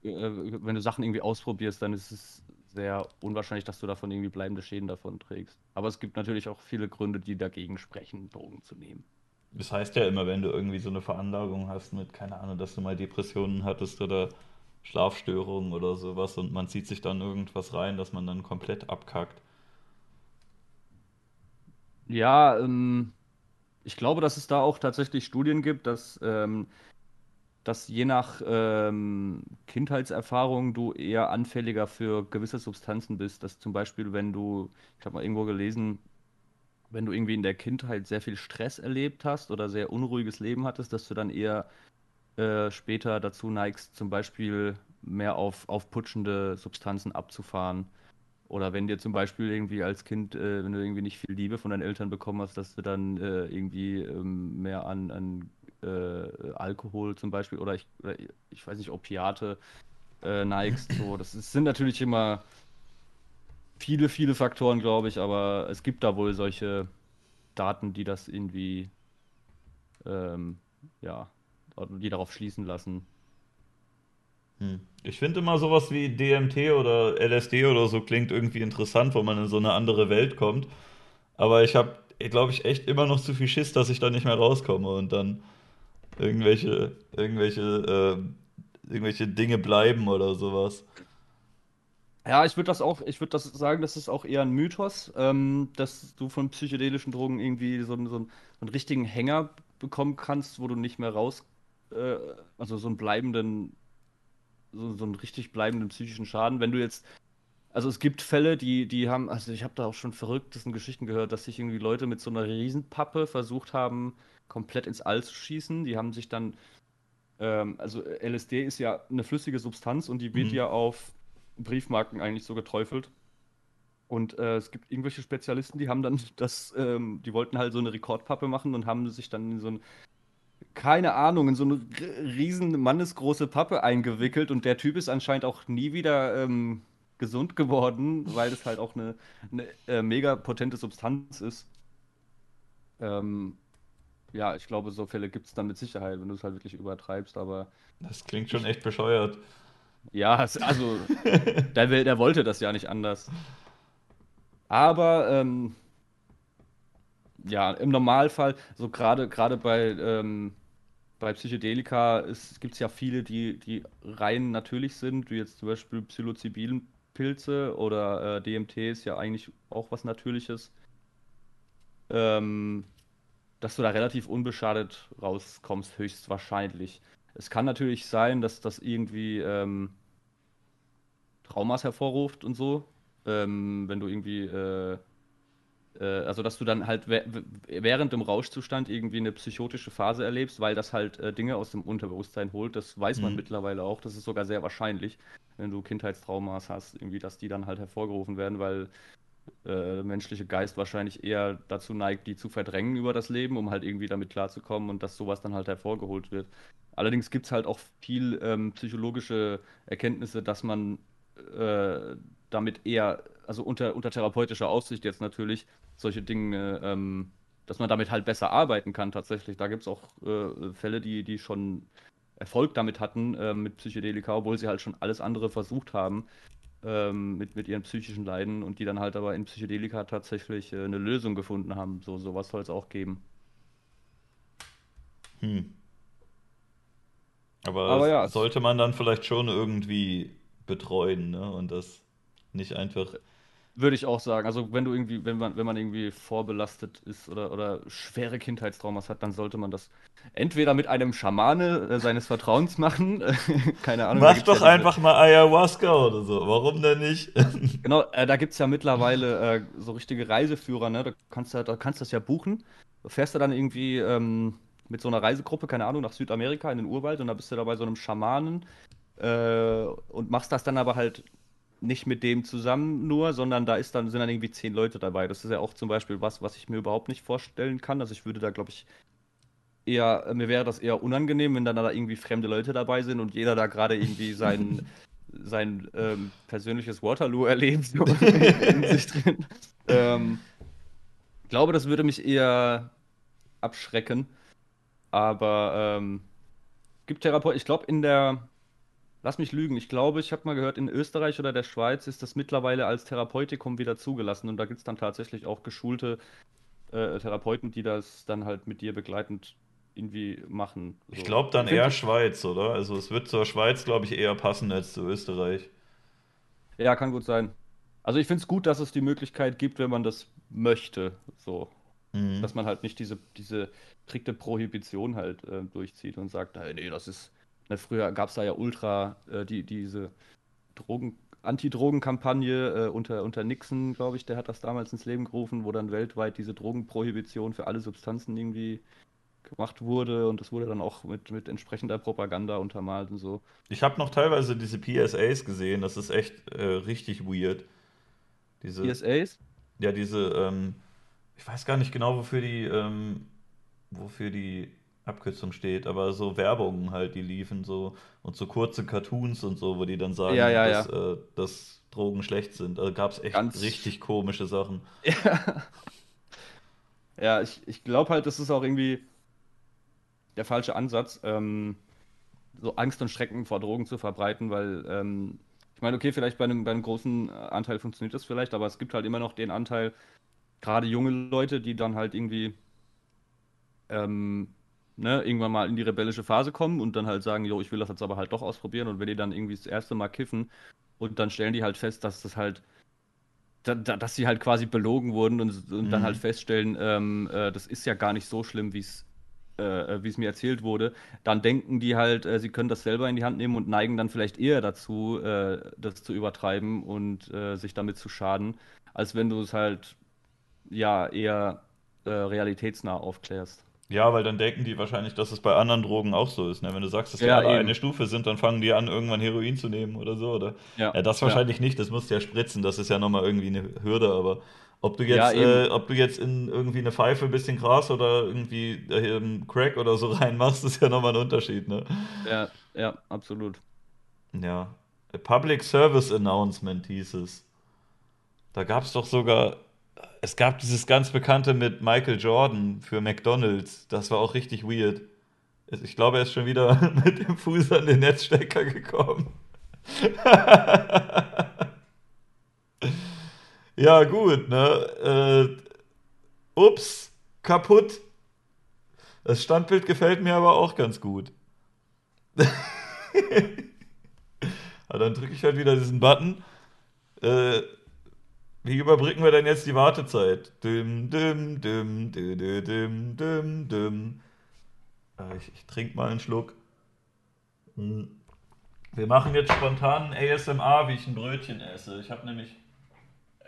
Speaker 2: äh, wenn du Sachen irgendwie ausprobierst, dann ist es sehr unwahrscheinlich, dass du davon irgendwie bleibende Schäden davon trägst. Aber es gibt natürlich auch viele Gründe, die dagegen sprechen, Drogen zu nehmen.
Speaker 1: Das heißt ja immer, wenn du irgendwie so eine Veranlagung hast mit, keine Ahnung, dass du mal Depressionen hattest oder Schlafstörungen oder sowas und man zieht sich dann irgendwas rein, dass man dann komplett abkackt.
Speaker 2: Ja, ähm, ich glaube, dass es da auch tatsächlich Studien gibt, dass, ähm, dass je nach ähm, Kindheitserfahrung du eher anfälliger für gewisse Substanzen bist. Dass zum Beispiel, wenn du, ich habe mal irgendwo gelesen, wenn du irgendwie in der Kindheit sehr viel Stress erlebt hast oder sehr unruhiges Leben hattest, dass du dann eher äh, später dazu neigst, zum Beispiel mehr auf, auf putschende Substanzen abzufahren. Oder wenn dir zum Beispiel irgendwie als Kind, äh, wenn du irgendwie nicht viel Liebe von deinen Eltern bekommen hast, dass du dann äh, irgendwie ähm, mehr an, an äh, Alkohol zum Beispiel oder ich, oder ich weiß nicht, Opiate äh, neigst. So, das ist, sind natürlich immer viele, viele Faktoren, glaube ich, aber es gibt da wohl solche Daten, die das irgendwie, ähm, ja, die darauf schließen lassen.
Speaker 1: Hm. Ich finde immer sowas wie DMT oder LSD oder so klingt irgendwie interessant, wo man in so eine andere Welt kommt. Aber ich habe, glaube ich, echt immer noch zu viel Schiss, dass ich da nicht mehr rauskomme und dann irgendwelche, irgendwelche, äh, irgendwelche Dinge bleiben oder sowas.
Speaker 2: Ja, ich würde das auch, ich würde das sagen, das ist auch eher ein Mythos, ähm, dass du von psychedelischen Drogen irgendwie so, einen- so, einen- so einen richtigen Hänger bekommen kannst, wo du nicht mehr raus, äh, also so einen bleibenden, so, so einen richtig bleibenden psychischen Schaden. Wenn du jetzt, also es gibt Fälle, die, die haben, also ich habe da auch schon verrücktesten Geschichten gehört, dass sich irgendwie Leute mit so einer Riesenpappe versucht haben, komplett ins All zu schießen. Die haben sich dann, ähm, also LSD ist ja eine flüssige Substanz und die wird
Speaker 1: Mhm.
Speaker 2: ja auf Briefmarken eigentlich so geträufelt. Und äh, es gibt irgendwelche Spezialisten, die haben dann [laughs] das, ähm, die wollten halt so eine Rekordpappe machen und haben sich dann in so ein, keine Ahnung, in so eine riesen mannesgroße Pappe eingewickelt und der Typ ist anscheinend auch nie wieder ähm, gesund geworden, weil das halt auch eine, eine äh, mega potente Substanz ist. Ähm, ja, ich glaube, so Fälle gibt es dann mit Sicherheit, wenn du es halt wirklich übertreibst, aber
Speaker 1: Das klingt schon echt bescheuert.
Speaker 2: ja, also [laughs] der, der wollte das ja nicht anders. Aber ähm, ja, im Normalfall, so gerade gerade bei, ähm, bei Psychedelika gibt es ja viele, die, die rein natürlich sind, wie jetzt zum Beispiel Psilocybin-Pilze oder äh, DMT ist ja eigentlich auch was Natürliches, ähm, dass du da relativ unbeschadet rauskommst, höchstwahrscheinlich. Es kann natürlich sein, dass das irgendwie ähm, Traumas hervorruft und so, ähm, wenn du irgendwie äh, also, dass du dann halt während dem Rauschzustand irgendwie eine psychotische Phase erlebst, weil das halt äh, Dinge aus dem Unterbewusstsein holt. Das weiß man
Speaker 1: Mhm.
Speaker 2: mittlerweile auch. Das ist sogar sehr wahrscheinlich, wenn du Kindheitstraumas hast, irgendwie, dass die dann halt hervorgerufen werden, weil äh, der menschliche Geist wahrscheinlich eher dazu neigt, die zu verdrängen über das Leben, um halt irgendwie damit klarzukommen und dass sowas dann halt hervorgeholt wird. Allerdings gibt es halt auch viel ähm, psychologische Erkenntnisse, dass man äh, damit eher, also unter, unter therapeutischer Aufsicht jetzt natürlich, solche Dinge, ähm, dass man damit halt besser arbeiten kann tatsächlich. Da gibt es auch äh, Fälle, die, die schon Erfolg damit hatten, äh, mit Psychedelika, obwohl sie halt schon alles andere versucht haben, ähm, mit, mit ihren psychischen Leiden und die dann halt aber in Psychedelika tatsächlich äh, eine Lösung gefunden haben. So, sowas soll es auch geben.
Speaker 1: Hm. Aber,
Speaker 2: Aber
Speaker 1: das
Speaker 2: ja,
Speaker 1: sollte man dann vielleicht schon irgendwie betreuen, ne? Und das nicht einfach.
Speaker 2: Würde ich auch sagen. Also wenn du irgendwie, wenn man, wenn man irgendwie vorbelastet ist oder, oder schwere Kindheitstraumas hat, dann sollte man das entweder mit einem Schamane äh, seines Vertrauens machen. [laughs] Keine Ahnung. da
Speaker 1: Mach
Speaker 2: ja
Speaker 1: doch
Speaker 2: diese-
Speaker 1: einfach mal Ayahuasca oder so. Warum denn nicht? [laughs]
Speaker 2: Genau, äh, da gibt es ja mittlerweile äh, so richtige Reiseführer, ne? Da kannst du, da kannst das ja buchen. Du fährst du dann irgendwie ähm, mit so einer Reisegruppe, keine Ahnung, nach Südamerika in den Urwald und da bist du da bei so einem Schamanen äh, und machst das dann aber halt nicht mit dem zusammen nur, sondern da ist dann, sind dann irgendwie zehn Leute dabei. Das ist ja auch zum Beispiel was, was ich mir überhaupt nicht vorstellen kann. Also ich würde da, glaube ich, eher, mir wäre das eher unangenehm, wenn dann da irgendwie fremde Leute dabei sind und jeder da gerade irgendwie sein, [laughs] sein ähm, persönliches Waterloo [laughs] erlebt, [laughs] in sich drin. Ähm, ich glaube, das würde mich eher abschrecken. Aber ähm, gibt Therapeuten, ich glaube, in der, lass mich lügen, ich glaube, ich habe mal gehört, in Österreich oder der Schweiz ist das mittlerweile als Therapeutikum wieder zugelassen und da gibt es dann tatsächlich auch geschulte äh, Therapeuten, die das dann halt mit dir begleitend irgendwie machen.
Speaker 1: Ich
Speaker 2: So.
Speaker 1: glaube dann
Speaker 2: Ich
Speaker 1: eher Schweiz, oder? Also es wird zur Schweiz, glaube ich, eher passen als zu Österreich.
Speaker 2: Ja, kann gut sein. Also ich finde es gut, dass es die Möglichkeit gibt, wenn man das möchte, so.
Speaker 1: Mhm.
Speaker 2: Dass man halt nicht diese, diese strikte Prohibition halt äh, durchzieht und sagt, "Hey, nee, das ist. Ne, früher gab es da ja ultra äh, die, diese Drogen, Anti-Drogen-Kampagne äh, unter, unter Nixon, glaube ich, der hat das damals ins Leben gerufen, wo dann weltweit diese Drogenprohibition für alle Substanzen irgendwie gemacht wurde und das wurde dann auch mit, mit entsprechender Propaganda untermalt und so.
Speaker 1: Ich habe noch teilweise diese PSAs gesehen, das ist echt äh, richtig weird. Diese,
Speaker 2: PSAs?
Speaker 1: Ja, diese, ähm, ich weiß gar nicht genau, wofür die, ähm, wofür die Abkürzung steht, aber so Werbungen halt, die liefen so und so kurze Cartoons und so, wo die dann sagen,
Speaker 2: Ja, ja,
Speaker 1: dass,
Speaker 2: ja.
Speaker 1: äh, dass Drogen schlecht sind. Also gab es echt
Speaker 2: Ganz-
Speaker 1: richtig komische Sachen. [laughs]
Speaker 2: Ja, ja ich, ich glaube halt, das ist auch irgendwie der falsche Ansatz, ähm, so Angst und Schrecken vor Drogen zu verbreiten, weil ähm, ich meine, okay, vielleicht bei einem, bei einem großen äh, Anteil funktioniert das vielleicht, aber es gibt halt immer noch den Anteil, gerade junge Leute, die dann halt irgendwie ähm, ne, irgendwann mal in die rebellische Phase kommen und dann halt sagen, jo, ich will das jetzt aber halt doch ausprobieren und wenn die dann irgendwie das erste Mal kiffen und dann stellen die halt fest, dass das halt da, da, dass sie halt quasi belogen wurden und, und dann
Speaker 1: Mhm.
Speaker 2: halt feststellen, ähm, äh, das ist ja gar nicht so schlimm, wie es äh, äh, wie es mir erzählt wurde, dann denken die halt, äh, sie können das selber in die Hand nehmen und neigen dann vielleicht eher dazu, das zu übertreiben und sich damit zu schaden, als wenn du es halt ja eher realitätsnah aufklärst.
Speaker 1: Ja, weil dann denken die wahrscheinlich, dass es bei anderen Drogen auch so ist. Ne? Wenn du sagst, dass die
Speaker 2: Ja,
Speaker 1: alle
Speaker 2: eben.
Speaker 1: eine Stufe sind, dann fangen die an, irgendwann Heroin zu nehmen oder so, oder?
Speaker 2: Ja,
Speaker 1: Ja, das wahrscheinlich nicht, das musst du ja spritzen, das ist ja nochmal irgendwie eine Hürde, aber ob du
Speaker 2: Ja,
Speaker 1: jetzt, äh, ob du jetzt in irgendwie eine Pfeife ein bisschen Gras oder irgendwie äh, einen Crack oder so [laughs] reinmachst, ist ja nochmal ein Unterschied, ne?
Speaker 2: Ja, ja, absolut.
Speaker 1: Ja. A Public Service Announcement hieß es. Da gab es doch sogar, es gab dieses ganz bekannte mit Michael Jordan für McDonald's. Das war auch richtig weird. Ich glaube, er ist schon wieder [laughs] mit dem Fuß an den Netzstecker gekommen. [laughs] Ja, gut, ne? Äh, ups, kaputt. Das Standbild gefällt mir aber auch ganz gut. [laughs] Ah, dann drücke ich halt wieder diesen Button. Äh, wie überbrücken wir denn jetzt die Wartezeit? Dim, dim, dim, dim, dim, dim, dim. Äh, ich ich trinke mal einen Schluck. Hm. Wir machen jetzt spontan ASMR, wie ich ein Brötchen esse. Ich habe nämlich,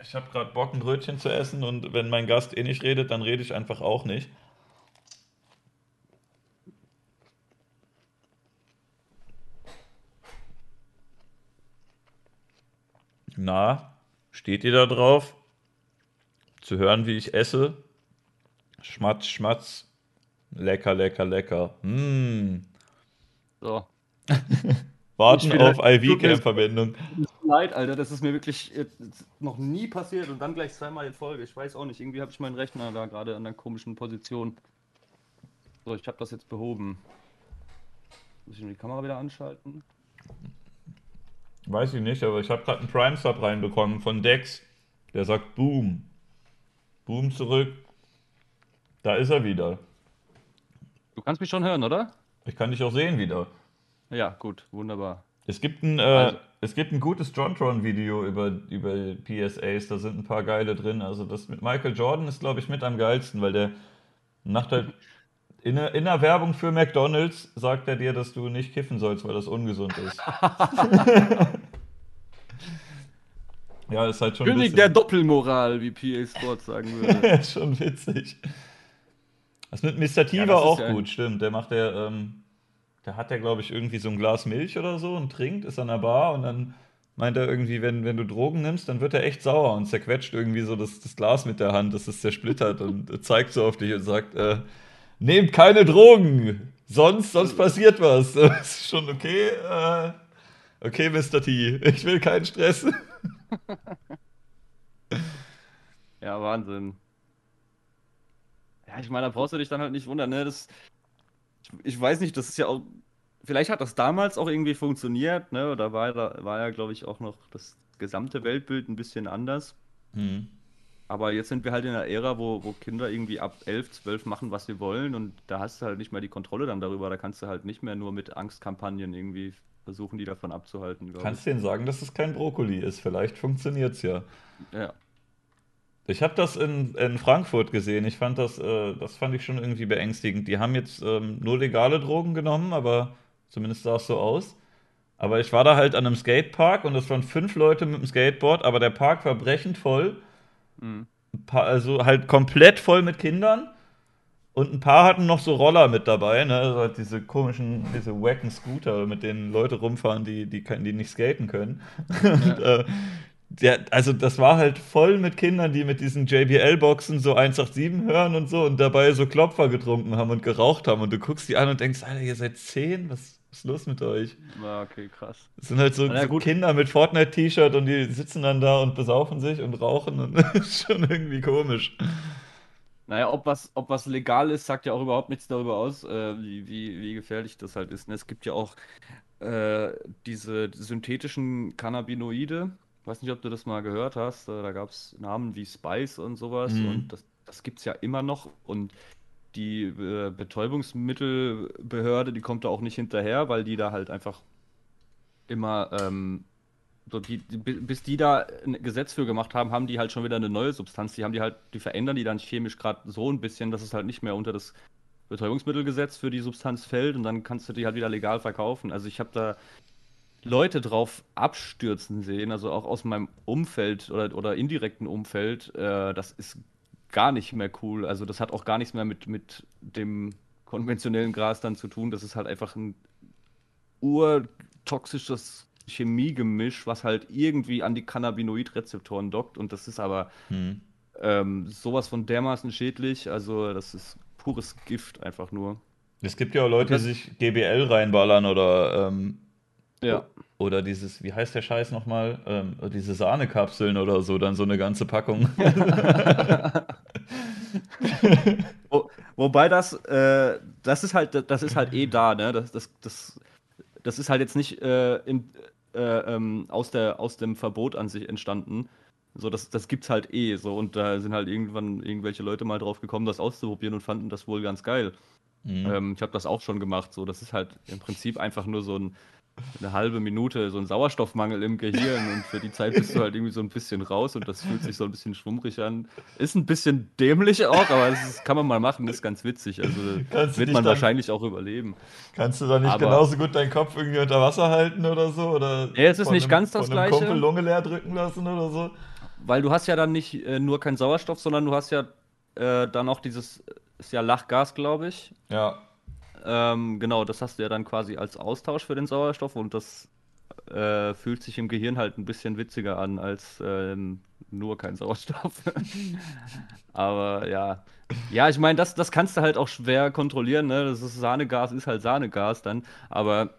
Speaker 1: ich habe gerade Bock, ein Brötchen zu essen und wenn mein Gast eh nicht redet, dann rede ich einfach auch nicht. Na, steht ihr da drauf? Zu hören, wie ich esse? Schmatz, schmatz. Lecker, lecker, lecker. Mmh.
Speaker 2: So. [laughs]
Speaker 1: Warten auf IV-Cam-Verbindung.
Speaker 2: Tut mir Leid, Alter, das ist mir wirklich noch nie passiert und dann gleich zweimal in Folge. Ich weiß auch nicht, irgendwie habe ich meinen Rechner da gerade an einer komischen Position. So, ich habe das jetzt behoben. Muss ich nur die Kamera wieder anschalten?
Speaker 1: Weiß ich nicht, aber ich habe gerade einen Prime-Sub reinbekommen von Dex. Der sagt Boom. Boom zurück. Da ist er wieder.
Speaker 2: Du kannst mich schon hören, oder?
Speaker 1: Ich kann dich auch sehen wieder.
Speaker 2: Ja, gut, wunderbar.
Speaker 1: Es gibt ein, äh,
Speaker 2: Also-
Speaker 1: es gibt ein gutes Jontron-Video über, über PSAs, da sind ein paar geile drin. Also das mit Michael Jordan ist, glaube ich, mit am geilsten, weil der macht halt in der, in der Werbung für McDonalds sagt er dir, dass du nicht kiffen sollst, weil das ungesund ist. [laughs] ja, ist halt schon
Speaker 2: König
Speaker 1: bisschen-
Speaker 2: der Doppelmoral, wie PA Sports sagen [laughs] würde.
Speaker 1: schon witzig. Das mit Mr. T
Speaker 2: Ja,
Speaker 1: war auch
Speaker 2: ja-
Speaker 1: gut, stimmt. Der macht der, ähm, der hat ja, glaube ich, irgendwie so ein Glas Milch oder so und trinkt, ist an der Bar und dann meint er irgendwie, wenn, wenn du Drogen nimmst, dann wird er echt sauer und zerquetscht irgendwie so das, das Glas mit der Hand, dass es zersplittert und [laughs] zeigt so auf dich und sagt, äh, nehmt keine Drogen, sonst, sonst passiert was. [laughs] Das ist schon okay. Äh, okay, Mr. T, ich will keinen Stress.
Speaker 2: Ja, Wahnsinn. Ja, ich meine, da brauchst du dich dann halt nicht wundern, ne? Das, ich, ich weiß nicht, das ist ja auch. Vielleicht hat das damals auch irgendwie funktioniert, ne? Da war, da war ja, glaube ich, auch noch das gesamte Weltbild ein bisschen anders.
Speaker 1: Hm.
Speaker 2: Aber jetzt sind wir halt in einer Ära, wo, wo Kinder irgendwie ab 11, 12 machen, was sie wollen und da hast du halt nicht mehr die Kontrolle dann darüber. Da kannst du halt nicht mehr nur mit Angstkampagnen irgendwie versuchen, die davon abzuhalten,
Speaker 1: Kannst denen sagen, dass es kein Brokkoli ist. Vielleicht funktioniert es ja.
Speaker 2: Ja.
Speaker 1: Ich habe das in, in Frankfurt gesehen. Ich fand das, äh, das fand ich schon irgendwie beängstigend. Die haben jetzt ähm, nur legale Drogen genommen, aber zumindest sah es so aus. Aber ich war da halt an einem Skatepark und es waren fünf Leute mit dem Skateboard, aber der Park war brechend voll.
Speaker 2: Mhm.
Speaker 1: Also halt komplett voll mit Kindern. Und ein paar hatten noch so Roller mit dabei, ne? Also halt diese komischen, diese wacken Scooter, mit denen Leute rumfahren, die, die, die nicht skaten können. [laughs] Und, äh, der, also das war halt voll mit Kindern, die mit diesen JBL-Boxen so 187 hören und so und dabei so Klopfer getrunken haben und geraucht haben. Und du guckst die an und denkst, Alter, ihr seid zehn? Was, ist los mit euch?
Speaker 2: Ja, okay, krass.
Speaker 1: Das sind halt so,
Speaker 2: ja,
Speaker 1: so. Kinder mit Fortnite-T-Shirt und die sitzen dann da und besaufen sich und rauchen und das [laughs] ist schon irgendwie komisch.
Speaker 2: Naja, ob was, ob was legal ist, sagt ja auch überhaupt nichts darüber aus, äh, wie, wie, wie gefährlich das halt ist. Ne? Es gibt ja auch äh, diese synthetischen Cannabinoide. Ich weiß nicht, ob du das mal gehört hast. Äh, da gab es Namen wie Spice und sowas.
Speaker 1: Mhm.
Speaker 2: Und das, das gibt es ja immer noch. Und die äh, Betäubungsmittelbehörde, die kommt da auch nicht hinterher, weil die da halt einfach immer, ähm, so die, die, bi- bis die da ein Gesetz für gemacht haben, haben die halt schon wieder eine neue Substanz. Die haben die halt, die verändern die dann chemisch gerade so ein bisschen, dass es halt nicht mehr unter das Betäubungsmittelgesetz für die Substanz fällt und dann kannst du die halt wieder legal verkaufen. Also ich habe da Leute drauf abstürzen sehen, also auch aus meinem Umfeld oder, oder indirekten Umfeld, äh, das ist gar nicht mehr cool. Also das hat auch gar nichts mehr mit, mit dem konventionellen Gras dann zu tun. Das ist halt einfach ein urtoxisches Chemiegemisch, was halt irgendwie an die Cannabinoidrezeptoren dockt. Und das ist aber
Speaker 1: Hm.
Speaker 2: ähm, sowas von dermaßen schädlich. Also das ist pures Gift einfach nur.
Speaker 1: Es gibt ja auch Leute, die sich GBL reinballern oder, ähm,
Speaker 2: Ja.
Speaker 1: oder dieses, wie heißt der Scheiß nochmal? Ähm, diese Sahnekapseln oder so, dann so eine ganze Packung. [laughs]
Speaker 2: Wo, wobei das, äh, das ist halt, das ist halt eh da, ne? Das, das, das, das ist halt jetzt nicht äh, in, äh, ähm, aus, der, aus dem Verbot an sich entstanden. So, das, das gibt's halt eh so. Und da sind halt irgendwann irgendwelche Leute mal drauf gekommen, das auszuprobieren und fanden das wohl ganz geil.
Speaker 1: Mhm.
Speaker 2: Ähm, ich habe das auch schon gemacht. So, das ist halt im Prinzip einfach nur so ein, eine halbe Minute, so ein Sauerstoffmangel im Gehirn und für die Zeit bist du halt irgendwie so ein bisschen raus und das fühlt sich so ein bisschen schwummrig an. Ist ein bisschen dämlich auch, aber das kann man mal machen, ist ganz witzig. Also
Speaker 1: Kannst
Speaker 2: wird man
Speaker 1: dann-
Speaker 2: wahrscheinlich auch überleben.
Speaker 1: Kannst du da nicht
Speaker 2: Aber-
Speaker 1: genauso gut deinen Kopf irgendwie unter Wasser halten oder so? Oder
Speaker 2: Nee, es ist nicht
Speaker 1: einem,
Speaker 2: ganz das Gleiche.
Speaker 1: Kumpel Lunge leer drücken lassen oder so?
Speaker 2: Weil du hast ja dann nicht äh, nur keinen Sauerstoff, sondern du hast ja äh, dann auch dieses, ist ja Lachgas, glaube ich.
Speaker 1: Ja.
Speaker 2: Ähm, genau, das hast du ja dann quasi als Austausch für den Sauerstoff und das äh, fühlt sich im Gehirn halt ein bisschen witziger an als ähm, nur kein Sauerstoff. [laughs] Aber ja. Ja, ich meine, das, das kannst du halt auch schwer kontrollieren, ne? Das ist Sahnegas, ist halt Sahnegas dann. Aber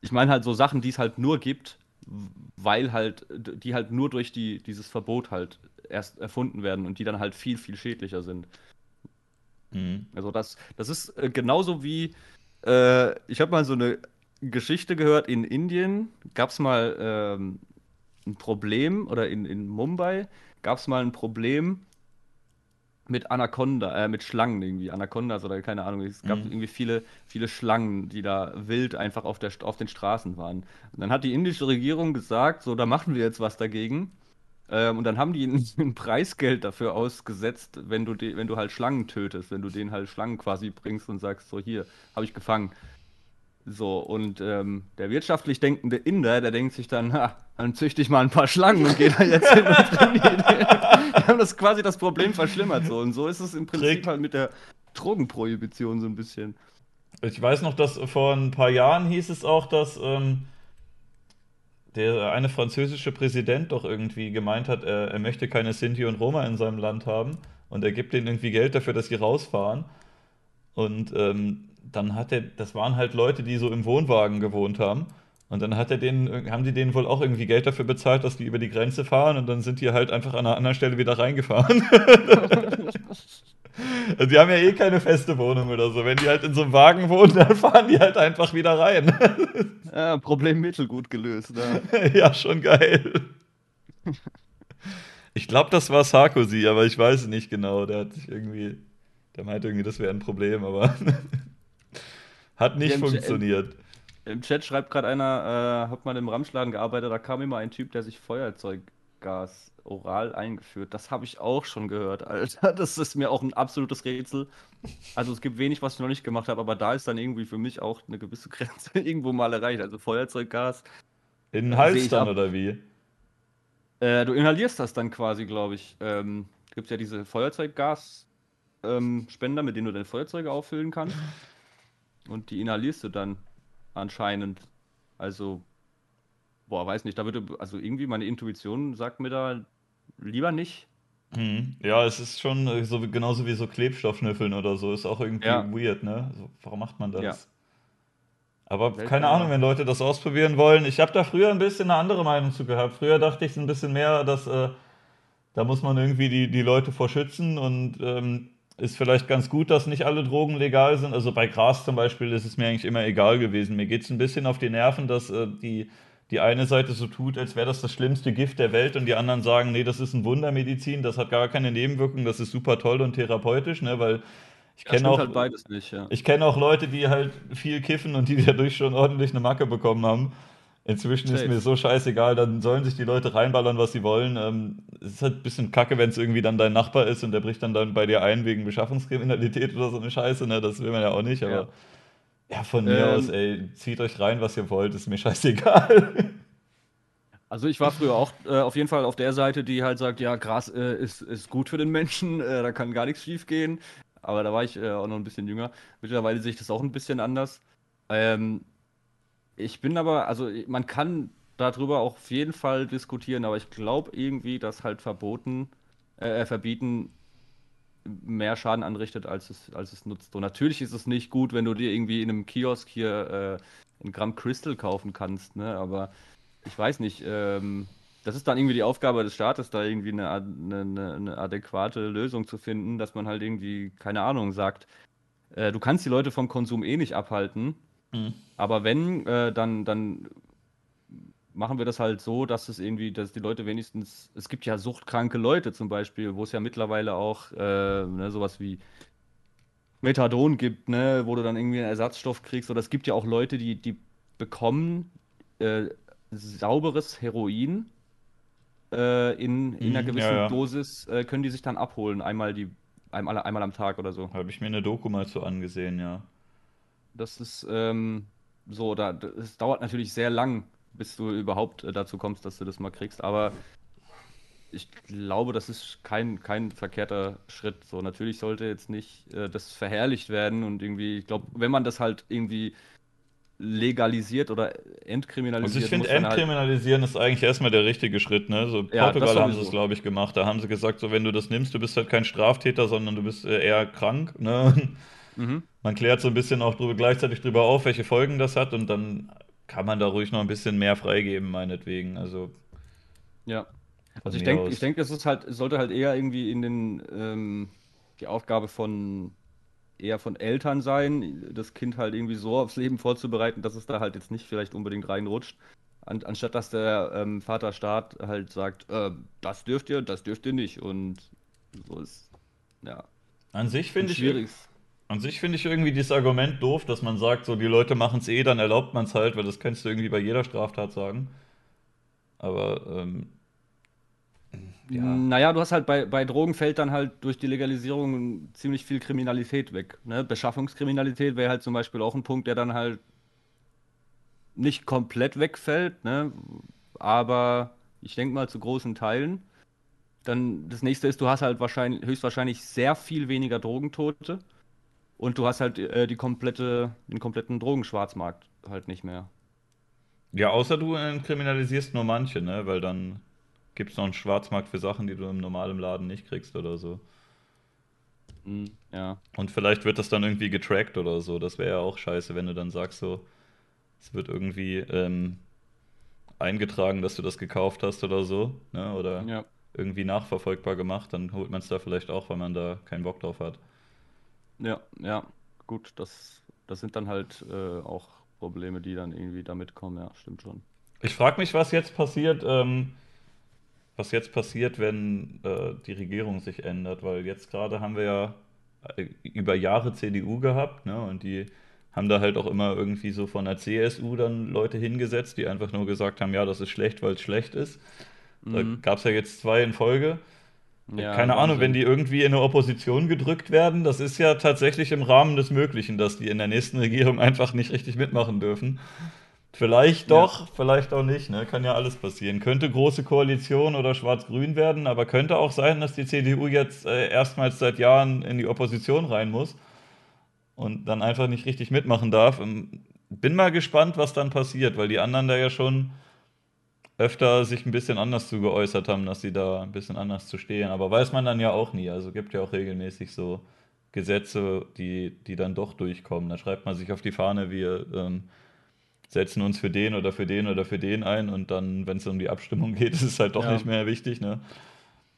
Speaker 2: ich meine halt so Sachen, die es halt nur gibt, weil halt, die halt nur durch die, dieses Verbot halt erst erfunden werden und die dann halt viel, viel schädlicher sind.
Speaker 1: Mhm.
Speaker 2: Also das, das ist äh, genauso wie, äh, ich habe mal so eine Geschichte gehört, in Indien gab es mal ähm, ein Problem, oder in, in Mumbai gab es mal ein Problem mit Anaconda, äh, mit Schlangen irgendwie, Anacondas oder keine Ahnung. Es gab
Speaker 1: Mhm.
Speaker 2: irgendwie viele, viele Schlangen, die da wild einfach auf, der, auf den Straßen waren. Und dann hat die indische Regierung gesagt, so, da machen wir jetzt was dagegen. Ähm, und dann haben die ein, [laughs] ein Preisgeld dafür ausgesetzt, wenn du, die, wenn du halt Schlangen tötest, wenn du denen halt Schlangen quasi bringst und sagst, so hier, habe ich gefangen. So, und ähm, der wirtschaftlich denkende Inder, der denkt sich dann, ha, dann züchte ich mal ein paar Schlangen und gehe da jetzt hin und trainiere. [laughs] Die haben das quasi das Problem verschlimmert. So. Und so ist es im Prinzip
Speaker 1: Trägt-
Speaker 2: halt mit der Drogenprohibition so ein bisschen.
Speaker 1: Ich weiß noch, dass vor ein paar Jahren hieß es auch, dass ähm, der eine französische Präsident doch irgendwie gemeint hat, er, er möchte keine Sinti und Roma in seinem Land haben und er gibt denen irgendwie Geld dafür, dass sie rausfahren. Und ähm, dann hat er, das waren halt Leute, die so im Wohnwagen gewohnt haben. Und dann hat er denen, haben die denen wohl auch irgendwie Geld dafür bezahlt, dass die über die Grenze fahren und dann sind die halt einfach an einer anderen Stelle wieder reingefahren. [laughs] [laughs] Also die haben ja eh keine feste Wohnung oder so. Wenn die halt in so einem Wagen wohnen, dann fahren die halt einfach wieder rein. [laughs]
Speaker 2: Ja, Problem mittelgut gelöst. Ne? [laughs]
Speaker 1: ja, schon geil. Ich glaube, das war Sarkozy, aber ich weiß es nicht genau. Der hat sich irgendwie, der meinte irgendwie, das wäre ein Problem, aber [laughs] hat nicht
Speaker 2: Ja,
Speaker 1: funktioniert.
Speaker 2: Im Chat schreibt gerade einer, äh, hab mal im Ramschladen gearbeitet, da kam immer ein Typ, der sich Feuerzeuggas oral eingeführt. Das habe ich auch schon gehört, Alter. [laughs] Das ist mir auch ein absolutes Rätsel. Also es gibt wenig, was ich noch nicht gemacht habe, aber da ist dann irgendwie für mich auch eine gewisse [laughs] Grenze irgendwo mal erreicht. Also Feuerzeuggas.
Speaker 1: In den
Speaker 2: Seh
Speaker 1: Hals dann
Speaker 2: ab.
Speaker 1: oder wie?
Speaker 2: Äh, du inhalierst das dann quasi, glaube ich. Ähm, gibt ja diese Feuerzeuggas, ähm, Spender, mit denen du deine Feuerzeuge auffüllen kannst. [laughs] Und die inhalierst du dann anscheinend. Also, boah, weiß nicht, da würde, also irgendwie meine Intuition sagt mir da lieber nicht.
Speaker 1: Mhm. Ja, es ist schon äh, so genauso wie so Klebstoffschnüffeln oder so. Ist auch irgendwie
Speaker 2: Ja.
Speaker 1: weird, ne? So, warum macht man das?
Speaker 2: Ja.
Speaker 1: Aber
Speaker 2: Seltsam,
Speaker 1: keine Ahnung, wenn Leute das ausprobieren wollen. Ich habe da früher ein bisschen eine andere Meinung zu gehabt. Früher dachte ich ein bisschen mehr, dass äh, da muss man irgendwie die, die Leute vor schützen und ähm, ist vielleicht ganz gut, dass nicht alle Drogen legal sind. Also bei Gras zum Beispiel ist es mir eigentlich immer egal gewesen. Mir geht es ein bisschen auf die Nerven, dass äh, die, die eine Seite so tut, als wäre das das schlimmste Gift der Welt und die anderen sagen, nee, das ist ein Wundermedizin, das hat gar keine Nebenwirkungen, das ist super toll und therapeutisch, ne? Weil ich kenne auch,
Speaker 2: halt beides nicht, ja.
Speaker 1: ich kenne auch Leute, die halt viel kiffen und die [laughs] dadurch schon ordentlich eine Macke bekommen haben. Inzwischen ist
Speaker 2: Safe.
Speaker 1: mir so scheißegal, dann sollen sich die Leute reinballern, was sie wollen. Ähm, es ist halt ein bisschen kacke, wenn es irgendwie dann dein Nachbar ist und der bricht dann, dann bei dir ein wegen Beschaffungskriminalität oder so eine Scheiße, ne? Das will man ja auch nicht, aber ja, von mir
Speaker 2: Ähm.
Speaker 1: aus, ey, zieht euch rein, was ihr wollt, ist mir scheißegal. [laughs]
Speaker 2: Also ich war früher auch äh, auf jeden Fall auf der Seite, die halt sagt, ja, Gras äh, ist, ist gut für den Menschen, [laughs] äh, da kann gar nichts schief gehen. Aber da war ich äh, auch noch ein bisschen jünger. Mittlerweile sehe ich das auch ein bisschen anders. Ähm, ich bin aber, also man kann darüber auch auf jeden Fall diskutieren, aber ich glaube irgendwie, dass halt verboten, äh, verbieten mehr Schaden anrichtet, als es, als es nutzt. Und natürlich ist es nicht gut, wenn du dir irgendwie in einem Kiosk hier äh, ein Gramm Crystal kaufen kannst, ne? Aber ich weiß nicht, ähm, das ist dann irgendwie die Aufgabe des Staates, da irgendwie eine, eine, eine adäquate Lösung zu finden, dass man halt irgendwie, keine Ahnung, sagt, äh, du kannst die Leute vom Konsum eh nicht abhalten,
Speaker 1: Mhm.
Speaker 2: aber wenn, äh, dann, dann machen wir das halt so, dass es irgendwie, dass die Leute wenigstens, es gibt ja suchtkranke Leute zum Beispiel, wo es ja mittlerweile auch äh, ne, sowas wie Methadon gibt, ne, wo du dann irgendwie einen Ersatzstoff kriegst. Oder es gibt ja auch Leute, die, die bekommen äh, sauberes Heroin äh, in, in einer
Speaker 1: Mhm,
Speaker 2: gewissen
Speaker 1: ja, ja.
Speaker 2: Dosis, äh, können die sich dann abholen, einmal die, einmal, einmal am Tag oder so.
Speaker 1: Habe ich mir eine Doku mal so angesehen, ja.
Speaker 2: Das ist ähm, so, da, es dauert natürlich sehr lang, bis du überhaupt äh, dazu kommst, dass du das mal kriegst. Aber ich glaube, das ist kein, kein verkehrter Schritt. So, natürlich sollte jetzt nicht äh, das verherrlicht werden und irgendwie, ich glaube, wenn man das halt irgendwie legalisiert oder entkriminalisiert,
Speaker 1: Also ich finde,
Speaker 2: halt,
Speaker 1: entkriminalisieren ist eigentlich erstmal der richtige Schritt, ne? So
Speaker 2: Ja,
Speaker 1: Portugal haben sie es, glaube ich, gemacht. Da haben sie gesagt, so wenn du das nimmst, du bist halt kein Straftäter, sondern du bist äh, eher krank, ne?
Speaker 2: mhm,
Speaker 1: Man klärt so ein bisschen auch drüber, gleichzeitig drüber auf, welche Folgen das hat und dann kann man da ruhig noch ein bisschen mehr freigeben, meinetwegen. Also
Speaker 2: ja. Also ich denke, ich denke, es ist halt, es sollte halt eher irgendwie in den ähm, die Aufgabe von eher von Eltern sein, das Kind halt irgendwie so aufs Leben vorzubereiten, dass es da halt jetzt nicht vielleicht unbedingt reinrutscht. An, anstatt dass der ähm, Vaterstaat halt sagt, äh, das dürft ihr, das dürft ihr nicht. Und so ist ja
Speaker 1: An sich finde ich,
Speaker 2: schwieriges.
Speaker 1: An sich finde ich irgendwie dieses Argument doof, dass man sagt, so die Leute machen es eh, dann erlaubt man es halt, weil das kannst du irgendwie bei jeder Straftat sagen. Aber ähm, ja.
Speaker 2: Naja, du hast halt bei, bei Drogen fällt dann halt durch die Legalisierung ziemlich viel Kriminalität weg. Ne? Beschaffungskriminalität wäre halt zum Beispiel auch ein Punkt, der dann halt nicht komplett wegfällt, ne? aber ich denke mal zu großen Teilen. Dann das nächste ist, du hast halt wahrscheinlich, höchstwahrscheinlich sehr viel weniger Drogentote und du hast halt äh, die komplette, den kompletten Drogenschwarzmarkt halt nicht mehr.
Speaker 1: Ja, außer du äh, kriminalisierst nur manche, ne? Weil dann gibt es noch einen Schwarzmarkt für Sachen, die du im normalen Laden nicht kriegst oder so.
Speaker 2: Hm, ja.
Speaker 1: Und vielleicht wird das dann irgendwie getrackt oder so. Das wäre ja auch scheiße, wenn du dann sagst, so, es wird irgendwie ähm, eingetragen, dass du das gekauft hast oder so, ne? Oder
Speaker 2: Ja.
Speaker 1: irgendwie nachverfolgbar gemacht, dann holt man es da vielleicht auch, weil man da keinen Bock drauf hat.
Speaker 2: Ja, ja, gut, das, das sind dann halt äh, auch Probleme, die dann irgendwie damit kommen, ja, stimmt schon.
Speaker 1: Ich frage mich, was jetzt passiert, ähm, was jetzt passiert, wenn äh, die Regierung sich ändert, weil jetzt gerade haben wir ja äh, über Jahre CDU gehabt, ne? Und die haben da halt auch immer irgendwie so von der CSU dann Leute hingesetzt, die einfach nur gesagt haben, ja, das ist schlecht, weil es schlecht ist. Da
Speaker 2: Mhm.
Speaker 1: gab es ja jetzt zwei in Folge.
Speaker 2: Ja,
Speaker 1: Keine Ahnung, wenn
Speaker 2: Wahnsinn.
Speaker 1: die irgendwie in eine Opposition gedrückt werden, das ist ja tatsächlich im Rahmen des Möglichen, dass die in der nächsten Regierung einfach nicht richtig mitmachen dürfen. Vielleicht doch, ja. vielleicht auch nicht, ne? Kann ja alles passieren. Könnte große Koalition oder Schwarz-Grün werden, aber könnte auch sein, dass die CDU jetzt äh, erstmals seit Jahren in die Opposition rein muss und dann einfach nicht richtig mitmachen darf. Ähm, bin mal gespannt, was dann passiert, weil die anderen da ja schon öfter sich ein bisschen anders zu geäußert haben, dass sie da ein bisschen anders zu stehen. Aber weiß man dann ja auch nie. Also gibt ja auch regelmäßig so Gesetze, die, die dann doch durchkommen. Da schreibt man sich auf die Fahne, wir ähm, setzen uns für den oder für den oder für den ein und dann, wenn es um die Abstimmung geht, [laughs] ist es halt doch ja. nicht mehr wichtig. Ne?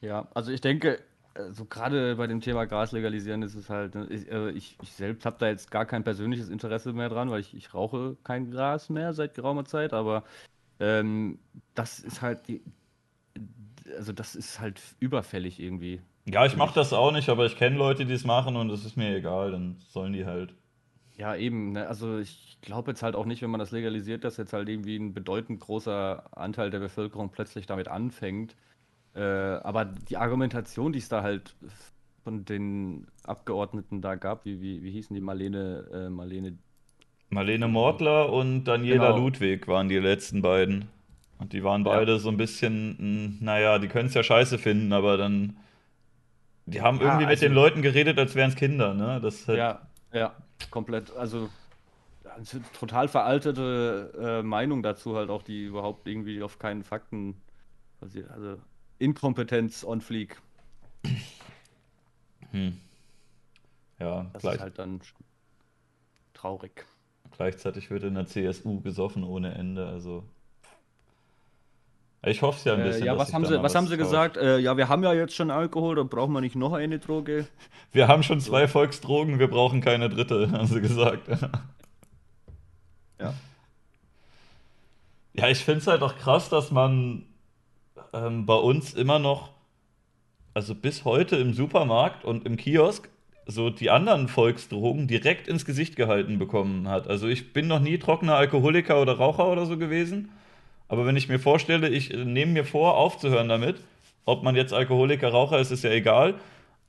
Speaker 2: Ja, also ich denke, so also gerade bei dem Thema Gras legalisieren ist es halt, ne, ich, äh, ich, ich selbst habe da jetzt gar kein persönliches Interesse mehr dran, weil ich, ich rauche kein Gras mehr seit geraumer Zeit, aber ähm, das ist halt die, also das ist halt überfällig irgendwie.
Speaker 1: Ja, ich mache das auch nicht, aber ich kenne Leute, die es machen und es ist mir egal, dann sollen die halt.
Speaker 2: Ja, eben. Ne? Also ich glaube jetzt halt auch nicht, wenn man das legalisiert, dass jetzt halt irgendwie ein bedeutend großer Anteil der Bevölkerung plötzlich damit anfängt. Äh, aber die Argumentation, die es da halt von den Abgeordneten da gab, wie, wie, wie hießen die Marlene, äh, Marlene
Speaker 1: Marlene Mortler und Daniela genau. Ludwig waren die letzten beiden. Und die waren beide ja. so ein bisschen, naja, die können es ja scheiße finden, aber dann. Die haben irgendwie also, mit den Leuten geredet, als wären es Kinder, ne?
Speaker 2: Das halt ja, ja, komplett. Also total veraltete äh, Meinung dazu halt auch, die überhaupt irgendwie auf keinen Fakten basiert. Also Inkompetenz on fleek.
Speaker 1: Hm. Ja,
Speaker 2: das ist halt dann traurig.
Speaker 1: Gleichzeitig wird in der CSU gesoffen ohne Ende, also. Ich hoffe es ja ein
Speaker 2: bisschen. Äh, ja, was haben sie, was haben sie gesagt? Äh, ja, wir haben ja jetzt schon Alkohol, da brauchen wir nicht noch eine Droge. [laughs]
Speaker 1: Wir haben schon zwei. Volksdrogen, wir brauchen keine dritte, [laughs] haben sie gesagt. [laughs]
Speaker 2: ja.
Speaker 1: Ja, ich finde es halt auch krass, dass man ähm, bei uns immer noch, also bis heute im Supermarkt und im Kiosk, so die anderen Volksdrogen direkt ins Gesicht gehalten bekommen hat. Also ich bin noch nie trockener Alkoholiker oder Raucher oder so gewesen. Aber wenn ich mir vorstelle, ich äh, nehme mir vor, aufzuhören damit, ob man jetzt Alkoholiker, Raucher ist, ist ja egal.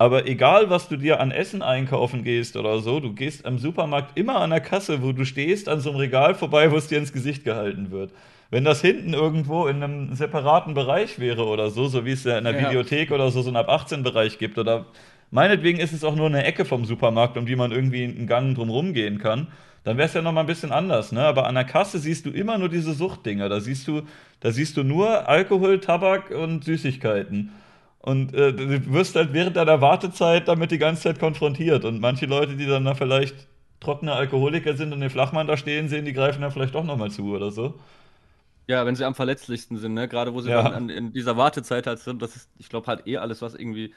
Speaker 1: Aber egal, was du dir an Essen einkaufen gehst oder so, du gehst am Supermarkt immer an der Kasse, wo du stehst, an so einem Regal vorbei, wo es dir ins Gesicht gehalten wird. Wenn das hinten irgendwo in einem separaten Bereich wäre oder so, so wie es ja in der ja. Videothek oder so, so einen ab 18 Bereich gibt oder Meinetwegen ist es auch nur eine Ecke vom Supermarkt, um die man irgendwie einen Gang drumherum gehen kann. Dann wäre es ja nochmal ein bisschen anders, ne? Aber an der Kasse siehst du immer nur diese Suchtdinger. Da siehst du, da siehst du nur Alkohol, Tabak und Süßigkeiten. Und äh, du wirst halt während deiner Wartezeit damit die ganze Zeit konfrontiert. Und manche Leute, die dann da vielleicht trockene Alkoholiker sind und den Flachmann da stehen sehen, die greifen dann vielleicht doch nochmal zu oder so.
Speaker 2: Ja, wenn sie am verletzlichsten sind, ne? Gerade wo sie ja. dann an, in dieser Wartezeit halt sind, das ist, ich glaube halt eh alles, was irgendwie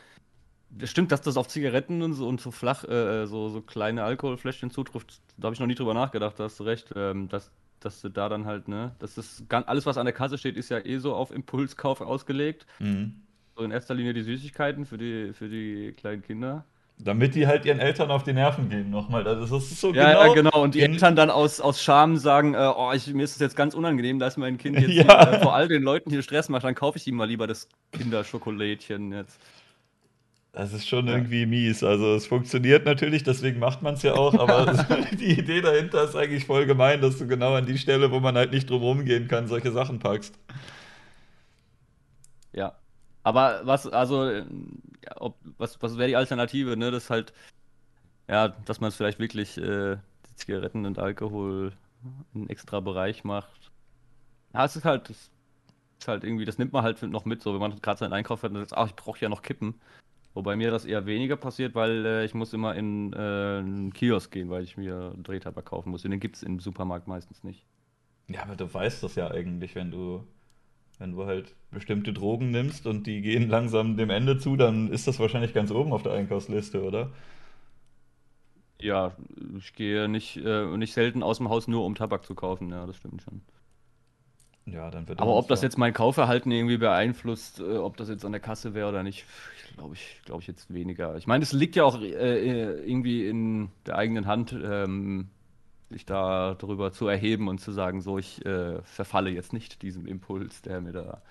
Speaker 2: Stimmt, dass das auf Zigaretten und so, und so flach, äh, so, so kleine Alkoholfläschchen zutrifft, da habe ich noch nie drüber nachgedacht, da hast du recht. Ähm, dass, dass du da dann halt, ne, das ist ganz, alles, was an der Kasse steht, ist ja eh so auf Impulskauf ausgelegt. Mhm. So in erster Linie die Süßigkeiten für die, für die kleinen Kinder.
Speaker 1: Damit die halt ihren Eltern auf die Nerven gehen nochmal. Das ist so
Speaker 2: ja, genau. Ja, genau. Und die Eltern dann aus, aus Scham sagen, äh, oh, ich, mir ist das jetzt ganz unangenehm, dass mein Kind jetzt [laughs] ja. hier, äh, vor all den Leuten hier Stress macht, dann kaufe ich ihm mal lieber das Kinderschokolädchen jetzt.
Speaker 1: Das ist schon irgendwie mies. Also es funktioniert natürlich, deswegen macht man es ja auch, aber [laughs] [laughs] die Idee dahinter ist eigentlich voll gemein, dass du genau an die Stelle, wo man halt nicht drum rumgehen kann, solche Sachen packst.
Speaker 2: Ja. Aber was, also, ob, was, was wäre die Alternative, ne? Das halt, ja, dass man es vielleicht wirklich äh, Zigaretten und Alkohol in einen extra Bereich macht. Ja, es ist halt, das ist halt irgendwie, das nimmt man halt noch mit, so wenn man gerade seinen Einkauf hat und sagt, ach, ich brauche ja noch Kippen. Wobei mir das eher weniger passiert, weil äh, ich muss immer in äh, einen Kiosk gehen, weil ich mir Drehtabak kaufen muss. Und den gibt es im Supermarkt meistens nicht.
Speaker 1: Ja, aber du weißt das ja eigentlich, wenn du, wenn du halt bestimmte Drogen nimmst und die gehen langsam dem Ende zu, dann ist das wahrscheinlich ganz oben auf der Einkaufsliste, oder?
Speaker 2: Ja, ich gehe nicht, äh, nicht selten aus dem Haus nur, um Tabak zu kaufen, ja, das stimmt schon.
Speaker 1: Ja, dann wird
Speaker 2: Aber ob das jetzt mein Kaufverhalten irgendwie beeinflusst, äh, ob das jetzt an der Kasse wäre oder nicht, glaube ich, glaube ich jetzt weniger. Ich meine, es liegt ja auch äh, äh, irgendwie in der eigenen Hand, ähm, sich da darüber zu erheben und zu sagen, so, ich äh, verfalle jetzt nicht diesem Impuls, der mir da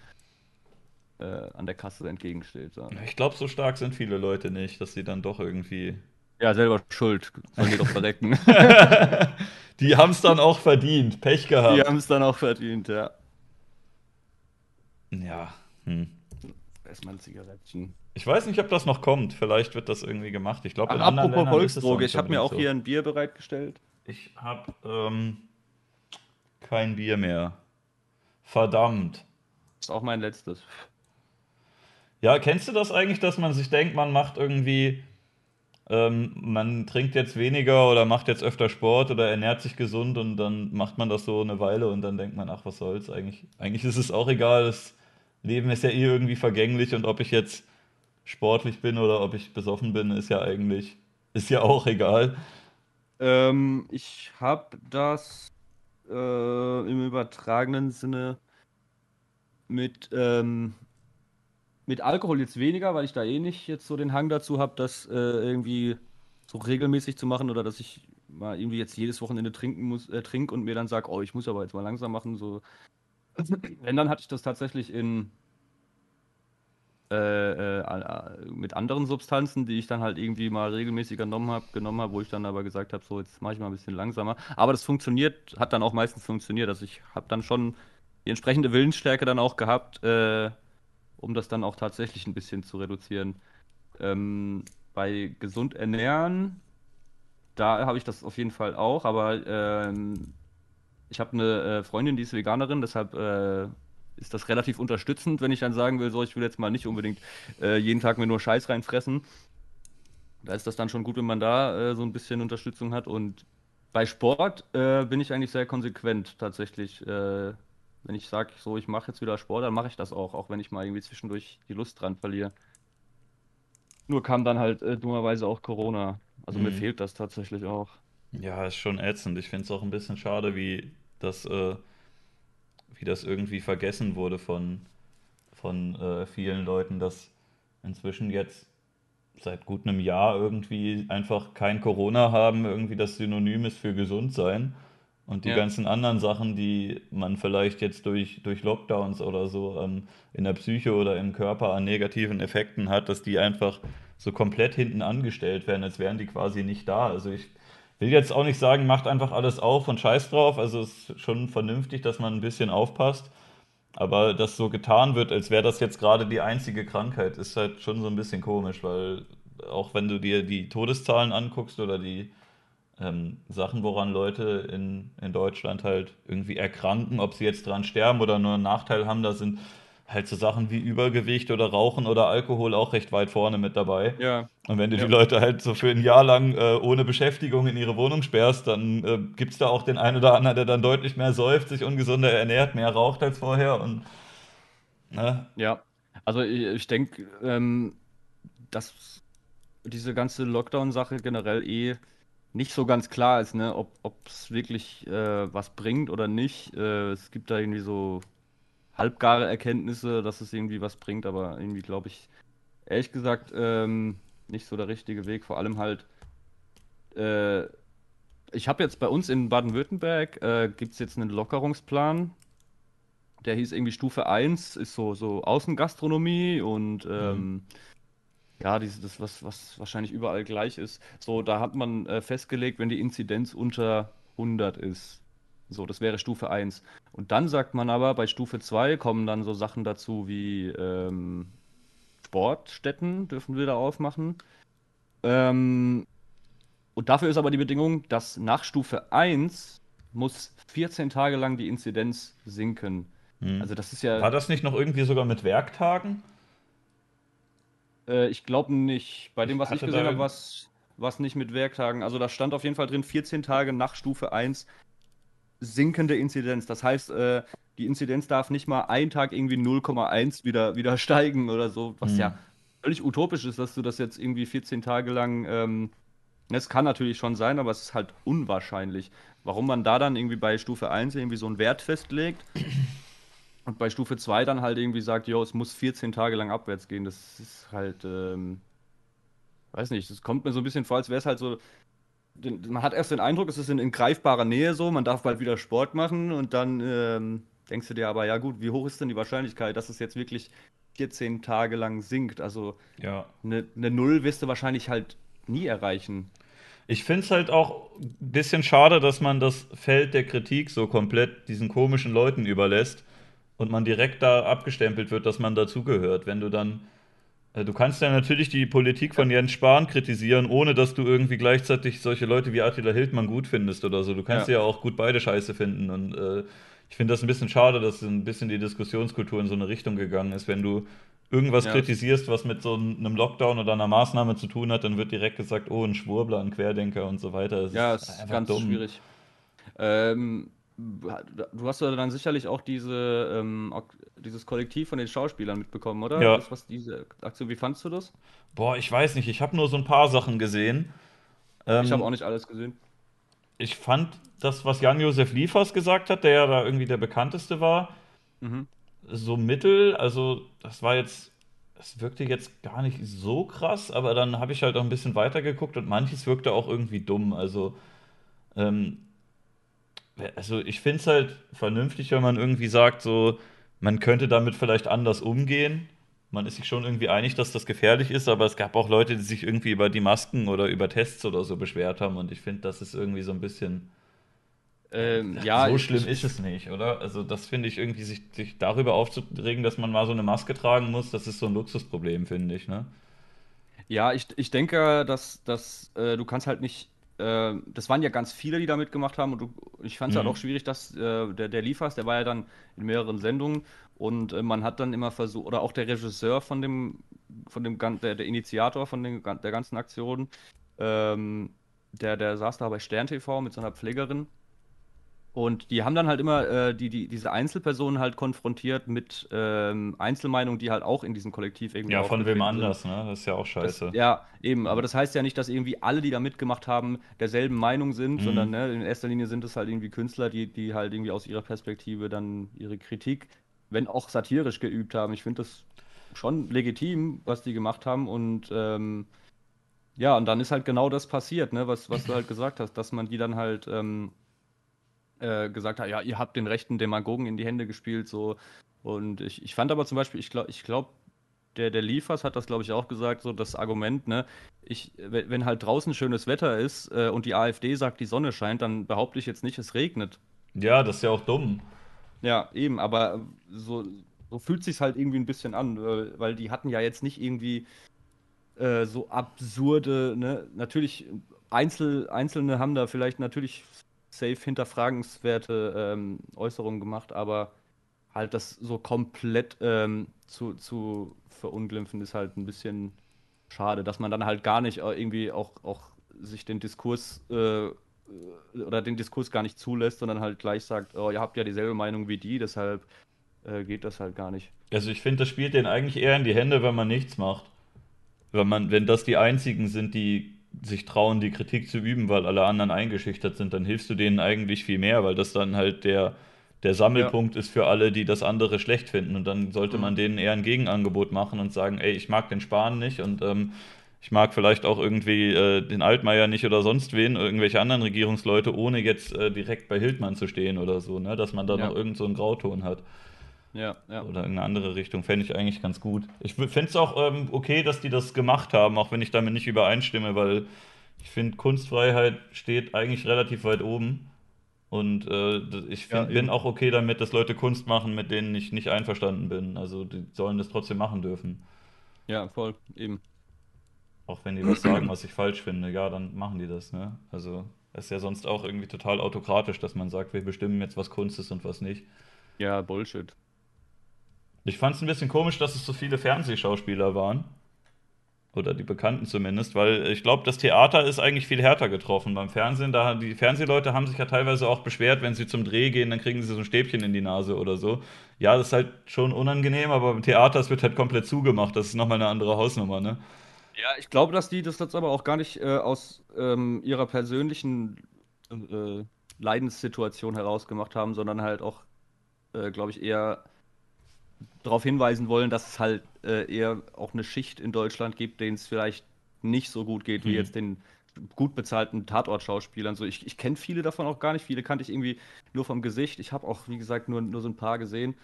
Speaker 2: äh, an der Kasse entgegensteht.
Speaker 1: Ich glaube, so stark sind viele Leute nicht, dass sie dann doch irgendwie
Speaker 2: Ja, selber schuld. Sollen die doch verrecken. [laughs]
Speaker 1: die haben es dann auch verdient. Pech gehabt.
Speaker 2: Die haben es dann auch verdient, ja.
Speaker 1: Ja. Hm.
Speaker 2: Erstmal ein Zigarettchen.
Speaker 1: Ich weiß nicht, ob das noch kommt. Vielleicht wird das irgendwie gemacht. Ich glaube,
Speaker 2: in anderen apropos Volksdroge, ich habe mir auch so. hier ein Bier bereitgestellt.
Speaker 1: Ich habe ähm, kein Bier mehr. Verdammt.
Speaker 2: Das ist auch mein letztes.
Speaker 1: Ja, kennst du das eigentlich, dass man sich denkt, man macht irgendwie, ähm, man trinkt jetzt weniger oder macht jetzt öfter Sport oder ernährt sich gesund und dann macht man das so eine Weile und dann denkt man, ach, was soll's eigentlich. Eigentlich ist es auch egal, das Leben ist ja eh irgendwie vergänglich und ob ich jetzt sportlich bin oder ob ich besoffen bin, ist ja eigentlich, ist ja auch egal.
Speaker 2: Ähm, ich habe das äh, im übertragenen Sinne mit, ähm, mit Alkohol jetzt weniger, weil ich da eh nicht jetzt so den Hang dazu habe, das äh, irgendwie so regelmäßig zu machen oder dass ich mal irgendwie jetzt jedes Wochenende trinken muss, äh, trink und mir dann sage, oh, ich muss aber jetzt mal langsam machen. So. Wenn, dann hatte ich das tatsächlich in äh, äh, mit anderen Substanzen, die ich dann halt irgendwie mal regelmäßig genommen habe, genommen habe, wo ich dann aber gesagt habe, so jetzt mache ich mal ein bisschen langsamer. Aber das funktioniert, hat dann auch meistens funktioniert. Also ich habe dann schon die entsprechende Willensstärke dann auch gehabt, äh, um das dann auch tatsächlich ein bisschen zu reduzieren. Ähm, bei gesund ernähren, da habe ich das auf jeden Fall auch, aber ähm, ich habe eine äh, Freundin, die ist Veganerin, deshalb äh, ist das relativ unterstützend, wenn ich dann sagen will, so, ich will jetzt mal nicht unbedingt äh, jeden Tag mir nur Scheiß reinfressen. Da ist das dann schon gut, wenn man da so ein bisschen Unterstützung hat. Und bei Sport bin ich eigentlich sehr konsequent tatsächlich. Wenn ich sage, so, ich mache jetzt wieder Sport, dann mache ich das auch, auch wenn ich mal irgendwie zwischendurch die Lust dran verliere. Nur kam dann halt äh, dummerweise auch Corona. Also mhm. mir fehlt das tatsächlich auch.
Speaker 1: Ja, ist schon ätzend. Ich finde es auch ein bisschen schade, wie das äh, wie das irgendwie vergessen wurde von, von äh, vielen Leuten, dass inzwischen jetzt seit gut einem Jahr irgendwie einfach kein Corona haben, irgendwie das Synonym ist für gesund sein. Und die ja. ganzen anderen Sachen, die man vielleicht jetzt durch, durch Lockdowns oder so ähm, in der Psyche oder im Körper an negativen Effekten hat, dass die einfach so komplett hinten angestellt werden, als wären die quasi nicht da. Also ich will jetzt auch nicht sagen, macht einfach alles auf und scheiß drauf. Also es ist schon vernünftig, dass man ein bisschen aufpasst. Aber dass so getan wird, als wäre das jetzt gerade die einzige Krankheit, ist halt schon so ein bisschen komisch, weil auch wenn du dir die Todeszahlen anguckst oder die ähm, Sachen, woran Leute in, in Deutschland halt irgendwie erkranken, ob sie jetzt dran sterben oder nur einen Nachteil haben, da sind halt so Sachen wie Übergewicht oder Rauchen oder Alkohol auch recht weit vorne mit dabei.
Speaker 2: Ja.
Speaker 1: Und wenn du
Speaker 2: ja.
Speaker 1: die Leute halt so für ein Jahr lang äh, ohne Beschäftigung in ihre Wohnung sperrst, dann äh, gibt es da auch den einen oder anderen, der dann deutlich mehr säuft, sich ungesunder ernährt, mehr raucht als vorher. Und,
Speaker 2: ne? Ja, also ich, ich denke, ähm, dass diese ganze Lockdown-Sache generell eh nicht so ganz klar ist, ne? ob es wirklich äh, was bringt oder nicht. Äh, es gibt da irgendwie so halbgare Erkenntnisse, dass es irgendwie was bringt, aber irgendwie glaube ich, ehrlich gesagt, ähm, nicht so der richtige Weg. Vor allem halt, äh, ich habe jetzt bei uns in Baden-Württemberg, äh, gibt es jetzt einen Lockerungsplan. Der hieß irgendwie Stufe 1, ist so, so Außengastronomie und ähm, mhm. ja, dieses, das, was, was wahrscheinlich überall gleich ist. So, da hat man äh, festgelegt, wenn die Inzidenz unter 100 ist, so, das wäre Stufe 1. Und dann sagt man aber, bei Stufe 2 kommen dann so Sachen dazu wie ähm, Sportstätten dürfen wir da aufmachen. Ähm, und dafür ist aber die Bedingung, dass nach Stufe 1 muss 14 Tage lang die Inzidenz sinken.
Speaker 1: Hm. Also das ist ja. War das nicht noch irgendwie sogar mit Werktagen?
Speaker 2: Äh, ich glaube nicht. Bei dem, was ich, ich gesehen habe, war es nicht mit Werktagen. Also da stand auf jeden Fall drin, 14 Tage nach Stufe 1 sinkende Inzidenz. Das heißt, äh, die Inzidenz darf nicht mal einen Tag irgendwie 0,1 wieder, wieder steigen oder so, was mhm. ja völlig utopisch ist, dass du das jetzt irgendwie 14 Tage lang. Ähm, es kann natürlich schon sein, aber es ist halt unwahrscheinlich. Warum man da dann irgendwie bei Stufe 1 irgendwie so einen Wert festlegt [clears throat] und bei Stufe 2 dann halt irgendwie sagt, jo, es muss 14 Tage lang abwärts gehen, das ist halt, ähm, weiß nicht, das kommt mir so ein bisschen vor, als wäre es halt so, man hat erst den Eindruck, es ist in, in, greifbarer Nähe so, man darf bald wieder Sport machen und dann ähm, denkst du dir aber, ja gut, wie hoch ist denn die Wahrscheinlichkeit, dass es jetzt wirklich 14 Tage lang sinkt? Also
Speaker 1: ja.
Speaker 2: eine, eine Null wirst du wahrscheinlich halt nie erreichen.
Speaker 1: Ich finde es halt auch ein bisschen schade, dass man das Feld der Kritik so komplett diesen komischen Leuten überlässt und man direkt da abgestempelt wird, dass man dazugehört. Wenn du dann. Äh, Du kannst ja natürlich die Politik von Jens Spahn kritisieren, ohne dass du irgendwie gleichzeitig solche Leute wie Attila Hildmann gut findest oder so. Du kannst ja,
Speaker 2: Ja.
Speaker 1: auch gut beide Scheiße finden. Und äh, ich finde das ein bisschen schade, dass ein bisschen die Diskussionskultur in so eine Richtung gegangen ist. Wenn du irgendwas
Speaker 2: Ja.
Speaker 1: kritisierst, was mit so einem Lockdown oder einer Maßnahme zu tun hat, dann wird direkt gesagt, oh, ein Schwurbler, ein Querdenker und so weiter. Das
Speaker 2: Ja, ist ganz schwierig. Ähm, du hast ja dann sicherlich auch diese, ähm, dieses Kollektiv von den Schauspielern mitbekommen, oder?
Speaker 1: Ja.
Speaker 2: Das, was diese Aktion, wie fandst du das?
Speaker 1: Boah, ich weiß nicht, ich habe nur so ein paar Sachen gesehen. Ähm,
Speaker 2: Ich habe auch nicht alles gesehen.
Speaker 1: ich fand das, was Jan-Josef Liefers gesagt hat, der ja da irgendwie der bekannteste war,
Speaker 2: Mhm.
Speaker 1: so mittel. Also, das war jetzt, es wirkte jetzt gar nicht so krass, aber dann habe ich halt auch ein bisschen weiter geguckt und manches wirkte auch irgendwie dumm. Also, ähm, also ich finde es halt vernünftig, wenn man irgendwie sagt, so, man könnte damit vielleicht anders umgehen. Man ist sich schon irgendwie einig, dass das gefährlich ist, aber es gab auch Leute, die sich irgendwie über die Masken oder über Tests oder so beschwert haben und ich finde, das ist irgendwie so ein bisschen.
Speaker 2: Ähm, ja,
Speaker 1: so schlimm
Speaker 2: ich-
Speaker 1: ist es nicht, oder? Also, das finde ich irgendwie, sich, sich darüber aufzuregen, dass man mal so eine Maske tragen muss, das ist so ein Luxusproblem, finde ich, ne?
Speaker 2: Ja, ich, ich denke, dass, dass äh, du kannst halt nicht. Äh, das waren ja ganz viele, die da mitgemacht haben. Und ich fand es halt
Speaker 1: Mhm.
Speaker 2: auch schwierig, dass äh, der, der Liefers, der war ja dann in mehreren Sendungen und äh, man hat dann immer versucht, oder auch der Regisseur von dem, von dem der, der Initiator von den, der ganzen Aktion, ähm, der, der saß da bei Stern TV mit so einer Pflegerin. Und die haben dann halt immer äh, die, die, diese Einzelpersonen halt konfrontiert mit ähm, Einzelmeinungen, die halt auch in diesem Kollektiv irgendwie
Speaker 1: Ja, von wem
Speaker 2: aufgetreten sind.
Speaker 1: anders, ne? Das ist ja auch
Speaker 2: Das,
Speaker 1: scheiße.
Speaker 2: ja, eben, aber das heißt ja nicht, dass irgendwie alle, die da mitgemacht haben, derselben Meinung sind,
Speaker 1: Mhm.
Speaker 2: sondern ne, in erster Linie sind es halt irgendwie Künstler, die, die halt irgendwie aus ihrer Perspektive dann ihre Kritik, wenn auch satirisch geübt haben. Ich finde das schon legitim, was die gemacht haben und ähm, ja, und dann ist halt genau das passiert, ne, was, was du halt gesagt hast, dass man die dann halt ähm, äh, gesagt hat, ja, ihr habt den rechten Demagogen in die Hände gespielt, so. Und ich, ich fand aber zum Beispiel, ich glaube, ich glaub, der, der Liefers hat das, glaube ich, auch gesagt, so das Argument, ne, ich, wenn halt draußen schönes Wetter ist äh, und die AfD sagt, die Sonne scheint, dann behaupte ich jetzt nicht, es regnet.
Speaker 1: Ja, das ist ja auch dumm.
Speaker 2: Ja, eben, aber so, so fühlt sich's halt irgendwie ein bisschen an, äh, weil die hatten ja jetzt nicht irgendwie äh, so absurde, ne, natürlich Einzel, Einzelne haben da vielleicht natürlich safe hinterfragenswerte ähm, Äußerungen gemacht, aber halt das so komplett ähm, zu, zu verunglimpfen ist halt ein bisschen schade, dass man dann halt gar nicht äh, irgendwie auch, auch sich den Diskurs äh, äh, oder den Diskurs gar nicht zulässt, sondern halt gleich sagt, oh, ihr habt ja dieselbe Meinung wie die, deshalb äh, geht das halt gar nicht.
Speaker 1: Also ich finde, das spielt denen eigentlich eher in die Hände, wenn man nichts macht. Wenn man, wenn das die einzigen sind, die sich trauen, die Kritik zu üben, weil alle anderen eingeschüchtert sind, dann hilfst du denen eigentlich viel mehr, weil das dann halt der, der Sammelpunkt ist für alle, die das andere schlecht finden. Und dann sollte
Speaker 2: Mhm.
Speaker 1: man denen eher ein Gegenangebot machen und sagen, ey, ich mag den Spahn nicht und ähm, ich mag vielleicht auch irgendwie äh, den Altmaier nicht oder sonst wen, irgendwelche anderen Regierungsleute, ohne jetzt äh, direkt bei Hildmann zu stehen oder so, ne? Dass man da
Speaker 2: Ja.
Speaker 1: noch irgend so einen Grauton hat.
Speaker 2: Ja, ja.
Speaker 1: Oder irgendeine andere Richtung fände ich eigentlich ganz gut. Ich fände es auch ähm, okay, dass die das gemacht haben, auch wenn ich damit nicht übereinstimme, weil ich finde, Kunstfreiheit steht eigentlich relativ weit oben. Und äh, ich
Speaker 2: Ja,
Speaker 1: find, bin
Speaker 2: eben.
Speaker 1: auch okay damit, dass Leute Kunst machen, mit denen ich nicht einverstanden bin. Also die sollen das trotzdem machen dürfen.
Speaker 2: Ja, voll, eben.
Speaker 1: Auch wenn die was sagen, was ich falsch finde, ja, dann machen die das, ne? Also es ist ja sonst auch irgendwie total autokratisch, dass man sagt, wir bestimmen jetzt, was Kunst ist und was nicht.
Speaker 2: Ja, Bullshit.
Speaker 1: Ich fand es ein bisschen komisch, dass es so viele Fernsehschauspieler waren. Oder die Bekannten zumindest, weil ich glaube, das Theater ist eigentlich viel härter getroffen. Beim Fernsehen, da die Fernsehleute haben sich ja teilweise auch beschwert, wenn sie zum Dreh gehen, dann kriegen sie so ein Stäbchen in die Nase oder so. Ja, das ist halt schon unangenehm, aber beim Theater, es wird halt komplett zugemacht. Das ist nochmal eine andere Hausnummer, ne?
Speaker 2: Ja, ich glaube, dass die das jetzt aber auch gar nicht äh, aus ähm, ihrer persönlichen äh, Leidenssituation heraus gemacht haben, sondern halt auch, äh, glaube ich, eher darauf hinweisen wollen, dass es halt äh, eher auch eine Schicht in Deutschland gibt, denen es vielleicht nicht so gut geht wie
Speaker 1: Mhm.
Speaker 2: jetzt den gut bezahlten Tatort-Schauspielern. So, ich ich kenne viele davon auch gar nicht. Viele kannte ich irgendwie nur vom Gesicht. Ich habe auch, wie gesagt, nur, nur so ein paar gesehen.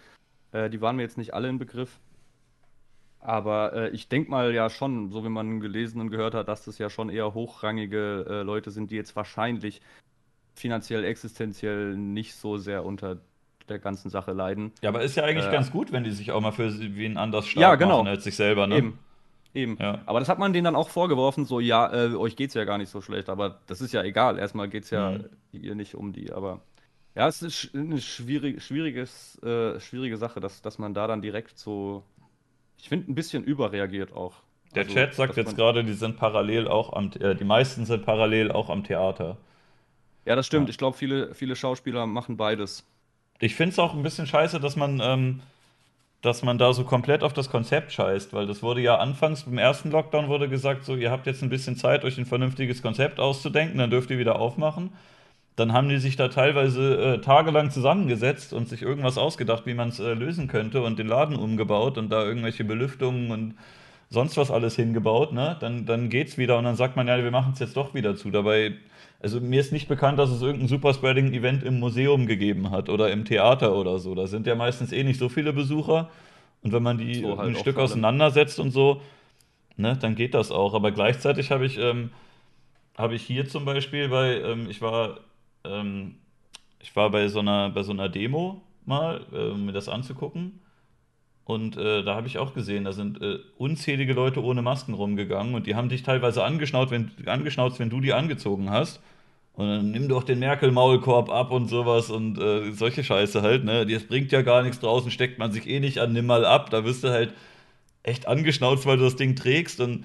Speaker 2: Äh, die waren mir jetzt nicht alle im Begriff. Aber äh, ich denke mal ja schon, so wie man gelesen und gehört hat, dass das ja schon eher hochrangige äh, Leute sind, die jetzt wahrscheinlich finanziell, existenziell nicht so sehr unter der ganzen Sache leiden.
Speaker 1: Ja, aber ist ja eigentlich
Speaker 2: Äh,
Speaker 1: ganz gut, wenn die sich auch mal für wen anders stark
Speaker 2: Ja, genau.
Speaker 1: machen als sich selber, ne?
Speaker 2: Eben. Eben.
Speaker 1: Ja.
Speaker 2: Aber das hat man denen dann auch vorgeworfen, so, ja, äh, euch geht's ja gar nicht so schlecht, aber das ist ja egal. Erstmal geht's ja
Speaker 1: Mhm.
Speaker 2: hier nicht um die, aber ja, es ist eine schwierig, schwieriges, äh, schwierige Sache, dass, dass man da dann direkt so, ich finde, ein bisschen überreagiert auch.
Speaker 1: Der
Speaker 2: Also,
Speaker 1: Chat sagt jetzt gerade, die sind parallel auch am, äh, die meisten sind parallel auch am Theater.
Speaker 2: Ja, das stimmt.
Speaker 1: Ja.
Speaker 2: Ich glaube, viele, viele Schauspieler machen beides.
Speaker 1: Ich finde es auch ein bisschen scheiße, dass man, ähm, dass man da so komplett auf das Konzept scheißt, weil das wurde ja anfangs beim ersten Lockdown wurde gesagt, so ihr habt jetzt ein bisschen Zeit, euch ein vernünftiges Konzept auszudenken, dann dürft ihr wieder aufmachen. Dann haben die sich da teilweise äh, tagelang zusammengesetzt und sich irgendwas ausgedacht, wie man es äh, lösen könnte und den Laden umgebaut und da irgendwelche Belüftungen und sonst was alles hingebaut, ne? Dann, dann geht's wieder und dann sagt man, ja, wir machen es jetzt doch wieder zu. Dabei, also mir ist nicht bekannt, dass es irgendein Superspreading-Event im Museum gegeben hat oder im Theater oder so. Da sind ja meistens eh nicht so viele Besucher. Und wenn man die
Speaker 2: So halt
Speaker 1: ein Stück auseinandersetzt und so, ne, dann geht das auch. Aber gleichzeitig habe ich, ähm, habe ich hier zum Beispiel bei, ähm, ich war, ähm, ich war bei so einer, bei so einer Demo mal, äh, um mir das anzugucken. Und äh, da habe ich auch gesehen, da sind äh, unzählige Leute ohne Masken rumgegangen und die haben dich teilweise angeschnauzt, wenn, angeschnauzt, wenn du die angezogen hast. Und dann nimm doch den Merkel-Maulkorb ab und sowas und äh, solche Scheiße halt, ne? Das bringt ja gar nichts draußen, steckt man sich eh nicht an, nimm mal ab. Da wirst du halt echt angeschnauzt, weil du das Ding trägst und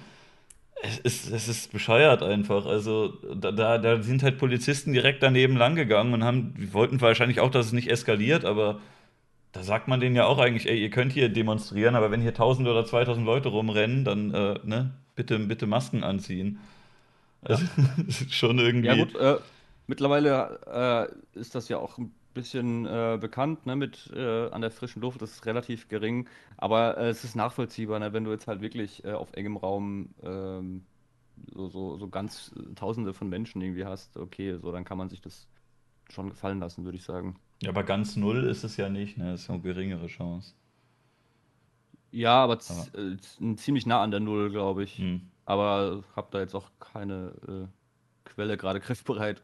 Speaker 1: es ist, es ist bescheuert einfach. Also da, da, da sind halt Polizisten direkt daneben lang gegangen und haben, wollten wahrscheinlich auch, dass es nicht eskaliert, aber da sagt man denen ja auch eigentlich, ey, ihr könnt hier demonstrieren, aber wenn hier 1000 oder 2000 Leute rumrennen, dann, äh, ne, bitte, bitte Masken anziehen. Also, [laughs] das ist schon irgendwie.
Speaker 2: Ja, gut, äh, mittlerweile äh, ist das ja auch ein bisschen äh, bekannt, ne, mit äh, an der frischen Luft, das ist relativ gering, aber äh, es ist nachvollziehbar, ne, wenn du jetzt halt wirklich auf engem Raum ähm, so, so, so ganz Tausende von Menschen irgendwie hast, okay, so dann kann man sich das schon gefallen lassen, würde ich sagen.
Speaker 1: Ja, aber ganz null ist es ja nicht, ne? Das ist eine geringere Chance.
Speaker 2: Ja, aber
Speaker 1: Aber-
Speaker 2: äh, ziemlich nah an der Null, glaube ich.
Speaker 1: Hm.
Speaker 2: Aber hab da jetzt auch keine äh, Quelle gerade [laughs] griffbereit.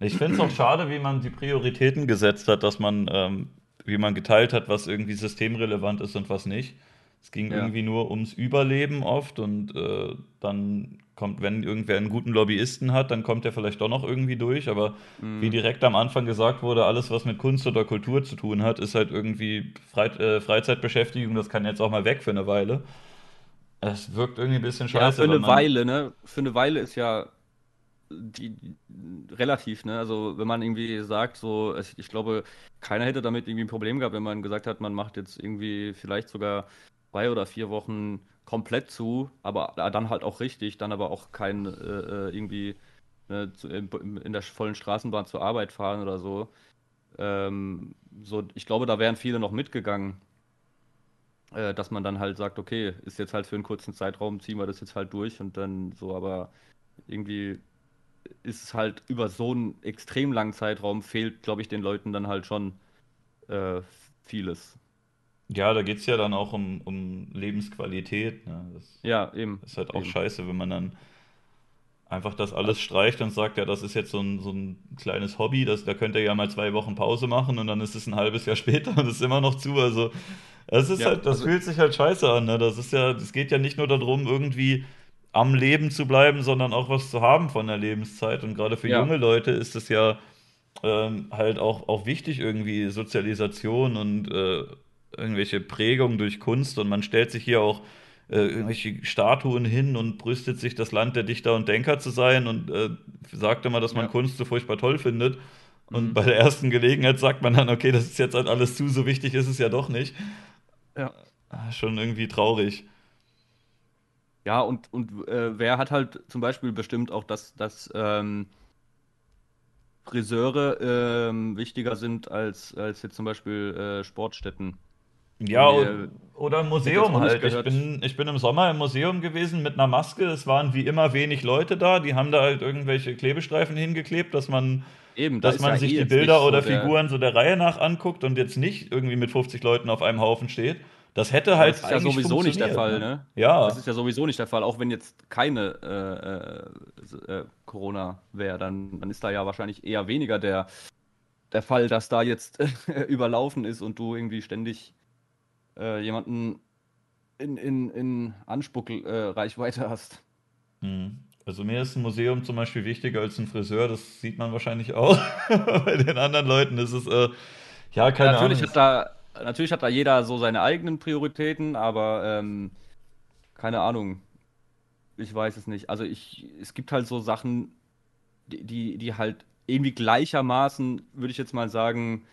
Speaker 1: Ich finde es auch schade, wie man die Prioritäten gesetzt hat, dass man, ähm, wie man geteilt hat, was irgendwie systemrelevant ist und was nicht. Es ging
Speaker 2: Ja.
Speaker 1: irgendwie nur ums Überleben oft und äh, dann kommt, wenn irgendwer einen guten Lobbyisten hat, dann kommt er vielleicht doch noch irgendwie durch. Aber
Speaker 2: Mhm.
Speaker 1: wie direkt am Anfang gesagt wurde, alles, was mit Kunst oder Kultur zu tun hat, ist halt irgendwie Freit äh, Freizeitbeschäftigung. Das kann jetzt auch mal weg für eine Weile. Es wirkt irgendwie ein bisschen
Speaker 2: Ja,
Speaker 1: scheiße.
Speaker 2: für eine Weile, ne? Für eine Weile ist ja die, relativ, ne? Also wenn man irgendwie sagt, so, ich glaube, keiner hätte damit irgendwie ein Problem gehabt, wenn man gesagt hat, man macht jetzt irgendwie vielleicht sogar drei oder vier Wochen komplett zu, aber dann halt auch richtig, dann aber auch kein äh, äh, irgendwie ne, zu, in, in der vollen Straßenbahn zur Arbeit fahren oder so. Ähm, so, ich glaube, da wären viele noch mitgegangen äh, dass man dann halt sagt, okay, ist jetzt halt für einen kurzen Zeitraum, ziehen wir das jetzt halt durch und dann so, aber irgendwie ist es halt über so einen extrem langen Zeitraum fehlt, glaube ich, den Leuten dann halt schon äh, vieles.
Speaker 1: Ja, da geht es ja dann auch um, um Lebensqualität. Ne? Das
Speaker 2: Ja, eben.
Speaker 1: ist halt auch
Speaker 2: eben.
Speaker 1: scheiße, wenn man dann einfach das alles streicht und sagt, ja, das ist jetzt so ein, so ein kleines Hobby, das, da könnt ihr ja mal zwei Wochen Pause machen und dann ist es ein halbes Jahr [laughs] später und ist immer noch zu. Also, es ist
Speaker 2: Ja,
Speaker 1: halt, das
Speaker 2: also-
Speaker 1: fühlt sich halt scheiße an. Ne? Das ist ja, es geht ja nicht nur darum, irgendwie am Leben zu bleiben, sondern auch was zu haben von der Lebenszeit. Und gerade für
Speaker 2: Ja.
Speaker 1: junge Leute ist es ja ähm, halt auch, auch wichtig, irgendwie Sozialisation und äh, irgendwelche Prägungen durch Kunst. Und man stellt sich hier auch äh, irgendwelche Statuen hin und brüstet sich, das Land der Dichter und Denker zu sein und äh, sagt immer, dass man
Speaker 2: Ja.
Speaker 1: Kunst so furchtbar toll findet. Und
Speaker 2: Mhm.
Speaker 1: bei der ersten Gelegenheit sagt man dann, okay, das ist jetzt halt alles zu, so wichtig ist es ja doch nicht.
Speaker 2: Ja.
Speaker 1: Ah, Schon irgendwie traurig.
Speaker 2: Ja, und, und äh, wer hat halt zum Beispiel bestimmt auch, dass, dass ähm, Friseure ähm, wichtiger sind als, als jetzt zum Beispiel äh, Sportstätten.
Speaker 1: Ja,
Speaker 2: wir-
Speaker 1: oder Museum halt. Ich bin, ich bin im Sommer im Museum gewesen mit einer Maske. Es waren wie immer wenig Leute da. Die haben da halt irgendwelche Klebestreifen hingeklebt, dass man,
Speaker 2: Eben, da
Speaker 1: dass man
Speaker 2: ja
Speaker 1: sich
Speaker 2: eh
Speaker 1: die Bilder
Speaker 2: so
Speaker 1: oder
Speaker 2: der-
Speaker 1: Figuren so der Reihe nach anguckt und jetzt nicht irgendwie mit 50 Leuten auf einem Haufen steht. Das hätte halt
Speaker 2: das ist ja sowieso nicht der Fall, ne?
Speaker 1: Ja.
Speaker 2: Das ist ja sowieso nicht der Fall, auch wenn jetzt keine äh, äh, Corona wäre, dann, dann ist da ja wahrscheinlich eher weniger der, der Fall, dass da jetzt [laughs] überlaufen ist und du irgendwie ständig äh, jemanden in, in, in Anspuckreichweite hast.
Speaker 1: Hm. Also mir ist ein Museum zum Beispiel wichtiger als ein Friseur, das sieht man wahrscheinlich auch. [laughs] Bei den anderen Leuten ist es, äh, ja, keine
Speaker 2: ja, natürlich
Speaker 1: Ahnung.
Speaker 2: Hat da, natürlich hat da jeder so seine eigenen Prioritäten, aber ähm, keine Ahnung. Ich weiß es nicht. Also ich, es gibt halt so Sachen, die, die, die halt irgendwie gleichermaßen, würde ich jetzt mal sagen,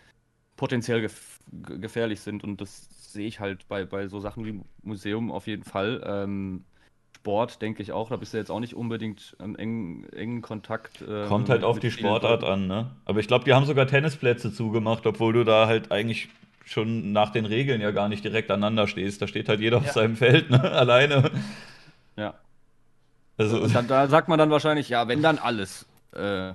Speaker 2: potenziell gef gefährlich sind. Und das sehe ich halt bei, bei so Sachen wie Museum auf jeden Fall. Ähm, Sport denke ich auch, da bist du jetzt auch nicht unbedingt im engen, engen Kontakt.
Speaker 1: Ähm, Kommt halt auf die Sportart an, ne? Aber ich glaube, die haben sogar Tennisplätze zugemacht, obwohl du da halt eigentlich schon nach den Regeln ja gar nicht direkt aneinander stehst. Da steht halt jeder ja. auf seinem Feld, ne? [laughs] Alleine.
Speaker 2: Ja. Also, dann, da sagt man dann wahrscheinlich, ja, wenn dann alles. Äh,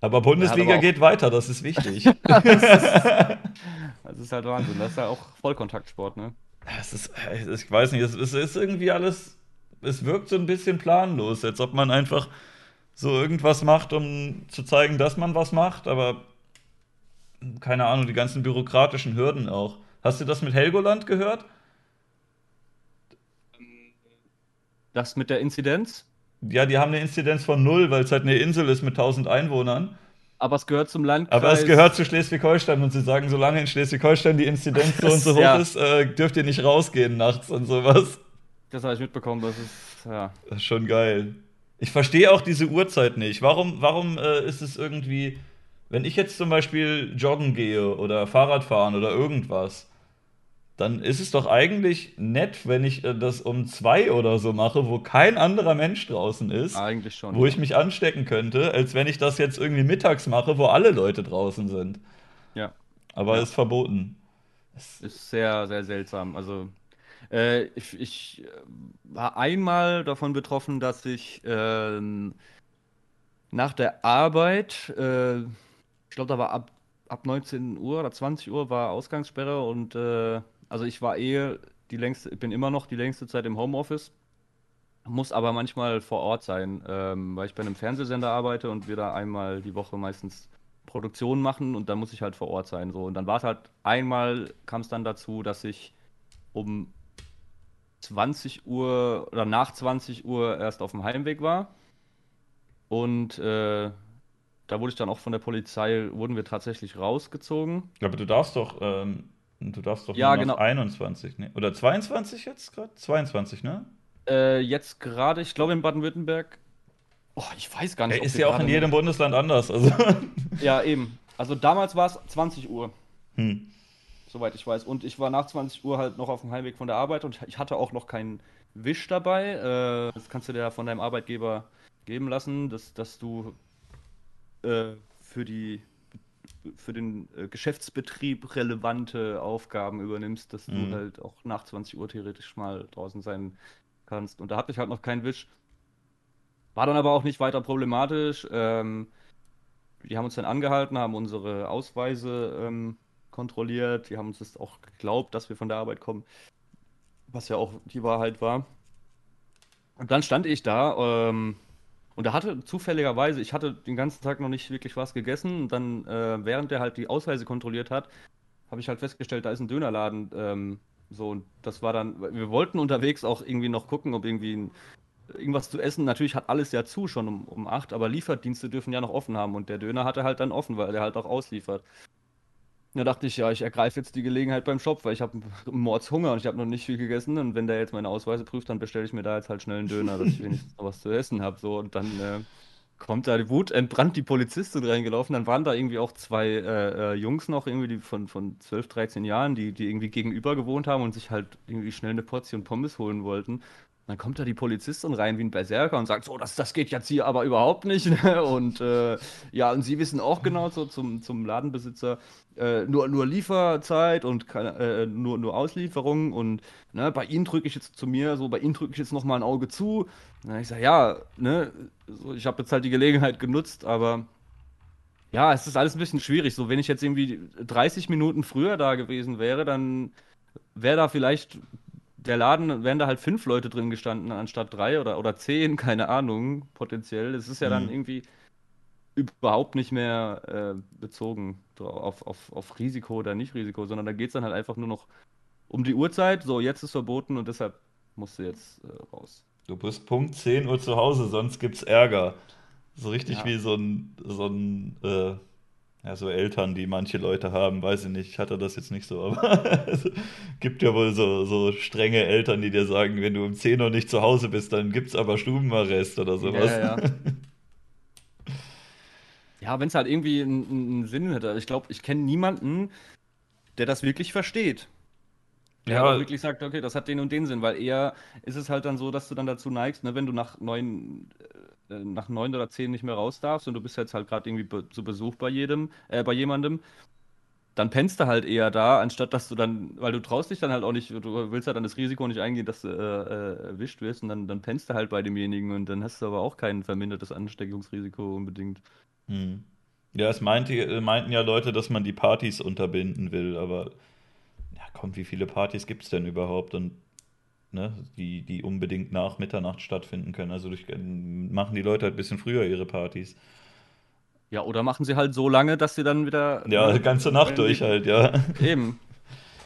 Speaker 1: aber Bundesliga aber geht weiter, das ist wichtig.
Speaker 2: das, [laughs] ist, [laughs] das, ist, halt Wahnsinn. Das ist ja auch Vollkontaktsport, ne?
Speaker 1: Das ist, ich weiß nicht, es ist, ist irgendwie alles, es wirkt so ein bisschen planlos, als ob man einfach so irgendwas macht, um zu zeigen, dass man was macht, aber keine Ahnung, die ganzen bürokratischen Hürden auch. Hast du das mit Helgoland gehört?
Speaker 2: Das mit der Inzidenz?
Speaker 1: Ja, die haben eine Inzidenz von null, weil es halt eine Insel ist mit 1000 Einwohnern.
Speaker 2: Aber es gehört zum Landkreis.
Speaker 1: Aber es gehört zu Schleswig-Holstein und sie sagen, solange in Schleswig-Holstein die Inzidenz [laughs] so und so hoch ja. ist, äh, dürft ihr nicht rausgehen nachts und sowas.
Speaker 2: Das habe ich mitbekommen, das ist, ja.
Speaker 1: Das ist schon geil. Ich verstehe auch diese Uhrzeit nicht. Warum, warum äh, ist es irgendwie, wenn ich jetzt zum Beispiel joggen gehe oder Fahrrad fahren oder irgendwas, dann ist es doch eigentlich nett, wenn ich äh, das um zwei oder so mache, wo kein anderer Mensch draußen ist.
Speaker 2: Eigentlich schon.
Speaker 1: Wo ja. ich mich anstecken könnte, als wenn ich das jetzt irgendwie mittags mache, wo alle Leute draußen sind.
Speaker 2: Ja.
Speaker 1: Aber
Speaker 2: ja.
Speaker 1: ist verboten.
Speaker 2: Ist sehr, sehr seltsam. Also, äh, ich, ich, war einmal davon betroffen, dass ich äh, nach der Arbeit, äh, ich glaube, da war ab, ab 19 Uhr oder 20 Uhr war Ausgangssperre und äh, also ich war eh die längste, bin immer noch die längste Zeit im Homeoffice, muss aber manchmal vor Ort sein, ähm, weil ich bei einem Fernsehsender arbeite und wir da einmal die Woche meistens Produktionen machen und dann muss ich halt vor Ort sein. So. Und dann war es halt einmal, kam es dann dazu, dass ich um 20 Uhr oder nach 20 Uhr erst auf dem Heimweg war. Und äh, da wurde ich dann auch von der Polizei, wurden wir tatsächlich rausgezogen.
Speaker 1: Aber du darfst doch ähm, Du darfst doch
Speaker 2: ja,
Speaker 1: nur
Speaker 2: genau.
Speaker 1: 21, ne? Oder 22 jetzt gerade? 22, ne?
Speaker 2: Äh, jetzt gerade, ich glaube in Baden-Württemberg. Oh, ich weiß gar nicht.
Speaker 1: Ist ja auch in jedem Bundesland anders. Also. [laughs]
Speaker 2: Ja, eben. Also damals war es 20 Uhr.
Speaker 1: Hm.
Speaker 2: Soweit ich weiß. Und ich war nach 20 Uhr halt noch auf dem Heimweg von der Arbeit und ich hatte auch noch keinen Wisch dabei. Äh, das kannst du dir ja von deinem Arbeitgeber geben lassen, dass, dass du äh, für die für den äh, Geschäftsbetrieb relevante Aufgaben übernimmst, dass mhm. du halt auch nach 20 Uhr theoretisch mal draußen sein kannst. Und da hatte ich halt noch keinen Wisch. War dann aber auch nicht weiter problematisch. Ähm, die haben uns dann angehalten, haben unsere Ausweise ähm, kontrolliert. Die haben uns das auch geglaubt, dass wir von der Arbeit kommen. Was ja auch die Wahrheit war. Und dann stand ich da ähm, und da hatte zufälligerweise, ich hatte den ganzen Tag noch nicht wirklich was gegessen. Und dann, äh, während der halt die Ausweise kontrolliert hat, habe ich halt festgestellt, da ist ein Dönerladen. Ähm, so, und das war dann, wir wollten unterwegs auch irgendwie noch gucken, ob irgendwie ein, irgendwas zu essen. Natürlich hat alles ja zu schon um, um 8, aber Lieferdienste dürfen ja noch offen haben. Und der Döner hatte halt dann offen, weil der halt auch ausliefert. Da dachte ich, ja, ich ergreife jetzt die Gelegenheit beim Shop, weil ich habe Mordshunger und ich habe noch nicht viel gegessen. Und wenn der jetzt meine Ausweise prüft, dann bestelle ich mir da jetzt halt schnell einen Döner, dass ich wenigstens noch was zu essen habe. So, und dann äh, kommt da die Wut, entbrannt die Polizistin reingelaufen. Dann waren da irgendwie auch zwei äh, äh, Jungs noch, irgendwie die von, von 12, 13 Jahren, die, die irgendwie gegenüber gewohnt haben und sich halt irgendwie schnell eine Portion Pommes holen wollten. Dann kommt da die Polizistin rein wie ein Berserker und sagt, so, das, das geht jetzt hier aber überhaupt nicht. [laughs] Ne? Und äh, ja, und sie wissen auch genau so zum, zum Ladenbesitzer, äh, nur, nur Lieferzeit und keine, äh, nur, nur Auslieferung. Und ne, bei ihnen drücke ich jetzt zu mir, so bei ihnen drücke ich jetzt nochmal ein Auge zu. Und ich sage, ja, ne, so, ich habe jetzt halt die Gelegenheit genutzt, aber ja, es ist alles ein bisschen schwierig. So, wenn ich jetzt irgendwie 30 Minuten früher da gewesen wäre, dann wäre da vielleicht der Laden, wären da halt fünf Leute drin gestanden, anstatt drei oder, oder zehn, [laughs] keine Ahnung, potenziell. Es ist ja dann
Speaker 1: Mhm.
Speaker 2: irgendwie überhaupt nicht mehr äh, bezogen auf, auf, auf Risiko oder nicht Risiko, sondern da geht es dann halt einfach nur noch um die Uhrzeit. So, jetzt ist verboten und deshalb musst du jetzt äh, raus.
Speaker 1: Du bist Punkt 10 Uhr zu Hause, sonst gibt's Ärger. So richtig
Speaker 2: Ja.
Speaker 1: wie so ein, so ein, äh, ja, so Eltern, die manche Leute haben, weiß ich nicht, ich hatte das jetzt nicht so, aber [laughs] es gibt ja wohl so, so strenge Eltern, die dir sagen, wenn du um 10 Uhr nicht zu Hause bist, dann gibt's aber Stubenarrest oder sowas.
Speaker 2: Ja, [laughs] ja, ja. Ja, wenn es halt irgendwie einen, einen Sinn hätte. Ich glaube, ich kenne niemanden, der das wirklich versteht. Der
Speaker 1: Ja,
Speaker 2: auch wirklich sagt, okay, das hat den und den Sinn, weil eher ist es halt dann so, dass du dann dazu neigst, ne, wenn du nach neun, äh, nach neun oder zehn nicht mehr raus darfst und du bist jetzt halt gerade irgendwie be zu Besuch bei jedem, äh, bei jemandem, dann pennst du halt eher da, anstatt dass du dann, weil du traust dich dann halt auch nicht, du willst halt dann das Risiko nicht eingehen, dass du äh, äh, erwischt wirst und dann, dann pennst du halt bei demjenigen und dann hast du aber auch kein vermindertes Ansteckungsrisiko unbedingt.
Speaker 1: Hm. Ja, es meinte, meinten ja Leute, dass man die Partys unterbinden will, aber ja, komm, wie viele Partys gibt's denn überhaupt und ne, die, die unbedingt nach Mitternacht stattfinden können? Also durch, machen die Leute halt ein bisschen früher ihre Partys.
Speaker 2: Ja, oder machen sie halt so lange, dass sie dann wieder.
Speaker 1: Ja,
Speaker 2: ne,
Speaker 1: ganze Nacht durch halt, ja.
Speaker 2: Eben.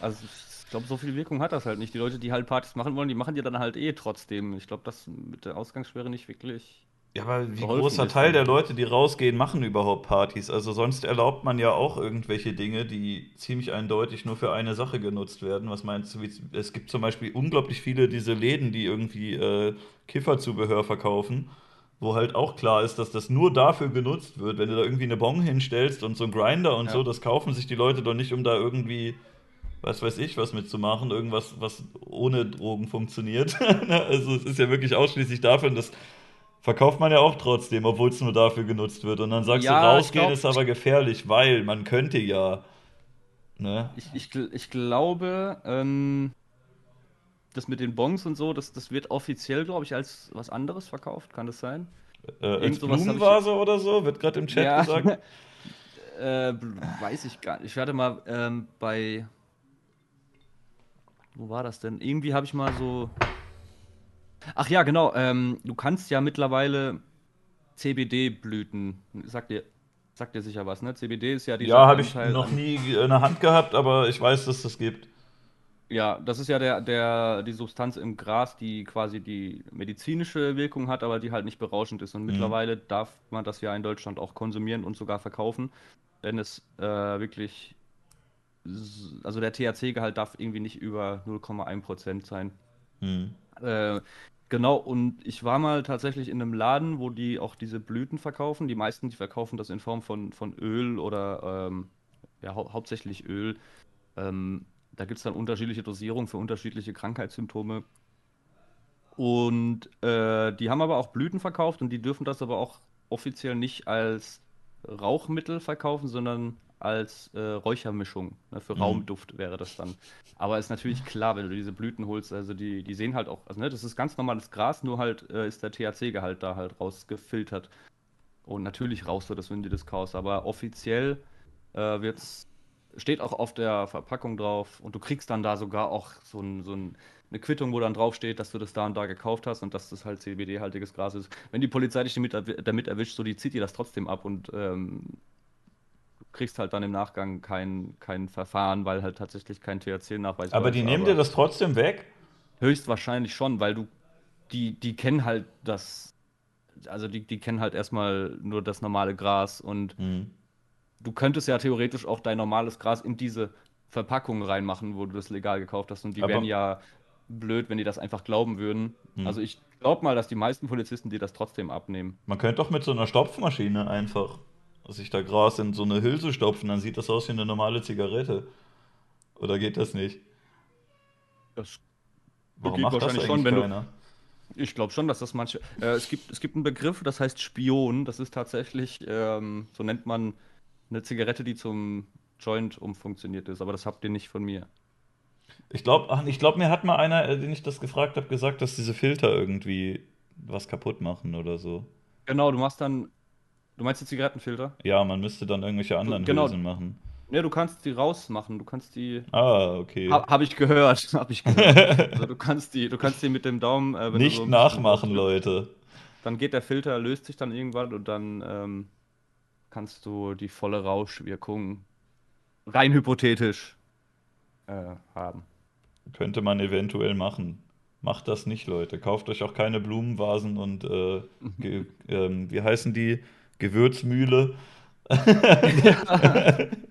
Speaker 2: Also ich glaube, so viel Wirkung hat das halt nicht. Die Leute, die halt Partys machen wollen, die machen die dann halt eh trotzdem. Ich glaube, das mit der Ausgangssperre nicht wirklich.
Speaker 1: Ja, aber wie großer
Speaker 2: ist,
Speaker 1: Teil
Speaker 2: ne?
Speaker 1: der Leute, die rausgehen, machen überhaupt Partys? Also sonst erlaubt man ja auch irgendwelche Dinge, die ziemlich eindeutig nur für eine Sache genutzt werden. Was meinst du? Wie, es gibt zum Beispiel unglaublich viele diese Läden, die irgendwie äh, Kifferzubehör verkaufen, wo halt auch klar ist, dass das nur dafür genutzt wird. Wenn du da irgendwie eine Bon hinstellst und so einen Grinder und
Speaker 2: Ja.
Speaker 1: so, das kaufen sich die Leute doch nicht, um da irgendwie, was weiß ich, was mitzumachen, irgendwas, was ohne Drogen funktioniert. [laughs] also es ist ja wirklich ausschließlich dafür, und das verkauft man ja auch trotzdem, obwohl es nur dafür genutzt wird. Und dann sagst
Speaker 2: Ja,
Speaker 1: du, rausgehen
Speaker 2: glaub-
Speaker 1: ist aber gefährlich, weil man könnte ja. Ne?
Speaker 2: Ich, ich, ich glaube, ähm, das mit den Bons und so, das, das wird offiziell, glaube ich, als was anderes verkauft. Kann das sein?
Speaker 1: Äh, als
Speaker 2: hab ich-
Speaker 1: Blumenvase oder so, wird gerade im Chat
Speaker 2: Ja.
Speaker 1: gesagt. [laughs]
Speaker 2: äh, weiß ich gar nicht. Ich werde mal ähm, bei. Wo war das denn? Irgendwie habe ich mal so. Ach ja, genau. Ähm, du kannst ja mittlerweile CBD-Blüten. Sagt dir, sagt dir sicher was, ne? CBD ist ja dieser
Speaker 1: Ja, habe ich noch nie in der Hand gehabt, aber ich weiß, dass das gibt.
Speaker 2: Ja, das ist ja der, der, die Substanz im Gras, die quasi die medizinische Wirkung hat, aber die halt nicht berauschend ist. Und mittlerweile darf man das ja in Deutschland auch konsumieren und sogar verkaufen, wenn es äh, wirklich, also der THC-Gehalt darf irgendwie nicht über 0,1% sein.
Speaker 1: Hm.
Speaker 2: Äh, genau, und ich war mal tatsächlich in einem Laden, wo die auch diese Blüten verkaufen. Die meisten, die verkaufen das in Form von, von Öl oder ähm, ja, hau hauptsächlich Öl. Ähm, da gibt es dann unterschiedliche Dosierungen für unterschiedliche Krankheitssymptome. Und äh, die haben aber auch Blüten verkauft und die dürfen das aber auch offiziell nicht als Rauchmittel verkaufen, sondern als äh, Räuchermischung. Ne, für
Speaker 1: Mhm.
Speaker 2: Raumduft wäre das dann. Aber ist natürlich klar, wenn du diese Blüten holst, also die, die sehen halt auch, also ne, das ist ganz normales Gras, nur halt äh, ist der THC-Gehalt da halt rausgefiltert. Und natürlich rauchst du das, wenn du das kaufst, aber offiziell äh, wird's, steht auch auf der Verpackung drauf und du kriegst dann da sogar auch so, ein, so ein, eine Quittung, wo dann draufsteht, dass du das da und da gekauft hast und dass das halt CBD-haltiges Gras ist. Wenn die Polizei dich damit, erwi- damit erwischt, so die zieht dir das trotzdem ab und ähm, kriegst halt dann im Nachgang kein, kein Verfahren, weil halt tatsächlich kein THC-Nachweis
Speaker 1: Aber die nehmen dir das trotzdem weg?
Speaker 2: Höchstwahrscheinlich schon, weil du, die, die kennen halt das, also die, die kennen halt erstmal nur das normale Gras und
Speaker 1: Hm.
Speaker 2: du könntest ja theoretisch auch dein normales Gras in diese Verpackung reinmachen, wo du das legal gekauft hast und die
Speaker 1: Aber-
Speaker 2: wären ja blöd, wenn die das einfach glauben würden.
Speaker 1: Hm.
Speaker 2: Also ich glaube mal, dass die meisten Polizisten dir das trotzdem abnehmen.
Speaker 1: Man könnte doch mit so einer Stopfmaschine einfach sich da Gras in so eine Hülse stopfen, dann sieht das aus wie eine normale Zigarette. Oder geht das nicht?
Speaker 2: Das,
Speaker 1: Warum
Speaker 2: Geht
Speaker 1: macht das
Speaker 2: wahrscheinlich
Speaker 1: eigentlich
Speaker 2: schon, wenn du-
Speaker 1: keiner?
Speaker 2: ich glaube schon, dass das manche. Äh, es gibt, es gibt einen Begriff, das heißt Spion. Das ist tatsächlich, ähm, so nennt man eine Zigarette, die zum Joint umfunktioniert ist. Aber das habt ihr nicht von mir.
Speaker 1: Ich glaube, ich glaub, mir hat mal einer, äh, den ich das gefragt habe, gesagt, dass diese Filter irgendwie was kaputt machen oder so.
Speaker 2: Genau, du machst dann. Du meinst die Zigarettenfilter?
Speaker 1: Ja, man müsste dann irgendwelche anderen
Speaker 2: Genau.
Speaker 1: Hülsen machen.
Speaker 2: Ja, du kannst die rausmachen. Du kannst die.
Speaker 1: Ah, okay.
Speaker 2: Ha, Habe ich gehört. [laughs] Habe ich gehört. [laughs] also du kannst die, du kannst die mit dem Daumen. Äh,
Speaker 1: Nicht so nachmachen, Leute.
Speaker 2: Dann geht der Filter, löst sich dann irgendwann und dann ähm, kannst du die volle Rauschwirkung rein hypothetisch äh, haben.
Speaker 1: Könnte man eventuell machen. Macht das nicht, Leute. Kauft euch auch keine Blumenvasen und äh, [laughs] äh, wie heißen die? Gewürzmühle.
Speaker 2: ja. [laughs]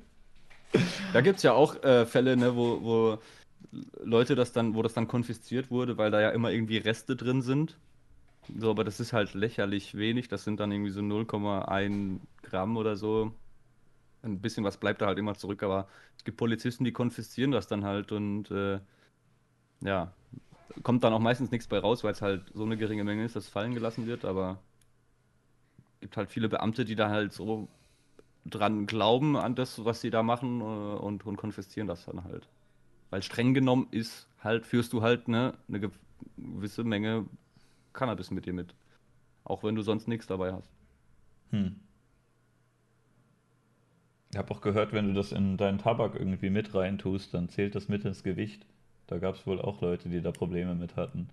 Speaker 2: Da gibt es ja auch äh, Fälle, ne, wo, wo Leute das dann, wo das dann konfisziert wurde, weil da ja immer irgendwie Reste drin sind. So, aber das ist halt lächerlich wenig. Das sind dann irgendwie so 0,1 Gramm oder so. Ein bisschen was bleibt da halt immer zurück, aber es gibt Polizisten, die konfiszieren das dann halt und äh, ja, kommt dann auch meistens nichts bei raus, weil es halt so eine geringe Menge ist, dass es fallen gelassen wird, aber gibt halt viele Beamte, die da halt so dran glauben an das, was sie da machen äh, und, und konfiszieren das dann halt. Weil streng genommen ist halt, führst du halt ne, eine gewisse Menge Cannabis mit dir mit. Auch wenn du sonst nichts dabei hast. Hm.
Speaker 1: Ich habe auch gehört, wenn du das in deinen Tabak irgendwie mit reintust, dann zählt das mit ins Gewicht. Da gab es wohl auch Leute, die da Probleme mit hatten.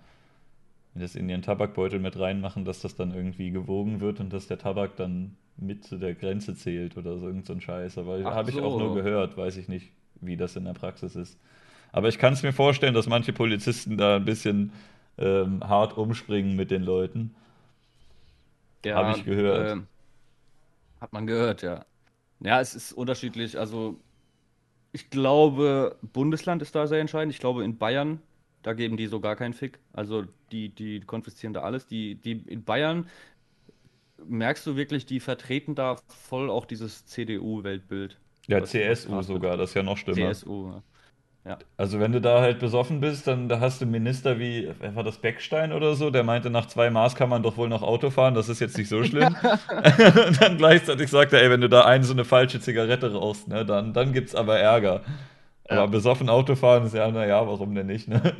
Speaker 1: Wenn das in ihren Tabakbeutel mit reinmachen, dass das dann irgendwie gewogen wird und dass der Tabak dann mit zu der Grenze zählt oder so irgend so ein Scheiß. Aber habe ich auch nur gehört, weiß ich nicht, wie das in der Praxis ist. Aber ich kann es mir vorstellen, dass manche Polizisten da ein bisschen ähm, hart umspringen mit den Leuten.
Speaker 2: Ja, habe ich gehört. Äh, hat man gehört, ja. Ja, es ist unterschiedlich. Also ich glaube, Bundesland ist da sehr entscheidend. Ich glaube, in Bayern, da geben die so gar keinen Fick. Also die, die konfiszieren da alles. Die, die in Bayern merkst du wirklich, die vertreten da voll auch dieses CDU-Weltbild.
Speaker 1: Ja, CSU sogar, das ist ja noch schlimmer.
Speaker 2: CSU, ja. Ja.
Speaker 1: Also wenn du da halt besoffen bist, dann da hast du Minister wie, wer war das, Beckstein oder so, der meinte, nach zwei Maß kann man doch wohl noch Auto fahren, das ist jetzt nicht so schlimm. [laughs] [laughs] und dann gleichzeitig sagt er, ey, wenn du da eine so eine falsche Zigarette rauchst, ne, dann, dann gibt's aber Ärger. Ja. Aber besoffen Auto fahren ist ja, naja, warum denn nicht, ne?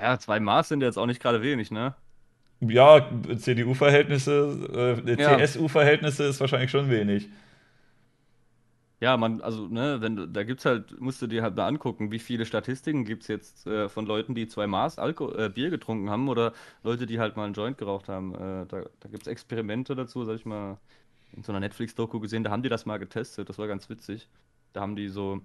Speaker 2: Naja, zwei Maß sind jetzt auch nicht gerade wenig, ne?
Speaker 1: Ja, CDU-Verhältnisse, äh, ja. CSU-Verhältnisse ist wahrscheinlich schon wenig.
Speaker 2: Ja, man, also, ne, wenn da gibt's halt, musst du dir halt mal angucken, wie viele Statistiken gibt es jetzt äh, von Leuten, die zwei Maß Alko äh, Bier getrunken haben oder Leute, die halt mal einen Joint geraucht haben. Äh, da da gibt es Experimente dazu, sag ich mal, in so einer Netflix-Doku gesehen, da haben die das mal getestet, das war ganz witzig. Da haben die so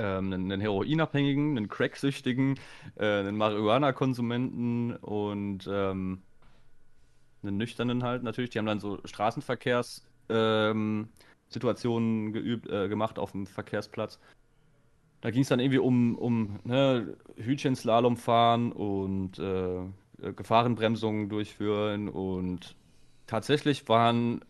Speaker 2: ähm, einen, einen Heroinabhängigen, einen Cracksüchtigen, äh, einen Marihuana-Konsumenten und ähm, einen Nüchternen halt natürlich. Die haben dann so Straßenverkehrs- ähm, geübt, äh, gemacht auf dem Verkehrsplatz. Da ging es dann irgendwie um, um ne, Hütchenslalom fahren und äh, Gefahrenbremsungen durchführen und tatsächlich waren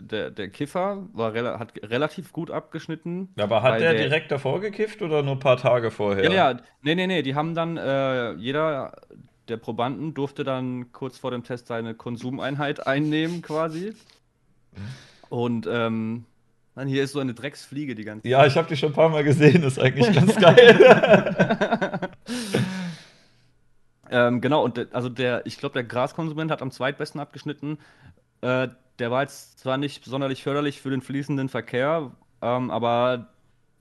Speaker 2: der, der Kiffer war hat relativ gut abgeschnitten.
Speaker 1: Aber hat der, der, direkt davor gekifft oder nur ein paar Tage vorher?
Speaker 2: Ja, ja, nee, nee, nee, die haben dann, äh, jeder der Probanden durfte dann kurz vor dem Test seine Konsumeinheit einnehmen quasi. Und ähm, Mann, hier ist so eine Drecksfliege die ganze
Speaker 1: Zeit. Ja, ich habe die schon ein paar Mal gesehen, das ist eigentlich ganz geil. [laughs]
Speaker 2: ähm, genau, und also der, ich glaube, der Graskonsument hat am zweitbesten abgeschnitten. Äh, der war jetzt zwar nicht sonderlich förderlich für den fließenden Verkehr, ähm, aber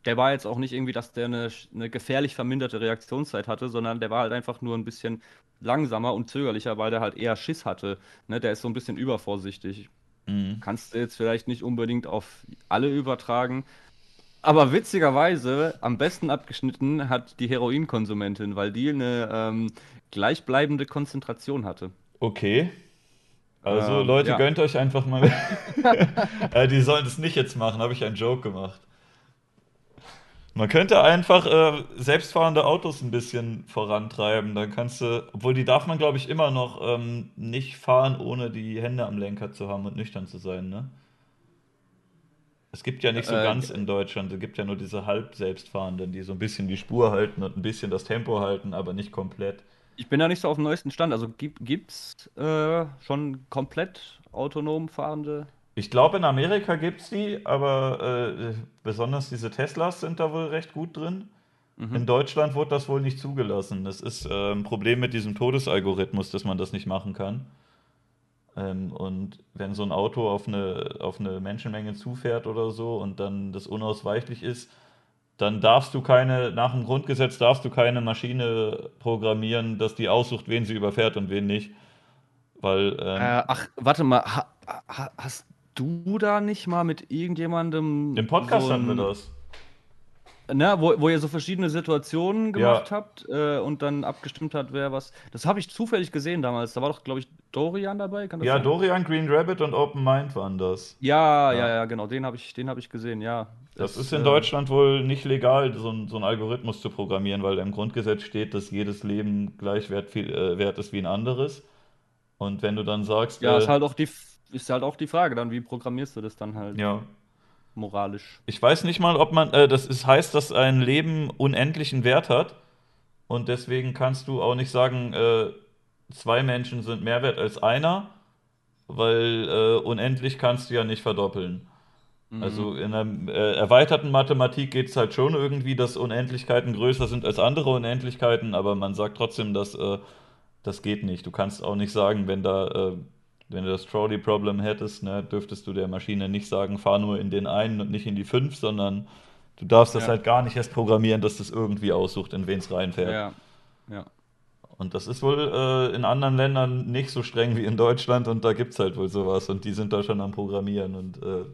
Speaker 2: der war jetzt auch nicht irgendwie, dass der eine, eine gefährlich verminderte Reaktionszeit hatte, sondern der war halt einfach nur ein bisschen langsamer und zögerlicher, weil der halt eher Schiss hatte. Ne, der ist so ein bisschen übervorsichtig. Mhm. Kannst du jetzt vielleicht nicht unbedingt auf alle übertragen. Aber witzigerweise, am besten abgeschnitten hat die Heroinkonsumentin, weil die eine ähm, gleichbleibende Konzentration hatte.
Speaker 1: Okay. Also ähm, Leute, ja. gönnt euch einfach mal. [laughs] äh, die sollen das nicht jetzt machen, habe ich einen Joke gemacht. Man könnte einfach äh, selbstfahrende Autos ein bisschen vorantreiben. Dann kannst du, obwohl die darf man, glaube ich, immer noch ähm, nicht fahren, ohne die Hände am Lenker zu haben und nüchtern zu sein, ne? Es gibt ja nicht so äh, ganz in Deutschland. Es gibt ja nur diese halb selbstfahrenden, die so ein bisschen die Spur halten und ein bisschen das Tempo halten, aber nicht komplett.
Speaker 2: Ich bin da nicht so auf dem neuesten Stand. Also gibt es äh, schon komplett autonom fahrende
Speaker 1: ich glaube, in Amerika gibt es die, aber äh, besonders diese Teslas sind da wohl recht gut drin. Mhm. In Deutschland wurde das wohl nicht zugelassen. Das ist äh, ein Problem mit diesem Todesalgorithmus, dass man das nicht machen kann. Ähm, und wenn so ein Auto auf eine, auf eine Menschenmenge zufährt oder so und dann das unausweichlich ist, dann darfst du keine, nach dem Grundgesetz darfst du keine Maschine programmieren, dass die aussucht, wen sie überfährt und wen nicht. Weil, ähm,
Speaker 2: Äh, ach, warte mal, ha, ha, hast du da nicht mal mit irgendjemandem
Speaker 1: im Podcast
Speaker 2: so
Speaker 1: hatten wir das.
Speaker 2: Ne, wo, wo ihr so verschiedene Situationen
Speaker 1: Ja.
Speaker 2: gemacht habt äh, und dann abgestimmt hat, wer was. Das habe ich zufällig gesehen damals. Da war doch, glaube ich, Dorian dabei.
Speaker 1: Ja,
Speaker 2: sein?
Speaker 1: Dorian, Green Rabbit und Open Mind waren das.
Speaker 2: Ja,
Speaker 1: Ja.
Speaker 2: ja, ja, genau. Den habe ich, den habe ich gesehen. Ja.
Speaker 1: Das ist in
Speaker 2: äh,
Speaker 1: Deutschland wohl nicht legal, so, ein, so einen Algorithmus zu programmieren, weil im Grundgesetz steht, dass jedes Leben gleich wert, äh, wert ist wie ein anderes. Und wenn du dann sagst,
Speaker 2: Ja,
Speaker 1: äh,
Speaker 2: ist halt auch die, ist halt auch die Frage, dann wie programmierst du das dann halt
Speaker 1: ja,
Speaker 2: moralisch?
Speaker 1: ich weiß nicht mal, ob man, äh, das ist, heißt, dass ein Leben unendlichen Wert hat. Und deswegen kannst du auch nicht sagen, äh, zwei Menschen sind mehr wert als einer, weil äh, unendlich kannst du ja nicht verdoppeln.
Speaker 2: Mhm.
Speaker 1: Also in einer äh, erweiterten Mathematik geht es halt schon irgendwie, dass Unendlichkeiten größer sind als andere Unendlichkeiten, aber man sagt trotzdem, dass äh, das geht nicht. Du kannst auch nicht sagen, wenn da, äh, wenn du das Trolley-Problem hättest, ne, dürftest du der Maschine nicht sagen, fahr nur in den einen und nicht in die fünf, sondern du darfst das
Speaker 2: Ja.
Speaker 1: halt gar nicht erst programmieren, dass das irgendwie aussucht, in wen es reinfährt.
Speaker 2: Ja, ja.
Speaker 1: Und das ist wohl äh, in anderen Ländern nicht so streng wie in Deutschland und da gibt es halt wohl sowas und die sind da schon am Programmieren und äh,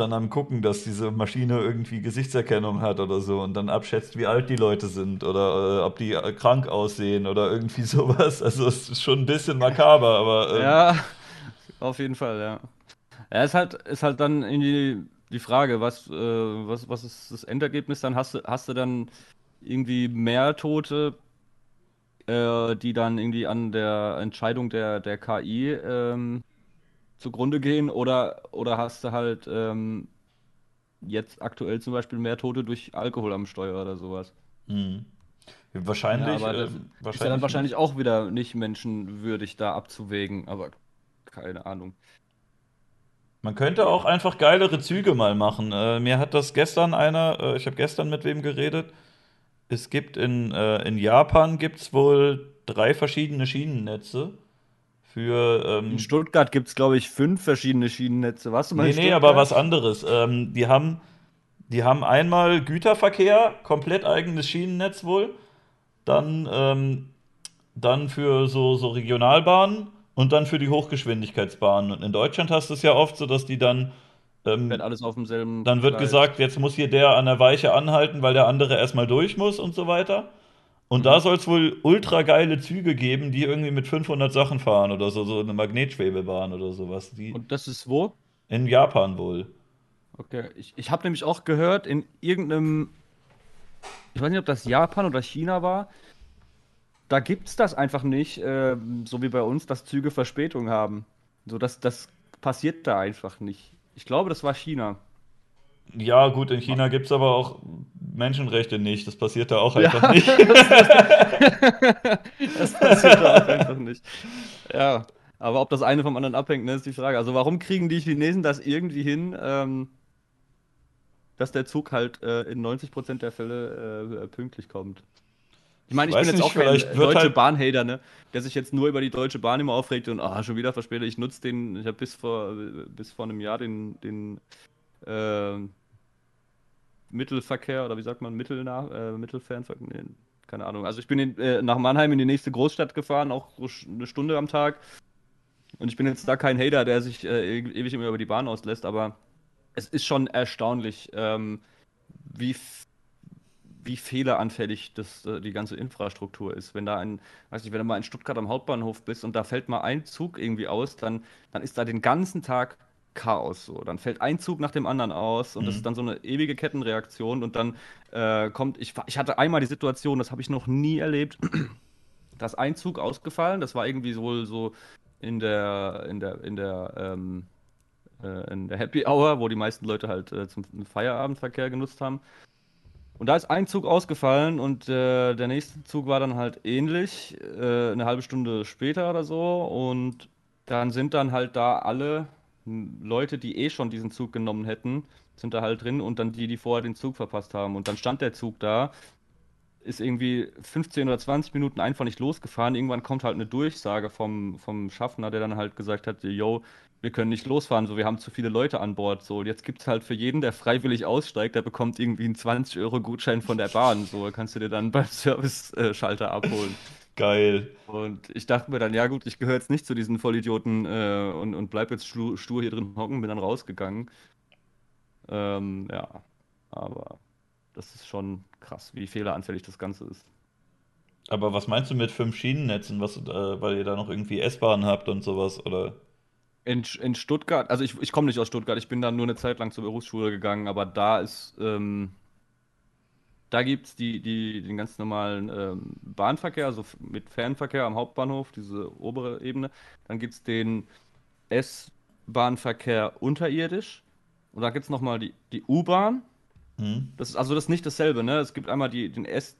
Speaker 1: dann am Gucken, dass diese Maschine irgendwie Gesichtserkennung hat oder so und dann abschätzt, wie alt die Leute sind oder äh, ob die äh, krank aussehen oder irgendwie [laughs] sowas. Also es ist schon ein bisschen makaber, aber äh,
Speaker 2: Ja, auf jeden Fall, ja. Ja, ist halt, ist halt dann irgendwie die Frage, was, äh, was, was ist das Endergebnis dann? Hast du, hast du dann irgendwie mehr Tote, äh, die dann irgendwie an der Entscheidung der, der KI ähm, zugrunde gehen? Oder, oder hast du halt ähm, jetzt aktuell zum Beispiel mehr Tote durch Alkohol am Steuer oder sowas?
Speaker 1: hm. wahrscheinlich,
Speaker 2: Ja, aber
Speaker 1: äh,
Speaker 2: das ist ja
Speaker 1: wahrscheinlich
Speaker 2: dann
Speaker 1: nicht.
Speaker 2: wahrscheinlich auch wieder nicht menschenwürdig da abzuwägen, aber keine Ahnung.
Speaker 1: Man könnte auch einfach geilere Züge mal machen. Äh, mir hat das gestern einer, äh, ich habe gestern mit wem geredet. Es gibt in, äh, in Japan gibt's wohl drei verschiedene Schienennetze für ähm,
Speaker 2: In Stuttgart gibt es, glaube ich, fünf verschiedene Schienennetze. Warst du
Speaker 1: Nee, nee,
Speaker 2: Stuttgart?
Speaker 1: aber was anderes. Ähm, die haben, die haben einmal Güterverkehr, komplett eigenes Schienennetz wohl. Dann, ähm, dann für so, so Regionalbahnen und dann für die Hochgeschwindigkeitsbahnen. Und in Deutschland hast du es ja oft so, dass die dann, ähm,
Speaker 2: Wird alles auf demselben
Speaker 1: dann wird
Speaker 2: Gleis.
Speaker 1: gesagt, jetzt muss hier der an der Weiche anhalten, weil der andere erstmal durch muss und so weiter. Und
Speaker 2: Mhm.
Speaker 1: da soll es wohl ultra geile Züge geben, die irgendwie mit 500 Sachen fahren oder so, so eine Magnetschwebebahn oder sowas. Die
Speaker 2: Und das ist wo?
Speaker 1: in Japan wohl.
Speaker 2: Okay, ich, ich habe nämlich auch gehört, in irgendeinem, ich weiß nicht, ob das Japan oder China war, da gibt es das einfach nicht, ähm, so wie bei uns, dass Züge Verspätung haben. So, das, das passiert da einfach nicht. Ich glaube, das war China.
Speaker 1: Ja, gut, in China gibt es aber auch Menschenrechte nicht. Das passiert da auch
Speaker 2: Ja.
Speaker 1: einfach nicht. [laughs]
Speaker 2: Das passiert da auch einfach nicht. Ja, aber ob das eine vom anderen abhängt, ne, ist die Frage. Also warum kriegen die Chinesen das irgendwie hin, ähm, dass der Zug halt äh, in 90% der Fälle äh, pünktlich kommt? Ich meine, ich
Speaker 1: Weiß
Speaker 2: bin jetzt
Speaker 1: nicht,
Speaker 2: auch kein deutsche
Speaker 1: halt-
Speaker 2: Bahn-Hater, ne? Der sich jetzt nur über die Deutsche Bahn immer aufregt und ah, schon wieder verspätet. Ich nutze den, ich habe bis vor, bis vor einem Jahr den, den ähm, Mittelverkehr oder wie sagt man, Mittelnah, äh, Mittelfernverkehr, nee, keine Ahnung. Also ich bin in, äh, nach Mannheim in die nächste Großstadt gefahren, auch eine Stunde am Tag. Und ich bin jetzt da kein Hater, der sich äh, e- ewig immer über die Bahn auslässt, aber es ist schon erstaunlich, ähm, wie, wie fehleranfällig das, äh, die ganze Infrastruktur ist. Wenn da ein, weiß nicht, wenn du mal in Stuttgart am Hauptbahnhof bist und da fällt mal ein Zug irgendwie aus, dann, dann ist da den ganzen Tag Chaos so. Dann fällt ein Zug nach dem anderen aus und das
Speaker 1: Mhm.
Speaker 2: ist dann so eine ewige Kettenreaktion und dann äh, kommt, ich, ich hatte einmal die Situation, das habe ich noch nie erlebt, [clears throat] dass ein Zug ausgefallen, das war irgendwie wohl so in der, in der, in der, ähm, äh, in der Happy Hour, wo die meisten Leute halt äh, zum Feierabendverkehr genutzt haben. Und da ist ein Zug ausgefallen und äh, der nächste Zug war dann halt ähnlich, äh, eine halbe Stunde später oder so. Und dann sind dann halt da alle Leute, die eh schon diesen Zug genommen hätten, sind da halt drin und dann die, die vorher den Zug verpasst haben. Und dann stand der Zug da ist irgendwie 15 oder 20 Minuten einfach nicht losgefahren. Irgendwann kommt halt eine Durchsage vom, vom Schaffner, der dann halt gesagt hat, yo, wir können nicht losfahren, so wir haben zu viele Leute an Bord. So, jetzt gibt es halt für jeden, der freiwillig aussteigt, der bekommt irgendwie einen 20-Euro-Gutschein von der Bahn. So kannst du dir dann beim Service-Schalter abholen.
Speaker 1: Geil.
Speaker 2: Und ich dachte mir dann, ja gut, ich gehöre jetzt nicht zu diesen Vollidioten äh, und, und bleib jetzt stur, hier drin hocken, bin dann rausgegangen. Ähm, ja, aber das ist schon krass, wie fehleranfällig das Ganze ist.
Speaker 1: Aber was meinst du mit fünf Schienennetzen, was, äh, weil ihr da noch irgendwie S-Bahnen habt und sowas, oder?
Speaker 2: In, in Stuttgart, also ich, ich komme nicht aus Stuttgart, ich bin da nur eine Zeit lang zur Berufsschule gegangen, aber da ist, ähm, da gibt es die, die, den ganz normalen ähm, Bahnverkehr, also mit Fernverkehr am Hauptbahnhof, diese obere Ebene. Dann gibt es den S-Bahnverkehr unterirdisch. Und da gibt es nochmal die, die U-Bahn.
Speaker 1: Hm?
Speaker 2: Das ist also das ist nicht dasselbe, ne? Es gibt einmal die, den S,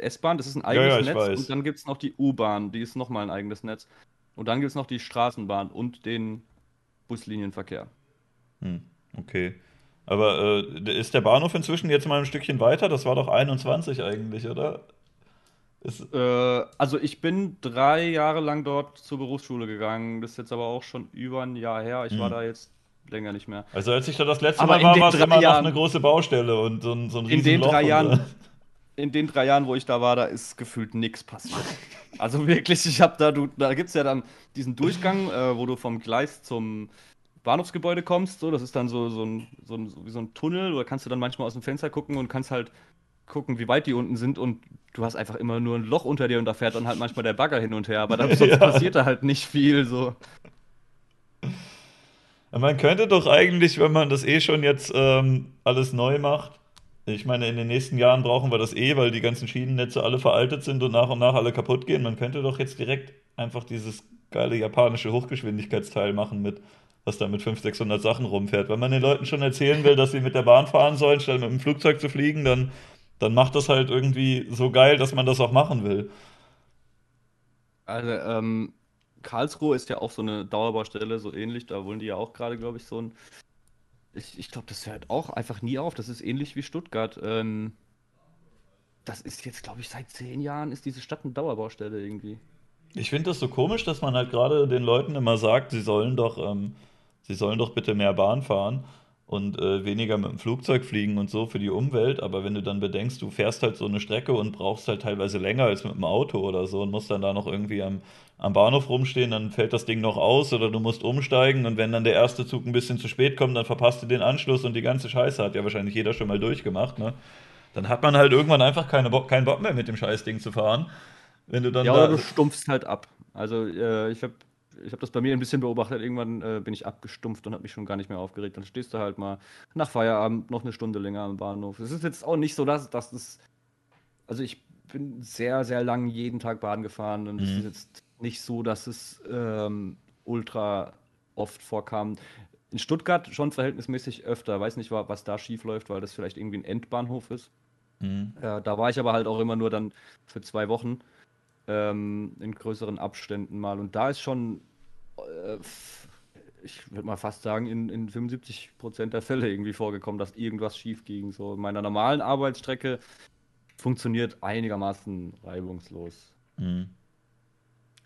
Speaker 2: S-Bahn, das ist ein
Speaker 1: Ja,
Speaker 2: eigenes
Speaker 1: ja, ich
Speaker 2: Netz.
Speaker 1: weiß.
Speaker 2: Und dann gibt es noch die U-Bahn, die ist nochmal ein eigenes Netz. Und dann gibt es noch die Straßenbahn und den Buslinienverkehr.
Speaker 1: Hm, okay. Aber äh, ist der Bahnhof inzwischen jetzt mal ein Stückchen weiter? Das war doch 21 eigentlich, oder? Ist,
Speaker 2: Äh, also ich bin drei Jahre lang dort zur Berufsschule gegangen. Das ist jetzt aber auch schon über ein Jahr her. Ich war
Speaker 1: Hm.
Speaker 2: da jetzt länger nicht mehr.
Speaker 1: also als ich da das letzte
Speaker 2: Aber
Speaker 1: Mal war, war es immer noch
Speaker 2: Jahren-
Speaker 1: eine große Baustelle und so ein, so ein
Speaker 2: In den
Speaker 1: Riesenloch
Speaker 2: drei
Speaker 1: und so.
Speaker 2: Jahren, in den drei Jahren, wo ich da war, da ist gefühlt nichts passiert. Also wirklich, ich habe da, du, da gibt es ja dann diesen Durchgang, äh, wo du vom Gleis zum Bahnhofsgebäude kommst. So, das ist dann so, so, ein, so, ein, so wie so ein Tunnel. Da kannst du dann manchmal aus dem Fenster gucken und kannst halt gucken, wie weit die unten sind. Und du hast einfach immer nur ein Loch unter dir und da fährt dann halt manchmal der Bagger hin und her. Aber dann [laughs] sonst
Speaker 1: Ja.
Speaker 2: passiert da halt nicht viel. So.
Speaker 1: Man könnte doch eigentlich, wenn man das eh schon jetzt ähm, alles neu macht, ich meine, in den nächsten Jahren brauchen wir das eh, weil die ganzen Schienennetze alle veraltet sind und nach und nach alle kaputt gehen. Man könnte doch jetzt direkt einfach dieses geile japanische Hochgeschwindigkeitsteil machen mit, was da mit 500, 600 Sachen rumfährt. Wenn man den Leuten schon erzählen will, dass sie mit der Bahn fahren sollen, statt mit dem Flugzeug zu fliegen, dann, dann macht das halt irgendwie so geil, dass man das auch machen will.
Speaker 2: Also, ähm, Karlsruhe ist ja auch so eine Dauerbaustelle, so ähnlich. Da wollen die ja auch gerade, glaube ich, so ein. Ich, ich glaube, das hört auch einfach nie auf. Das ist ähnlich wie Stuttgart. Ähm, das ist jetzt, glaube ich, seit zehn Jahren ist diese Stadt eine Dauerbaustelle irgendwie.
Speaker 1: Ich finde das so komisch, dass man halt gerade den Leuten immer sagt, sie sollen doch, ähm, sie sollen doch bitte mehr Bahn fahren und äh, weniger mit dem Flugzeug fliegen und so für die Umwelt. Aber wenn du dann bedenkst, du fährst halt so eine Strecke und brauchst halt teilweise länger als mit dem Auto oder so und musst dann da noch irgendwie am, am Bahnhof rumstehen, dann fällt das Ding noch aus oder du musst umsteigen und wenn dann der erste Zug ein bisschen zu spät kommt, dann verpasst du den Anschluss und die ganze Scheiße hat ja wahrscheinlich jeder schon mal durchgemacht, ne? Dann hat man halt irgendwann einfach keine Bock, keinen Bock mehr mit dem Scheißding zu fahren. Wenn du dann
Speaker 2: Ja,
Speaker 1: da.
Speaker 2: oder du stumpfst halt ab. Also, äh, ich habe ich hab das bei mir ein bisschen beobachtet. Irgendwann äh, bin ich abgestumpft und habe mich schon gar nicht mehr aufgeregt. Dann stehst du halt mal nach Feierabend noch eine Stunde länger am Bahnhof. Es ist jetzt auch nicht so, dass, dass es. Also, ich bin sehr, sehr lang jeden Tag Bahn gefahren und es
Speaker 1: Mhm.
Speaker 2: ist jetzt nicht so, dass es ähm, ultra oft vorkam. In Stuttgart schon verhältnismäßig öfter. Weiß nicht, wa- was da schief läuft, weil das vielleicht irgendwie ein Endbahnhof ist.
Speaker 1: Mhm.
Speaker 2: Ja, da war ich aber halt auch immer nur dann für zwei Wochen ähm, in größeren Abständen mal. Und da ist schon, äh, ich würde mal fast sagen, in, in 75% der Fälle irgendwie vorgekommen, dass irgendwas schief ging. So in meiner normalen Arbeitsstrecke funktioniert einigermaßen reibungslos.
Speaker 1: Mhm.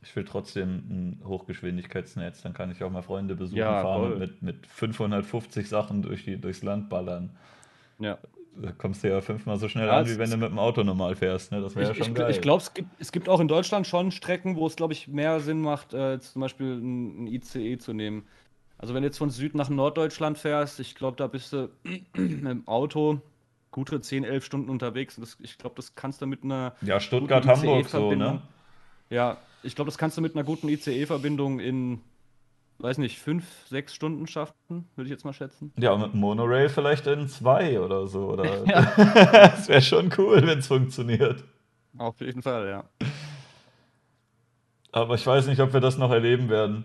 Speaker 1: Ich will trotzdem ein Hochgeschwindigkeitsnetz, dann kann ich auch mal Freunde besuchen
Speaker 2: Ja,
Speaker 1: fahren und mit, mit 550 Sachen durch die, durchs Land ballern.
Speaker 2: Ja.
Speaker 1: Da kommst du ja fünfmal so schnell
Speaker 2: Ja,
Speaker 1: an, wie wenn du mit dem Auto normal fährst. Ne? Das wäre ja
Speaker 2: Ich,
Speaker 1: schon
Speaker 2: ich,
Speaker 1: geil.
Speaker 2: ich glaube, es gibt, es gibt auch in Deutschland schon Strecken, wo es, glaube ich, mehr Sinn macht, äh, zum Beispiel ein, ein ICE zu nehmen. Also wenn du jetzt von Süd nach Norddeutschland fährst, ich glaube, da bist du [clears throat] mit dem Auto gute 10, 11 Stunden unterwegs. Das, ich glaube, das kannst du mit einer
Speaker 1: ja,
Speaker 2: guten
Speaker 1: Stuttgart, Hamburg so,
Speaker 2: ICE-Verbindung.
Speaker 1: ne?
Speaker 2: Ja, ich glaube, das kannst du mit einer guten ICE-Verbindung in, weiß nicht, 5, 6 Stunden schaffen, würde ich jetzt mal schätzen.
Speaker 1: Ja, und mit Monorail vielleicht in zwei oder so. Oder [laughs]
Speaker 2: Ja. [laughs]
Speaker 1: das wäre schon cool, wenn es funktioniert.
Speaker 2: Auf jeden Fall, ja.
Speaker 1: Aber ich weiß nicht, ob wir das noch erleben werden.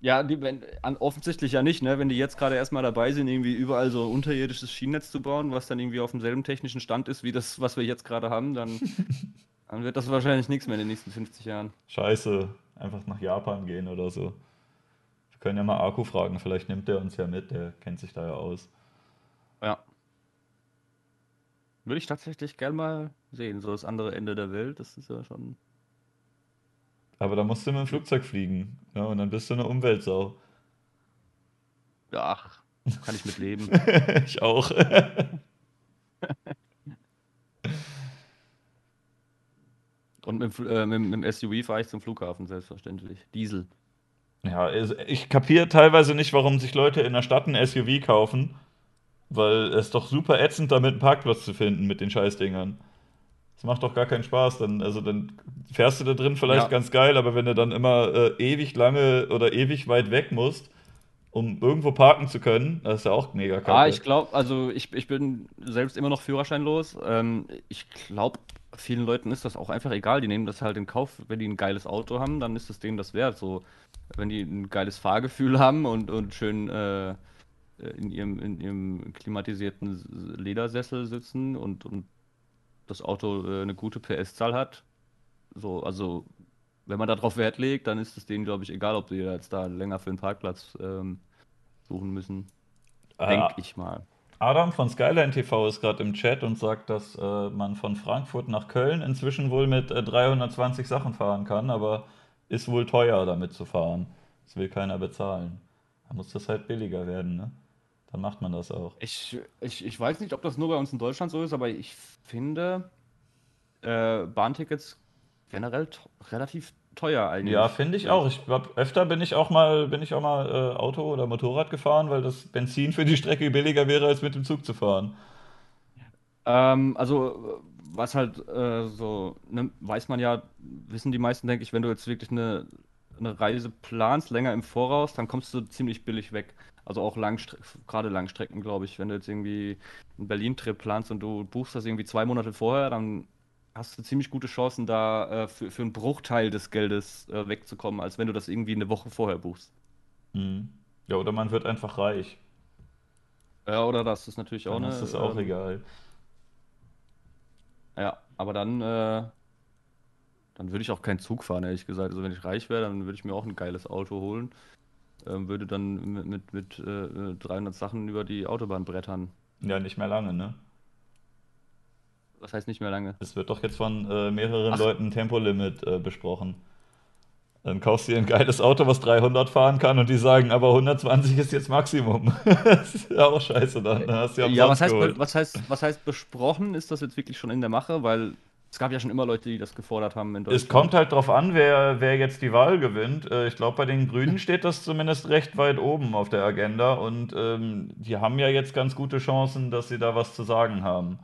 Speaker 2: Ja, die, wenn, an, offensichtlich ja nicht, ne? Wenn die jetzt gerade erstmal dabei sind, irgendwie überall so unterirdisches Schienennetz zu bauen, was dann irgendwie auf demselben technischen Stand ist, wie das, was wir jetzt gerade haben, dann, [laughs] dann wird das wahrscheinlich nichts mehr in den nächsten 50 Jahren.
Speaker 1: Scheiße, einfach nach Japan gehen oder so. Wir können ja mal Akku fragen, vielleicht nimmt der uns ja mit, der kennt sich da ja aus.
Speaker 2: Ja. Würde ich tatsächlich gern mal sehen. So das andere Ende der Welt, das ist ja schon.
Speaker 1: Aber da musst du mit dem Flugzeug fliegen. Ja, und dann bist du eine Umweltsau.
Speaker 2: Ach, kann ich mit leben. [laughs]
Speaker 1: ich auch. [laughs]
Speaker 2: Und mit, äh, mit, mit SUV fahre ich zum Flughafen, selbstverständlich. Diesel.
Speaker 1: Ja, ich kapiere teilweise nicht, warum sich Leute in der Stadt ein SUV kaufen, weil es doch super ätzend, damit einen Parkplatz zu finden mit den Scheißdingern. Das macht doch gar keinen Spaß. Dann, also dann fährst du da drin vielleicht
Speaker 2: Ja.
Speaker 1: ganz geil, aber wenn du dann immer äh, ewig lange oder ewig weit weg musst, um irgendwo parken zu können, das ist ja auch mega kacke.
Speaker 2: Ah, ich glaube, also ich, ich bin selbst immer noch führerscheinlos. Ähm, ich glaube, vielen Leuten ist das auch einfach egal. Die nehmen das halt in Kauf, wenn die ein geiles Auto haben, dann ist es denen das wert. So, wenn die ein geiles Fahrgefühl [laughs] haben und, und schön äh, in ihrem, in ihrem klimatisierten Ledersessel sitzen und, und das Auto äh, eine gute PS-Zahl hat. So, also wenn man darauf Wert legt, dann ist es denen, glaube ich, egal, ob sie jetzt da länger für einen Parkplatz ähm, suchen müssen.
Speaker 1: Äh,
Speaker 2: Denke ich mal.
Speaker 1: Adam von Skyline TV ist gerade im Chat und sagt, dass äh, man von Frankfurt nach Köln inzwischen wohl mit äh, 320 Sachen fahren kann, aber ist wohl teuer damit zu fahren. Das will keiner bezahlen. Da muss das halt billiger werden, ne? Dann macht man das auch.
Speaker 2: Ich, ich, ich weiß nicht, ob das nur bei uns in Deutschland so ist, aber ich finde äh, Bahntickets generell relativ teuer eigentlich.
Speaker 1: Ja, finde ich auch. Ich glaub, öfter bin ich auch mal, bin ich auch mal äh, Auto oder Motorrad gefahren, weil das Benzin für die Strecke billiger wäre, als mit dem Zug zu fahren.
Speaker 2: Ähm, also, was halt äh, so, ne, weiß man ja, wissen die meisten, denke ich, wenn du jetzt wirklich eine, eine Reise planst, länger im Voraus, dann kommst du ziemlich billig weg. Also auch Langstre gerade Langstrecken, glaube ich. Wenn du jetzt irgendwie einen Berlin-Trip planst und du buchst das irgendwie zwei Monate vorher, dann hast du ziemlich gute Chancen, da äh, für, für einen Bruchteil des Geldes äh, wegzukommen, als wenn du das irgendwie eine Woche vorher buchst.
Speaker 1: Mhm. Ja, oder man wird einfach reich.
Speaker 2: Ja, oder das ist natürlich auch
Speaker 1: Dann
Speaker 2: eine.
Speaker 1: ist das auch
Speaker 2: ähm,
Speaker 1: egal.
Speaker 2: Ja, aber dann, äh, dann würde ich auch keinen Zug fahren, ehrlich gesagt. Also wenn ich reich wäre, dann würde ich mir auch ein geiles Auto holen. Ähm, würde dann mit, mit, mit äh, 300 Sachen über die Autobahn brettern.
Speaker 1: Ja, nicht mehr lange, ne?
Speaker 2: Das heißt nicht mehr lange.
Speaker 1: Es wird doch jetzt von äh, mehreren
Speaker 2: Ach.
Speaker 1: Leuten Tempolimit äh, besprochen. Dann kaufst du dir ein geiles Auto, was 300 fahren kann und die sagen, aber 120 ist jetzt Maximum. [laughs] das ist ja auch scheiße dann. Dann hast du ja,
Speaker 2: Ja, was heißt, was heißt, was heißt besprochen? Ist das jetzt wirklich schon in der Mache? Weil es gab ja schon immer Leute, die das gefordert haben in
Speaker 1: Es
Speaker 2: Deutschland.
Speaker 1: kommt halt drauf an, wer, wer jetzt die Wahl gewinnt. Äh, Ich glaube, bei den Grünen [laughs] steht das zumindest recht weit oben auf der Agenda und ähm, die haben ja jetzt ganz gute Chancen, dass sie da was zu sagen haben.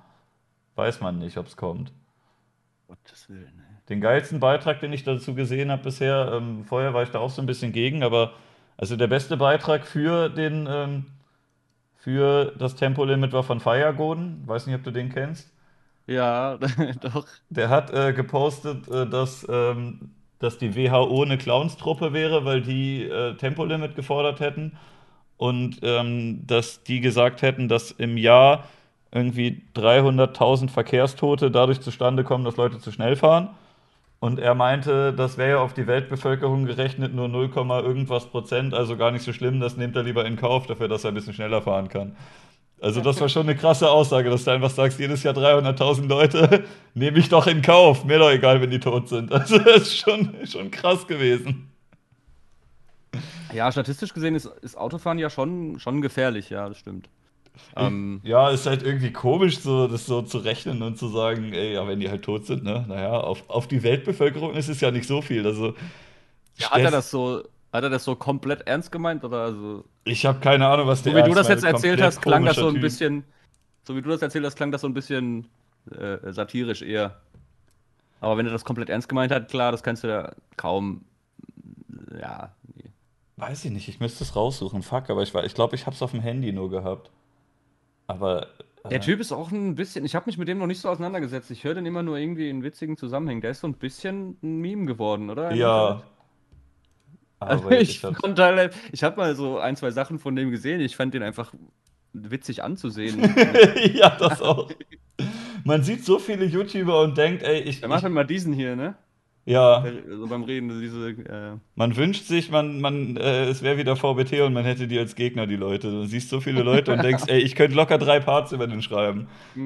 Speaker 1: Weiß man nicht, ob es kommt.
Speaker 2: Gottes Willen, ey.
Speaker 1: Den geilsten Beitrag, den ich dazu gesehen habe bisher, ähm, vorher war ich da auch so ein bisschen gegen, aber also der beste Beitrag für den ähm, für das Tempolimit war von Feiergoden. Weiß nicht, ob du den kennst.
Speaker 2: Ja, [laughs] doch.
Speaker 1: Der hat äh, gepostet, äh, dass, ähm, dass die WHO eine Clownstruppe wäre, weil die äh, Tempolimit gefordert hätten und ähm, dass die gesagt hätten, dass im Jahr irgendwie 300.000 Verkehrstote dadurch zustande kommen, dass Leute zu schnell fahren. Und er meinte, das wäre ja auf die Weltbevölkerung gerechnet nur 0, irgendwas Prozent, also gar nicht so schlimm, das nimmt er lieber in Kauf dafür, dass er ein bisschen schneller fahren kann. Also das war schon eine krasse Aussage, dass du einfach sagst, jedes Jahr 300.000 Leute [laughs] nehme ich doch in Kauf, mir doch egal, wenn die tot sind. Also das ist schon, schon krass gewesen.
Speaker 2: Ja, statistisch gesehen ist, ist Autofahren ja schon, schon gefährlich, ja, das stimmt. Ähm,
Speaker 1: Ja, ist halt irgendwie komisch, so, das so zu rechnen und zu sagen, ey, ja, wenn die halt tot sind, ne, naja, auf, auf die Weltbevölkerung ist es ja nicht so viel. Also,
Speaker 2: ja, hat er das so, hat er das so komplett ernst gemeint oder also?
Speaker 1: ich habe keine Ahnung, was
Speaker 2: So
Speaker 1: der
Speaker 2: wie du das jetzt erzählt hast, klang das so ein
Speaker 1: Typ.
Speaker 2: bisschen, so wie du das erzählt hast, klang das so ein bisschen äh, satirisch eher. Aber wenn er das komplett ernst gemeint hat, klar, das kannst du ja kaum, ja, nee.
Speaker 1: Weiß ich nicht, ich müsste es raussuchen, fuck, aber ich, war- ich glaube, ich habe es auf dem Handy nur gehabt. Aber.
Speaker 2: Der
Speaker 1: äh,
Speaker 2: Typ ist auch ein bisschen, ich habe mich mit dem noch nicht so auseinandergesetzt. Ich höre den immer nur irgendwie in witzigen Zusammenhängen. Der ist so ein bisschen ein Meme geworden, oder?
Speaker 1: Ja.
Speaker 2: Also ich
Speaker 1: ich
Speaker 2: halt, ich habe mal so ein, zwei Sachen von dem gesehen. Ich fand den einfach witzig anzusehen. [laughs]
Speaker 1: ja, das auch. Man sieht so viele YouTuber und denkt, ey, ich,
Speaker 2: Er macht halt mal diesen hier, ne?
Speaker 1: Ja,
Speaker 2: Also beim Reden, diese, äh,
Speaker 1: man wünscht sich, man, man, äh, es wäre wieder VBT und man hätte die als Gegner, die Leute. Du siehst so viele Leute und denkst, [laughs] ey, ich könnte locker drei Parts über den schreiben. [laughs]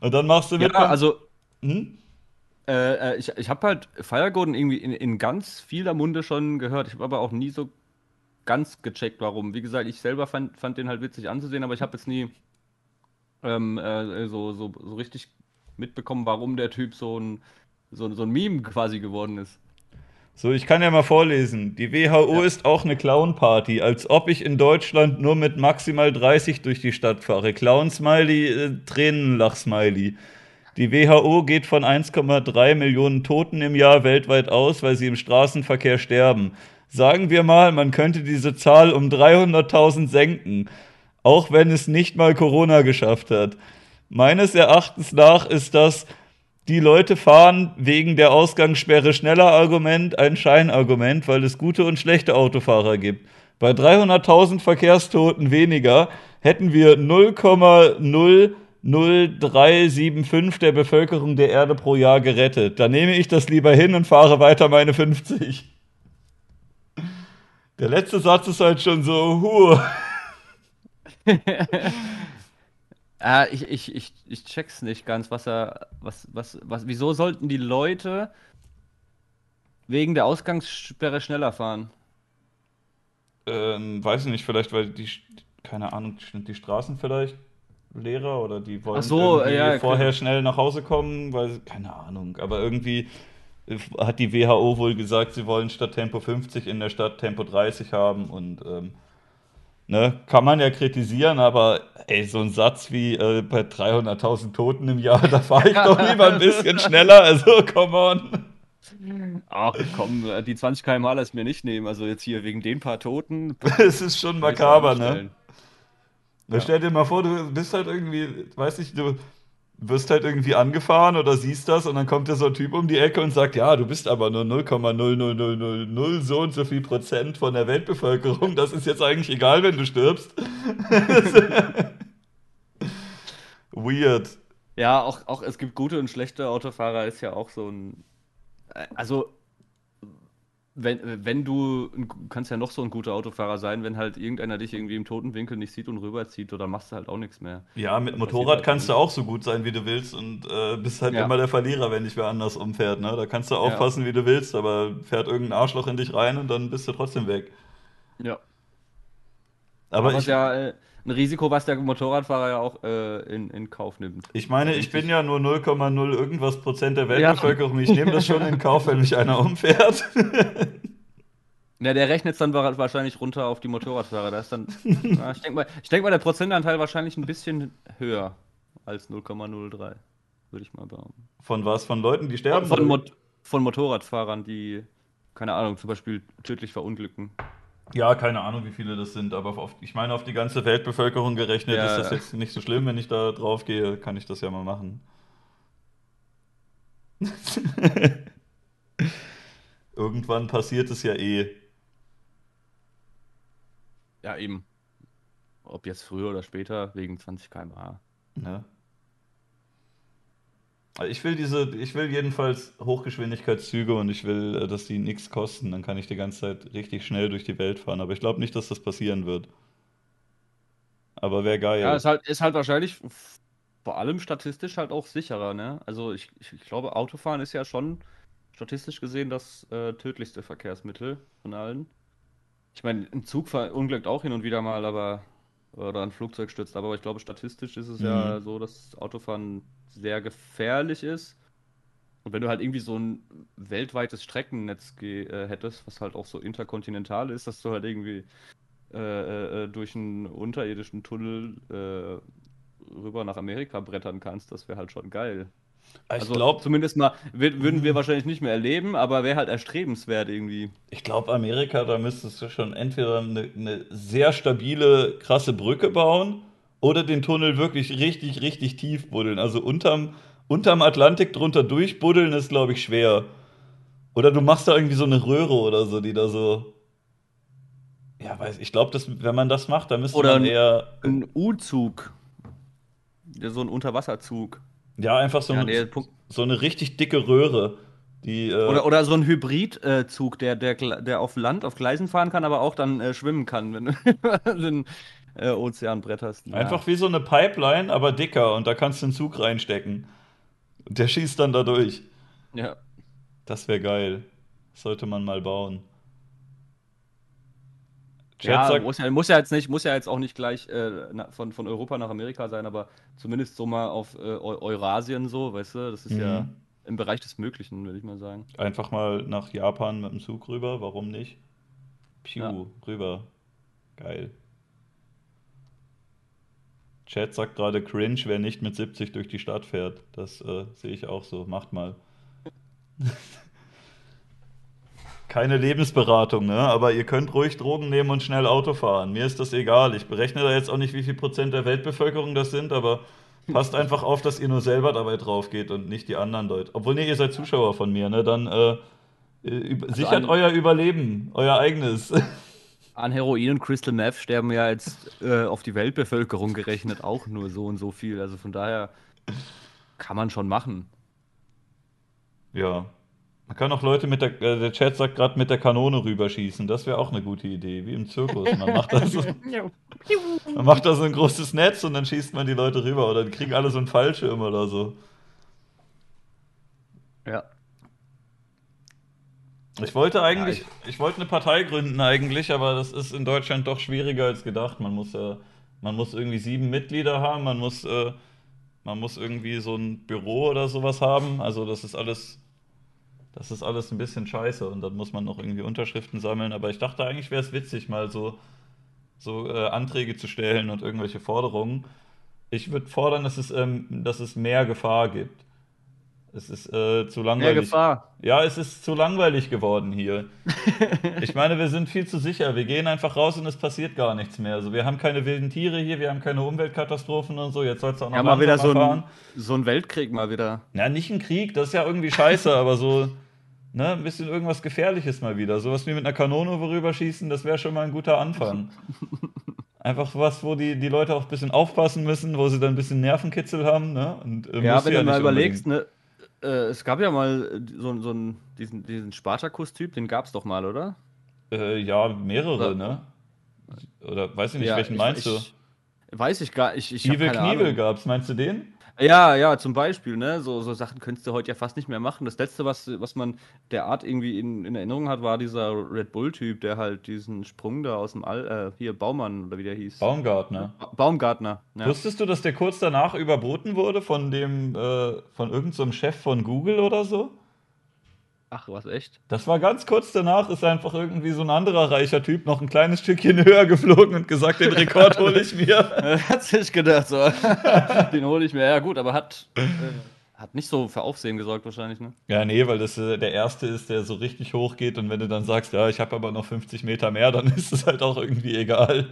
Speaker 1: Und dann machst du
Speaker 2: ja,
Speaker 1: mit.
Speaker 2: also
Speaker 1: Hm?
Speaker 2: Äh, äh, ich ich habe halt Fire Golden irgendwie in, in ganz vieler Munde schon gehört. Ich habe aber auch nie so ganz gecheckt, warum. Wie gesagt, ich selber fand, fand den halt witzig anzusehen, aber ich habe jetzt nie ähm, äh, so, so, so richtig mitbekommen, warum der Typ so ein, so, so ein Meme quasi geworden ist.
Speaker 1: So, ich kann ja mal vorlesen. Die WHO
Speaker 2: Ja.
Speaker 1: ist auch eine Clown-Party, als ob ich in Deutschland nur mit maximal 30 durch die Stadt fahre. Clown-Smiley, äh, Tränenlach-Smiley. Die WHO geht von 1,3 Millionen Toten im Jahr weltweit aus, weil sie im Straßenverkehr sterben. Sagen wir mal, man könnte diese Zahl um 300.000 senken, auch wenn es nicht mal Corona geschafft hat. Meines Erachtens nach ist das die Leute fahren wegen der Ausgangssperre schneller Argument ein Scheinargument, weil es gute und schlechte Autofahrer gibt. Bei 300.000 Verkehrstoten weniger hätten wir 0,00375 der Bevölkerung der Erde pro Jahr gerettet. Da nehme ich das lieber hin und fahre weiter meine 50. Der letzte Satz ist halt schon so, huh. [laughs]
Speaker 2: Äh, ich, ich, ich, ich check's nicht ganz, was er. Was, was, was, wieso sollten die Leute wegen der Ausgangssperre schneller fahren?
Speaker 1: Ähm, weiß ich nicht, vielleicht weil die, keine Ahnung, sind die Straßen vielleicht leerer oder die wollen
Speaker 2: so, ja,
Speaker 1: vorher
Speaker 2: klar.
Speaker 1: schnell nach Hause kommen, weil, keine Ahnung, aber irgendwie äh, hat die WHO wohl gesagt, sie wollen statt Tempo 50 in der Stadt Tempo 30 haben und ähm, ne, kann man ja kritisieren, aber ey, so ein Satz wie äh, bei 300.000 Toten im Jahr, [laughs] da fahre ich doch lieber ein bisschen [laughs] schneller, also come on.
Speaker 2: Ach komm, äh, die 20 km/h lass mir nicht nehmen. Also jetzt hier wegen den paar Toten. [laughs]
Speaker 1: Es ist schon makaber, ne?
Speaker 2: Ja.
Speaker 1: stell dir mal vor, du bist halt irgendwie, weiß nicht, du wirst halt irgendwie angefahren oder siehst das und dann kommt dir so ein Typ um die Ecke und sagt, ja, du bist aber nur 0,00000 so und so viel Prozent von der Weltbevölkerung. Das ist jetzt eigentlich egal, wenn du stirbst. [laughs] Weird.
Speaker 2: Ja, auch, auch es gibt gute und schlechte Autofahrer, ist ja auch so ein. äh, Also, wenn, wenn du, kannst ja noch so ein guter Autofahrer sein, wenn halt irgendeiner dich irgendwie im toten Winkel nicht sieht und rüberzieht, oder machst du halt auch nichts mehr.
Speaker 1: Ja, mit
Speaker 2: passiert
Speaker 1: Motorrad
Speaker 2: halt
Speaker 1: kannst du auch so gut sein, wie du willst und äh, bist halt
Speaker 2: Ja.
Speaker 1: immer der Verlierer, wenn dich wer anders umfährt. Ne? Da kannst du
Speaker 2: Ja.
Speaker 1: aufpassen, wie du willst, aber fährt irgendein Arschloch in dich rein und dann bist du trotzdem weg.
Speaker 2: Ja.
Speaker 1: Aber
Speaker 2: Aber
Speaker 1: ich,
Speaker 2: ja äh, ein Risiko, was der Motorradfahrer ja auch äh, in, in Kauf nimmt.
Speaker 1: Ich meine, ich bin ja nur 0,0 irgendwas Prozent der
Speaker 2: Ja.
Speaker 1: Weltbevölkerung. Ich nehme das schon in Kauf, wenn mich einer umfährt. [laughs]
Speaker 2: Ja, der rechnet es dann wa- wahrscheinlich runter auf die Motorradfahrer. Da ist dann, ja, [laughs] ich denke mal, ich denk mal, der Prozentanteil wahrscheinlich ein bisschen höher als 0,03, würde ich mal behaupten.
Speaker 1: Von was? Von Leuten, die sterben?
Speaker 2: Von? Mot von Motorradfahrern, die, keine Ahnung, zum Beispiel tödlich verunglücken.
Speaker 1: Ja, keine Ahnung, wie viele das sind, aber auf, ich meine, auf die ganze Weltbevölkerung gerechnet
Speaker 2: Ja.
Speaker 1: ist das jetzt nicht so schlimm. Wenn ich da drauf gehe, kann ich das ja mal machen. [laughs] Irgendwann passiert es ja eh.
Speaker 2: Ja, eben. Ob jetzt früher oder später, wegen 20 km/h.
Speaker 1: Ne? Also Ich will diese, ich will jedenfalls Hochgeschwindigkeitszüge und ich will, äh, dass die nichts kosten. Dann kann ich die ganze Zeit richtig schnell durch die Welt fahren. Aber ich glaube nicht, dass das passieren wird. Aber wäre geil.
Speaker 2: Ja, ist halt, ist halt wahrscheinlich vor allem statistisch halt auch sicherer, ne? Also ich, ich, ich glaube, Autofahren ist ja schon statistisch gesehen das äh, tödlichste Verkehrsmittel von allen. Ich meine, ein Zug verunglückt auch hin und wieder mal, aber oder ein Flugzeug stürzt, aber ich glaube, statistisch ist es ja
Speaker 1: Mhm.
Speaker 2: so, dass Autofahren sehr gefährlich ist. Und wenn du halt irgendwie so ein weltweites Streckennetz äh, hättest, was halt auch so interkontinental ist, dass du halt irgendwie äh, äh, äh, durch einen unterirdischen Tunnel äh, rüber nach Amerika brettern kannst, das wäre halt schon geil.
Speaker 1: Ich
Speaker 2: Also
Speaker 1: glaube,
Speaker 2: zumindest mal wür- würden wir wahrscheinlich nicht mehr erleben, aber wäre halt erstrebenswert irgendwie.
Speaker 1: ich glaub, Amerika, da müsstest du schon entweder eine, eine sehr stabile, krasse Brücke bauen oder den Tunnel wirklich richtig, richtig tief buddeln. Also unterm, unterm Atlantik drunter durchbuddeln ist, glaube ich, schwer. Oder du machst da irgendwie so eine Röhre oder so, die da so. Ja, weiß ich glaube, wenn man das macht, dann müsste
Speaker 2: Oder
Speaker 1: man eher.
Speaker 2: Ein U-Zug. So ein Unterwasserzug.
Speaker 1: Ja, einfach so
Speaker 2: Ja,
Speaker 1: ein,
Speaker 2: nee, Punkt.
Speaker 1: so eine richtig dicke Röhre. Die, äh,
Speaker 2: Oder, oder so ein Hybridzug, der, der, der auf Land, auf Gleisen fahren kann, aber auch dann äh, schwimmen kann, wenn du [laughs] den äh, Ozeanbrett hast. Ja.
Speaker 1: Einfach wie so eine Pipeline, aber dicker und da kannst du einen Zug reinstecken. Der schießt dann da durch.
Speaker 2: Ja.
Speaker 1: Das wäre geil. Sollte man mal bauen. Chat
Speaker 2: Ja,
Speaker 1: sagt,
Speaker 2: muss ja, muss ja jetzt nicht, muss ja jetzt auch nicht gleich äh, von, von Europa nach Amerika sein, aber zumindest so mal auf äh, Eu Eurasien so, weißt du, das ist ja
Speaker 1: Mhm.
Speaker 2: im Bereich des Möglichen, würde ich mal sagen.
Speaker 1: einfach mal nach Japan mit dem Zug rüber, warum nicht? Piu,
Speaker 2: Ja.
Speaker 1: rüber. Geil. Chat sagt gerade cringe, wer nicht mit 70 durch die Stadt fährt. Das äh, sehe ich auch so. Macht mal. [laughs] Keine Lebensberatung, ne? Aber ihr könnt ruhig Drogen nehmen und schnell Auto fahren. Mir ist das egal. Ich berechne da jetzt auch nicht, wie viel Prozent der Weltbevölkerung das sind, aber passt einfach auf, dass ihr nur selber dabei drauf geht und nicht die anderen Leute. Obwohl, nee, ihr seid Zuschauer von mir, ne? Dann äh, üb- sichert
Speaker 2: an-
Speaker 1: euer Überleben, euer eigenes. [laughs]
Speaker 2: An Heroin und Crystal Meth sterben ja jetzt äh, auf die Weltbevölkerung gerechnet auch nur so und so viel. Also von daher kann man schon machen.
Speaker 1: Ja. Man kann auch Leute mit der, äh, der Chat sagt gerade mit der Kanone rüberschießen. Das wäre auch eine gute Idee, wie im Zirkus. Man macht da so, [laughs] man macht da so ein großes Netz und dann schießt man die Leute rüber oder die kriegen alle so einen Fallschirm oder so.
Speaker 2: Ja.
Speaker 1: Ich wollte eigentlich,
Speaker 2: Ja,
Speaker 1: ich, wollte eine Partei gründen eigentlich, aber das ist in Deutschland doch schwieriger als gedacht. Man muss ja, man muss irgendwie sieben Mitglieder haben, man muss, äh, man muss irgendwie so ein Büro oder sowas haben. Also das ist alles, das ist alles ein bisschen scheiße und dann muss man noch irgendwie Unterschriften sammeln. Aber ich dachte eigentlich wäre es witzig, mal so, so äh, Anträge zu stellen und irgendwelche Forderungen. Ich würde fordern, dass es, ähm, dass es mehr Gefahr gibt. Es ist äh, zu langweilig. Ja, es ist zu langweilig geworden hier. [laughs] Ich meine, wir sind viel zu sicher. Wir gehen einfach raus und es passiert gar nichts mehr. Also wir haben keine wilden Tiere hier, wir haben keine Umweltkatastrophen und so. Jetzt soll es auch noch
Speaker 2: Ja, mal wieder so ein, so ein Weltkrieg mal wieder.
Speaker 1: Ja, nicht ein Krieg, das ist ja irgendwie scheiße, aber so, ne, ein bisschen irgendwas Gefährliches mal wieder. Sowas wie mit einer Kanone rüberschießen, das wäre schon mal ein guter Anfang. [laughs] Einfach was, wo die, die Leute auch ein bisschen aufpassen müssen, wo sie dann ein bisschen Nervenkitzel haben, ne? Und, äh,
Speaker 2: Ja, wenn
Speaker 1: ja
Speaker 2: du mal überlegst, ne, äh, es gab ja mal äh, so, so einen, diesen, diesen Spartakus-Typ, den gab es doch mal, oder?
Speaker 1: Äh, ja, mehrere,
Speaker 2: Oder-
Speaker 1: ne? Oder weiß ich nicht,
Speaker 2: Ja,
Speaker 1: welchen
Speaker 2: ich-
Speaker 1: meinst du?
Speaker 2: ich, Weiß ich gar nicht. Ich, ich
Speaker 1: Evil Knievel
Speaker 2: Ahnung.
Speaker 1: gab's, meinst du den?
Speaker 2: Ja, ja, zum Beispiel, ne? So, so Sachen könntest du heute ja fast nicht mehr machen. Das letzte, was, was man der Art irgendwie in, in Erinnerung hat, war dieser Red Bull-Typ, der halt diesen Sprung da aus dem All, äh, hier, Baumann oder wie der hieß.
Speaker 1: Baumgartner.
Speaker 2: Ba Baumgartner. Ja.
Speaker 1: Wusstest du, dass der kurz danach überboten wurde von dem, äh, von irgendeinem so Chef von Google oder so?
Speaker 2: Ach, was echt?
Speaker 1: Das war ganz kurz danach, ist einfach irgendwie so ein anderer reicher Typ noch ein kleines Stückchen [laughs] höher geflogen und gesagt, den Rekord hole ich mir. [laughs]
Speaker 2: hat sich gedacht, so. [laughs] Den hole ich mir. Ja, gut, aber hat, äh, hat nicht so für Aufsehen gesorgt, wahrscheinlich, ne?
Speaker 1: Ja, nee, weil das äh, der erste ist, der so richtig hoch geht und wenn du dann sagst, ja, ich habe aber noch 50 Meter mehr, dann ist es halt auch irgendwie egal.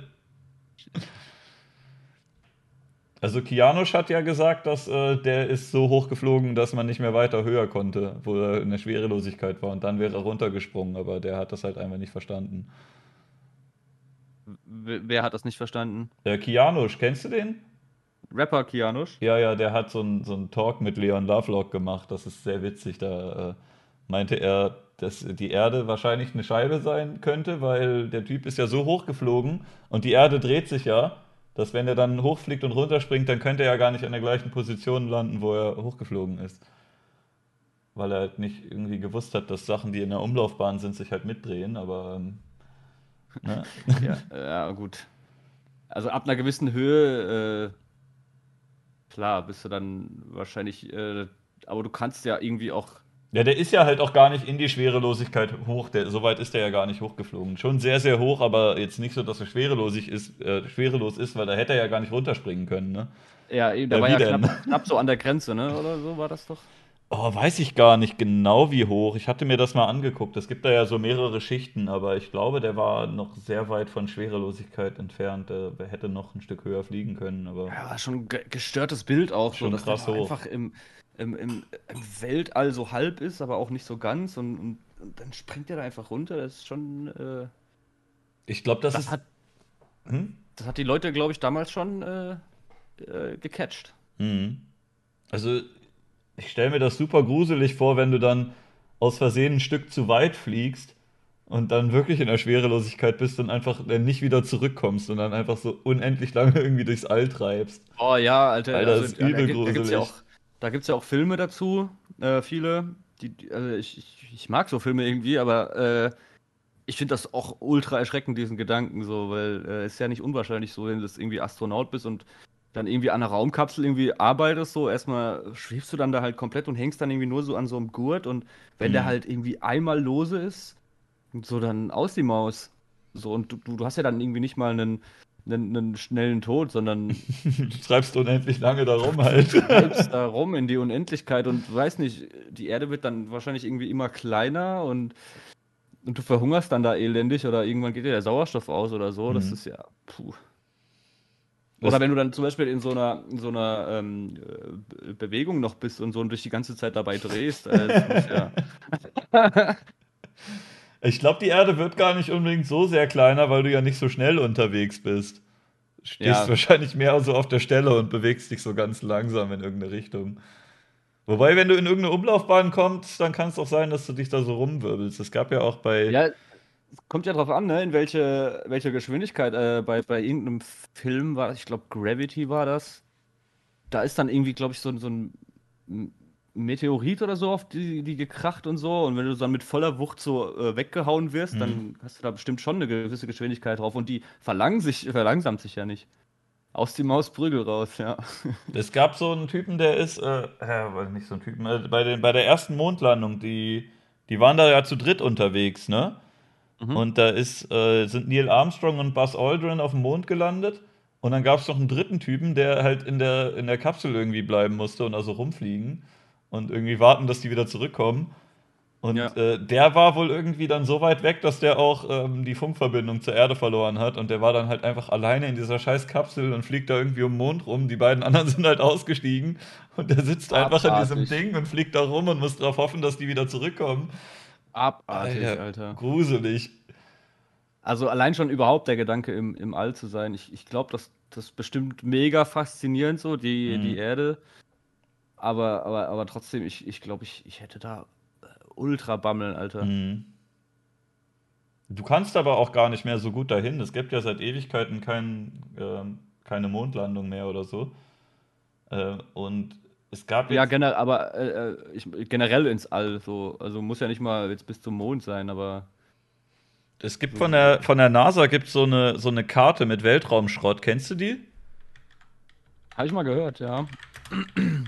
Speaker 1: Also Kianosch hat ja gesagt, dass äh, der ist so hoch geflogen, dass man nicht mehr weiter höher konnte, wo er in der Schwerelosigkeit war und dann wäre er runtergesprungen, aber der hat das halt einfach nicht verstanden.
Speaker 2: W wer hat das nicht verstanden?
Speaker 1: Der Kianosch, kennst du den?
Speaker 2: Rapper Kianosch?
Speaker 1: Ja, ja, der hat so einen so Talk mit Leon Lovelock gemacht. Das ist sehr witzig. Da äh, meinte er, dass die Erde wahrscheinlich eine Scheibe sein könnte, weil der Typ ist ja so hoch geflogen und die Erde dreht sich ja, dass wenn er dann hochfliegt und runterspringt, dann könnte er ja gar nicht an der gleichen Position landen, wo er hochgeflogen ist. Weil er halt nicht irgendwie gewusst hat, dass Sachen, die in der Umlaufbahn sind, sich halt mitdrehen, aber ähm, ne? [laughs]
Speaker 2: Ja, ja, gut. Also ab einer gewissen Höhe, äh, klar, bist du dann wahrscheinlich, äh, aber du kannst ja irgendwie auch.
Speaker 1: Ja, der ist ja halt auch gar nicht in die Schwerelosigkeit hoch. Der, so weit ist der ja gar nicht hochgeflogen. Schon sehr, sehr hoch, aber jetzt nicht so, dass er schwerelosig ist, äh, schwerelos ist, weil da hätte er ja gar nicht runterspringen können, ne?
Speaker 2: Ja, eben, der
Speaker 1: Ja,
Speaker 2: war ja knapp, knapp so an der Grenze, ne? Oder so war das doch.
Speaker 1: Oh, weiß ich gar nicht genau, wie hoch. Ich hatte mir das mal angeguckt. Es gibt da ja so mehrere Schichten, aber ich glaube, der war noch sehr weit von Schwerelosigkeit entfernt. Der hätte noch ein Stück höher fliegen können, aber.
Speaker 2: Ja, schon ein ge gestörtes Bild auch, so,
Speaker 1: Schon
Speaker 2: dass
Speaker 1: krass
Speaker 2: der
Speaker 1: hoch.
Speaker 2: einfach im, im, im, im Weltall so halb ist, aber auch nicht so ganz und, und, und dann springt er da einfach runter. Das ist schon. Äh,
Speaker 1: Ich glaube, das,
Speaker 2: das,
Speaker 1: ist.
Speaker 2: hat,
Speaker 1: Hm?
Speaker 2: das hat die Leute, glaube ich, damals schon äh, äh, gecatcht.
Speaker 1: Mhm. Also, ich stelle mir das super gruselig vor, wenn du dann aus Versehen ein Stück zu weit fliegst und dann wirklich in der Schwerelosigkeit bist und einfach dann nicht wieder zurückkommst und dann einfach so unendlich lange irgendwie durchs All treibst.
Speaker 2: Oh ja, Alter,
Speaker 1: Alter,
Speaker 2: also,
Speaker 1: das ist übel
Speaker 2: da, da gibt's
Speaker 1: gruselig.
Speaker 2: ja auch, da gibt's ja auch Filme dazu, äh, viele. Die, die, also ich, ich, ich mag so Filme irgendwie, aber äh, ich finde das auch ultra erschreckend, diesen Gedanken, so, weil äh, es ist ja nicht unwahrscheinlich so, wenn du irgendwie Astronaut bist und dann irgendwie an einer Raumkapsel irgendwie arbeitest, so erstmal schwebst du dann da halt komplett und hängst dann irgendwie nur so an so einem Gurt und wenn der
Speaker 1: Mhm.
Speaker 2: halt irgendwie einmal lose ist, so dann aus die Maus. So, und du du hast ja dann irgendwie nicht mal einen, einen, einen schnellen Tod, sondern [laughs]
Speaker 1: Du treibst unendlich lange da rum halt.
Speaker 2: treibst da rum in die Unendlichkeit und weiß nicht, die Erde wird dann wahrscheinlich irgendwie immer kleiner und, und du verhungerst dann da elendig oder irgendwann geht dir der Sauerstoff aus oder so. Das
Speaker 1: Mhm.
Speaker 2: ist ja. Puh.
Speaker 1: Das-
Speaker 2: Oder wenn du dann zum Beispiel in so einer, in so einer ähm, äh, Bewegung noch bist und so und dich die ganze Zeit dabei drehst. Das muss ja. [laughs]
Speaker 1: Ich glaube, die Erde wird gar nicht unbedingt so sehr kleiner, weil du ja nicht so schnell unterwegs bist. Stehst
Speaker 2: Ja.
Speaker 1: wahrscheinlich mehr so auf der Stelle und bewegst dich so ganz langsam in irgendeine Richtung. Wobei, wenn du in irgendeine Umlaufbahn kommst, dann kann es auch sein, dass du dich da so rumwirbelst. Es gab ja auch bei.
Speaker 2: Ja, es kommt ja drauf an, ne, in welche, welche Geschwindigkeit. Äh, bei, bei irgendeinem Film war das, ich glaube, Gravity war das. Da ist dann irgendwie, glaube ich, so, so ein Meteorit oder so auf die, die gekracht und so. Und wenn du dann mit voller Wucht so äh, weggehauen wirst,
Speaker 1: Mhm.
Speaker 2: dann hast du da bestimmt schon eine gewisse Geschwindigkeit drauf. Und die verlang sich, verlangsamt sich ja nicht. Aus die Maus Prügel raus, ja. [laughs]
Speaker 1: Es gab so einen Typen, der ist, äh, äh, nicht so ein Typen, äh, bei, den, bei der ersten Mondlandung, die, die waren da ja zu dritt unterwegs, ne?
Speaker 2: Mhm.
Speaker 1: Und da ist, äh, sind Neil Armstrong und Buzz Aldrin auf dem Mond gelandet. Und dann gab es noch einen dritten Typen, der halt in der, in der Kapsel irgendwie bleiben musste und also rumfliegen und irgendwie warten, dass die wieder zurückkommen. Und
Speaker 2: Ja.
Speaker 1: äh, der war wohl irgendwie dann so weit weg, dass der auch ähm, die Funkverbindung zur Erde verloren hat. Und der war dann halt einfach alleine in dieser scheiß Kapsel und fliegt da irgendwie um den Mond rum. Die beiden anderen [laughs] sind halt ausgestiegen. Und der sitzt einfach in diesem
Speaker 2: Abartig.
Speaker 1: Ding und fliegt da rum und muss darauf hoffen, dass die wieder zurückkommen.
Speaker 2: Abartig,
Speaker 1: Alter,
Speaker 2: Alter.
Speaker 1: Gruselig.
Speaker 2: Also allein schon überhaupt der Gedanke, im, im All zu sein. Ich, ich glaube, das, das ist bestimmt mega faszinierend, so, die,
Speaker 1: Mhm.
Speaker 2: die Erde. Aber, aber, aber trotzdem, ich, ich glaube, ich, ich hätte da äh, ultra Bammeln, Alter.
Speaker 1: Mhm. Du kannst aber auch gar nicht mehr so gut dahin. Es gibt ja seit Ewigkeiten kein, ähm, keine Mondlandung mehr oder so. Äh, und es gab
Speaker 2: Ja, generell, aber äh, äh, ich, generell ins All, so. Also muss ja nicht mal jetzt bis zum Mond sein, aber.
Speaker 1: es gibt von der, von der NASA gibt's so eine, so eine Karte mit Weltraumschrott. Kennst du die?
Speaker 2: Habe ich mal gehört, ja.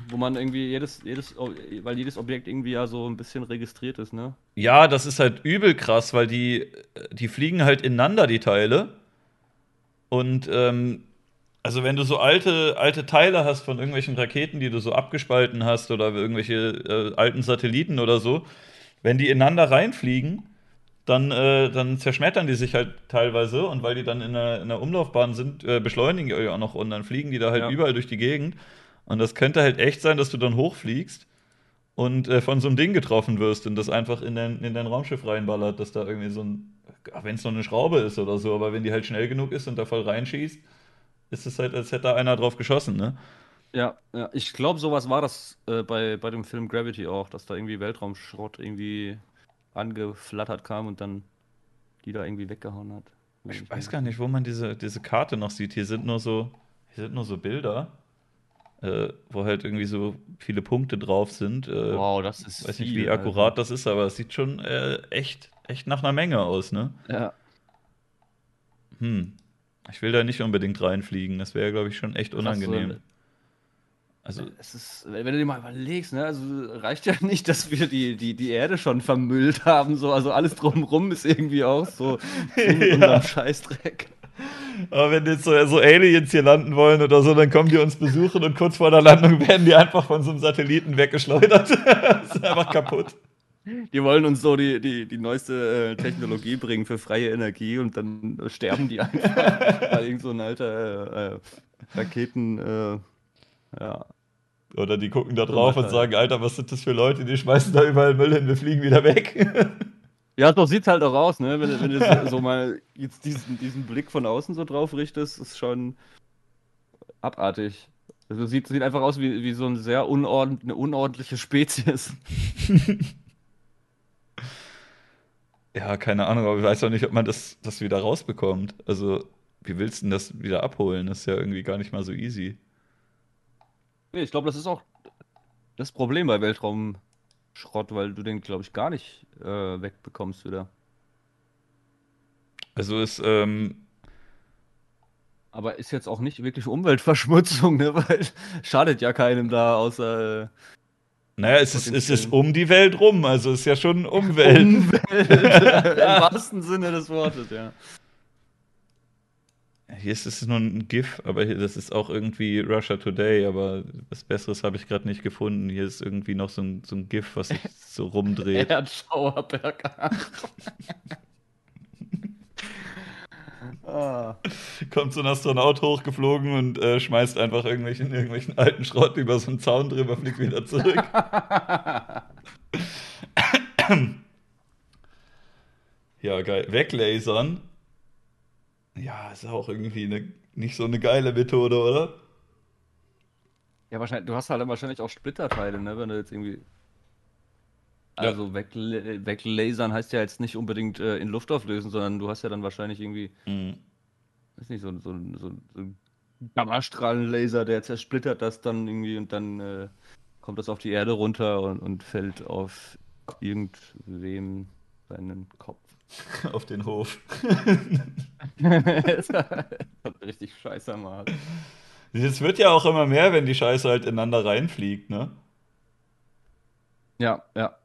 Speaker 2: Wo man irgendwie jedes, jedes, O- weil jedes Objekt irgendwie ja so ein bisschen registriert ist, ne?
Speaker 1: Ja, das ist halt übel krass, weil die, die fliegen halt ineinander, die Teile. Und ähm, also wenn du so alte, alte Teile hast von irgendwelchen Raketen, die du so abgespalten hast oder irgendwelche äh, alten Satelliten oder so, wenn die ineinander reinfliegen, dann, äh, dann zerschmettern die sich halt teilweise und weil die dann in der, in der Umlaufbahn sind, äh, beschleunigen die auch noch und dann fliegen die da halt
Speaker 2: Ja.
Speaker 1: überall durch die Gegend. Und das könnte halt echt sein, dass du dann hochfliegst und äh, von so einem Ding getroffen wirst und das einfach in dein, in dein Raumschiff reinballert, dass da irgendwie so ein, wenn es nur eine Schraube ist oder so, aber wenn die halt schnell genug ist und da voll reinschießt, ist es halt, als hätte da einer drauf geschossen, ne?
Speaker 2: Ja, ja. Ich glaube, sowas war das äh, bei, bei dem Film Gravity auch, dass da irgendwie Weltraumschrott irgendwie angeflattert kam und dann die da irgendwie weggehauen hat.
Speaker 1: Ich weiß gar nicht, wo man diese, diese Karte noch sieht. Hier sind nur so, hier sind nur so Bilder, äh, wo halt irgendwie so viele Punkte drauf sind. Äh,
Speaker 2: Wow, das ist
Speaker 1: weiß nicht,
Speaker 2: viel,
Speaker 1: wie
Speaker 2: Alter.
Speaker 1: akkurat das ist, aber es sieht schon äh, echt, echt nach einer Menge aus, ne?
Speaker 2: Ja.
Speaker 1: Hm. Ich will da nicht unbedingt reinfliegen. Das wäre, glaube ich, schon echt unangenehm. Also,
Speaker 2: Es ist, wenn du dir mal überlegst, ne, also reicht ja nicht, dass wir die, die, die Erde schon vermüllt haben, so, also alles drumrum ist irgendwie auch so [laughs] in
Speaker 1: Ja.
Speaker 2: unserem Scheißdreck.
Speaker 1: Aber wenn jetzt so, so Aliens hier landen wollen oder so, dann kommen die uns besuchen und kurz vor der Landung werden die einfach von so einem Satelliten weggeschleudert. [laughs] das ist einfach kaputt.
Speaker 2: Die wollen uns so die, die, die neueste äh, Technologie bringen für freie Energie und dann sterben die einfach, [laughs] weil irgend so ein alter äh, äh, Raketen, äh, ja.
Speaker 1: Oder die gucken da drauf und sagen, Alter, was sind das für Leute? Die schmeißen da überall Müll hin, wir fliegen wieder weg. [laughs]
Speaker 2: Ja, so sieht's halt auch aus, ne? Wenn, du- wenn du so- mal jetzt diesen, diesen Blick von außen so drauf richtest, ist schon abartig. Also sieht, sieht einfach aus wie, wie so ein sehr unordent, eine unordentliche Spezies. [laughs]
Speaker 1: Ja, keine Ahnung, aber ich weiß auch nicht, ob man das, das wieder rausbekommt. Also, wie willst du denn das wieder abholen? Das ist ja irgendwie gar nicht mal so easy.
Speaker 2: Nee, ich glaube, das ist auch das Problem bei Weltraumschrott, weil du den, glaube ich, gar nicht äh, wegbekommst wieder.
Speaker 1: Also ist, ähm,
Speaker 2: Aber ist jetzt auch nicht wirklich Umweltverschmutzung, [laughs] ne? Weil schadet ja keinem da, außer äh,
Speaker 1: naja, es ist, es ist um die Welt rum, also ist ja schon Umwelt. [laughs]
Speaker 2: Umwelt. [laughs] Im wahrsten Sinne des Wortes, ja.
Speaker 1: Hier ist es nur ein GIF, aber hier, das ist auch irgendwie Russia Today, aber was Besseres habe ich gerade nicht gefunden. Hier ist irgendwie noch so ein, so ein GIF, was sich [laughs] so rumdreht.
Speaker 2: Erdschauerberg 8. [laughs] ah.
Speaker 1: Kommt so ein Astronaut hochgeflogen und äh, schmeißt einfach irgendwelchen, irgendwelchen alten Schrott über so einen Zaun drüber, fliegt wieder zurück. [laughs] Ja, geil. Weglasern. Ja, ist auch irgendwie eine, nicht so eine geile Methode, oder?
Speaker 2: Ja, wahrscheinlich, du hast halt dann wahrscheinlich auch Splitterteile, ne? Wenn du jetzt irgendwie.
Speaker 1: Ja.
Speaker 2: Also wegla- weglasern heißt ja jetzt nicht unbedingt äh, in Luft auflösen, sondern du hast ja dann wahrscheinlich irgendwie,
Speaker 1: Mhm.
Speaker 2: weiß nicht, so, so, so, so ein Gammastrahlenlaser, der zersplittert das dann irgendwie und dann äh, kommt das auf die Erde runter und, und fällt auf irgendwem seinen Kopf. [laughs]
Speaker 1: Auf den Hof.
Speaker 2: das [laughs] hat [laughs] richtig scheiße mal.
Speaker 1: Es wird ja auch immer mehr, wenn die Scheiße halt ineinander reinfliegt, ne?
Speaker 2: Ja, ja.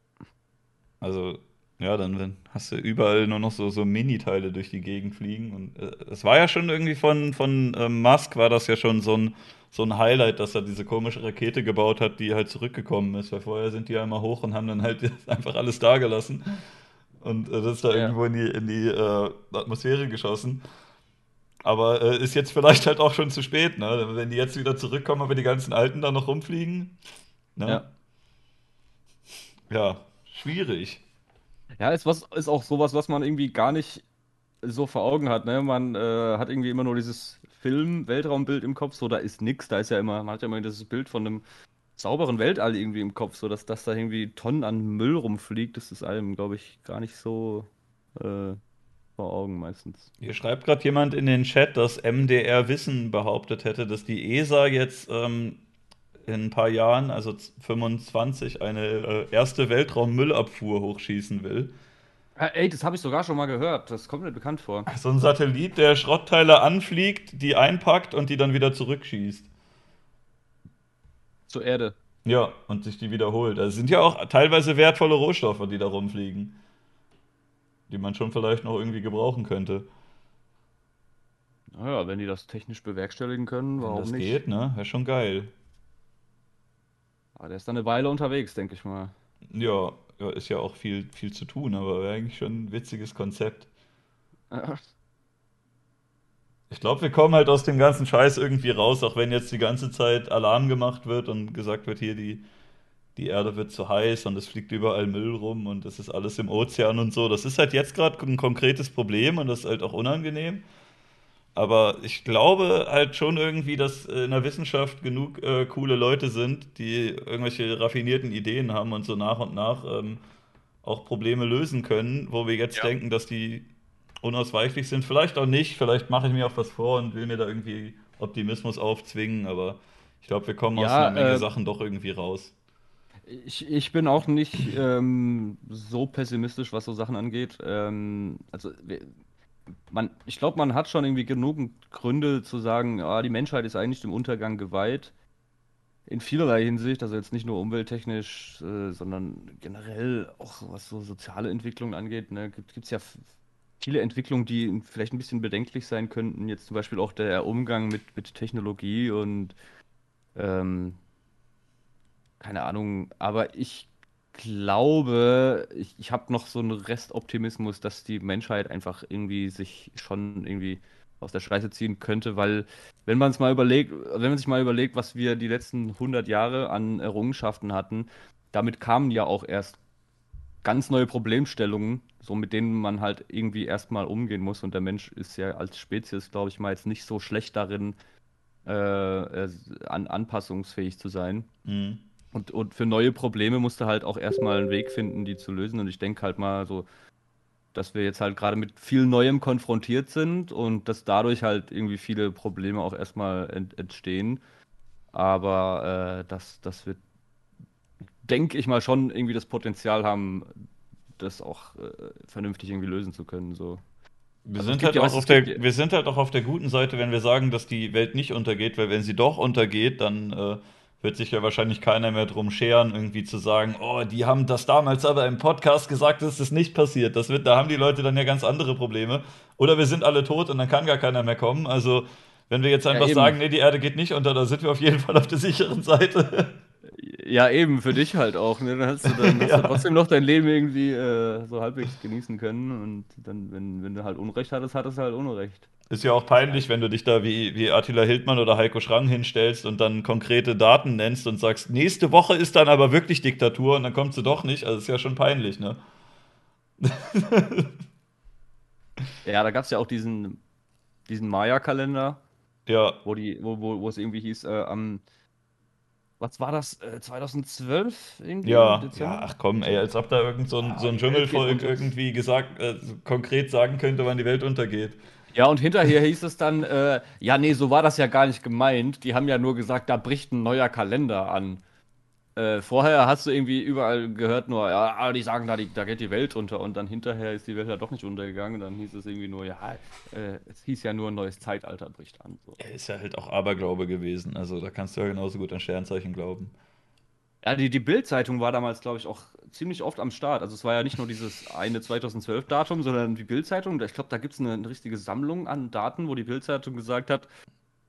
Speaker 1: Also, ja, dann wenn, hast du überall nur noch so, so Mini-Teile durch die Gegend fliegen. Und äh, es war ja schon irgendwie von, von ähm, Musk, war das ja schon so ein, so ein Highlight, dass er diese komische Rakete gebaut hat, die halt zurückgekommen ist. Weil vorher sind die ja immer hoch und haben dann halt einfach alles da gelassen. Und äh, das ist da
Speaker 2: Ja.
Speaker 1: irgendwo in die, in die äh, Atmosphäre geschossen. Aber äh, ist jetzt vielleicht halt auch schon zu spät, ne? Wenn die jetzt wieder zurückkommen, aber die ganzen Alten da noch rumfliegen. Ne?
Speaker 2: Ja.
Speaker 1: Ja, schwierig.
Speaker 2: Ja, ist, was, ist auch sowas, was man irgendwie gar nicht so vor Augen hat. Ne? Man äh, hat irgendwie immer nur dieses Film-Weltraumbild im Kopf, so da ist nix, da ist ja immer, man hat ja immer dieses Bild von einem sauberen Weltall irgendwie im Kopf, so dass, dass da irgendwie Tonnen an Müll rumfliegt, das ist einem, glaube ich, gar nicht so äh, vor Augen meistens.
Speaker 1: Hier schreibt gerade jemand in den Chat, dass MDR Wissen behauptet hätte, dass die ESA jetzt ähm, in ein paar Jahren, also 25, eine äh, erste Weltraummüllabfuhr hochschießen will.
Speaker 2: Ah, ey, das habe ich sogar schon mal gehört, das kommt mir bekannt vor.
Speaker 1: So ein Satellit, der Schrottteile anfliegt, die einpackt und die dann wieder zurückschießt.
Speaker 2: Zur Erde.
Speaker 1: Ja, und sich die wiederholt. Also es sind ja auch teilweise wertvolle Rohstoffe, die da rumfliegen. Die man schon vielleicht noch irgendwie gebrauchen könnte.
Speaker 2: Naja, wenn die das technisch bewerkstelligen können,
Speaker 1: Wenn
Speaker 2: warum
Speaker 1: das
Speaker 2: nicht?
Speaker 1: geht, ne? Wäre schon geil.
Speaker 2: Aber der ist dann eine Weile unterwegs, denke ich mal.
Speaker 1: Ja, ja, ist ja auch viel, viel zu tun, aber wäre eigentlich schon ein witziges Konzept. Ich glaube, wir kommen halt aus dem ganzen Scheiß irgendwie raus, auch wenn jetzt die ganze Zeit Alarm gemacht wird und gesagt wird, hier die, die Erde wird zu heiß und es fliegt überall Müll rum und es ist alles im Ozean und so. Das ist halt jetzt gerade ein konkretes Problem und das ist halt auch unangenehm. Aber ich glaube halt schon irgendwie, dass in der Wissenschaft genug äh, coole Leute sind, die irgendwelche raffinierten Ideen haben und so nach und nach ähm, auch Probleme lösen können, wo wir jetzt
Speaker 2: Ja.
Speaker 1: denken, dass die unausweichlich sind. Vielleicht auch nicht, vielleicht mache ich mir auch was vor und will mir da irgendwie Optimismus aufzwingen, aber ich glaube, wir kommen aus
Speaker 2: Ja,
Speaker 1: einer Menge
Speaker 2: äh,
Speaker 1: Sachen doch irgendwie raus.
Speaker 2: Ich, ich bin auch nicht ähm, so pessimistisch, was so Sachen angeht. Ähm, also man, ich glaube, man hat schon irgendwie genug Gründe zu sagen, ja, die Menschheit ist eigentlich dem Untergang geweiht. In vielerlei Hinsicht, also jetzt nicht nur umwelttechnisch, äh, sondern generell auch was so soziale Entwicklung angeht. Ne, gibt es ja viele Entwicklungen, die vielleicht ein bisschen bedenklich sein könnten. Jetzt zum Beispiel auch der Umgang mit, mit Technologie und ähm, keine Ahnung, aber ich glaube, ich, ich habe noch so einen Restoptimismus, dass die Menschheit einfach irgendwie sich schon irgendwie aus der Scheiße ziehen könnte, weil wenn man es mal überlegt, wenn man sich mal überlegt, was wir die letzten 100 Jahre an Errungenschaften hatten, damit kamen ja auch erst ganz neue Problemstellungen, so mit denen man halt irgendwie erstmal umgehen muss und der Mensch ist ja als Spezies, glaube ich mal, jetzt nicht so schlecht darin, äh, äh, an, anpassungsfähig zu sein.
Speaker 1: Mhm.
Speaker 2: Und, und für neue Probleme musst du halt auch erstmal einen Weg finden, die zu lösen. Und ich denke halt mal so, dass wir jetzt halt gerade mit viel Neuem konfrontiert sind und dass dadurch halt irgendwie viele Probleme auch erstmal ent entstehen. Aber äh, dass, dass wir, denke ich mal, schon irgendwie das Potenzial haben, das auch äh, vernünftig irgendwie lösen zu können. So.
Speaker 1: Wir,
Speaker 2: Also
Speaker 1: sind halt
Speaker 2: ja
Speaker 1: auch auf der,
Speaker 2: gibt ja-
Speaker 1: wir sind halt auch auf der guten Seite, wenn wir sagen, dass die Welt nicht untergeht, weil wenn sie doch untergeht, dann äh, wird sich ja wahrscheinlich keiner mehr drum scheren, irgendwie zu sagen, oh, die haben das damals aber im Podcast gesagt, dass das nicht passiert. Das wird, da haben die Leute dann ja ganz andere Probleme. Oder wir sind alle tot und dann kann gar keiner mehr kommen. Also, wenn wir jetzt einfach
Speaker 2: eben.
Speaker 1: sagen, nee, die Erde geht nicht unter, da sind wir auf jeden Fall auf der sicheren Seite. [laughs]
Speaker 2: Ja, eben, für dich halt auch. Ne? Dann hast du, dann [laughs] hast
Speaker 1: Ja.
Speaker 2: du trotzdem noch dein Leben irgendwie äh, so halbwegs genießen können. Und dann, wenn, wenn du halt Unrecht hattest, hattest du halt Unrecht.
Speaker 1: Ist ja auch peinlich, wenn du dich da wie, wie Attila Hildmann oder Heiko Schrang hinstellst und dann konkrete Daten nennst und sagst, nächste Woche ist dann aber wirklich Diktatur und dann kommst du doch nicht. Also ist ja schon peinlich, ne? [laughs]
Speaker 2: Ja, da gab es ja auch diesen, diesen Maya-Kalender,
Speaker 1: Ja,
Speaker 2: wo, die, wo, wo, wo es irgendwie hieß, äh, am, was war das, äh, 2012 irgendwie?
Speaker 1: ja, ja, ach komm, ey, als ob da irgend so ein,
Speaker 2: Ja,
Speaker 1: so ein Dschungelvolk irgendwie gesagt, äh, konkret sagen könnte, wann die Welt untergeht.
Speaker 2: Ja, und hinterher hieß es dann, äh, ja, nee, so war das ja gar nicht gemeint. Die haben ja nur gesagt, da bricht ein neuer Kalender an. Äh, vorher hast du irgendwie überall gehört nur, ja, ah, die sagen da, die, da geht die Welt unter. Und dann hinterher ist die Welt ja doch nicht untergegangen. Dann hieß es irgendwie nur, ja, äh, es hieß ja nur, ein neues Zeitalter bricht an. So.
Speaker 1: Ist ja halt auch Aberglaube gewesen. Also da kannst du ja genauso gut an Sternzeichen glauben.
Speaker 2: Ja, die, die Bild-Zeitung war damals, glaube ich, auch ziemlich oft am Start. Also es war ja nicht nur dieses eine 2012-Datum, sondern die Bild-Zeitung. Ich glaube, da gibt es eine, eine richtige Sammlung an Daten, wo die Bild-Zeitung gesagt hat,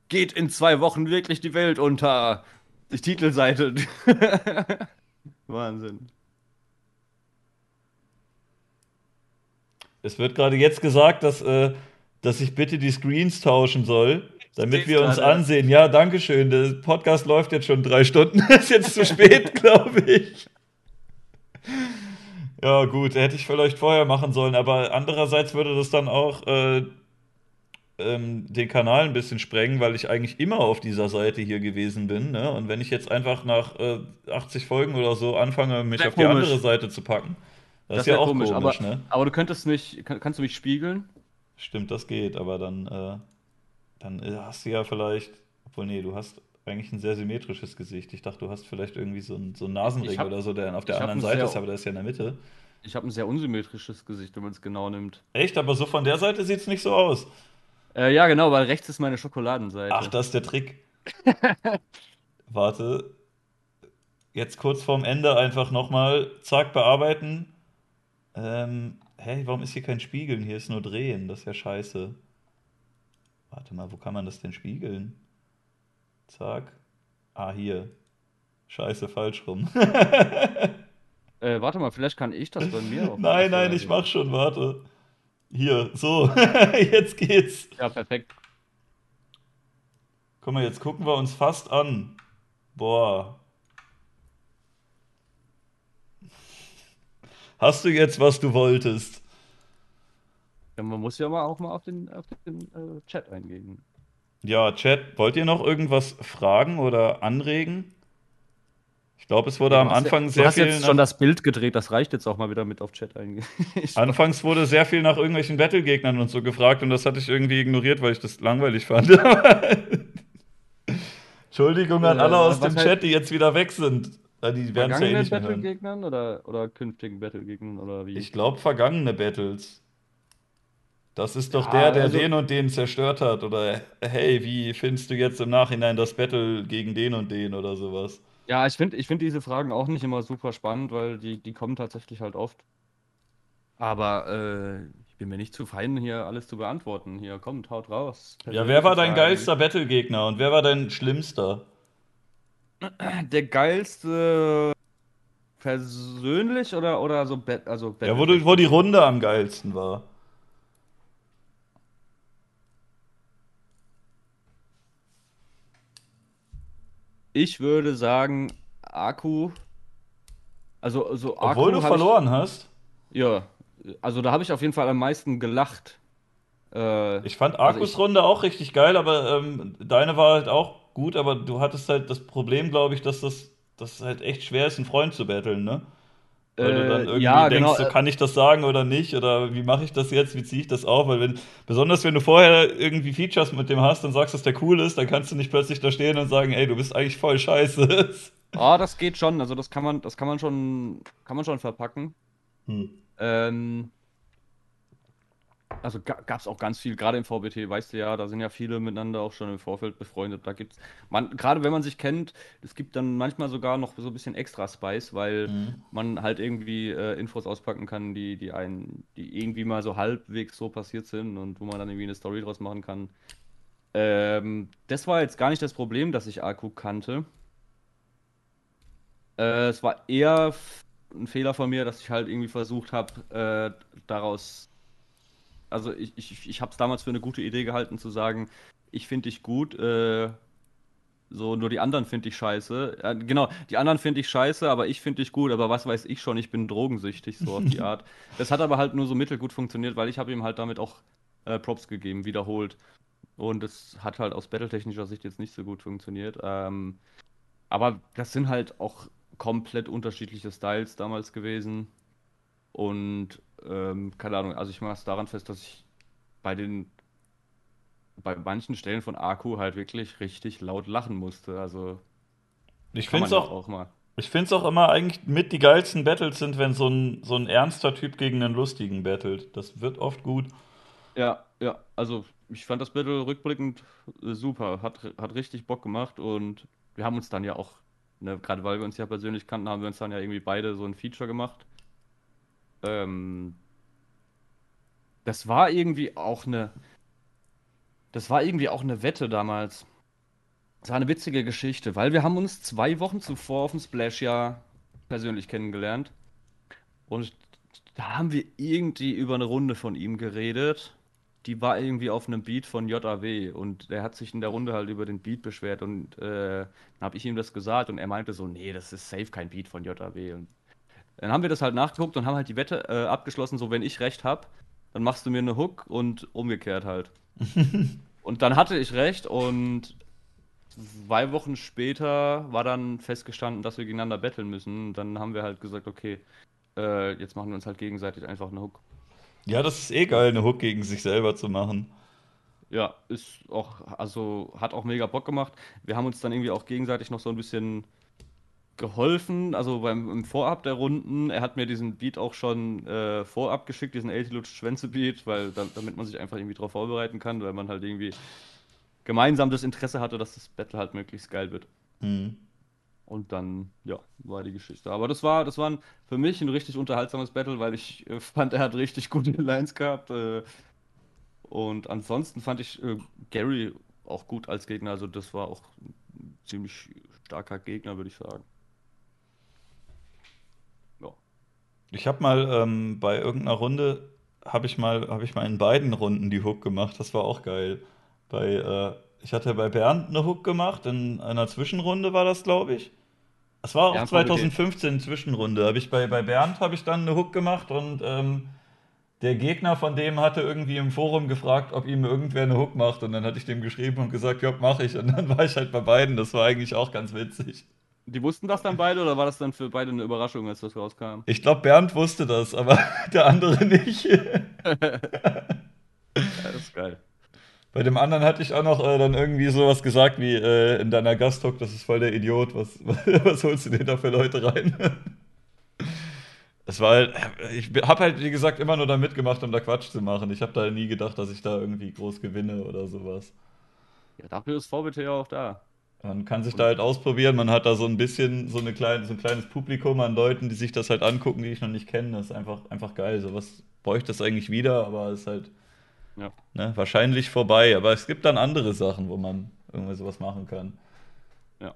Speaker 2: geht in zwei Wochen wirklich die Welt unter. Die Titelseite. [laughs] Wahnsinn.
Speaker 1: Es wird gerade jetzt gesagt, dass, äh, dass ich bitte die Screens tauschen soll, damit wir uns
Speaker 2: gerade.
Speaker 1: ansehen. Ja, danke schön. Der Podcast läuft jetzt schon drei Stunden. [laughs] ist jetzt zu spät, [laughs] glaube ich. Ja, gut, hätte ich vielleicht vorher machen sollen, aber andererseits würde das dann auch äh, ähm, den Kanal ein bisschen sprengen, weil ich eigentlich immer auf dieser Seite hier gewesen bin. Ne? Und wenn ich jetzt einfach nach äh, 80 Folgen oder so anfange, mich auf die
Speaker 2: komisch.
Speaker 1: andere Seite zu packen, das, ist
Speaker 2: wär
Speaker 1: ja auch komisch,
Speaker 2: aber,
Speaker 1: ne?
Speaker 2: aber du könntest mich, kann, kannst du mich spiegeln?
Speaker 1: Stimmt, das geht, aber dann, äh, dann äh, hast du ja vielleicht, obwohl nee, du hast eigentlich ein sehr symmetrisches Gesicht. Ich dachte, du hast vielleicht irgendwie so einen so einen Nasenring
Speaker 2: hab-
Speaker 1: oder so, der auf der anderen Seite ist, aber der ist ja in der Mitte.
Speaker 2: Ich habe ein sehr unsymmetrisches Gesicht, wenn man es genau nimmt.
Speaker 1: Echt, aber so von der Seite sieht es nicht so aus.
Speaker 2: Äh, ja, genau, weil rechts ist meine Schokoladenseite.
Speaker 1: Ach, das ist der Trick. [laughs] Warte. Jetzt kurz vorm Ende einfach nochmal, zack, bearbeiten. Ähm, hä, warum ist hier kein Spiegeln? Hier ist nur Drehen, das ist ja scheiße. Warte mal, wo kann man das denn spiegeln? Zack. Ah, hier. Scheiße, falsch rum. [laughs]
Speaker 2: Äh, warte mal, vielleicht kann ich das bei mir auch.
Speaker 1: Nein, nein, ich mach schon, warte. Hier, so. [laughs] Jetzt geht's.
Speaker 2: Ja, perfekt.
Speaker 1: Guck mal, jetzt gucken wir uns fast an. Boah. Hast du jetzt, was du wolltest?
Speaker 2: Ja, man muss ja mal auch mal auf den, auf den äh, Chat eingehen.
Speaker 1: Ja, Chat, wollt ihr noch irgendwas fragen oder anregen? Ich glaube, es wurde am Anfang sehr
Speaker 2: du hast
Speaker 1: viel
Speaker 2: jetzt schon das Bild gedreht, das reicht jetzt auch mal wieder mit auf Chat eingehen. [laughs]
Speaker 1: Anfangs wurde sehr viel nach irgendwelchen Battle-Gegnern und so gefragt und das hatte ich irgendwie ignoriert, weil ich das langweilig fand. [laughs] Entschuldigung an
Speaker 2: Äh,
Speaker 1: alle aus dem Chat, die jetzt wieder weg sind. Ja, Die werden es ja eh nicht mehr.
Speaker 2: Battle-Gegnern oder, oder künftigen Battle-Gegnern oder wie?
Speaker 1: Ich glaube, vergangene Battles. Das ist doch
Speaker 2: Ja,
Speaker 1: der, der
Speaker 2: also-
Speaker 1: den und den zerstört hat. Oder hey, wie findest du jetzt im Nachhinein das Battle gegen den und den oder sowas?
Speaker 2: Ja, ich finde ich find diese Fragen auch nicht immer super spannend, weil die, die kommen tatsächlich halt oft. Aber äh, ich bin mir nicht zu fein, hier alles zu beantworten. Hier, kommt, haut raus.
Speaker 1: Ja, wer war dein geilster Battle-Gegner und wer war dein schlimmster?
Speaker 2: Der geilste persönlich oder, oder so Bet also
Speaker 1: Ja, wo, wo die Runde am geilsten war.
Speaker 2: Ich würde sagen, Akku. Also, so
Speaker 1: Obwohl
Speaker 2: Akku
Speaker 1: du
Speaker 2: hab ich-
Speaker 1: verloren hast.
Speaker 2: Ja, also da habe ich auf jeden Fall am meisten gelacht.
Speaker 1: Äh, ich fand also Runde auch richtig geil, aber ähm, deine war halt auch gut, aber du hattest halt das Problem, glaube ich, dass das dass es halt echt schwer ist, einen Freund zu battlen, ne? Weil du dann äh, irgendwie ja, denkst, genau. so, kann ich das sagen oder nicht? Oder wie mache ich das jetzt? Wie ziehe ich das auf? Weil wenn, besonders wenn du vorher irgendwie Features mit dem hast und sagst, dass der cool ist, dann kannst du nicht plötzlich da stehen und sagen, ey, du bist eigentlich voll scheiße. [laughs]
Speaker 2: Ah, oh, das geht schon. Also das kann man, das kann man schon, kann man schon verpacken. Hm. Ähm, also gab es auch ganz viel, gerade im VBT, weißt du ja, da sind ja viele miteinander auch schon im Vorfeld befreundet. Da gibt's, man, gerade wenn man sich kennt, es gibt dann manchmal sogar noch so ein bisschen extra Spice, weil mhm. man halt irgendwie äh, Infos auspacken kann, die, die einen, die irgendwie mal so halbwegs so passiert sind und wo man dann irgendwie eine Story draus machen kann. Ähm, das war jetzt gar nicht das Problem, dass ich Akku kannte. Äh, es war eher ein Fehler von mir, dass ich halt irgendwie versucht habe, äh, daraus also ich, ich, ich habe es damals für eine gute Idee gehalten zu sagen, ich finde dich gut, äh, so nur die anderen finde ich scheiße. Äh, genau, die anderen finde ich scheiße, aber ich finde dich gut, aber was weiß ich schon, ich bin drogensüchtig, so auf die [laughs] Art. Das hat aber halt nur so mittelgut funktioniert, weil ich habe ihm halt damit auch äh, Props gegeben, wiederholt. Und es hat halt aus battletechnischer Sicht jetzt nicht so gut funktioniert. Ähm, aber das sind halt auch komplett unterschiedliche Styles damals gewesen. Und ähm, keine Ahnung, also ich mache es daran fest, dass ich bei den bei manchen Stellen von Akku halt wirklich richtig laut lachen musste. Also
Speaker 1: ich finde es auch, auch mal. Ich finde es auch immer eigentlich mit die geilsten Battles sind, wenn so ein, so ein ernster Typ gegen einen lustigen battelt. Das wird oft gut.
Speaker 2: Ja, ja, also ich fand das Battle rückblickend super. Hat, hat richtig Bock gemacht und wir haben uns dann ja auch, ne, gerade weil wir uns ja persönlich kannten, haben wir uns dann ja irgendwie beide so ein Feature gemacht. Ähm, das war irgendwie auch eine. Das war irgendwie auch eine Wette damals. Das war eine witzige Geschichte, weil wir haben uns zwei Wochen zuvor auf dem Splash ja persönlich kennengelernt. Und da haben wir irgendwie über eine Runde von ihm geredet. Die war irgendwie auf einem Beat von JAW und er hat sich in der Runde halt über den Beat beschwert und äh, dann habe ich ihm das gesagt und er meinte so, nee, das ist safe kein Beat von JAW und dann haben wir das halt nachgeguckt und haben halt die Wette äh, abgeschlossen, so wenn ich recht habe, dann machst du mir eine Hook und umgekehrt halt. [laughs] und dann hatte ich recht und zwei Wochen später war dann festgestanden, dass wir gegeneinander betteln müssen. Dann haben wir halt gesagt, okay, äh, jetzt machen wir uns halt gegenseitig einfach eine Hook.
Speaker 1: Ja, das ist eh geil, eine Hook gegen sich selber zu machen.
Speaker 2: Ja, ist auch, also hat auch mega Bock gemacht. Wir haben uns dann irgendwie auch gegenseitig noch so ein bisschen geholfen, also beim im Vorab der Runden. Er hat mir diesen Beat auch schon äh, vorab geschickt, diesen Lutsch Schwänze Beat, weil da, damit man sich einfach irgendwie darauf vorbereiten kann, weil man halt irgendwie gemeinsam das Interesse hatte, dass das Battle halt möglichst geil wird. Mhm. Und dann, ja, war die Geschichte. Aber das war, das war für mich ein richtig unterhaltsames Battle, weil ich äh, fand, er hat richtig gute [laughs] Lines gehabt. Äh, und ansonsten fand ich äh, Gary auch gut als Gegner. Also das war auch ein ziemlich starker Gegner, würde ich sagen.
Speaker 1: Ich habe mal ähm, bei irgendeiner Runde habe ich mal habe ich mal in beiden Runden die Hook gemacht. Das war auch geil. Bei äh, ich hatte bei Bernd eine Hook gemacht in einer Zwischenrunde war das, glaube ich. Das war auch ja, 2015 Zwischenrunde. Habe ich bei bei Bernd habe ich dann eine Hook gemacht und ähm, der Gegner von dem hatte irgendwie im Forum gefragt, ob ihm irgendwer eine Hook macht und dann hatte ich dem geschrieben und gesagt, ja, mache ich und dann [laughs] war ich halt bei beiden. Das war eigentlich auch ganz witzig.
Speaker 2: Die wussten das dann beide oder war das dann für beide eine Überraschung, als das rauskam?
Speaker 1: Ich glaube, Bernd wusste das, aber [laughs] der andere nicht. ja,
Speaker 2: das ist geil.
Speaker 1: Bei dem anderen hatte ich auch noch äh, dann irgendwie sowas gesagt wie äh, in deiner Gasthook, das ist voll der Idiot, was, [laughs] was holst du dir da für Leute rein? Es war halt, ich habe halt, wie gesagt, immer nur da mitgemacht, um da Quatsch zu machen. Ich habe da nie gedacht, dass ich da irgendwie groß gewinne oder sowas.
Speaker 2: Ja, dafür ist VBT ja auch da.
Speaker 1: Man kann sich da halt ausprobieren. Man hat da so ein bisschen so, eine kleine, so ein kleines Publikum an Leuten, die sich das halt angucken, die ich noch nicht kenne. Das ist einfach, einfach geil. So was bräuchte das eigentlich wieder, aber es ist halt ja. ne, wahrscheinlich vorbei. Aber es gibt dann andere Sachen, wo man irgendwie sowas machen kann.
Speaker 2: Ja.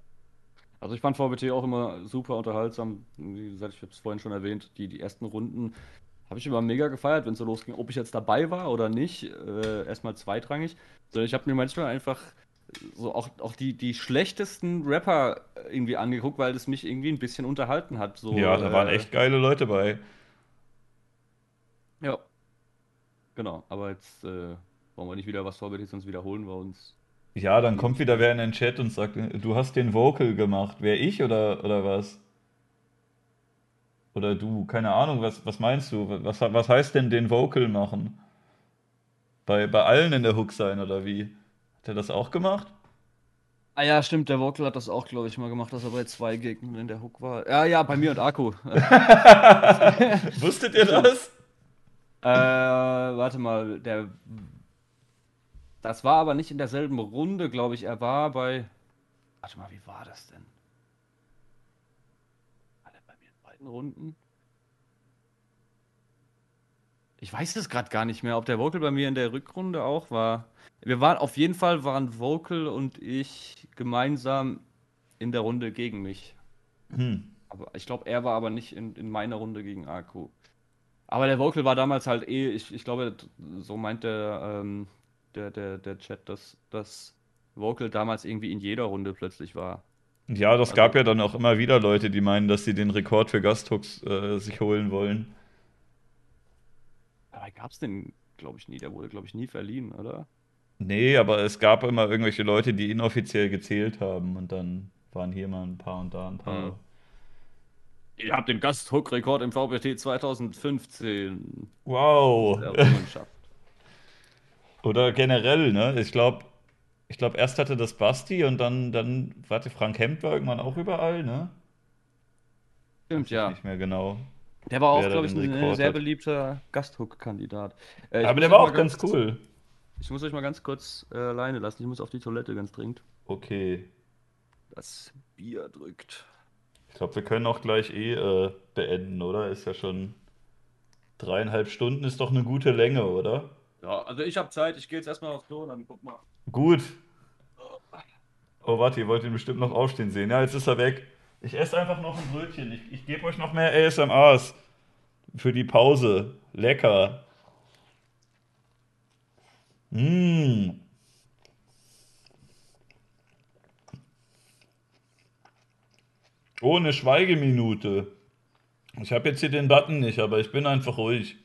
Speaker 2: Also ich fand VBT auch immer super unterhaltsam. Wie gesagt, ich habe es vorhin schon erwähnt, die, die ersten Runden habe ich immer mega gefeiert, wenn es so losging. Ob ich jetzt dabei war oder nicht, äh, erstmal zweitrangig. Sondern ich habe mir manchmal einfach so auch, auch die, die schlechtesten Rapper irgendwie angeguckt, weil es mich irgendwie ein bisschen unterhalten hat. So,
Speaker 1: ja, da waren äh, echt geile Leute bei.
Speaker 2: Ja. Genau, aber jetzt, äh, Wollen wir nicht wieder was vorbereitet, sonst wiederholen wir uns.
Speaker 1: Ja, dann kommt wieder wer in den Chat und sagt, du hast den Vocal gemacht. Wer ich oder, oder was? Oder du, keine Ahnung, was, was meinst du? Was, was heißt denn den Vocal machen? Bei, bei allen in der Hook sein oder wie? Hat er das auch gemacht?
Speaker 2: Ah ja, stimmt, der Vocal hat das auch, glaube ich, mal gemacht, dass er bei zwei Gegnern in der Hook war. Ja, ja, bei mir und Akku. [laughs] [laughs]
Speaker 1: Wusstet ihr das?
Speaker 2: Äh, warte mal, der. Das war aber nicht in derselben Runde, glaube ich. Er war bei. Warte mal, wie war das denn? War der bei mir in beiden Runden? Ich weiß es gerade gar nicht mehr, ob der Vocal bei mir in der Rückrunde auch war. Wir waren auf jeden Fall waren Vocal und ich gemeinsam in der Runde gegen mich.
Speaker 1: Hm.
Speaker 2: Aber ich glaube, er war aber nicht in, in meiner Runde gegen Akku. Aber der Vocal war damals halt eh, ich, ich glaube, so meint der, ähm, der, der, der Chat, dass das Vocal damals irgendwie in jeder Runde plötzlich war.
Speaker 1: Ja, das gab ja dann auch immer wieder Leute, die meinen, dass sie den Rekord für Gasthooks äh, sich holen wollen.
Speaker 2: Aber gab es den, glaube ich, nie. Der wurde, glaube ich, nie verliehen, oder?
Speaker 1: Nee, aber es gab immer irgendwelche Leute, die inoffiziell gezählt haben und dann waren hier mal ein paar und da ein paar.
Speaker 2: Hm. Ihr habt den Gasthook-Rekord im VBT 2015
Speaker 1: Wow. [laughs] Oder generell, ne? Ich glaube, ich glaube, erst hatte das Basti und dann, dann, warte, Frank Hemd war irgendwann auch überall, ne?
Speaker 2: Stimmt, ja.
Speaker 1: Nicht mehr genau.
Speaker 2: Der war auch, glaube ich, ein
Speaker 1: Rekord
Speaker 2: sehr beliebter Gasthook-Kandidat. Äh,
Speaker 1: Aber der war auch ganz cool.
Speaker 2: Ich muss euch mal ganz kurz äh, alleine lassen. Ich muss auf die Toilette ganz dringend.
Speaker 1: Okay.
Speaker 2: Das Bier drückt.
Speaker 1: Ich glaube, wir können auch gleich eh äh, beenden, oder? Ist ja schon dreieinhalb Stunden, ist doch eine gute Länge, oder?
Speaker 2: Ja, also ich habe Zeit. Ich gehe jetzt erstmal aufs Klo und dann guck mal.
Speaker 1: Gut. Oh, warte, ihr wollt ihn bestimmt noch aufstehen sehen. Ja, jetzt ist er weg. Ich esse einfach noch ein Brötchen. Ich, ich gebe euch noch mehr ASMRs für die Pause. Lecker. Mmh. Oh, Schweigeminute. Ich habe jetzt hier den Button nicht, aber ich bin einfach ruhig.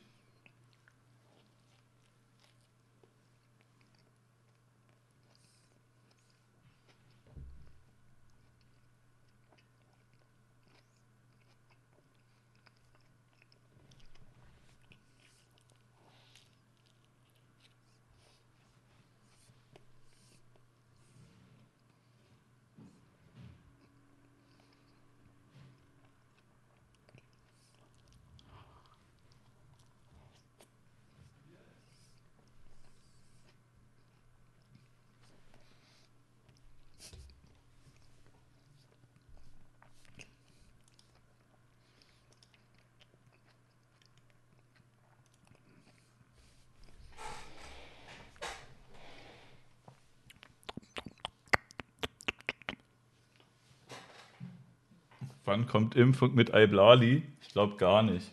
Speaker 1: Wann kommt Impfung mit Iblali? Ich glaube gar nicht.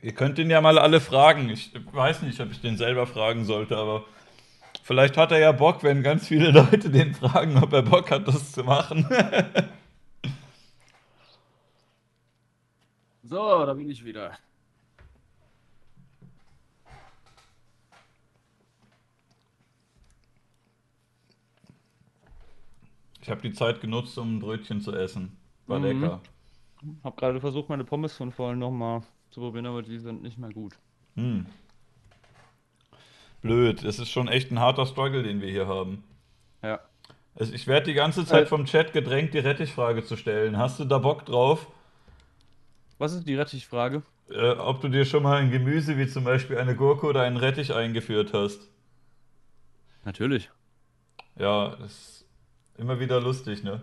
Speaker 1: Ihr könnt ihn ja mal alle fragen. Ich weiß nicht, ob ich den selber fragen sollte, aber vielleicht hat er ja Bock, wenn ganz viele Leute den fragen, ob er Bock hat, das zu machen. [laughs]
Speaker 2: So, da bin ich wieder.
Speaker 1: Ich habe die Zeit genutzt, um ein Brötchen zu essen. War
Speaker 2: Mhm.
Speaker 1: lecker.
Speaker 2: Hab gerade versucht, meine Pommes von vorhin nochmal zu probieren, aber die sind nicht mehr gut.
Speaker 1: Hm. Blöd. Es ist schon echt ein harter Struggle, den wir hier haben.
Speaker 2: Ja.
Speaker 1: Also ich werde die ganze Zeit
Speaker 2: Äh.
Speaker 1: vom Chat gedrängt, die Rettichfrage zu stellen. Hast du da Bock drauf?
Speaker 2: Was ist die Rettichfrage?
Speaker 1: Äh, ob du dir schon mal ein Gemüse wie zum Beispiel eine Gurke oder einen Rettich eingeführt hast?
Speaker 2: Natürlich.
Speaker 1: Ja, ist immer wieder lustig, ne?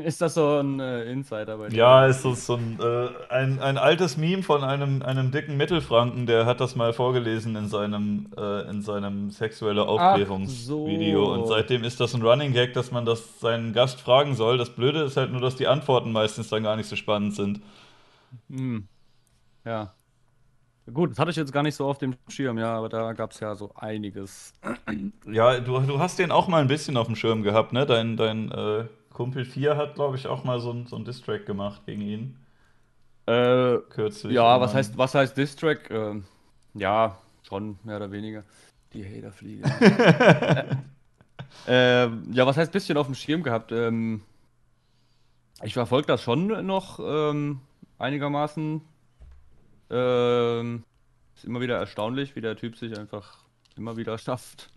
Speaker 1: [laughs]
Speaker 2: Ist das so ein äh, Insider bei dir?
Speaker 1: Ja, ist so, so ein, äh, ein, ein altes Meme von einem, einem dicken Mittelfranken, der hat das mal vorgelesen in seinem, äh, in seinem sexuelle Aufklärungsvideo.
Speaker 2: so.
Speaker 1: Und seitdem ist das ein Running Gag, dass man das seinen Gast fragen soll. Das Blöde ist halt nur, dass die Antworten meistens dann gar nicht so spannend sind.
Speaker 2: Hm. Ja. Gut, das hatte ich jetzt gar nicht so auf dem Schirm, ja, aber da gab es ja so einiges.
Speaker 1: Ja, du, du hast den auch mal ein bisschen auf dem Schirm gehabt, ne? Dein, dein äh, Kumpel 4 hat, glaube ich, auch mal so ein, so ein Distrack gemacht gegen ihn.
Speaker 2: Äh,
Speaker 1: Kürzlich.
Speaker 2: ja, was heißt, was heißt Distrack? Ähm, Ja, schon, mehr oder weniger. Die Haterfliege. [laughs] ähm, ja, was heißt bisschen auf dem Schirm gehabt? Ähm, ich verfolge das schon noch ähm, einigermaßen. Ähm, ist immer wieder erstaunlich, wie der Typ sich einfach immer wieder schafft,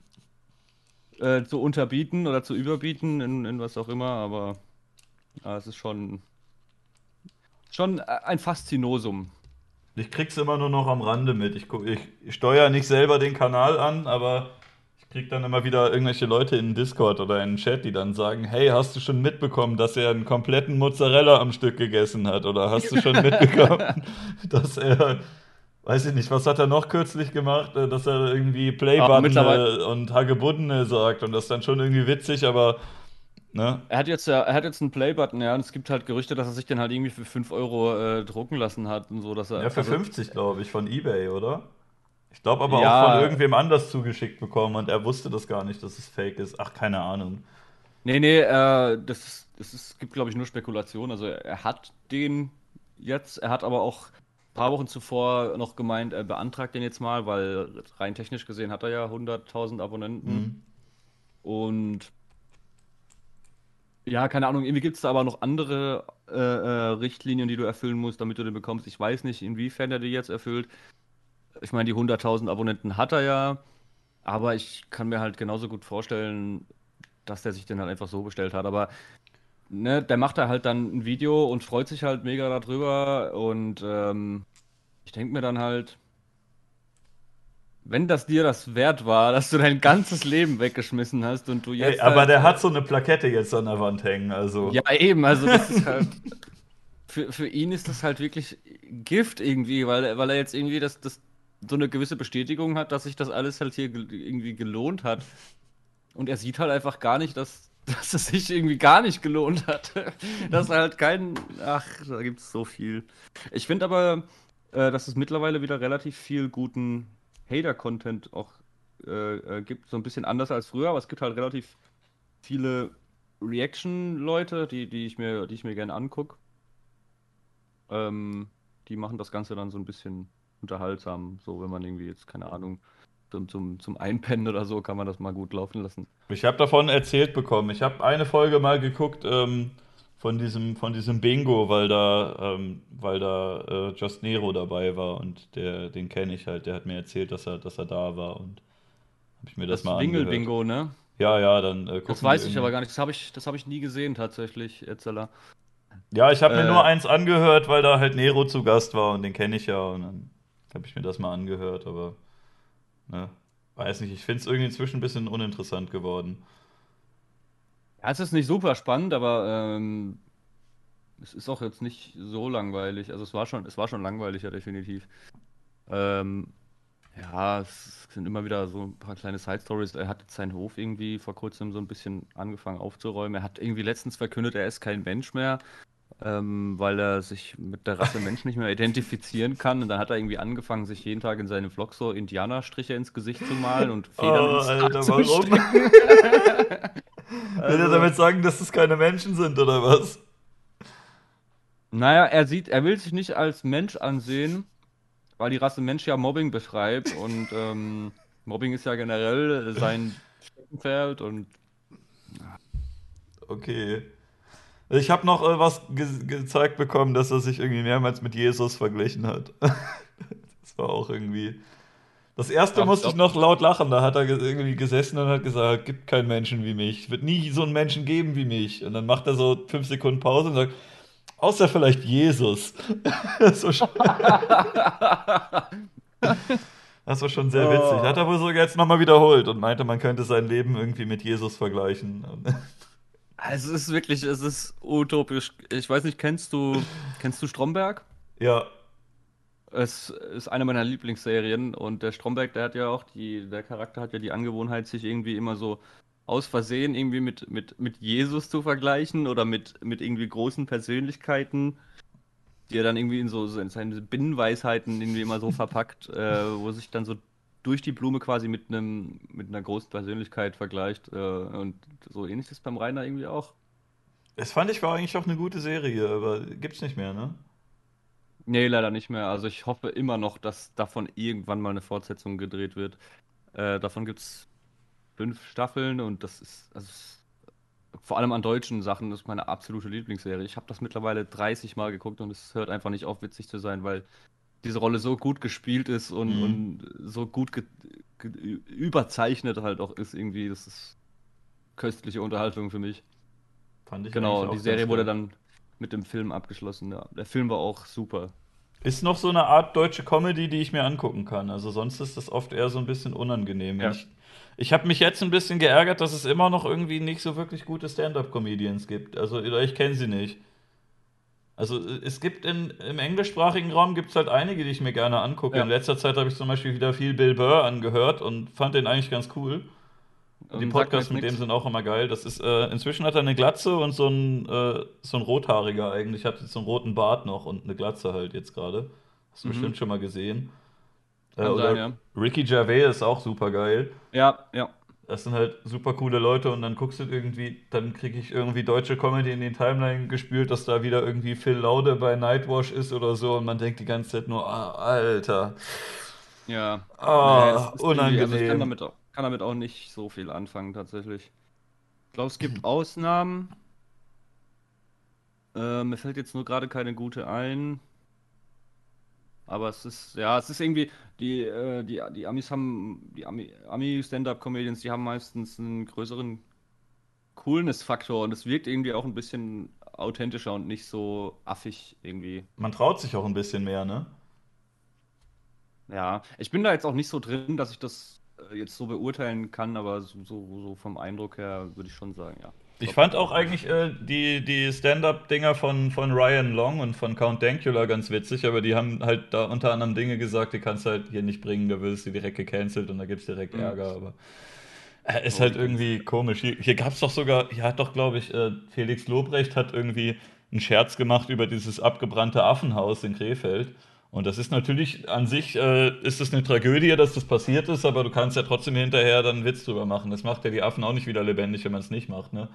Speaker 2: äh, zu unterbieten oder zu überbieten in, in was auch immer, aber ja, es ist schon, schon ein Faszinosum.
Speaker 1: Ich krieg's immer nur noch am Rande mit. Ich, ich, ich steuere nicht selber den Kanal an, aber ich krieg dann immer wieder irgendwelche Leute in Discord oder in den Chat, die dann sagen, hey, hast du schon mitbekommen, dass er einen kompletten Mozzarella am Stück gegessen hat? Oder hast du schon [laughs] mitbekommen, dass er Weiß ich nicht, was hat er noch kürzlich gemacht, äh, dass er irgendwie Playbutton und Hagebuddene sagt und das ist dann schon irgendwie witzig, aber
Speaker 2: ne? Er hat jetzt er hat jetzt einen Playbutton, ja, und es gibt halt Gerüchte, dass er sich den halt irgendwie für 5 Euro äh, drucken lassen hat und so, dass er.
Speaker 1: Ja, für also, 50, glaube ich, von Ebay, oder? Ich glaube aber ja, auch von irgendwem anders zugeschickt bekommen und er wusste das gar nicht, dass es fake ist. Ach, keine Ahnung.
Speaker 2: Nee, nee, äh, das, das ist, gibt, glaube ich, nur Spekulation. Also er hat den jetzt, er hat aber auch paar Wochen zuvor noch gemeint, er beantragt den jetzt mal, weil rein technisch gesehen hat er ja 100.000 Abonnenten. Mhm. Und ja, keine Ahnung, irgendwie gibt es da aber noch andere äh, äh, Richtlinien, die du erfüllen musst, damit du den bekommst. Ich weiß nicht, inwiefern er die jetzt erfüllt. Ich meine, die 100.000 Abonnenten hat er ja, aber ich kann mir halt genauso gut vorstellen, dass der sich den halt einfach so bestellt hat. Aber ne, der macht da halt dann ein Video und freut sich halt mega darüber. Und ähm, ich denke mir dann halt, wenn das dir das wert war, dass du dein ganzes Leben weggeschmissen hast und du jetzt.
Speaker 1: Hey, aber halt, der hat so eine Plakette jetzt an der Wand hängen, also.
Speaker 2: Ja, eben, also das ist halt. [laughs] für, für ihn ist das halt wirklich Gift irgendwie, weil, weil er jetzt irgendwie das, das so eine gewisse Bestätigung hat, dass sich das alles halt hier irgendwie gelohnt hat. Und er sieht halt einfach gar nicht, dass, [laughs] dass es sich irgendwie gar nicht gelohnt hat. [laughs] dass halt kein. Ach, da gibt es so viel. Ich finde aber, äh, dass es mittlerweile wieder relativ viel guten Hater-Content auch äh, äh, gibt. So ein bisschen anders als früher, aber es gibt halt relativ viele Reaction-Leute, die, die, ich mir, mir gerne angucke. Ähm, die machen das Ganze dann so ein bisschen unterhaltsam, so wenn man irgendwie jetzt, keine Ahnung, zum, zum, zum Einpennen oder so kann man das mal gut laufen lassen.
Speaker 1: Ich habe davon erzählt bekommen. Ich habe eine Folge mal geguckt ähm, von, diesem, von diesem Bingo, weil da, ähm, weil da äh, Just Nero dabei war und der, den kenne ich halt. Der hat mir erzählt, dass er, dass er da war und habe ich mir das, das mal
Speaker 2: angehört. Bingo, ne?
Speaker 1: Ja, ja, dann
Speaker 2: äh, Das weiß ich aber gar nicht. Das habe ich, hab ich nie gesehen tatsächlich, Erzähler.
Speaker 1: Ja, ich habe äh, mir nur eins angehört, weil da halt Nero zu Gast war und den kenne ich ja und dann habe ich mir das mal angehört, aber Ne? Weiß nicht, ich finde es irgendwie inzwischen ein bisschen uninteressant geworden.
Speaker 2: Ja, es ist nicht super spannend, aber ähm, es ist auch jetzt nicht so langweilig. Also es war schon, es war schon langweilig, ja, definitiv. Ähm, ja, es sind immer wieder so ein paar kleine Side-Stories. Er hat jetzt seinen Hof irgendwie vor kurzem so ein bisschen angefangen aufzuräumen. Er hat irgendwie letztens verkündet, er ist kein Mensch mehr ähm, weil er sich mit der Rasse [laughs] Mensch nicht mehr identifizieren kann. Und dann hat er irgendwie angefangen, sich jeden Tag in seinem Vlog so Indianerstriche ins Gesicht zu malen und Federn oh, ins Alter, warum?
Speaker 1: Will er damit sagen, dass es keine Menschen sind, oder was?
Speaker 2: Naja, er sieht, er will sich nicht als Mensch ansehen, weil die Rasse Mensch ja Mobbing beschreibt und ähm, Mobbing ist ja generell sein Steckenpferd und.
Speaker 1: Okay. Ich habe noch äh, was ge gezeigt bekommen, dass er sich irgendwie mehrmals mit Jesus verglichen hat. [laughs] das war auch irgendwie. Das erste ja, musste ich noch laut lachen. Da hat er irgendwie gesessen und hat gesagt: Gibt keinen Menschen wie mich. Es wird nie so einen Menschen geben wie mich. Und dann macht er so fünf Sekunden Pause und sagt: Außer vielleicht Jesus. [laughs] das, war schon das war schon sehr witzig. Oh. Hat er wohl sogar jetzt nochmal wiederholt und meinte, man könnte sein Leben irgendwie mit Jesus vergleichen.
Speaker 2: Also es ist wirklich, es ist utopisch. Ich weiß nicht, kennst du, kennst du Stromberg?
Speaker 1: Ja.
Speaker 2: Es ist eine meiner Lieblingsserien und der Stromberg, der hat ja auch die, der Charakter hat ja die Angewohnheit, sich irgendwie immer so aus Versehen irgendwie mit, mit, mit Jesus zu vergleichen oder mit, mit irgendwie großen Persönlichkeiten, die er dann irgendwie in so, so in seine Binnenweisheiten irgendwie immer so verpackt, äh, wo sich dann so durch die Blume quasi mit einem mit einer großen Persönlichkeit vergleicht. Äh, und so ähnlich ist beim Rainer irgendwie auch.
Speaker 1: Es fand ich war eigentlich auch eine gute Serie, aber gibt's nicht mehr, ne?
Speaker 2: Nee, leider nicht mehr. Also ich hoffe immer noch, dass davon irgendwann mal eine Fortsetzung gedreht wird. Äh, davon gibt es fünf Staffeln und das ist, also vor allem an deutschen Sachen, das ist meine absolute Lieblingsserie. Ich habe das mittlerweile 30 Mal geguckt und es hört einfach nicht auf, witzig zu sein, weil diese Rolle so gut gespielt ist und,
Speaker 1: Mhm.
Speaker 2: und so gut überzeichnet halt auch ist irgendwie. Das ist köstliche Unterhaltung für mich.
Speaker 1: Fand ich
Speaker 2: Genau, die Serie wurde dann mit dem Film abgeschlossen. Ja. Der Film war auch super.
Speaker 1: Ist noch so eine Art deutsche Comedy, die ich mir angucken kann. Also sonst ist das oft eher so ein bisschen unangenehm.
Speaker 2: Ja.
Speaker 1: Ich, ich habe mich jetzt ein bisschen geärgert, dass es immer noch irgendwie nicht so wirklich gute Stand-up-Comedians gibt. Also ich kenne sie nicht. Also es gibt in, im englischsprachigen Raum gibt es halt einige, die ich mir gerne angucke.
Speaker 2: Ja.
Speaker 1: In letzter Zeit habe ich zum Beispiel wieder viel Bill Burr angehört und fand den eigentlich ganz cool. Die
Speaker 2: sagt mir
Speaker 1: Podcasts mit dem
Speaker 2: nix.
Speaker 1: sind auch immer geil. Das ist, äh, inzwischen hat er eine Glatze und so ein, äh, so ein Rothaariger eigentlich. Hat jetzt so einen roten Bart noch und eine Glatze halt jetzt gerade. Hast du
Speaker 2: Mhm.
Speaker 1: bestimmt schon mal gesehen. Äh, oder
Speaker 2: sein, ja.
Speaker 1: Ricky Gervais ist auch super geil.
Speaker 2: Ja, ja.
Speaker 1: Das sind halt super coole Leute und dann guckst du irgendwie, dann kriege ich irgendwie deutsche Comedy in den Timeline gespült, dass da wieder irgendwie Phil Laude bei Nightwash ist oder so und man denkt die ganze Zeit nur, ah, Alter.
Speaker 2: Ja.
Speaker 1: Ah,
Speaker 2: Nee,
Speaker 1: unangenehm.
Speaker 2: Also ich kann damit, auch, kann damit auch nicht so viel anfangen, tatsächlich. Ich glaube, es gibt Ausnahmen. Äh, mir fällt jetzt nur gerade keine gute ein. Aber es ist, ja, es ist irgendwie, die, äh, die, die Amis haben, die Ami, Ami-Stand-Up-Comedians, die haben meistens einen größeren Coolness-Faktor und es wirkt irgendwie auch ein bisschen authentischer und nicht so affig irgendwie.
Speaker 1: Man traut sich auch ein bisschen mehr, ne?
Speaker 2: Ja, ich bin da jetzt auch nicht so drin, dass ich das äh, jetzt so beurteilen kann, aber so, so, so vom Eindruck her würde ich schon sagen, ja.
Speaker 1: Ich fand auch eigentlich äh, die, die Stand-up-Dinger von, von Ryan Long und von Count Dankula ganz witzig, aber die haben halt da unter anderem Dinge gesagt, die kannst du halt hier nicht bringen, da wirst du direkt gecancelt und da gibt's direkt
Speaker 2: Mhm.
Speaker 1: Ärger, aber äh, ist halt irgendwie komisch. Hier, hier gab's doch sogar, hier hat doch, glaube ich, äh, Felix Lobrecht hat irgendwie einen Scherz gemacht über dieses abgebrannte Affenhaus in Krefeld. Und das ist natürlich an sich, äh, ist es eine Tragödie, dass das passiert ist, aber du kannst ja trotzdem hinterher dann einen Witz drüber machen. Das macht ja die Affen auch nicht wieder lebendig, wenn man es nicht macht, ne?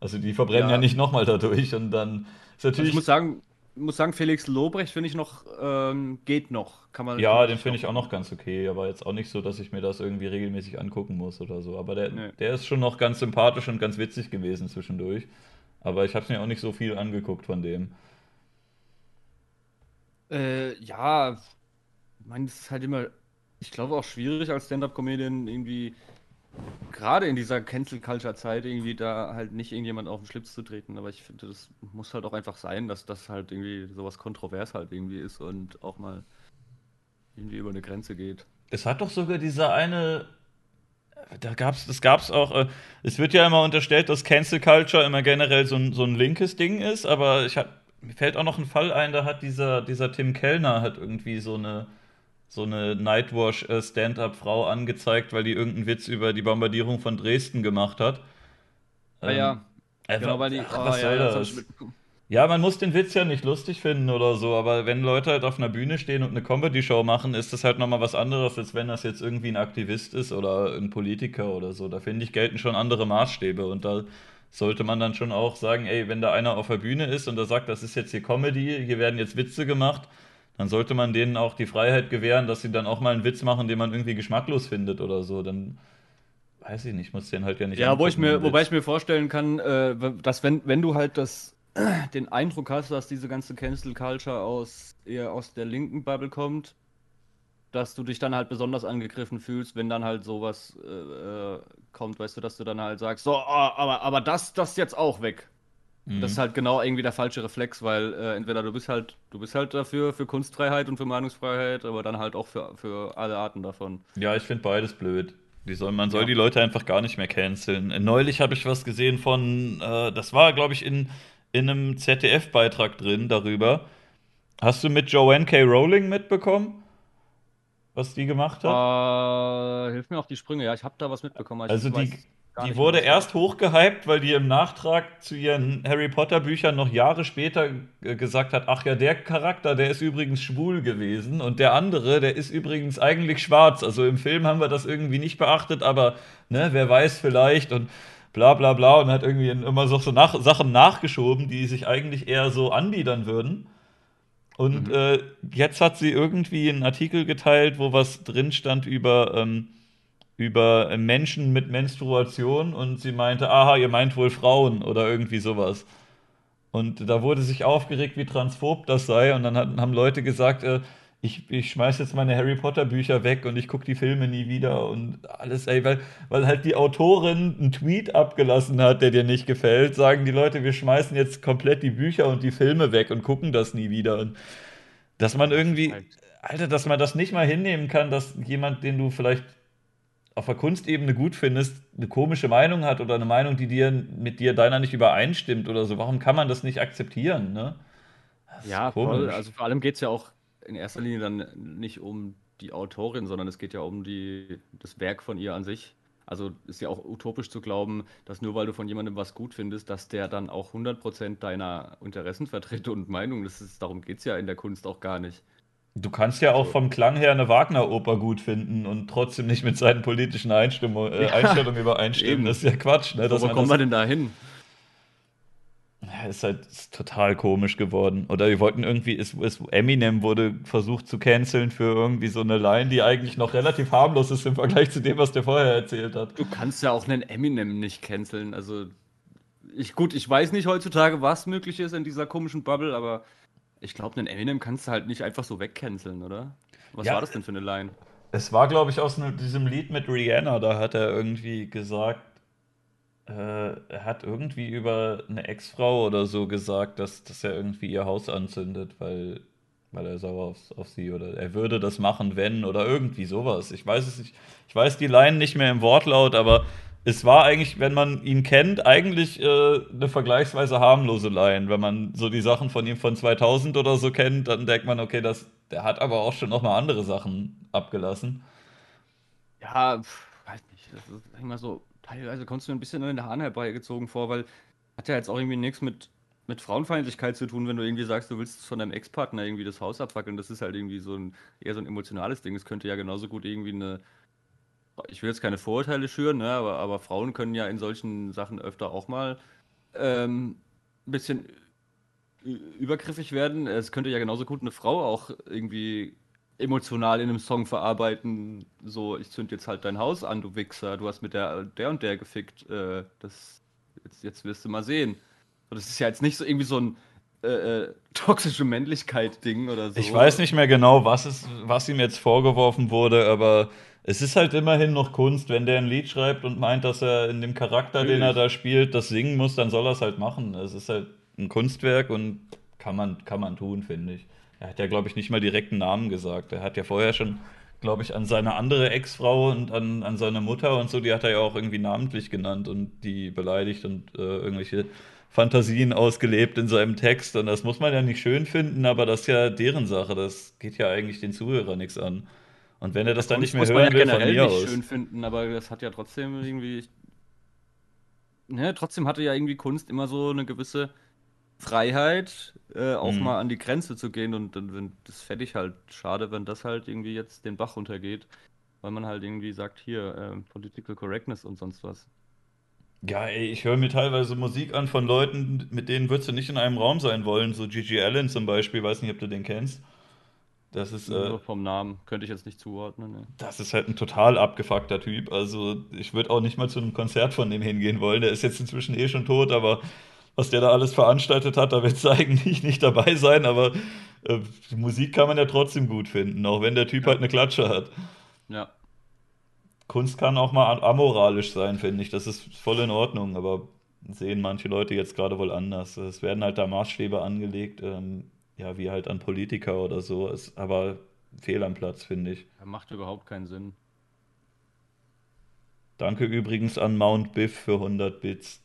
Speaker 1: Also die verbrennen ja,
Speaker 2: Ja.
Speaker 1: nicht nochmal dadurch und dann ist
Speaker 2: Also
Speaker 1: natürlich.
Speaker 2: ich muss sagen, muss sagen, Felix Lobrecht finde ich noch, ähm, geht noch. Kann man
Speaker 1: ja, den finde ich auch noch ganz okay, aber jetzt auch nicht so, dass ich mir das irgendwie regelmäßig angucken muss oder so. Aber der,
Speaker 2: Nee.
Speaker 1: der ist schon noch ganz sympathisch und ganz witzig gewesen zwischendurch. Aber ich habe mir auch nicht so viel angeguckt von dem.
Speaker 2: Äh, ja, ich meine, es ist halt immer, ich glaube auch schwierig als Stand-Up-Comedian irgendwie, gerade in dieser Cancel-Culture-Zeit irgendwie da halt nicht irgendjemand auf den Schlips zu treten. Aber ich finde, das muss halt auch einfach sein, dass das halt irgendwie sowas kontrovers halt irgendwie ist und auch mal irgendwie über eine Grenze geht.
Speaker 1: Es hat doch sogar dieser eine. Da gab's, das gab's auch. Äh, es wird ja immer unterstellt, dass Cancel Culture immer generell so ein, so ein linkes Ding ist, aber ich hab, mir fällt auch noch ein Fall ein, da hat dieser, dieser Tim Kellner hat irgendwie so eine, so eine Nightwash äh, Stand-up-Frau angezeigt, weil die irgendeinen Witz über die Bombardierung von Dresden gemacht hat.
Speaker 2: Ah
Speaker 1: Ähm,
Speaker 2: ja,
Speaker 1: einfach-
Speaker 2: genau, weil die.
Speaker 1: ach,
Speaker 2: oh,
Speaker 1: was
Speaker 2: ja,
Speaker 1: soll
Speaker 2: ja, das
Speaker 1: das? Ja, man muss den Witz ja nicht lustig finden oder so, aber wenn Leute halt auf einer Bühne stehen und eine Comedy-Show machen, ist das halt nochmal was anderes, als wenn das jetzt irgendwie ein Aktivist ist oder ein Politiker oder so. Da finde ich, gelten schon andere Maßstäbe und da sollte man dann schon auch sagen, ey, wenn da einer auf der Bühne ist und der sagt, das ist jetzt hier Comedy, hier werden jetzt Witze gemacht, dann sollte man denen auch die Freiheit gewähren, dass sie dann auch mal einen Witz machen, den man irgendwie geschmacklos findet oder so. Dann weiß ich nicht, muss den halt ja nicht
Speaker 2: Ja, wo ich mir, wobei ich mir vorstellen kann, äh, dass wenn, wenn du halt das, [clears throat] den Eindruck hast, dass diese ganze Cancel Culture aus eher aus der linken Bubble kommt, dass du dich dann halt besonders angegriffen fühlst, wenn dann halt sowas äh, äh, kommt, weißt du, dass du dann halt sagst, so, ah, aber, aber das, das jetzt auch weg.
Speaker 1: Mhm.
Speaker 2: Das ist halt genau irgendwie der falsche Reflex, weil äh, entweder du bist halt, du bist halt dafür für Kunstfreiheit und für Meinungsfreiheit, aber dann halt auch für, für alle Arten davon.
Speaker 1: Ja, ich finde beides blöd. Die soll, man soll
Speaker 2: Ja.
Speaker 1: die Leute einfach gar nicht mehr canceln. Äh, Neulich habe ich was gesehen von, äh, das war, glaube ich, in, in einem ZDF-Beitrag drin darüber. Hast du mit Joanne K. Rowling mitbekommen, was die gemacht hat?
Speaker 2: Äh, hilf mir auf die Sprünge. Ja, ich habe da was mitbekommen.
Speaker 1: Also die, die wurde erst hochgehypt, weil die im Nachtrag zu ihren Harry Potter Büchern noch Jahre später äh, gesagt hat, ach ja, der Charakter, der ist übrigens schwul gewesen und der andere, der ist übrigens eigentlich schwarz. Also im Film haben wir das irgendwie nicht beachtet, aber ne, wer weiß vielleicht und bla bla bla und hat irgendwie immer so, so nach, Sachen nachgeschoben, die sich eigentlich eher so anbiedern würden. Und mhm. äh, jetzt hat sie irgendwie einen Artikel geteilt, wo was drin stand über, ähm, über Menschen mit Menstruation und sie meinte, aha, ihr meint wohl Frauen oder irgendwie sowas. Und da wurde sich aufgeregt, wie transphob das sei. Und dann hat, haben Leute gesagt, äh, ich, ich schmeiß jetzt meine Harry Potter Bücher weg und ich gucke die Filme nie wieder und alles, ey, weil, weil halt die Autorin einen Tweet abgelassen hat, der dir nicht gefällt, sagen die Leute, wir schmeißen jetzt komplett die Bücher und die Filme weg und gucken das nie wieder. Und dass man irgendwie, Alter, dass man das nicht mal hinnehmen kann, dass jemand, den du vielleicht auf der Kunstebene gut findest, eine komische Meinung hat oder eine Meinung, die dir mit dir deiner nicht übereinstimmt oder so. Warum kann man das nicht akzeptieren, ne?
Speaker 2: Ja, voll. Also vor allem geht es ja auch in erster Linie dann nicht um die Autorin, sondern es geht ja um die, das Werk von ihr an sich. Also ist ja auch utopisch zu glauben, dass nur weil du von jemandem was gut findest, dass der dann auch 100% deiner Interessen vertritt und Meinung. Das ist, darum geht es ja in der Kunst auch gar nicht.
Speaker 1: Du kannst ja auch vom Klang her eine Wagner-Oper gut finden und trotzdem nicht mit seinen politischen Einstimmung, äh, Einstellungen [laughs] übereinstimmen. Das ist ja Quatsch. Ne?
Speaker 2: Wo kommen wir denn da hin?
Speaker 1: Ja, ist halt ist total komisch geworden. Oder wir wollten irgendwie, ist, ist, Eminem wurde versucht zu canceln für irgendwie so eine Line, die eigentlich noch relativ harmlos ist im Vergleich zu dem, was der vorher erzählt hat.
Speaker 2: Du kannst ja auch einen Eminem nicht canceln. Also, ich, gut, ich weiß nicht heutzutage, was möglich ist in dieser komischen Bubble, aber ich glaube, einen Eminem kannst du halt nicht einfach so wegcanceln, oder? Was ja, war das denn für eine Line?
Speaker 1: Es war, glaube ich, aus diesem Lied mit Rihanna, da hat er irgendwie gesagt, äh, er hat irgendwie über eine Ex-Frau oder so gesagt, dass, dass er irgendwie ihr Haus anzündet, weil, weil er sauer auf, auf sie oder er würde das machen, wenn oder irgendwie sowas. Ich weiß es nicht. Ich weiß die Line nicht mehr im Wortlaut, aber es war eigentlich, wenn man ihn kennt, eigentlich äh, eine vergleichsweise harmlose Line. Wenn man so die Sachen von ihm von 2000 oder so kennt, dann denkt man, okay, das, der hat aber auch schon noch mal andere Sachen abgelassen.
Speaker 2: Ja, weiß nicht. Das ist immer so teilweise kommst du mir ein bisschen an den Haaren herbeigezogen vor, weil hat ja jetzt auch irgendwie nichts mit, mit Frauenfeindlichkeit zu tun, wenn du irgendwie sagst, du willst von deinem Ex-Partner irgendwie das Haus abfackeln. Das ist halt irgendwie so ein eher so ein emotionales Ding. Es könnte ja genauso gut irgendwie eine. Ich will jetzt keine Vorurteile schüren, ne, aber, aber Frauen können ja in solchen Sachen öfter auch mal ähm, ein bisschen übergriffig werden. Es könnte ja genauso gut eine Frau auch irgendwie emotional in einem Song verarbeiten, so, ich zünd jetzt halt dein Haus an, du Wichser, du hast mit der, der und der gefickt, äh, das, jetzt, jetzt wirst du mal sehen. Und das ist ja jetzt nicht so irgendwie so ein äh, äh, toxische Männlichkeit-Ding oder so.
Speaker 1: Ich weiß nicht mehr genau, was, es, was ihm jetzt vorgeworfen wurde, aber es ist halt immerhin noch Kunst. Wenn der ein Lied schreibt und meint, dass er in dem Charakter, Natürlich. den er da spielt, das singen muss, dann soll er es halt machen. Es ist halt ein Kunstwerk und kann man, kann man tun, finde ich. Er hat ja, glaube ich, nicht mal direkt einen Namen gesagt. Er hat ja vorher schon, glaube ich, an seine andere Ex-Frau und an, an seine Mutter und so, die hat er ja auch irgendwie namentlich genannt und die beleidigt und äh, irgendwelche Fantasien ausgelebt in seinem Text. Und das muss man ja nicht schön finden, aber das ist ja deren Sache. Das geht ja eigentlich den Zuhörer nichts an. Und wenn er das dann nicht mehr hören ja will, von mir aus.
Speaker 2: schön finden, aber das hat ja trotzdem irgendwie. Ne, trotzdem hatte ja irgendwie Kunst immer so eine gewisse Freiheit, äh, auch mhm. mal an die Grenze zu gehen und dann das fände ich halt schade, wenn das halt irgendwie jetzt den Bach runtergeht, weil man halt irgendwie sagt, hier, äh, Political Correctness und sonst was.
Speaker 1: Ja, ey, ich höre mir teilweise Musik an von Leuten, mit denen würdest du nicht in einem Raum sein wollen, so Gigi Allen zum Beispiel, weiß nicht, ob du den kennst.
Speaker 2: Das ist. Äh, vom Namen könnte ich jetzt nicht zuordnen. Ne?
Speaker 1: Das ist halt ein total abgefuckter Typ. Also, ich würde auch nicht mal zu einem Konzert von dem hingehen wollen. Der ist jetzt inzwischen eh schon tot, aber was der da alles veranstaltet hat, da wird es [laughs] eigentlich nicht dabei sein, aber äh, Musik kann man ja trotzdem gut finden, auch wenn der Typ ja. halt eine Klatsche hat.
Speaker 2: Ja.
Speaker 1: Kunst kann auch mal amoralisch sein, finde ich. Das ist voll in Ordnung, aber sehen manche Leute jetzt gerade wohl anders. Es werden halt da Maßstäbe angelegt, ähm, ja, wie halt an Politiker oder so. Ist aber fehl am Platz, finde ich.
Speaker 2: Macht überhaupt keinen Sinn.
Speaker 1: Danke übrigens an Mount Biff für 100 Bits.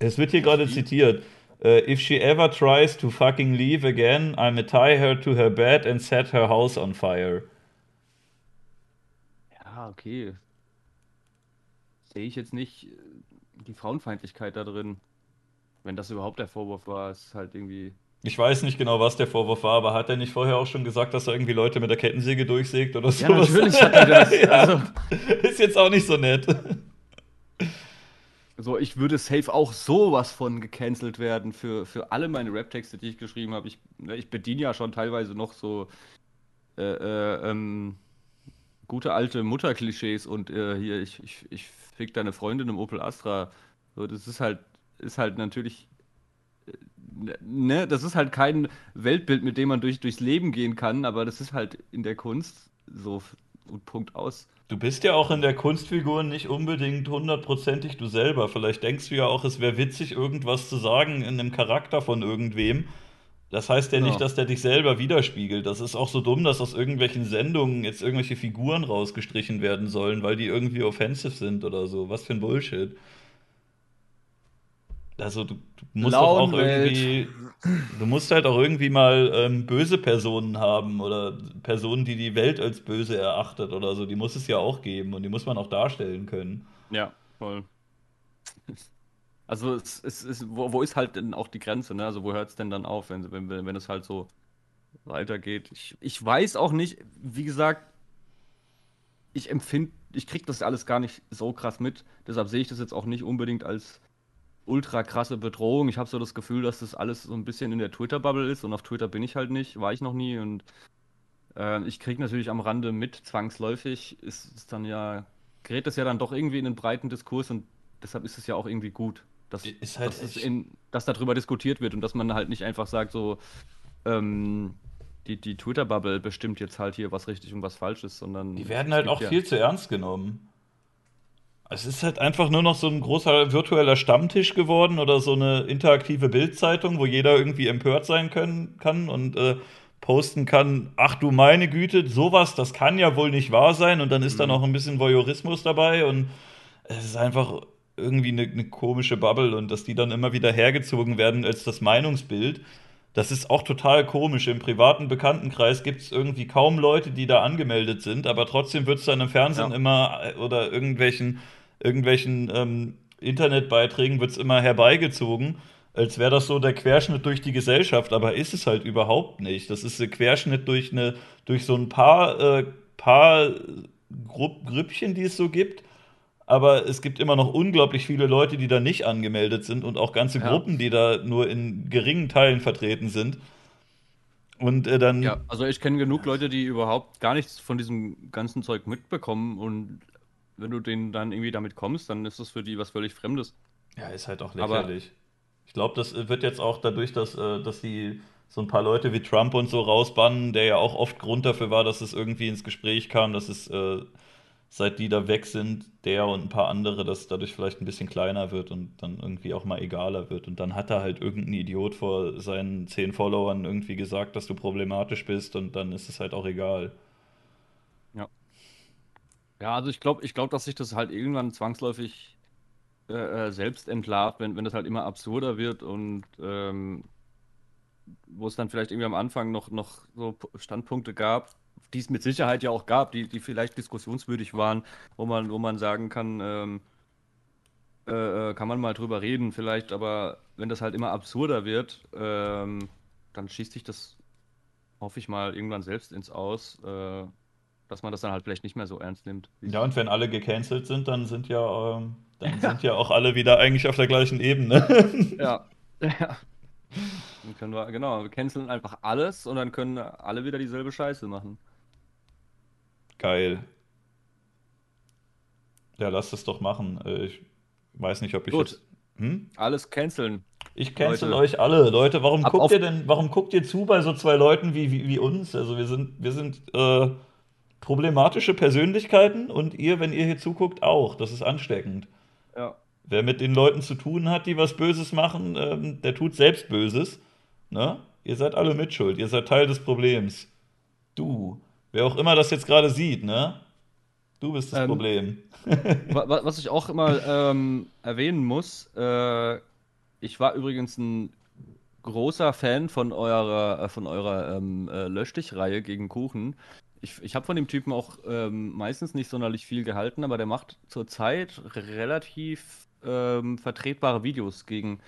Speaker 1: Es wird hier gerade zitiert. Uh, if she ever tries to fucking leave again, I'ma tie her to her bed and set her house on fire.
Speaker 2: Ja, okay. Sehe ich jetzt nicht äh, die Frauenfeindlichkeit da drin. Wenn das überhaupt der Vorwurf war, ist halt irgendwie.
Speaker 1: Ich weiß nicht genau, was der Vorwurf war, aber hat er nicht vorher auch schon gesagt, dass er irgendwie Leute mit der Kettensäge durchsägt oder so? Ja,
Speaker 2: natürlich hat er das. [laughs]
Speaker 1: ja, also. Ist jetzt auch nicht so nett.
Speaker 2: So, ich würde safe auch sowas von gecancelt werden für, für alle meine Rap-Texte, die ich geschrieben habe. Ich, ne, ich bediene ja schon teilweise noch so äh, äh, ähm, gute alte Mutterklischees und äh, hier, ich, ich, ich fick deine Freundin im Opel Astra. So, das ist halt, ist halt natürlich, äh, ne, das ist halt kein Weltbild, mit dem man durch, durchs Leben gehen kann, aber das ist halt in der Kunst so und Punkt aus.
Speaker 1: Du bist ja auch in der Kunstfigur nicht unbedingt hundertprozentig du selber. Vielleicht denkst du ja auch, es wäre witzig, irgendwas zu sagen in einem Charakter von irgendwem. Das heißt ja, ja nicht, dass der dich selber widerspiegelt. Das ist auch so dumm, dass aus irgendwelchen Sendungen jetzt irgendwelche Figuren rausgestrichen werden sollen, weil die irgendwie offensive sind oder so. Was für ein Bullshit. Also du, du musst doch auch irgendwie, du musst halt auch irgendwie mal ähm, böse Personen haben oder Personen, die die Welt als böse erachtet oder so. Die muss es ja auch geben und die muss man auch darstellen können.
Speaker 2: Ja, voll. Also es, es, es, wo, wo ist halt denn auch die Grenze, ne? Also wo hört es denn dann auf, wenn, wenn, wenn es halt so weitergeht? Ich, ich weiß auch nicht, wie gesagt, ich empfinde, ich kriege das alles gar nicht so krass mit. Deshalb sehe ich das jetzt auch nicht unbedingt als ultra krasse Bedrohung. Ich habe so das Gefühl, dass das alles so ein bisschen in der Twitter-Bubble ist und auf Twitter bin ich halt nicht, war ich noch nie und äh, ich kriege natürlich am Rande mit, zwangsläufig ist es dann ja, gerät das ja dann doch irgendwie in einen breiten Diskurs und deshalb ist es ja auch irgendwie gut, dass, halt dass, in, dass darüber diskutiert wird und dass man halt nicht einfach sagt, so, ähm, die, die Twitter-Bubble bestimmt jetzt halt hier, was richtig und was falsch ist, sondern.
Speaker 1: Die werden halt auch ja viel zu ernst genommen. Es ist halt einfach nur noch so ein großer virtueller Stammtisch geworden oder so eine interaktive Bildzeitung, wo jeder irgendwie empört sein können, kann und äh, posten kann, ach du meine Güte, sowas, das kann ja wohl nicht wahr sein und dann ist mhm. da noch ein bisschen Voyeurismus dabei und es ist einfach irgendwie eine, eine komische Bubble und dass die dann immer wieder hergezogen werden als das Meinungsbild. Das ist auch total komisch. Im privaten Bekanntenkreis gibt es irgendwie kaum Leute, die da angemeldet sind, aber trotzdem wird es dann im Fernsehen ja. immer äh, oder irgendwelchen irgendwelchen ähm, Internetbeiträgen wird es immer herbeigezogen, als wäre das so der Querschnitt durch die Gesellschaft, aber ist es halt überhaupt nicht. Das ist der Querschnitt durch, eine, durch so ein paar, äh, paar Grupp, Grüppchen, die es so gibt. Aber es gibt immer noch unglaublich viele Leute, die da nicht angemeldet sind und auch ganze ja. Gruppen, die da nur in geringen Teilen vertreten sind. Und äh, dann.
Speaker 2: Ja, also ich kenne genug Leute, die überhaupt gar nichts von diesem ganzen Zeug mitbekommen und wenn du denen dann irgendwie damit kommst, dann ist das für die was völlig Fremdes.
Speaker 1: Ja, ist halt auch lächerlich. Aber ich glaube, das wird jetzt auch dadurch, dass, äh, dass die so ein paar Leute wie Trump und so rausbannen, der ja auch oft Grund dafür war, dass es irgendwie ins Gespräch kam, dass es, äh, seit die da weg sind, der und ein paar andere, dass dadurch vielleicht ein bisschen kleiner wird und dann irgendwie auch mal egaler wird. Und dann hat er halt irgendein Idiot vor seinen zehn Followern irgendwie gesagt, dass du problematisch bist und dann ist es halt auch egal.
Speaker 2: Ja, also ich glaube, ich glaube, dass sich das halt irgendwann zwangsläufig äh, äh, selbst entlarvt, wenn, wenn das halt immer absurder wird und ähm, wo es dann vielleicht irgendwie am Anfang noch, noch so Standpunkte gab, die es mit Sicherheit ja auch gab, die, die vielleicht diskussionswürdig waren, wo man, wo man sagen kann, ähm, äh, äh kann man mal drüber reden, vielleicht, aber wenn das halt immer absurder wird, ähm, dann schießt sich das, hoffe ich mal, irgendwann selbst ins Aus. Äh, dass man das dann halt vielleicht nicht mehr so ernst nimmt.
Speaker 1: Ja, und wenn alle gecancelt sind, dann sind ja, ähm, dann [laughs] sind ja auch alle wieder eigentlich auf der gleichen Ebene. [laughs]
Speaker 2: ja. ja. Dann können wir, genau, wir canceln einfach alles und dann können alle wieder dieselbe Scheiße machen.
Speaker 1: Geil. Ja, lass das doch machen. Äh, ich weiß nicht, ob ich
Speaker 2: Gut. Jetzt, hm? Alles canceln.
Speaker 1: Ich cancel Leute. euch alle. Leute, warum Ab guckt ihr denn, warum guckt ihr zu bei so zwei Leuten wie, wie, wie uns? Also wir sind, wir sind, äh, problematische Persönlichkeiten und ihr, wenn ihr hier zuguckt, auch. Das ist ansteckend.
Speaker 2: Ja.
Speaker 1: Wer mit den Leuten zu tun hat, die was Böses machen, ähm, der tut selbst Böses. Ne? Ihr seid alle mitschuld. Ihr seid Teil des Problems. Du. Wer auch immer das jetzt gerade sieht, ne? Du bist das ähm, Problem. [laughs]
Speaker 2: was ich auch immer ähm, erwähnen muss, äh, ich war übrigens ein großer Fan von eurer, äh, von eurer ähm, äh, Löschdich-Reihe gegen Kuchen ich, ich habe von dem Typen auch ähm, meistens nicht sonderlich viel gehalten, aber der macht zurzeit relativ ähm, vertretbare Videos gegen,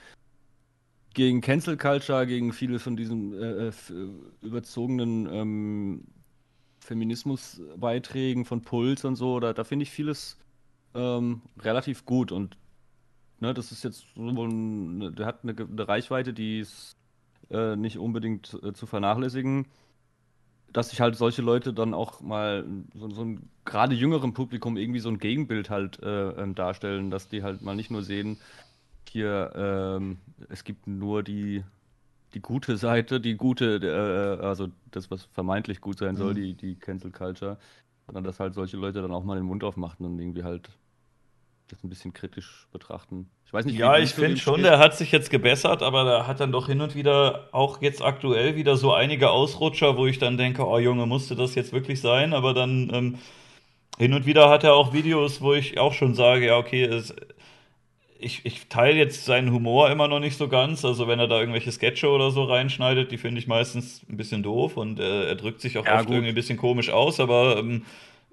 Speaker 2: gegen Cancel Culture, gegen viele von diesen äh, äh überzogenen ähm, Feminismusbeiträgen von Puls und so. Da, da finde ich vieles ähm, relativ gut und ne, das ist jetzt so ein, der hat eine, eine Reichweite, die ist äh, nicht unbedingt äh, zu vernachlässigen. Dass sich halt solche Leute dann auch mal so, so ein gerade jüngeren Publikum irgendwie so ein Gegenbild halt äh, ähm, darstellen, dass die halt mal nicht nur sehen, hier, ähm, es gibt nur die, die gute Seite, die gute, äh, also das, was vermeintlich gut sein soll,
Speaker 1: Mhm.
Speaker 2: die, die Cancel Culture, sondern dass halt solche Leute dann auch mal den Mund aufmachen und irgendwie halt das ein bisschen kritisch betrachten. Ich weiß nicht,
Speaker 1: Ja, ich finde schon, der hat sich jetzt gebessert, aber der hat dann doch hin und wieder auch jetzt aktuell wieder so einige Ausrutscher, wo ich dann denke, oh Junge, musste das jetzt wirklich sein? Aber dann ähm, hin und wieder hat er auch Videos, wo ich auch schon sage, ja, okay, es, ich, ich teile jetzt seinen Humor immer noch nicht so ganz. Also wenn er da irgendwelche Sketche oder so reinschneidet, die finde ich meistens ein bisschen doof und äh, er drückt sich auch
Speaker 2: Ja,
Speaker 1: oft
Speaker 2: gut.
Speaker 1: irgendwie ein bisschen komisch aus, aber ähm,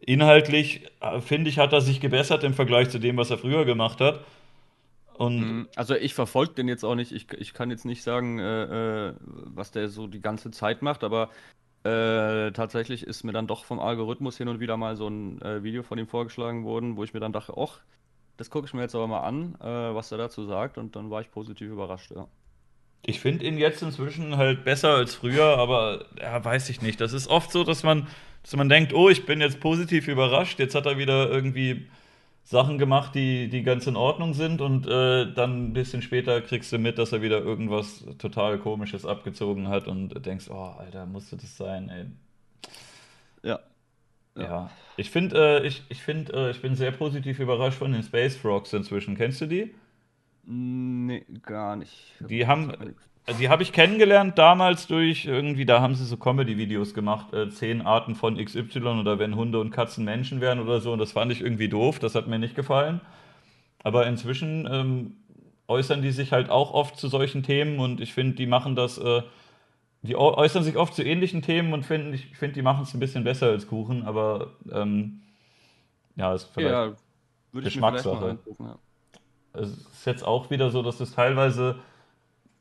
Speaker 1: inhaltlich äh, finde ich, hat er sich gebessert im Vergleich zu dem, was er früher gemacht hat. Und
Speaker 2: Mhm. Also ich verfolge den jetzt auch nicht. Ich, ich kann jetzt nicht sagen, äh, äh, was der so die ganze Zeit macht, aber äh, tatsächlich ist mir dann doch vom Algorithmus hin und wieder mal so ein äh, Video von ihm vorgeschlagen worden, wo ich mir dann dachte, ach, das gucke ich mir jetzt aber mal an, äh, was er dazu sagt, und dann war ich positiv überrascht, ja.
Speaker 1: Ich finde ihn jetzt inzwischen halt besser als früher, aber ja, weiß ich nicht. Das ist oft so, dass man, dass man denkt, oh, ich bin jetzt positiv überrascht. Jetzt hat er wieder irgendwie Sachen gemacht, die, die ganz in Ordnung sind und äh, dann ein bisschen später kriegst du mit, dass er wieder irgendwas total Komisches abgezogen hat und denkst, oh, Alter, musste das sein, ey.
Speaker 2: Ja.
Speaker 1: Ja, ich finde, äh, ich, ich finde, äh, ich bin sehr positiv überrascht von den Space Frogs inzwischen. Kennst du die?
Speaker 2: Nee, gar nicht.
Speaker 1: Die haben. Also die habe ich kennengelernt damals durch irgendwie, da haben sie so Comedy-Videos gemacht, äh, zehn Arten von XY oder wenn Hunde und Katzen Menschen wären oder so. Und das fand ich irgendwie doof, das hat mir nicht gefallen. Aber inzwischen ähm, äußern die sich halt auch oft zu solchen Themen und ich finde, die machen das, äh, die äu- äußern sich oft zu ähnlichen Themen und finden, ich finde, die machen es ein bisschen besser als Kuchen, aber ähm, ja, ist vielleicht.
Speaker 2: Ja, mir vielleicht
Speaker 1: Geschmackssache.
Speaker 2: angucken, ja.
Speaker 1: Es ist jetzt auch wieder so, dass es teilweise,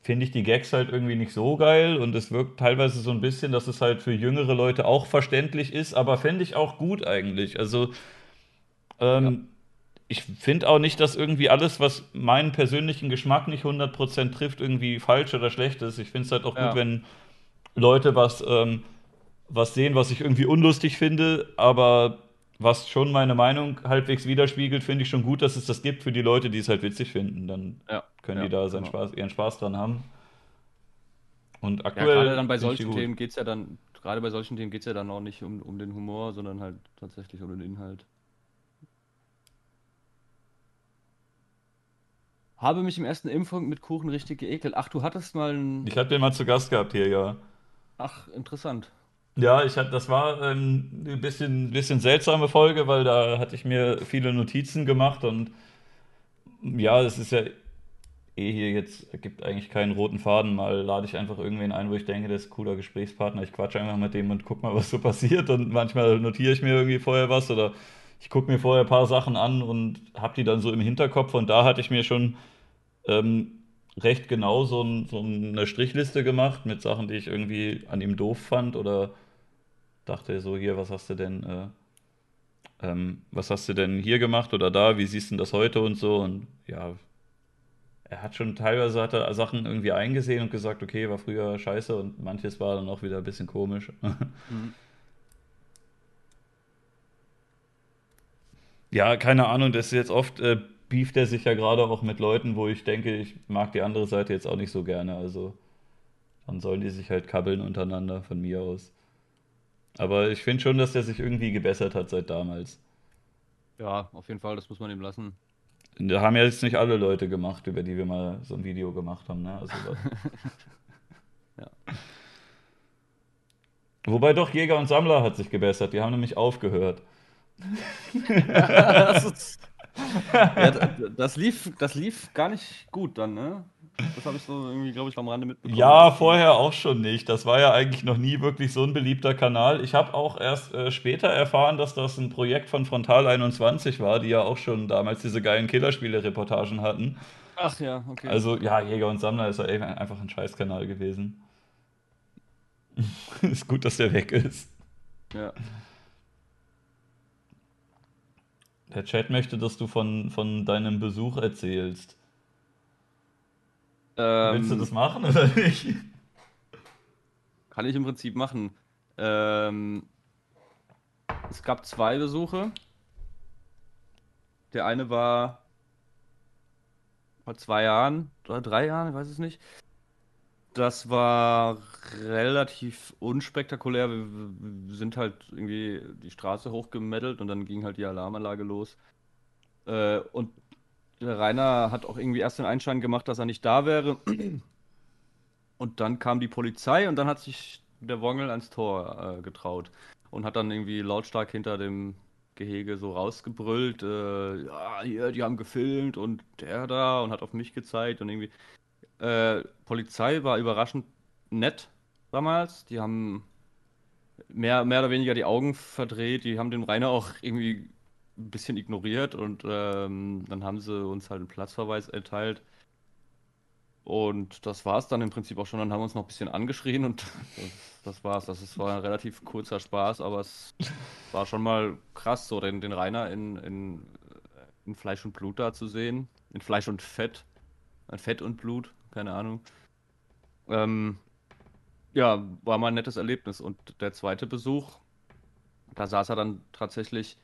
Speaker 1: finde ich, die Gags halt irgendwie nicht so geil und es wirkt teilweise so ein bisschen, dass es halt für jüngere Leute auch verständlich ist, aber fände ich auch gut eigentlich. Also, ähm, ich finde auch nicht, dass irgendwie alles, was meinen persönlichen Geschmack nicht 100% trifft, irgendwie falsch oder schlecht ist. Ich finde es halt auch
Speaker 2: Ja.
Speaker 1: gut, wenn Leute was, ähm, was sehen, was ich irgendwie unlustig finde, aber was schon meine Meinung halbwegs widerspiegelt, finde ich schon gut, dass es das gibt für die Leute, die es halt witzig finden. Dann
Speaker 2: Ja,
Speaker 1: können
Speaker 2: ja,
Speaker 1: die da seinen
Speaker 2: genau.
Speaker 1: Spaß, ihren Spaß dran haben. Und
Speaker 2: Ja,
Speaker 1: aktuell
Speaker 2: gerade dann bei solchen. Themen geht es ja dann, gerade bei solchen Themen geht ja dann auch nicht um, um den Humor, sondern halt tatsächlich um den Inhalt. Habe mich im ersten Impfung mit Kuchen richtig geekelt. Ach, du hattest mal ein.
Speaker 1: Ich habe den mal zu Gast gehabt hier, ja.
Speaker 2: Ach, interessant.
Speaker 1: Ja, ich hatte, das war ähm, ein bisschen, bisschen seltsame Folge, weil da hatte ich mir viele Notizen gemacht und ja, es ist ja eh hier jetzt, gibt eigentlich keinen roten Faden. Mal lade ich einfach irgendwen ein, wo ich denke, der ist ein cooler Gesprächspartner. Ich quatsche einfach mit dem und guck mal, was so [laughs] passiert. Und manchmal notiere ich mir irgendwie vorher was oder ich gucke mir vorher ein paar Sachen an und habe die dann so im Hinterkopf. Und da hatte ich mir schon ähm, recht genau so, ein, so eine Strichliste gemacht mit Sachen, die ich irgendwie an ihm doof fand oder dachte so, hier, was hast du denn, äh, ähm, was hast du denn hier gemacht oder da, wie siehst du denn das heute und so und ja, er hat schon teilweise hat er Sachen irgendwie eingesehen und gesagt, okay, war früher scheiße und manches war dann auch wieder ein bisschen komisch.
Speaker 2: Mhm.
Speaker 1: Ja, keine Ahnung, das ist jetzt oft, äh, beeft er sich ja gerade auch mit Leuten, wo ich denke, ich mag die andere Seite jetzt auch nicht so gerne, also dann sollen die sich halt kabbeln untereinander von mir aus. Aber ich finde schon, dass er sich irgendwie gebessert hat seit damals.
Speaker 2: Ja, auf jeden Fall, das muss man ihm lassen.
Speaker 1: Da haben ja jetzt nicht alle Leute gemacht, über die wir mal so ein Video gemacht haben, ne? Also, [laughs]
Speaker 2: Ja.
Speaker 1: Wobei doch Jäger und Sammler hat sich gebessert, die haben nämlich aufgehört. [laughs]
Speaker 2: das, ist, ja, das, lief, das lief gar nicht gut dann, ne? Das habe ich so irgendwie, glaube ich, am Rande mitbekommen.
Speaker 1: Ja, vorher auch schon nicht. Das war ja eigentlich noch nie wirklich so ein beliebter Kanal. Ich habe auch erst äh, später erfahren, dass das ein Projekt von Frontal 21 war, die ja auch schon damals diese geilen Killerspiele-Reportagen hatten.
Speaker 2: Ach ja, okay.
Speaker 1: Also ja, Jäger und Sammler ist ja eben einfach ein Scheißkanal gewesen. [laughs] ist gut, dass der weg ist.
Speaker 2: ja.
Speaker 1: Der Chat möchte, dass du von, von deinem Besuch erzählst. Willst du
Speaker 2: Ähm,
Speaker 1: das machen oder nicht?
Speaker 2: kann ich im Prinzip machen. Ähm, es gab zwei Besuche. Der eine war vor zwei Jahren oder drei Jahren, ich weiß es nicht. Das war relativ unspektakulär. Wir, wir sind halt irgendwie die Straße hochgemettelt und dann ging halt die Alarmanlage los. Äh, und der Rainer hat auch irgendwie erst den Einschein gemacht, dass er nicht da wäre. [clears throat] Und dann kam die Polizei und dann hat sich der Wongel ans Tor äh, getraut und hat dann irgendwie lautstark hinter dem Gehege so rausgebrüllt, äh, ja, hier, die haben gefilmt und der da und hat auf mich gezeigt und irgendwie. Äh, Polizei war überraschend nett damals. Die haben mehr, mehr oder weniger die Augen verdreht. Die haben den Rainer auch irgendwie ein bisschen ignoriert und ähm, dann haben sie uns halt einen Platzverweis erteilt. Und das war es dann im Prinzip auch schon. Dann haben wir uns noch ein bisschen angeschrien und [laughs] das, das war's. Das ist, war ein relativ kurzer Spaß, aber es war schon mal krass, so den, den Rainer in, in, in Fleisch und Blut da zu sehen. In Fleisch und Fett. Äh, Fett und Blut, keine Ahnung. Ähm, ja, war mal ein nettes Erlebnis. Und der zweite Besuch, da saß er dann tatsächlich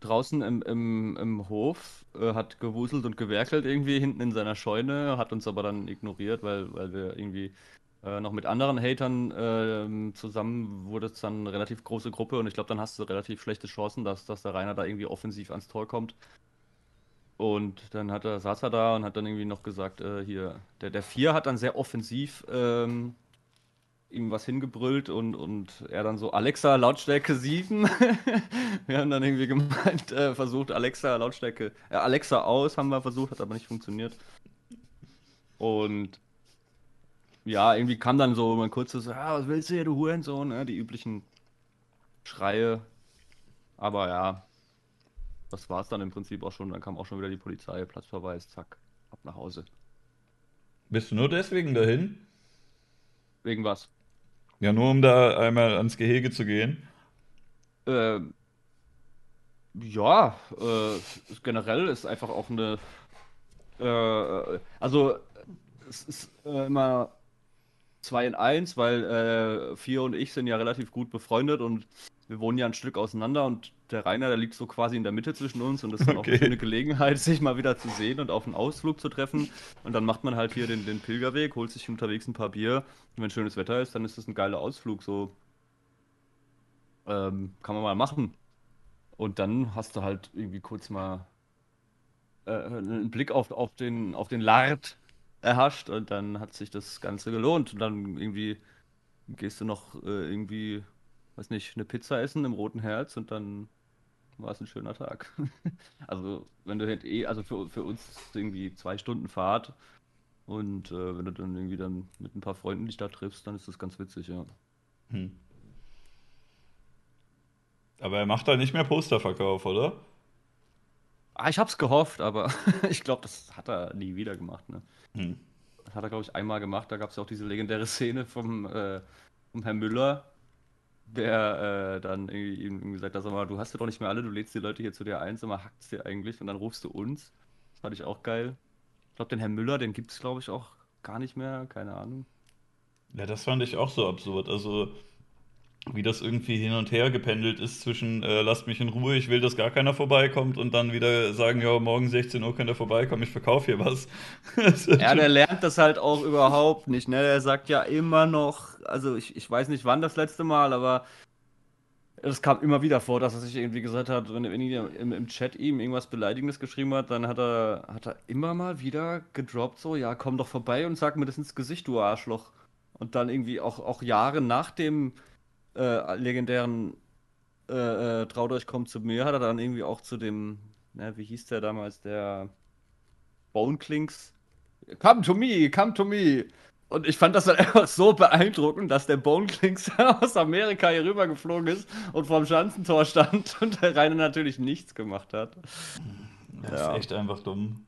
Speaker 2: draußen im, im, im Hof, äh, hat gewuselt und gewerkelt irgendwie hinten in seiner Scheune, hat uns aber dann ignoriert, weil, weil wir irgendwie äh, noch mit anderen Hatern ähm, zusammen wurde es dann eine relativ große Gruppe und ich glaube, dann hast du relativ schlechte Chancen, dass, dass der Rainer da irgendwie offensiv ans Tor kommt. Und dann hat er, saß er da und hat dann irgendwie noch gesagt, äh, hier, der, der Vier hat dann sehr offensiv ähm, ihm was hingebrüllt und, und er dann so, Alexa, Lautstärke 7. [laughs] Wir haben dann irgendwie gemeint, äh, versucht, Alexa, Lautstärke, äh, Alexa aus, haben wir versucht, hat aber nicht funktioniert. Und ja, irgendwie kam dann so mal kurzes, ah, was willst du hier, du Hurensohn, ne? Die üblichen Schreie. Aber ja, das war es dann im Prinzip auch schon. Dann kam auch schon wieder die Polizei, Platzverweis, zack, ab nach Hause.
Speaker 1: Bist du nur deswegen dahin?
Speaker 2: Wegen was?
Speaker 1: Ja, nur um da einmal ans Gehege zu gehen.
Speaker 2: Ähm, ja, äh, generell ist einfach auch eine. Äh, also, es ist äh, immer 2 in 1, weil äh, Vier und ich sind ja relativ gut befreundet und wir wohnen ja ein Stück auseinander und der Rainer, der liegt so quasi in der Mitte zwischen uns und das ist dann auch eine
Speaker 1: Okay.
Speaker 2: schöne Gelegenheit, [laughs] sich mal wieder zu sehen und auf einen Ausflug zu treffen. Und dann macht man halt hier den, den Pilgerweg, holt sich unterwegs ein paar Bier und wenn schönes Wetter ist, dann ist das ein geiler Ausflug, so ähm, kann man mal machen. Und dann hast du halt irgendwie kurz mal äh, einen Blick auf, auf den, auf den Lard erhascht und dann hat sich das Ganze gelohnt. Und dann irgendwie gehst du noch äh, irgendwie, weiß nicht, eine Pizza essen im Roten Herz und dann war es ein schöner Tag. [laughs] Also, wenn du halt eh, also für, für uns ist es irgendwie zwei Stunden Fahrt und äh, wenn du dann irgendwie dann mit ein paar Freunden dich da triffst, dann ist das ganz witzig, ja.
Speaker 1: Hm. Aber er macht da nicht mehr Posterverkauf, oder?
Speaker 2: Ah, ich hab's gehofft, aber [laughs] ich glaube, das hat er nie wieder gemacht, ne?
Speaker 1: Hm.
Speaker 2: Das hat er, glaube ich, einmal gemacht. Da gab es ja auch diese legendäre Szene vom, äh, vom Herrn Müller, der äh, dann ihm gesagt hat, sag mal, du hast ja doch nicht mehr alle, du lädst die Leute hier zu dir ein, sag mal, hackt's dir eigentlich? Und dann rufst du uns. Das fand ich auch geil. Ich glaube, den Herrn Müller, den gibt's, glaube ich, auch gar nicht mehr, keine Ahnung.
Speaker 1: Ja, das fand ich auch so absurd. Also, wie das irgendwie hin und her gependelt ist zwischen äh, lasst mich in Ruhe, ich will, dass gar keiner vorbeikommt und dann wieder sagen, ja, morgen 16 Uhr könnt ihr vorbeikommen, ich verkaufe hier was. [laughs]
Speaker 2: Ja, der lernt das halt auch überhaupt nicht, ne? Der sagt ja immer noch, also ich, ich weiß nicht wann das letzte Mal, aber es kam immer wieder vor, dass er sich irgendwie gesagt hat, wenn, im, im Chat ihm irgendwas Beleidigendes geschrieben hat, dann hat er, hat er immer mal wieder gedroppt, so, ja, komm doch vorbei und sag mir das ins Gesicht, du Arschloch. Und dann irgendwie auch, auch Jahre nach dem äh, legendären äh, äh, Traut euch, kommt zu mir, hat er dann irgendwie auch zu dem, ne, wie hieß der damals, der Boneklinks Come to me, come to me. Und ich fand das dann [laughs] einfach so beeindruckend, dass der Boneklinks [laughs] aus Amerika hier rüber geflogen ist und vorm Schanzentor stand [laughs] und der Rainer natürlich nichts gemacht hat.
Speaker 1: Das
Speaker 2: Ja.
Speaker 1: ist echt einfach dumm.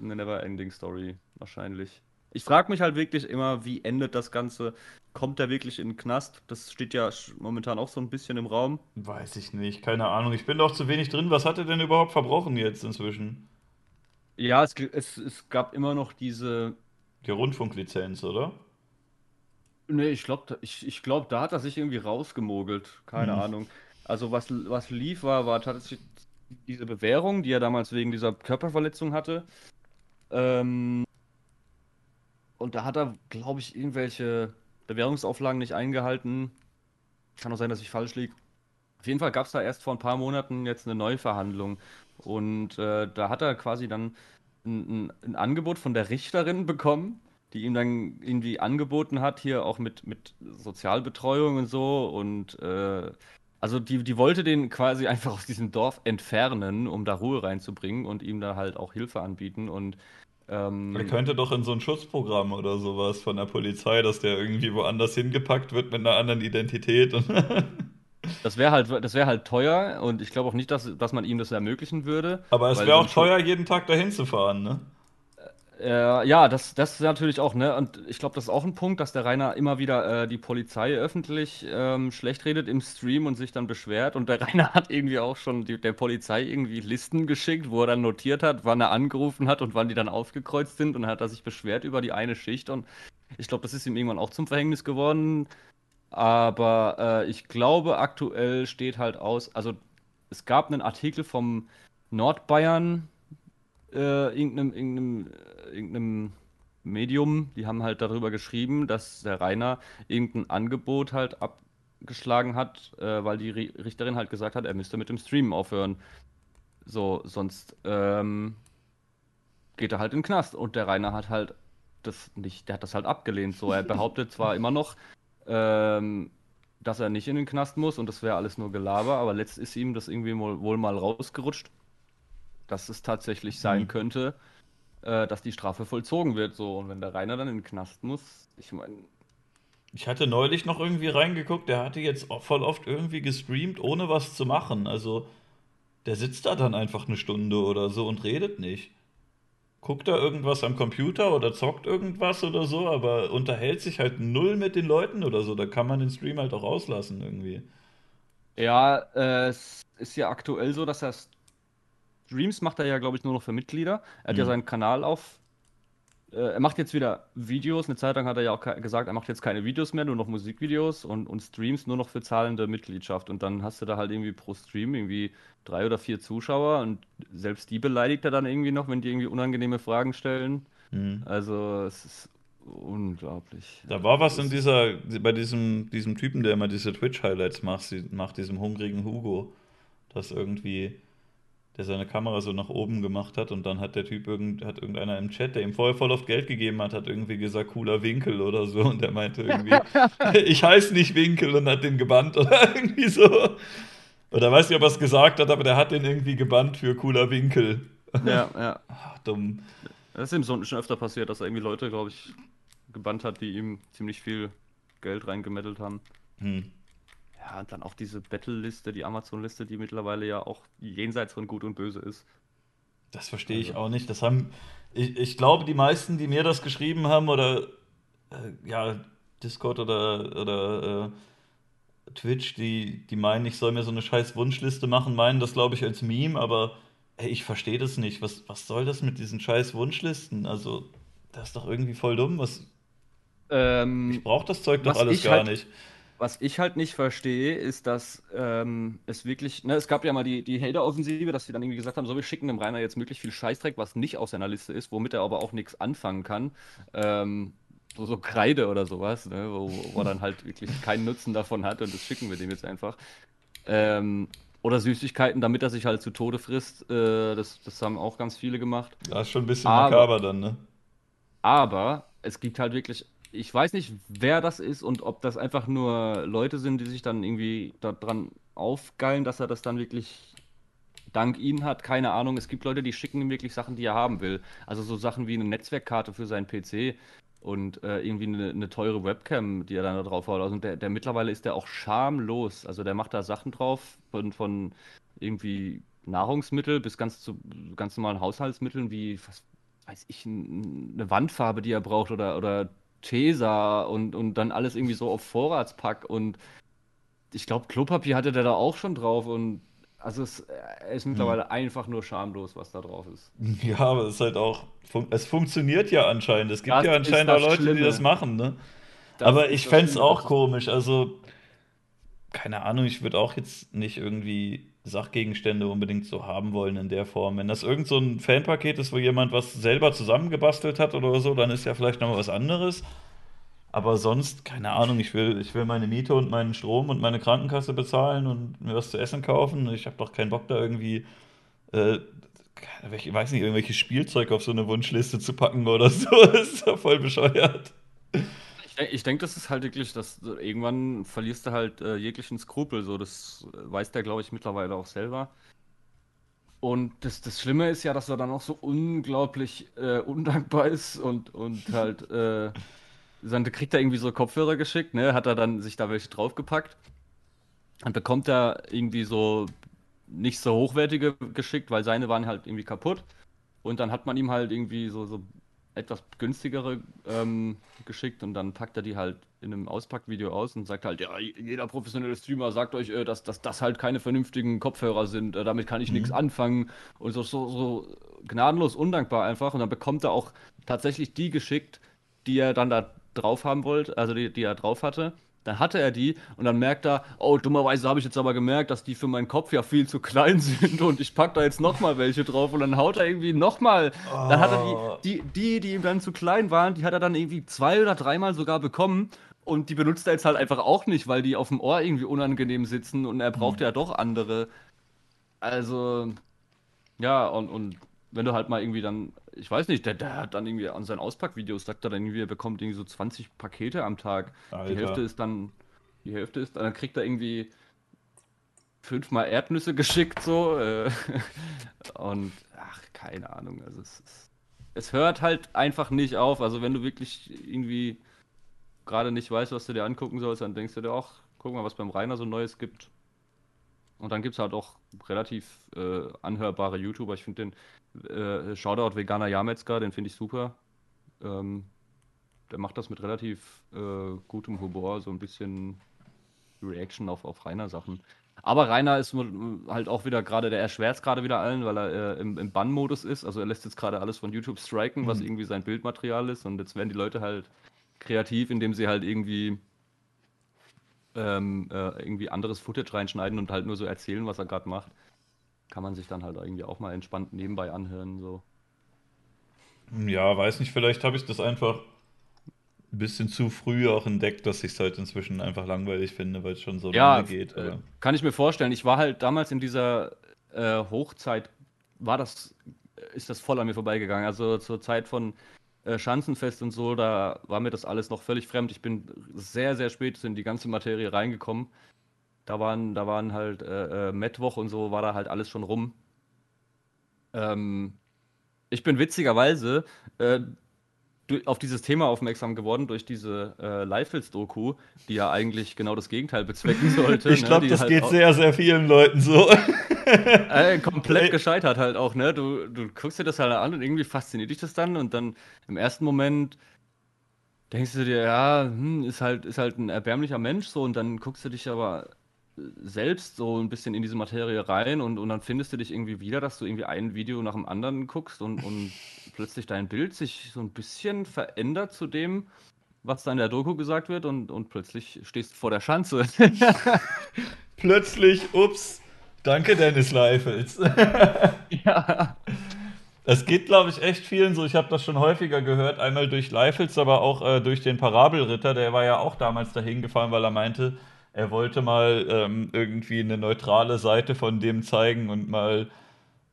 Speaker 2: Eine Never-Ending Story, wahrscheinlich. Ich frage mich halt wirklich immer, wie endet das Ganze? Kommt der wirklich in den Knast? Das steht ja momentan auch so ein bisschen im Raum.
Speaker 1: Weiß ich nicht, keine Ahnung. Ich bin doch zu wenig drin. Was hat er denn überhaupt verbrochen jetzt inzwischen?
Speaker 2: Ja, es, es, es gab immer noch diese
Speaker 1: Die Rundfunklizenz, oder?
Speaker 2: Nee, ich glaube, ich, ich glaub, da hat er sich irgendwie rausgemogelt. Keine
Speaker 1: Hm.
Speaker 2: Ahnung. Also was, was lief war, war tatsächlich diese Bewährung, die er damals wegen dieser Körperverletzung hatte. Ähm, und da hat er, glaube ich, irgendwelche Bewährungsauflagen nicht eingehalten. Kann auch sein, dass ich falsch liege. Auf jeden Fall gab es da erst vor ein paar Monaten jetzt eine Neuverhandlung. Und äh, da hat er quasi dann ein, ein, ein Angebot von der Richterin bekommen, die ihm dann irgendwie angeboten hat, hier auch mit, mit Sozialbetreuung und so. Und äh, also die, die wollte den quasi [laughs] einfach aus diesem Dorf entfernen, um da Ruhe reinzubringen und ihm da halt auch Hilfe anbieten. Und ähm,
Speaker 1: Er könnte doch in so ein Schutzprogramm oder sowas von der Polizei, dass der irgendwie woanders hingepackt wird mit einer anderen Identität. Und [laughs]
Speaker 2: das wäre halt, das wäre halt teuer und ich glaube auch nicht, dass, dass man ihm das ermöglichen würde.
Speaker 1: Aber es wäre auch teuer, jeden Tag dahin zu fahren, ne?
Speaker 2: Äh, ja, das, das ist natürlich auch, ne? Und ich glaube, das ist auch ein Punkt, dass der Rainer immer wieder äh, die Polizei öffentlich ähm, schlecht redet im Stream und sich dann beschwert. Und der [laughs] Rainer hat irgendwie auch schon die, der Polizei irgendwie Listen geschickt, wo er dann notiert hat, wann er angerufen hat und wann die dann aufgekreuzt sind. Und dann hat er sich beschwert über die eine Schicht. Und ich glaube, das ist ihm irgendwann auch zum Verhängnis geworden. Aber äh, ich glaube, aktuell steht halt aus, also es gab einen Artikel vom Nordbayern äh, irgendeinem, irgendeinem, irgendeinem Medium, die haben halt darüber geschrieben, dass der Rainer irgendein Angebot halt abgeschlagen hat, äh, weil die Ri- Richterin halt gesagt hat, er müsste mit dem Streamen aufhören. So, sonst ähm, geht er halt in den Knast. Und der Rainer hat halt das nicht, der hat das halt abgelehnt. So, er [laughs] behauptet zwar immer noch, ähm, dass er nicht in den Knast muss und das wäre alles nur Gelaber, aber letzt ist ihm das irgendwie wohl, wohl mal rausgerutscht, dass es tatsächlich sein
Speaker 1: Mhm.
Speaker 2: könnte, äh, dass die Strafe vollzogen wird. So, und wenn der Rainer dann in den Knast muss, ich meine,
Speaker 1: Ich hatte neulich noch irgendwie reingeguckt, der hatte jetzt voll oft irgendwie gestreamt, ohne was zu machen. Also, der sitzt da dann einfach eine Stunde oder so und redet nicht. Guckt da irgendwas am Computer oder zockt irgendwas oder so, aber unterhält sich halt null mit den Leuten oder so. Da kann man den Stream halt auch auslassen irgendwie.
Speaker 2: ja, äh, es ist ja aktuell so, dass er Streams macht er ja, glaube ich, nur noch für Mitglieder. Er hat ja
Speaker 1: Mhm.
Speaker 2: seinen Kanal auf. Äh, er macht jetzt wieder Videos. Eine Zeit lang hat er ja auch gesagt, er macht jetzt keine Videos mehr, nur noch Musikvideos und, und Streams nur noch für zahlende Mitgliedschaft. Und dann hast du da halt irgendwie pro Stream irgendwie drei oder vier Zuschauer und selbst die beleidigt er dann irgendwie noch, wenn die irgendwie unangenehme Fragen stellen.
Speaker 1: Hm.
Speaker 2: Also es ist unglaublich.
Speaker 1: Da war was in
Speaker 2: Das-
Speaker 1: dieser, bei diesem, diesem Typen, der immer diese Twitch-Highlights macht, macht diesem hungrigen Hugo, dass irgendwie, der seine Kamera so nach oben gemacht hat und dann hat der Typ irgend, hat irgendeiner im Chat, der ihm vorher voll oft Geld gegeben hat, hat irgendwie gesagt, cooler Winkel oder so und der meinte irgendwie, [laughs] ich heiße nicht Winkel und hat den gebannt oder [laughs] irgendwie so. Oder weiß nicht, ob er es gesagt hat, aber der hat den irgendwie gebannt für cooler Winkel.
Speaker 2: Ja, [laughs] ja.
Speaker 1: Ach, dumm.
Speaker 2: Das ist ihm so schon öfter passiert, dass er irgendwie Leute, glaube ich, gebannt hat, die ihm ziemlich viel Geld reingemettelt haben.
Speaker 1: Hm.
Speaker 2: Ja, und dann auch diese Battle-Liste, die Amazon-Liste, die mittlerweile ja auch jenseits von Gut und Böse ist.
Speaker 1: Das verstehe ich
Speaker 2: Also.
Speaker 1: auch nicht. Das haben, ich, ich glaube, die meisten, die mir das geschrieben haben oder äh, ja, Discord oder, oder äh, Twitch, die, die meinen, ich soll mir so eine scheiß Wunschliste machen, meinen das, glaube ich, als Meme, aber ey, ich verstehe das nicht. Was, was soll das mit diesen scheiß Wunschlisten? Also, das ist doch irgendwie voll dumm. Was,
Speaker 2: Ähm,
Speaker 1: ich brauche das Zeug doch alles gar
Speaker 2: halt-
Speaker 1: nicht.
Speaker 2: Was ich halt nicht verstehe, ist, dass ähm, es wirklich, ne, es gab ja mal die, die Hater-Offensive, dass sie dann irgendwie gesagt haben, so, wir schicken dem Rainer jetzt möglichst viel Scheißdreck, was nicht auf seiner Liste ist, womit er aber auch nichts anfangen kann. Ähm, so, so Kreide oder sowas, ne, wo, wo er dann halt wirklich keinen Nutzen davon hat und das schicken wir dem jetzt einfach. Ähm, oder Süßigkeiten, damit er sich halt zu Tode frisst. Äh, das, das haben auch ganz viele gemacht.
Speaker 1: Das ist schon ein bisschen
Speaker 2: Aber-
Speaker 1: makaber dann, ne?
Speaker 2: Aber es gibt halt wirklich, ich weiß nicht, wer das ist und ob das einfach nur Leute sind, die sich dann irgendwie daran aufgeilen, dass er das dann wirklich dank ihnen hat. Keine Ahnung. Es gibt Leute, die schicken ihm wirklich Sachen, die er haben will. Also so Sachen wie eine Netzwerkkarte für seinen PC und äh, irgendwie eine, eine teure Webcam, die er dann da drauf haut. Also der, der mittlerweile ist der auch schamlos. Also der macht da Sachen drauf von, von irgendwie Nahrungsmittel bis ganz zu ganz normalen Haushaltsmitteln wie, was weiß ich, eine Wandfarbe, die er braucht oder, oder Tesa und, und dann alles irgendwie so auf Vorratspack und ich glaube, Klopapier hatte der da auch schon drauf und Also es, er ist mittlerweile einfach nur schamlos, was da drauf ist. [laughs]
Speaker 1: Ja, aber es ist halt auch, es funktioniert ja anscheinend. Es gibt
Speaker 2: Das
Speaker 1: ja anscheinend auch Leute, die
Speaker 2: Schlimme.
Speaker 1: das machen, ne?
Speaker 2: Das
Speaker 1: Aber ich fände es auch komisch. Also, keine Ahnung, ich würde auch jetzt nicht irgendwie Sachgegenstände unbedingt so haben wollen in der Form. Wenn das irgend so ein Fanpaket ist, wo jemand was selber zusammengebastelt hat oder so, dann ist ja vielleicht nochmal was anderes. Aber sonst, keine Ahnung, ich will, ich will meine Miete und meinen Strom und meine Krankenkasse bezahlen und mir was zu essen kaufen. Ich habe doch keinen Bock da irgendwie, äh, ich weiß nicht, irgendwelches Spielzeug auf so eine Wunschliste zu packen oder so. [laughs] Das ist ja voll bescheuert.
Speaker 2: Ich, ich denke, das ist halt wirklich, dass irgendwann verlierst du halt äh, jeglichen Skrupel. So, das äh, weiß der, glaube ich, mittlerweile auch selber. Und das, das Schlimme ist ja, dass er dann auch so unglaublich äh, undankbar ist und, und [laughs] halt, äh, dann kriegt er irgendwie so Kopfhörer geschickt, ne? Hat er dann sich da welche draufgepackt. Dann bekommt er irgendwie so nicht so hochwertige geschickt, weil seine waren halt irgendwie kaputt. Und dann hat man ihm halt irgendwie so, so etwas günstigere ähm, geschickt und dann packt er die halt in einem Auspackvideo aus und sagt halt, ja, jeder professionelle Streamer sagt euch, äh, dass, dass das halt keine vernünftigen Kopfhörer sind, äh, damit kann ich nichts anfangen. Und so, so, so gnadenlos undankbar einfach. Und dann bekommt er auch tatsächlich die geschickt, die er dann da drauf haben wollte, also die, die er drauf hatte. Dann hatte er die und dann merkt er, oh, dummerweise habe ich jetzt aber gemerkt, dass die für meinen Kopf ja viel zu klein [laughs] sind und ich packe da jetzt nochmal welche drauf und dann haut er irgendwie nochmal. Dann hat er die, die, die, die ihm dann zu klein waren, die hat er dann irgendwie zwei oder dreimal sogar bekommen und die benutzt er jetzt halt einfach auch nicht, weil die auf dem Ohr irgendwie unangenehm sitzen und er braucht ja doch andere. Also, ja, und, und wenn du halt mal irgendwie dann, ich weiß nicht, der, der hat dann irgendwie an seinen Auspackvideos, sagt er dann irgendwie, er bekommt irgendwie so 20 Pakete am Tag. Die
Speaker 1: Alter.
Speaker 2: Hälfte ist dann, die Hälfte ist, dann kriegt er irgendwie fünfmal Erdnüsse geschickt, so. Äh, [laughs] und, ach, keine Ahnung, also es ist, es hört halt einfach nicht auf. Also wenn du wirklich irgendwie gerade nicht weißt, was du dir angucken sollst, dann denkst du dir auch, guck mal, was beim Rainer so Neues gibt. Und dann gibt es halt auch relativ äh, anhörbare YouTuber. Ich finde den äh, Shoutout Veganer Jametzger, den finde ich super. Ähm, der macht das mit relativ äh, gutem Humor, so ein bisschen Reaction auf, auf Rainer Sachen. Aber Rainer ist mu- halt auch wieder gerade, der erschwert gerade wieder allen, weil er äh, im, im Bann-Modus ist. Also er lässt jetzt gerade alles von YouTube striken, was irgendwie sein Bildmaterial ist. Und jetzt werden die Leute halt kreativ, indem sie halt irgendwie ähm, äh, irgendwie anderes Footage reinschneiden und halt nur so erzählen, was er gerade macht. Kann man sich dann halt irgendwie auch mal entspannt nebenbei anhören. So.
Speaker 1: Ja, weiß nicht, vielleicht habe ich das einfach ein bisschen zu früh auch entdeckt, dass ich es halt inzwischen einfach langweilig finde, weil es schon so
Speaker 2: Ja,
Speaker 1: lange geht.
Speaker 2: äh, kann ich mir vorstellen. Ich war halt damals in dieser äh, Hochzeit, war das, ist das voll an mir vorbeigegangen. Also zur Zeit von äh, Schanzenfest und so, da war mir das alles noch völlig fremd. Ich bin sehr, sehr spät in die ganze Materie reingekommen. Da waren, da waren halt äh, äh, Mittwoch und so, war da halt alles schon rum. Ähm, ich bin witzigerweise äh, auf dieses Thema aufmerksam geworden durch diese äh, Leifels-Doku, die ja eigentlich genau das Gegenteil bezwecken [laughs] sollte.
Speaker 1: ich
Speaker 2: ne,
Speaker 1: glaube,
Speaker 2: die
Speaker 1: das
Speaker 2: halt
Speaker 1: geht sehr, sehr vielen Leuten so. [laughs]
Speaker 2: äh, komplett gescheitert halt auch, ne? Du, du guckst dir das halt an und irgendwie fasziniert dich das dann und dann im ersten Moment denkst du dir, ja, hm, ist halt, ist halt ein erbärmlicher Mensch so und dann guckst du dich aber äh, selbst so ein bisschen in diese Materie rein und, und dann findest du dich irgendwie wieder, dass du irgendwie ein Video nach dem anderen guckst und, und [laughs] plötzlich dein Bild sich so ein bisschen verändert zu dem, was da in der Doku gesagt wird und, und plötzlich stehst du vor der Schanze. [laughs]
Speaker 1: Plötzlich, ups, danke Dennis Leifels. [laughs]
Speaker 2: ja.
Speaker 1: Es geht, glaube ich, echt vielen so. Ich habe das schon häufiger gehört. Einmal durch Leifels, aber auch äh, durch den Parabelritter. Der war ja auch damals dahin gefahren, weil er meinte, er wollte mal ähm, irgendwie eine neutrale Seite von dem zeigen und mal,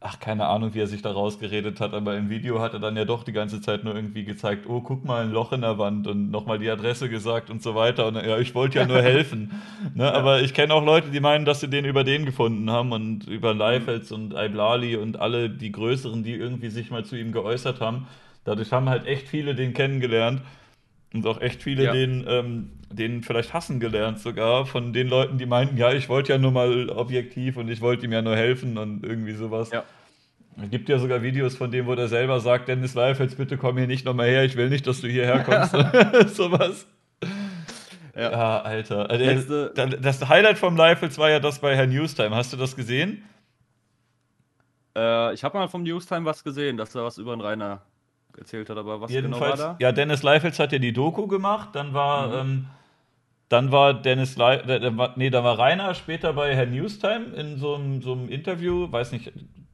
Speaker 1: ach, keine Ahnung, wie er sich da rausgeredet hat. Aber im Video hat er dann ja doch die ganze Zeit nur irgendwie gezeigt, oh, guck mal, ein Loch in der Wand und nochmal die Adresse gesagt und so weiter. Und ja, ich wollte ja nur helfen. [laughs] Ne? Aber ich kenne auch Leute, die meinen, dass sie den über den gefunden haben und über Leifels und Iblali und alle die Größeren, die irgendwie sich mal zu ihm geäußert haben. Dadurch haben halt echt viele den kennengelernt und auch echt viele
Speaker 2: Ja.
Speaker 1: den, ähm, den vielleicht hassen gelernt sogar von den Leuten, die meinten, ja, ich wollte ja nur mal objektiv und ich wollte ihm ja nur helfen und irgendwie sowas.
Speaker 2: Ja.
Speaker 1: Es gibt ja sogar Videos von dem, wo der selber sagt, Dennis Leifels, bitte komm hier nicht nochmal her, ich will nicht, dass du hierher [laughs] kommst. [laughs] sowas.
Speaker 2: Ja.
Speaker 1: Ja, Alter. Also, da- das Highlight vom Leifels war ja das bei Herrn Newstime. Hast du das gesehen?
Speaker 2: Äh, ich habe mal vom Newstime was gesehen, dass er was über den Rainer erzählt hat, aber was
Speaker 1: Jedenfalls,
Speaker 2: genau war da?
Speaker 1: ja, Dennis Leifels hat ja die Doku gemacht, dann war,
Speaker 2: Mhm.
Speaker 1: ähm, dann war Dennis Le äh, nee, da war Rainer später bei Herr Newstime in so einem, so einem Interview, weiß nicht,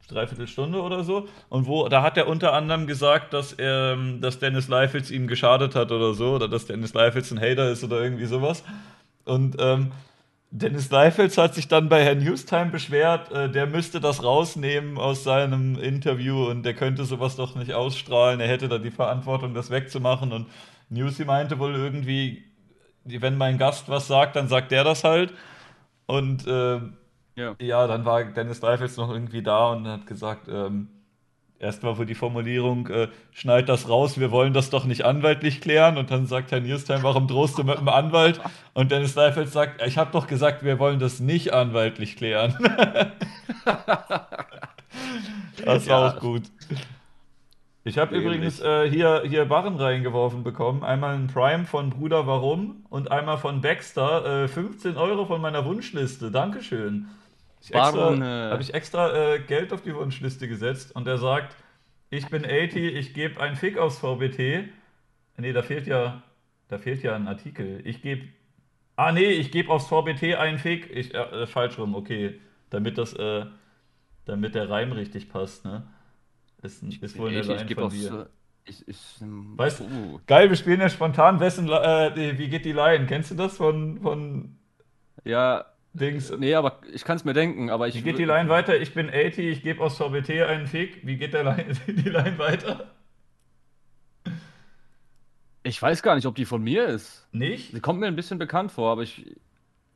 Speaker 1: dreiviertel Stunde oder so. Und wo, da hat er unter anderem gesagt, dass er, dass Dennis Leifels ihm geschadet hat oder so, oder dass Dennis Leifels ein Hater ist oder irgendwie sowas. Und ähm, Dennis Leifels hat sich dann bei Herrn Newstime beschwert, äh, der müsste das rausnehmen aus seinem Interview und der könnte sowas doch nicht ausstrahlen. Er hätte da die Verantwortung, das wegzumachen. Und Newsy meinte wohl irgendwie, wenn mein Gast was sagt, dann sagt der das halt. Und äh,
Speaker 2: Ja.
Speaker 1: ja, dann war Dennis Leifels noch irgendwie da und hat gesagt, ähm, erst war wohl die Formulierung, äh, schneid das raus, wir wollen das doch nicht anwaltlich klären. Und dann sagt Herr Nierstein, warum drohst du mit dem Anwalt? Und Dennis Leifels sagt, ich habe doch gesagt, wir wollen das nicht anwaltlich klären. [laughs] das war
Speaker 2: Ja.
Speaker 1: auch gut. Ich habe übrigens äh, hier, hier Barren reingeworfen bekommen. Einmal ein Prime von Bruder Warum und einmal von Baxter. Äh, 15 Euro von meiner Wunschliste. Dankeschön.
Speaker 2: Barren, äh,
Speaker 1: habe ich extra äh, Geld auf die Wunschliste gesetzt und er sagt, ich bin 80, ich gebe einen Fick aufs VBT. Nee, da fehlt ja, da fehlt ja ein Artikel. Ich gebe, ah nee, ich gebe aufs VBT einen Fick. Ich, äh, falsch rum, okay. Damit das, äh, damit der Reim richtig passt, ne? Ist, ein- ist wohl eine
Speaker 2: ich,
Speaker 1: Line
Speaker 2: ich gebe
Speaker 1: von dir.
Speaker 2: Ich, ich,
Speaker 1: Weißt
Speaker 2: uh,
Speaker 1: Geil, wir spielen ja spontan. Wessen, äh, wie geht die Line? Kennst du das von, von
Speaker 2: Ja,
Speaker 1: Dings?
Speaker 2: nee, aber ich kann es mir denken, aber ich.
Speaker 1: Wie geht die Line weiter? Ich bin 80, ich gebe aus VBT einen Fick. Wie geht der Line, [laughs] die Line weiter?
Speaker 2: Ich weiß gar nicht, ob die von mir ist.
Speaker 1: Nicht?
Speaker 2: Sie kommt mir ein bisschen bekannt vor, aber ich,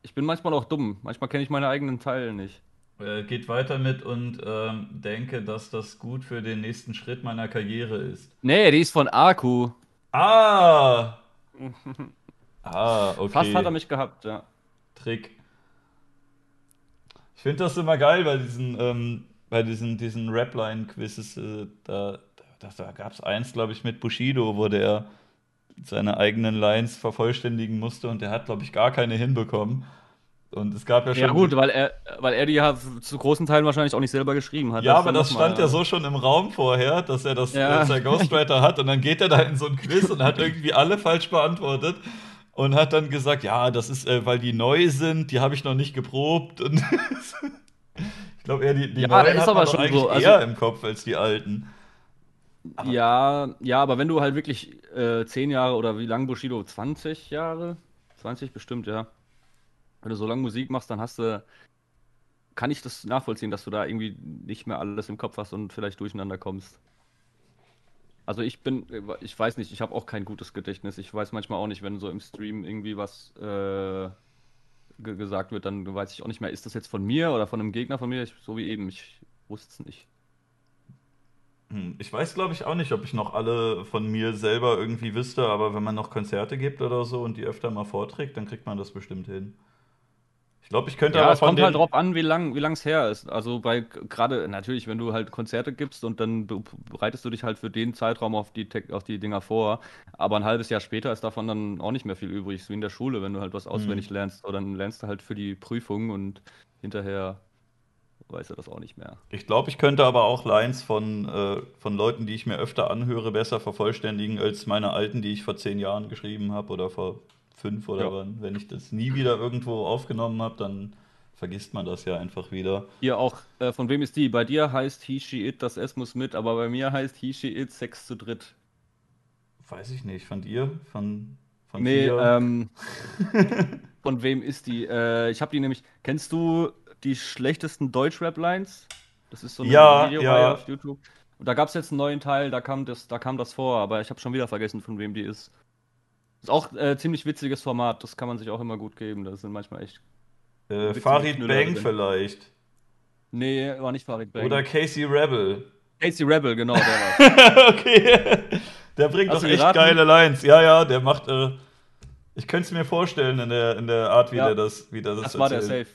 Speaker 2: ich bin manchmal auch dumm. Manchmal kenne ich meine eigenen Teile nicht.
Speaker 1: Äh, geht weiter mit und ähm, denke, dass das gut für den nächsten Schritt meiner Karriere ist.
Speaker 2: Nee, die ist von Aku.
Speaker 1: Ah! [laughs] Ah, okay.
Speaker 2: Fast hat er mich gehabt, ja.
Speaker 1: Trick. Ich finde das immer geil bei diesen, ähm, bei diesen, diesen Rap-Line-Quizzes. Äh, da da, da gab es eins, glaube ich, mit Bushido, wo der seine eigenen Lines vervollständigen musste und der hat, glaube ich, gar keine hinbekommen. Und es gab ja schon.
Speaker 2: Ja gut, weil er, weil er die ja zu großen Teilen wahrscheinlich auch nicht selber geschrieben hat.
Speaker 1: Ja,
Speaker 2: ist
Speaker 1: aber das
Speaker 2: noch mal-
Speaker 1: stand ja so schon im Raum vorher, dass er das
Speaker 2: Ja.
Speaker 1: er Ghostwriter hat und dann geht er da in so ein Quiz und hat irgendwie alle falsch beantwortet und hat dann gesagt, ja, das ist, äh, weil die neu sind, die habe ich noch nicht geprobt und [laughs] ich glaube eher die, die
Speaker 2: Ja,
Speaker 1: neuen
Speaker 2: das ist
Speaker 1: hat
Speaker 2: aber schon
Speaker 1: eigentlich
Speaker 2: so, also-
Speaker 1: eher im Kopf als die alten.
Speaker 2: Ja, ja, aber wenn du halt wirklich äh, 10 Jahre oder wie lang Bushido? 20 Jahre? 20 bestimmt, ja. Wenn du so lange Musik machst, dann hast du. Kann ich das nachvollziehen, dass du da irgendwie nicht mehr alles im Kopf hast und vielleicht durcheinander kommst. Also ich bin, ich weiß nicht, ich habe auch kein gutes Gedächtnis. Ich weiß manchmal auch nicht, wenn so im Stream irgendwie was äh, ge gesagt wird, dann weiß ich auch nicht mehr, ist das jetzt von mir oder von einem Gegner von mir? Ich, so wie eben, ich wusste es nicht.
Speaker 1: Hm, Ich weiß, glaube ich, auch nicht, ob ich noch alle von mir selber irgendwie wüsste, aber wenn man noch Konzerte gibt oder so und die öfter mal vorträgt, dann kriegt man das bestimmt hin. Ich glaube, ich könnte
Speaker 2: Ja,
Speaker 1: aber
Speaker 2: es kommt halt drauf an, wie lang wie lang's her ist. Also bei gerade natürlich, wenn du halt Konzerte gibst und dann be- bereitest du dich halt für den Zeitraum auf die auf die Dinger vor, aber ein halbes Jahr später ist davon dann auch nicht mehr viel übrig, so wie in der Schule, wenn du halt was auswendig lernst, oder dann lernst du halt für die Prüfung und hinterher weißt du das auch nicht mehr.
Speaker 1: Ich glaube, ich könnte aber auch Lines von, äh, von Leuten, die ich mir öfter anhöre, besser vervollständigen als meine alten, die ich vor zehn Jahren geschrieben habe oder vor fünf oder
Speaker 2: Ja.
Speaker 1: wann. Wenn ich das nie wieder irgendwo aufgenommen habe, dann vergisst man das ja einfach wieder.
Speaker 2: Hier auch, äh, von wem ist die? Bei dir heißt he, she, it, das S muss mit, aber bei mir heißt he, she, it, Sex zu dritt.
Speaker 1: Weiß ich nicht. Von dir? Von, von
Speaker 2: Nee,
Speaker 1: dir?
Speaker 2: ähm, [laughs] von wem ist die? Äh, ich habe die nämlich. Kennst du die schlechtesten Deutsch-Rap-Lines? Das ist so eine
Speaker 1: Ja,
Speaker 2: Videoreihe
Speaker 1: ja.
Speaker 2: auf YouTube. Und da gab es jetzt einen neuen Teil, da kam das, da kam das vor, aber ich habe schon wieder vergessen, von wem die ist. Ist auch äh, ziemlich witziges Format, das kann man sich auch immer gut geben. Das sind manchmal echt.
Speaker 1: äh, Farid
Speaker 2: Knüller
Speaker 1: Bang
Speaker 2: drin.
Speaker 1: vielleicht.
Speaker 2: Nee, war nicht Farid Bang.
Speaker 1: Oder Casey Rebel.
Speaker 2: Casey Rebel, genau, der war. [laughs]
Speaker 1: okay. Der bringt
Speaker 2: Hast
Speaker 1: doch echt
Speaker 2: geraten?
Speaker 1: geile Lines. Ja, ja, der macht. Äh, ich könnte es mir vorstellen in der, in der Art, wie
Speaker 2: Ja.
Speaker 1: der das, wie der das,
Speaker 2: Das war der. Safe.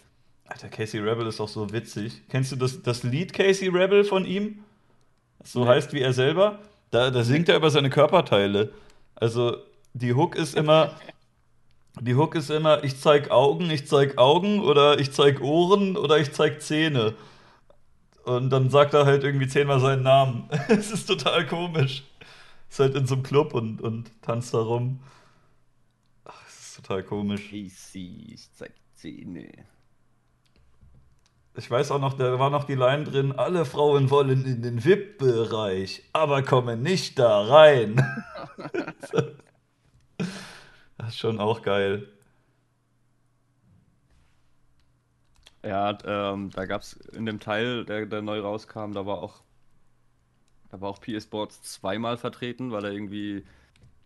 Speaker 1: Alter, Casey Rebel ist auch so witzig. Kennst du das, das Lied Casey Rebel von ihm? Das so
Speaker 2: Nee.
Speaker 1: heißt wie er selber? Da, da singt er über seine Körperteile. Also die Hook ist immer, die Hook ist immer, ich zeig Augen, ich zeig Augen oder ich zeig Ohren oder ich zeig Zähne. Und dann sagt er halt irgendwie zehnmal seinen Namen. [laughs] Es ist total komisch. Ist halt in so einem Club und, und tanzt da rum. Ach, es ist total komisch.
Speaker 2: Casey, ich zeig Zähne.
Speaker 1: Ich weiß auch noch, da war noch die Line drin, alle Frauen wollen in den VIP-Bereich, aber kommen nicht da rein. [laughs] [laughs] das ist schon auch geil.
Speaker 2: Ja, ähm, da gab es in dem Teil, der, der neu rauskam, da war auch, da war auch PS Sports zweimal vertreten, weil er irgendwie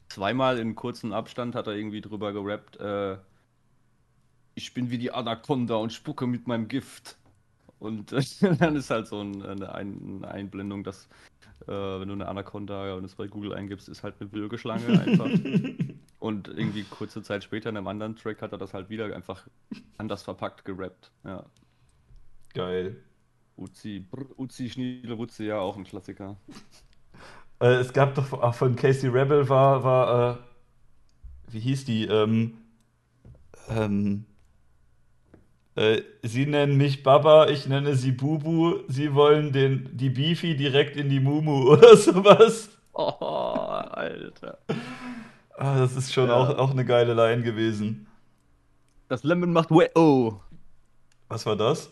Speaker 2: zweimal in kurzen Abstand hat er irgendwie drüber gerappt, äh, ich bin wie die Anaconda und spucke mit meinem Gift. Und äh, [laughs] dann ist halt so ein, eine Einblendung, dass äh, wenn du eine Anaconda und es bei Google eingibst, ist halt eine Würgeschlange [laughs] einfach. und irgendwie kurze Zeit später in einem anderen Track hat er das halt wieder einfach anders verpackt gerappt. Ja.
Speaker 1: Geil.
Speaker 2: Uzi, brr, Uzi, Schniedel, Wutzi, ja, auch ein Klassiker.
Speaker 1: Äh, es gab doch auch von Casey Rebel war, war äh, wie hieß die? Ähm, ähm, äh, sie nennen mich Baba, ich nenne sie Bubu, sie wollen den, die Beefy direkt in die Mumu [laughs] oder sowas.
Speaker 2: Oh, Alter.
Speaker 1: Ah, das ist schon
Speaker 2: Ja.
Speaker 1: auch, auch eine geile Line gewesen.
Speaker 2: Das Lemon macht oh.
Speaker 1: Was war das?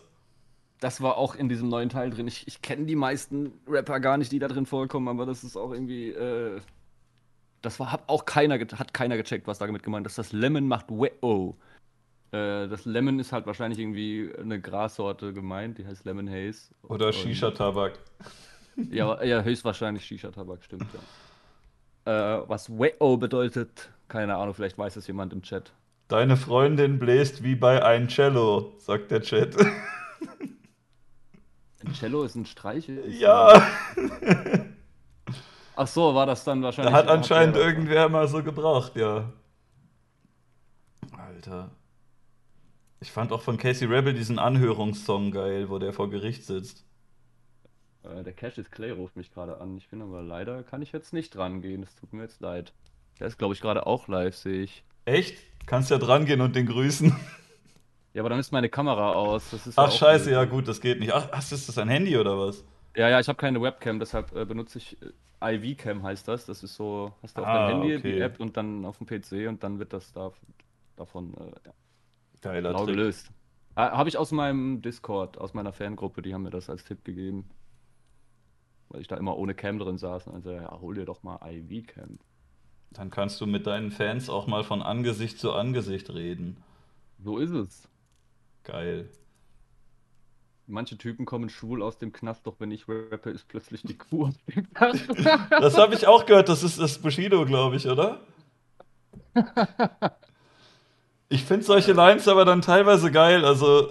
Speaker 2: Das war auch in diesem neuen Teil drin. Ich, ich kenne die meisten Rapper gar nicht, die da drin vorkommen, aber das ist auch irgendwie. Äh, das war, hat auch keiner, hat keiner gecheckt, was damit gemeint ist. Das Lemon macht oh. Äh, das Lemon ist halt wahrscheinlich irgendwie eine Grassorte gemeint, die heißt Lemon Haze.
Speaker 1: Oder Shisha-Tabak.
Speaker 2: Ja, ja höchstwahrscheinlich Shisha-Tabak, stimmt, ja. Äh, was Weo bedeutet, keine Ahnung, vielleicht weiß es jemand im Chat.
Speaker 1: Deine Freundin bläst wie bei ein Cello, sagt der Chat.
Speaker 2: Ein Cello ist ein Streich.
Speaker 1: ja,
Speaker 2: Ach so, war das dann wahrscheinlich.
Speaker 1: hat anscheinend irgendwer mal so gebraucht, ja. Alter. Ich fand auch von Casey Rebel diesen Anhörungssong geil, wo der vor Gericht sitzt.
Speaker 2: Äh, der Cassius Clay ruft mich gerade an. Ich bin aber leider, kann ich jetzt nicht rangehen. Es tut mir jetzt leid. Der ist, glaube ich, gerade auch live, sehe ich.
Speaker 1: Echt? Kannst ja dran gehen und den grüßen. [laughs]
Speaker 2: Ja, aber dann ist meine Kamera aus. Ja
Speaker 1: Ach
Speaker 2: auch
Speaker 1: scheiße,
Speaker 2: blöd.
Speaker 1: ja gut, das geht nicht. Ach, ach, ist das ein Handy oder was?
Speaker 2: Ja, ja, ich habe keine Webcam, deshalb äh, benutze ich äh, IV-Cam heißt das. Das ist so, hast du auf
Speaker 1: Ah,
Speaker 2: deinem Handy
Speaker 1: okay.
Speaker 2: die App und dann auf dem PC und dann wird das da, davon äh, ja,
Speaker 1: Geiler
Speaker 2: genau
Speaker 1: Trick.
Speaker 2: gelöst. Äh, habe ich aus meinem Discord, aus meiner Fangruppe, die haben mir das als Tipp gegeben. Weil ich da immer ohne Cam drin saß und also, ja, hol dir doch mal IV-Cam.
Speaker 1: Dann kannst du mit deinen Fans auch mal von Angesicht zu Angesicht reden.
Speaker 2: So ist es.
Speaker 1: Geil.
Speaker 2: Manche Typen kommen schwul aus dem Knast, doch wenn ich rappe, ist plötzlich die Kuh aus dem Knast.
Speaker 1: Das habe ich auch gehört, das ist das Bushido, glaube ich, oder? [laughs] Ich finde solche Lines aber dann teilweise geil, also,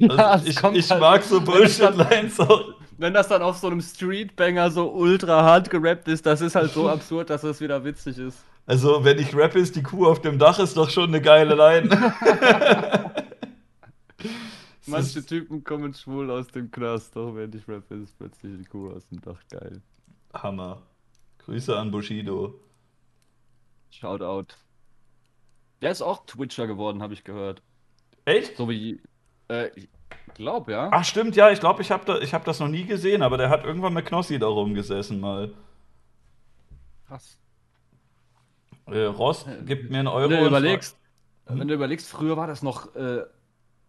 Speaker 1: also
Speaker 2: Ja,
Speaker 1: ich, ich
Speaker 2: halt-
Speaker 1: mag [laughs] so Bullshit-Lines auch.
Speaker 2: Wenn das dann auf so einem Streetbanger so ultra hart gerappt ist, das ist halt so [laughs] absurd, dass es wieder witzig ist.
Speaker 1: Also, wenn ich rappe, ist die Kuh auf dem Dach, ist doch schon eine geile Line. Das [laughs]
Speaker 2: Manche Typen kommen schwul aus dem Knast, doch wenn ich rappe, ist plötzlich die Kuh aus dem Dach geil.
Speaker 1: Hammer. Grüße an Bushido.
Speaker 2: Shoutout. Der ist auch Twitcher geworden, habe ich gehört.
Speaker 1: Echt?
Speaker 2: So wie, äh, ich glaub, ja.
Speaker 1: Ach, stimmt, ja, ich glaube, ich habe da, ich hab das noch nie gesehen, aber der hat irgendwann mit Knossi da rumgesessen mal.
Speaker 2: Krass.
Speaker 1: Äh, Rost gibt mir einen Euro.
Speaker 2: Wenn du überlegst,
Speaker 1: Hm?
Speaker 2: wenn du überlegst, früher war das noch äh,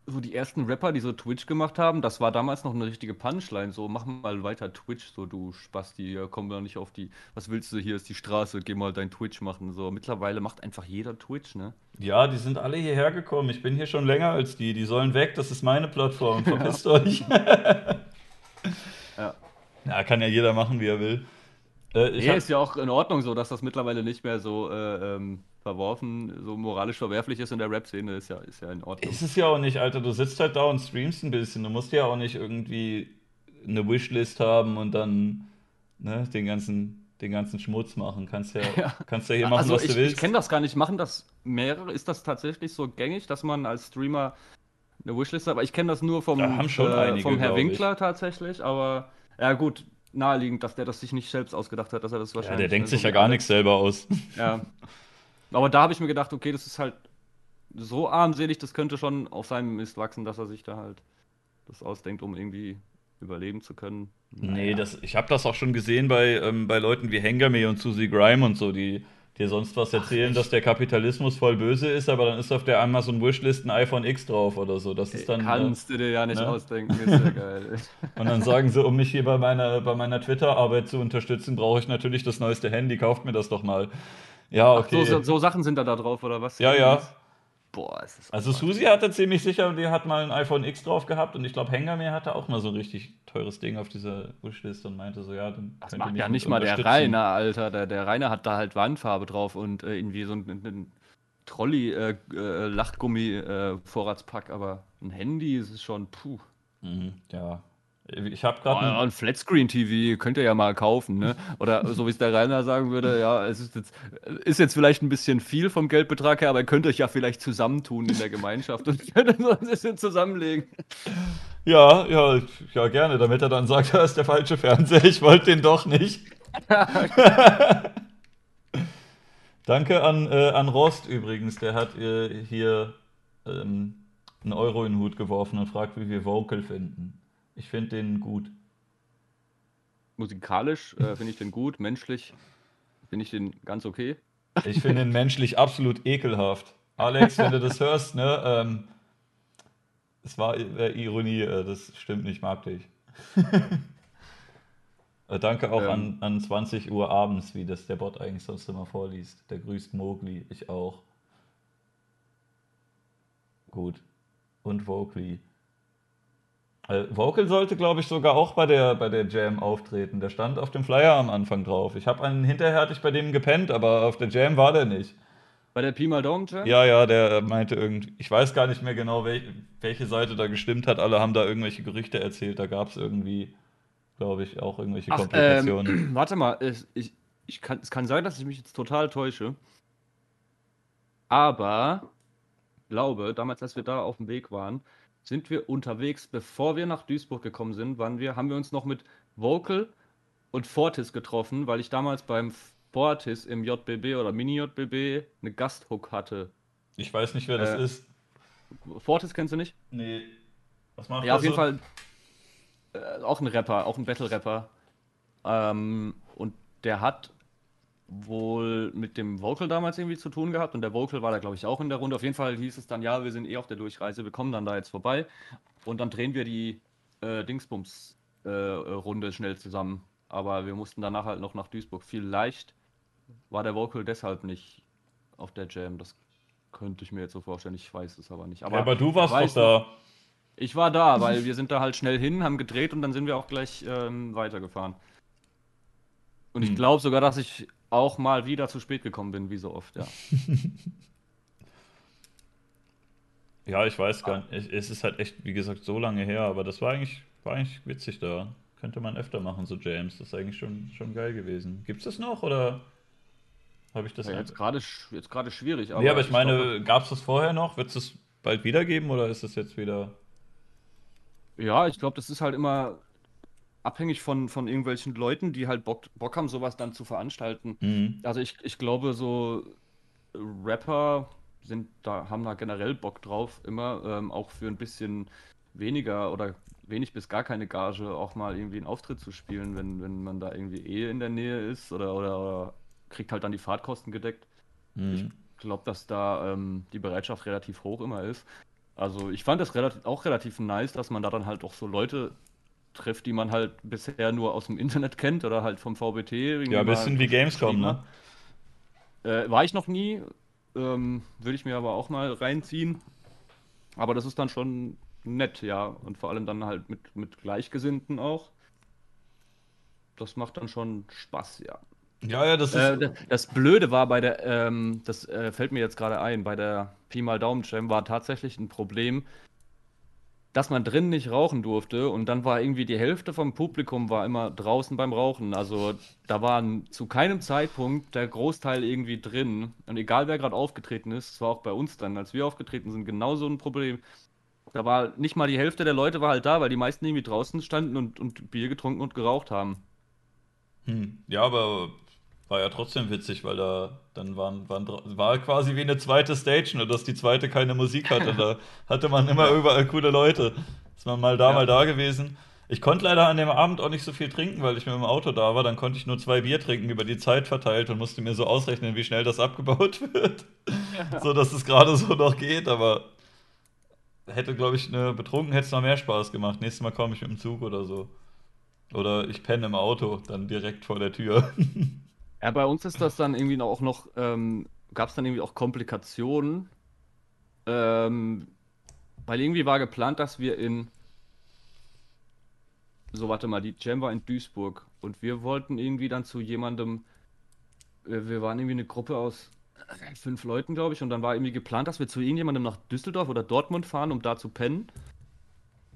Speaker 2: so die ersten Rapper, die so Twitch gemacht haben, das war damals noch eine richtige Punchline, so mach mal weiter Twitch, so du Spasti, ja, komm da nicht auf die, was willst du, hier ist die Straße, geh mal dein Twitch machen, so. Mittlerweile macht einfach jeder Twitch, ne?
Speaker 1: Ja, die sind alle hierher gekommen. Ich bin hier schon länger als die. Die sollen weg, das ist meine Plattform. Verpisst euch. [laughs]
Speaker 2: Ja.
Speaker 1: Ja, kann ja jeder machen, wie er will. Äh,
Speaker 2: Nee,
Speaker 1: hab,
Speaker 2: ist ja auch in Ordnung so, dass das mittlerweile nicht mehr so äh, ähm, verworfen, so moralisch verwerflich ist in der Rap-Szene, ist ja, ist ja in Ordnung.
Speaker 1: ist es ja auch nicht, Alter. Du sitzt halt da und streamst ein bisschen. Du musst ja auch nicht irgendwie eine Wishlist haben und dann ne, den, ganzen, den ganzen Schmutz machen. Kannst ja, [laughs]
Speaker 2: Ja.
Speaker 1: kannst ja hier machen,
Speaker 2: also
Speaker 1: was
Speaker 2: ich,
Speaker 1: du willst.
Speaker 2: ich kenne das gar nicht. Machen das mehrere? Ist das tatsächlich so gängig, dass man als Streamer eine Wishlist hat? Aber ich kenne das nur vom,
Speaker 1: Da
Speaker 2: äh,
Speaker 1: einige,
Speaker 2: vom Herr
Speaker 1: glaub ich.
Speaker 2: Winkler tatsächlich. Aber ja gut, naheliegend, dass der das sich nicht selbst ausgedacht hat, dass er das
Speaker 1: ja,
Speaker 2: wahrscheinlich.
Speaker 1: der denkt
Speaker 2: äh,
Speaker 1: sich ja gar nichts selber aus.
Speaker 2: Ja. [laughs] Aber da habe ich mir gedacht, okay, das ist halt so armselig, das könnte schon auf seinem Mist wachsen, dass er sich da halt das ausdenkt, um irgendwie überleben zu können.
Speaker 1: Nee, das, ich habe das auch schon gesehen bei, ähm, bei Leuten wie Hengame und Susie Grime und so, die dir sonst was erzählen, dass der Kapitalismus voll böse ist, aber dann ist auf der Amazon Wishlist ein iPhone X drauf oder so. Das ist dann.
Speaker 2: Kannst
Speaker 1: äh,
Speaker 2: du dir ja nicht
Speaker 1: ne?
Speaker 2: ausdenken, ist ja geil. [laughs]
Speaker 1: Und dann sagen sie, um mich hier bei meiner, bei meiner Twitter-Arbeit zu unterstützen, brauche ich natürlich das neueste Handy, kauft mir das doch mal. Ja, okay.
Speaker 2: So, so, so Sachen sind da, da drauf, oder was?
Speaker 1: ja, ja.
Speaker 2: Boah, es ist.
Speaker 1: Also Susi hatte ziemlich sicher, die hat mal ein iPhone X drauf gehabt und ich glaube Hengame hatte auch mal so ein richtig teures Ding auf dieser Wishlist und meinte so, ja, dann
Speaker 2: Das macht
Speaker 1: mich
Speaker 2: ja nicht mal der. Rainer, Alter. Der, der Rainer hat da halt Wandfarbe drauf und äh, irgendwie so ein, ein Trolley, äh, äh, äh, aber ein Handy ist es schon, puh.
Speaker 1: Mhm, ja. Ich habe
Speaker 2: Oh,
Speaker 1: gerade
Speaker 2: ja, ein Flatscreen-TV könnt ihr ja mal kaufen, ne? Oder so wie es der Rainer sagen würde, ja, es ist jetzt, ist jetzt vielleicht ein bisschen viel vom Geldbetrag her, aber ihr könnt euch ja vielleicht zusammentun in der Gemeinschaft und [laughs] könnt so ein bisschen zusammenlegen.
Speaker 1: Ja, ja, ja, gerne, damit er dann sagt, [laughs] das ist der falsche Fernseher, ich wollte den doch nicht. [laughs] Danke an, äh, an Rost übrigens, der hat äh, hier ähm, einen Euro in den Hut geworfen und fragt, wie wir Vocal finden. Ich finde den gut.
Speaker 2: Musikalisch äh, finde ich den gut, menschlich finde ich den ganz okay.
Speaker 1: Ich finde ihn menschlich absolut ekelhaft. Alex, wenn du das [laughs] hörst, ne, ähm, es war äh, Ironie, äh, das stimmt nicht, mag dich. [laughs] Äh, Danke auch
Speaker 2: Ähm.
Speaker 1: an, an 20 Uhr abends, wie das der Bot eigentlich sonst immer vorliest. Der grüßt Mowgli, ich auch. Gut. Und Vocally. Äh, Vocal sollte, glaube ich, sogar auch bei der, bei der Jam auftreten. Der stand auf dem Flyer am Anfang drauf. Ich habe einen hinterher hatte ich bei dem gepennt, aber auf der Jam war der nicht.
Speaker 2: Bei der Pi mal Daumen Jam?
Speaker 1: Ja, ja, der meinte irgendwie, ich weiß gar nicht mehr genau, wel, welche Seite da gestimmt hat. Alle haben da irgendwelche Gerüchte erzählt. Da gab es irgendwie, glaube ich, auch irgendwelche
Speaker 2: Ach,
Speaker 1: Komplikationen.
Speaker 2: ähm, [clears throat] warte mal, es, ich, ich kann, es kann sein, dass ich mich jetzt total täusche. Aber glaube, damals, als wir da auf dem Weg waren, sind wir unterwegs, bevor wir nach Duisburg gekommen sind, waren wir, haben wir uns noch mit Vocal und Fortis getroffen, weil ich damals beim Fortis im JBB oder Mini-JBB eine Gasthook hatte.
Speaker 1: Ich weiß nicht, wer das
Speaker 2: äh,
Speaker 1: ist.
Speaker 2: Fortis kennst du nicht?
Speaker 1: Nee. Was macht
Speaker 2: Ja, auf jeden
Speaker 1: so?
Speaker 2: Fall äh, auch ein Rapper, auch ein Battle-Rapper. Ähm, und der hat wohl mit dem Vocal damals irgendwie zu tun gehabt und der Vocal war da, glaube ich, auch in der Runde. Auf jeden Fall hieß es dann, ja, wir sind eh auf der Durchreise, wir kommen dann da jetzt vorbei und dann drehen wir die äh, Dingsbums-Runde schnell zusammen. Aber wir mussten danach halt noch nach Duisburg. Vielleicht war der Vocal deshalb nicht auf der Jam. Das könnte ich mir jetzt so vorstellen. Ich weiß es aber nicht. Aber,
Speaker 1: Ja, aber du warst
Speaker 2: ich
Speaker 1: doch da.
Speaker 2: ich war da, weil wir sind da halt schnell hin, haben gedreht und dann sind wir auch gleich ähm, weitergefahren. Und ich
Speaker 1: Hm.
Speaker 2: glaube sogar, dass ich auch mal wieder zu spät gekommen bin, wie so oft, ja. [laughs]
Speaker 1: Ja, ich weiß gar nicht. Es- Es ist halt echt, wie gesagt, so lange her, aber das war eigentlich, war eigentlich witzig da. Könnte man öfter machen, so James. Das ist eigentlich schon, schon geil gewesen. Gibt's das noch oder habe ich das
Speaker 2: ja jetzt gerade jetzt gerade schwierig, aber
Speaker 1: Nee, aber ich meine,
Speaker 2: glaube,
Speaker 1: gab es das vorher noch? Wird es bald wieder geben oder ist es jetzt wieder.
Speaker 2: ja, ich glaube, das ist halt immer abhängig von, von irgendwelchen Leuten, die halt Bock, Bock haben, sowas dann zu veranstalten.
Speaker 1: Mhm.
Speaker 2: Also ich, ich glaube, so Rapper sind da, haben da generell Bock drauf, immer, ähm, auch für ein bisschen weniger oder wenig bis gar keine Gage auch mal irgendwie einen Auftritt zu spielen, wenn, wenn man da irgendwie eh in der Nähe ist oder, oder, oder kriegt halt dann die Fahrtkosten gedeckt.
Speaker 1: Mhm.
Speaker 2: Ich glaube, dass da ähm, die Bereitschaft relativ hoch immer ist. Also ich fand das relativ, auch relativ nice, dass man da dann halt auch so Leute trifft, die man halt bisher nur aus dem Internet kennt oder halt vom VBT.
Speaker 1: Ja, ein bisschen wie Gamescom, ne?
Speaker 2: Äh, war ich noch nie, ähm, würde ich mir aber auch mal reinziehen. Aber das ist dann schon nett, ja. Und vor allem dann halt mit, mit Gleichgesinnten auch. Das macht dann schon Spaß, ja.
Speaker 1: Ja, ja, das ist.
Speaker 2: Äh, das Blöde war bei der, ähm, das äh, fällt mir jetzt gerade ein, bei der Pi mal Daumen Jam war tatsächlich ein Problem, dass man drin nicht rauchen durfte und dann war irgendwie die Hälfte vom Publikum war immer draußen beim Rauchen. Also da war n- zu keinem Zeitpunkt der Großteil irgendwie drin. Und egal wer gerade aufgetreten ist, es war auch bei uns dann, als wir aufgetreten sind, genauso ein Problem. Da war nicht mal die Hälfte der Leute war halt da, weil die meisten irgendwie draußen standen und, und Bier getrunken und geraucht haben.
Speaker 1: Hm. Ja, aber war ja trotzdem witzig, weil da dann waren, waren war quasi wie eine zweite Stage, nur dass die zweite keine Musik hatte. Da [laughs] hatte man immer überall coole Leute. Ist man mal da,
Speaker 2: Ja.
Speaker 1: mal da gewesen. Ich konnte leider an dem Abend auch nicht so viel trinken, weil ich mit dem Auto da war. Dann konnte ich nur zwei Bier trinken über die Zeit verteilt und musste mir so ausrechnen, wie schnell das abgebaut [laughs] wird. So dass es gerade so noch geht, aber hätte, glaube ich, eine betrunken hätte es noch mehr Spaß gemacht. Nächstes Mal komme ich mit dem Zug oder so. Oder ich penne im Auto, dann direkt vor der Tür. [laughs]
Speaker 2: Ja, bei uns ist das dann irgendwie auch noch, ähm, gab es dann irgendwie auch Komplikationen. Ähm, weil irgendwie war geplant, dass wir in, so warte mal, die Jam war in Duisburg und wir wollten irgendwie dann zu jemandem, äh, wir waren irgendwie eine Gruppe aus fünf Leuten, glaube ich, und dann war irgendwie geplant, dass wir zu irgendjemandem nach Düsseldorf oder Dortmund fahren, um da zu pennen.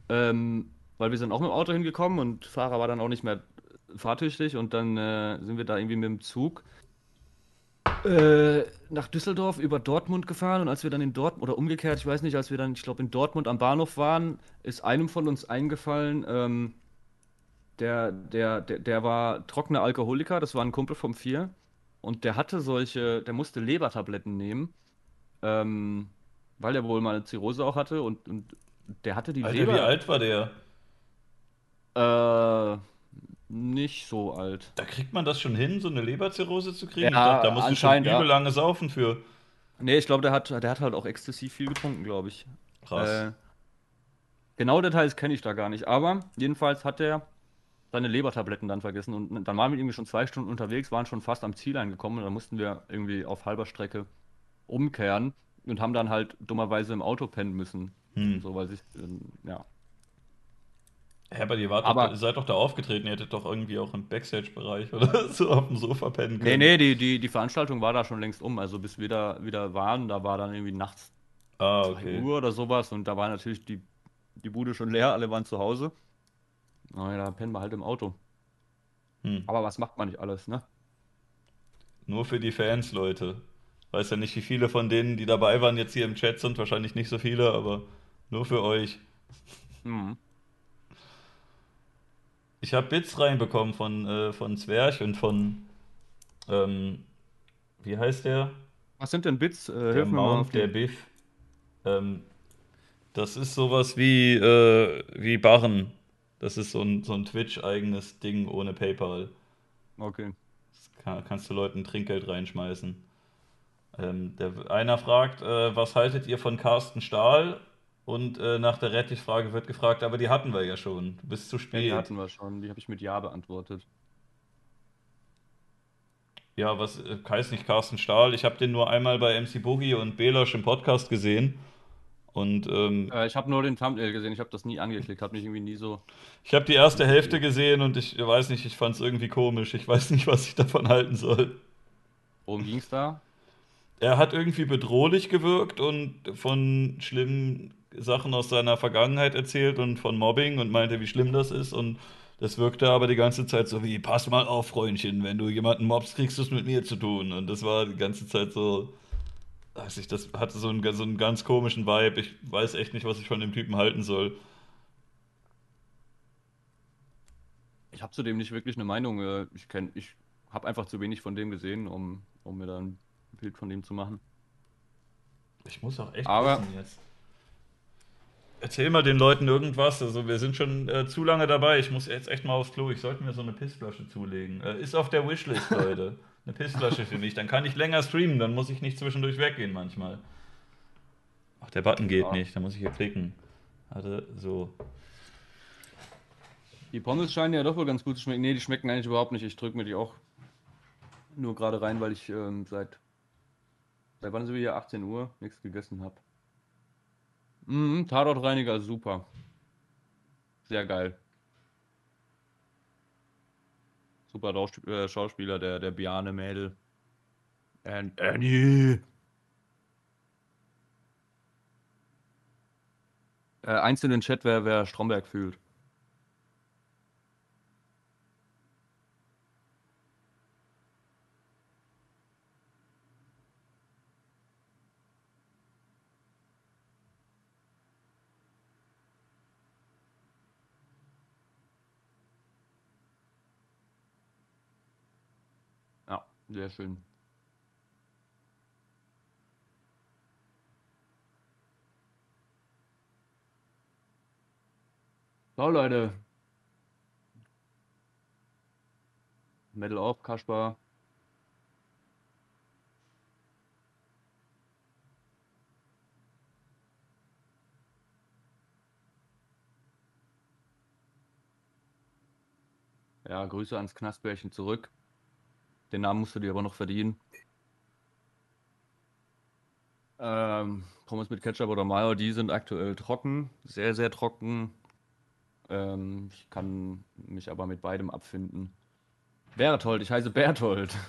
Speaker 2: Ähm, weil wir sind auch mit dem Auto hingekommen und Fahrer war dann auch nicht mehr fahrtüchtig und dann äh, sind wir da irgendwie mit dem Zug äh, nach Düsseldorf über Dortmund gefahren und als wir dann in Dortmund, oder umgekehrt, ich weiß nicht, als wir dann, ich glaube, in Dortmund am Bahnhof waren, ist einem von uns eingefallen, ähm, der, der, der, der war trockener Alkoholiker, das war ein Kumpel vom Vier und der hatte solche, der musste Lebertabletten nehmen, ähm, weil er wohl mal eine Zirrhose auch hatte und, und der hatte die
Speaker 1: Alter,
Speaker 2: Leber.
Speaker 1: wie alt war der?
Speaker 2: Äh, nicht so alt.
Speaker 1: Da kriegt man das schon hin, so eine Leberzirrhose zu kriegen?
Speaker 2: Ja,
Speaker 1: dachte, da musst du schon
Speaker 2: anscheinend, ja.
Speaker 1: übel lange saufen für.
Speaker 2: Nee, ich glaube, der hat, der hat halt auch exzessiv viel getrunken, glaube ich.
Speaker 1: Krass.
Speaker 2: Äh, genau Details kenne ich da gar nicht. Aber jedenfalls hat er seine Lebertabletten dann vergessen und dann waren wir irgendwie schon zwei Stunden unterwegs, waren schon fast am Ziel angekommen und dann mussten wir irgendwie auf halber Strecke umkehren und haben dann halt dummerweise im Auto pennen müssen.
Speaker 1: Hm.
Speaker 2: So, weil sich, ähm, ja.
Speaker 1: Hä, aber ihr wart
Speaker 2: Aber-
Speaker 1: doch, ihr seid doch da aufgetreten, ihr hättet doch irgendwie auch im Backstage-Bereich oder [laughs] so auf dem Sofa pennen
Speaker 2: Nee,
Speaker 1: können.
Speaker 2: nee, die, die, die Veranstaltung war da schon längst um. Also bis wir da wieder waren, da war dann irgendwie nachts
Speaker 1: Ah,
Speaker 2: 2
Speaker 1: okay.
Speaker 2: Uhr oder sowas und da war natürlich die, die Bude schon leer, alle waren zu Hause. Na ja, da pennen wir halt im Auto.
Speaker 1: Hm.
Speaker 2: Aber was macht man nicht alles, ne?
Speaker 1: Nur für die Fans, Leute. Weiß ja nicht, wie viele von denen, die dabei waren, jetzt hier im Chat sind. Wahrscheinlich nicht so viele, aber nur für euch.
Speaker 2: Mhm.
Speaker 1: Ich habe Bits reinbekommen von, äh, von Zwerch und von, ähm, wie heißt der?
Speaker 2: Was sind denn Bits? Äh,
Speaker 1: Der
Speaker 2: hilf mir mal auf
Speaker 1: Mount, der. Biff. Ähm, das ist sowas wie, äh, wie Barren. Das ist so ein, so ein Twitch-eigenes Ding ohne PayPal.
Speaker 2: Okay.
Speaker 1: Das kann, kannst du Leuten Trinkgeld reinschmeißen. Ähm, der, einer fragt, äh, was haltet ihr von Carsten Stahl? Und äh, nach der Rettichfrage wird gefragt, aber die hatten wir ja schon. Du bist zu
Speaker 2: Ja, die
Speaker 1: spät.
Speaker 2: hatten wir schon. Die habe ich mit Ja beantwortet.
Speaker 1: Ja, was äh, heißt nicht Carsten Stahl? Ich habe den nur einmal bei MC Boogie und Belasch im Podcast gesehen. Und ähm,
Speaker 2: Äh, ich habe nur den Thumbnail gesehen. Ich habe das nie angeklickt. Hat mich irgendwie nie so.
Speaker 1: ich habe die erste Hälfte gesehen und ich weiß nicht, ich fand es irgendwie komisch. Ich weiß nicht, was ich davon halten soll.
Speaker 2: Worum ging's da?
Speaker 1: Er hat irgendwie bedrohlich gewirkt und von schlimmen Sachen aus seiner Vergangenheit erzählt und von Mobbing und meinte, wie schlimm das ist. Und das wirkte aber die ganze Zeit so wie, pass mal auf, Freundchen, wenn du jemanden mobst, kriegst du es mit mir zu tun. Und das war die ganze Zeit so, weiß ich, das hatte so einen, so einen ganz komischen Vibe. Ich weiß echt nicht, was ich von dem Typen halten soll.
Speaker 2: Ich habe zu dem nicht wirklich eine Meinung. äh, Ich ich habe einfach zu wenig von dem gesehen, um, um mir dann ein Bild von dem zu machen.
Speaker 1: Ich muss auch echt
Speaker 2: Aber-
Speaker 1: wissen jetzt. Erzähl mal den Leuten irgendwas. Also wir sind schon äh, zu lange dabei. Ich muss jetzt echt mal aufs Klo. Ich sollte mir so eine Pissflasche zulegen. Äh, ist auf der Wishlist, [laughs] Leute. Eine Pissflasche für mich. Dann kann ich länger streamen. Dann muss ich nicht zwischendurch weggehen manchmal. Ach, der Button geht
Speaker 2: Ja.
Speaker 1: nicht. Da muss ich hier klicken. Warte, so.
Speaker 2: Die Pommes scheinen ja doch wohl ganz gut zu schmecken. Nee, die schmecken eigentlich überhaupt nicht. Ich drücke mir die auch nur gerade rein, weil ich ähm, seit. Seit wann sind wir hier? 18 Uhr nichts gegessen habe. Mhm, Tatortreiniger, super. Sehr geil. Super äh, Schauspieler, der, der Biane Mädel. An Annie. Äh, eins in den Chat, wer, wer Stromberg fühlt. Sehr schön. So, Leute. Metal auf, Kaspar. Ja, Grüße ans Knastbärchen zurück. Den Namen musst du dir aber noch verdienen. Ähm, Pommes mit Ketchup oder Mayo, die sind aktuell trocken, sehr, sehr trocken. Ähm, ich kann mich aber mit beidem abfinden. Berthold, ich heiße Berthold. [laughs]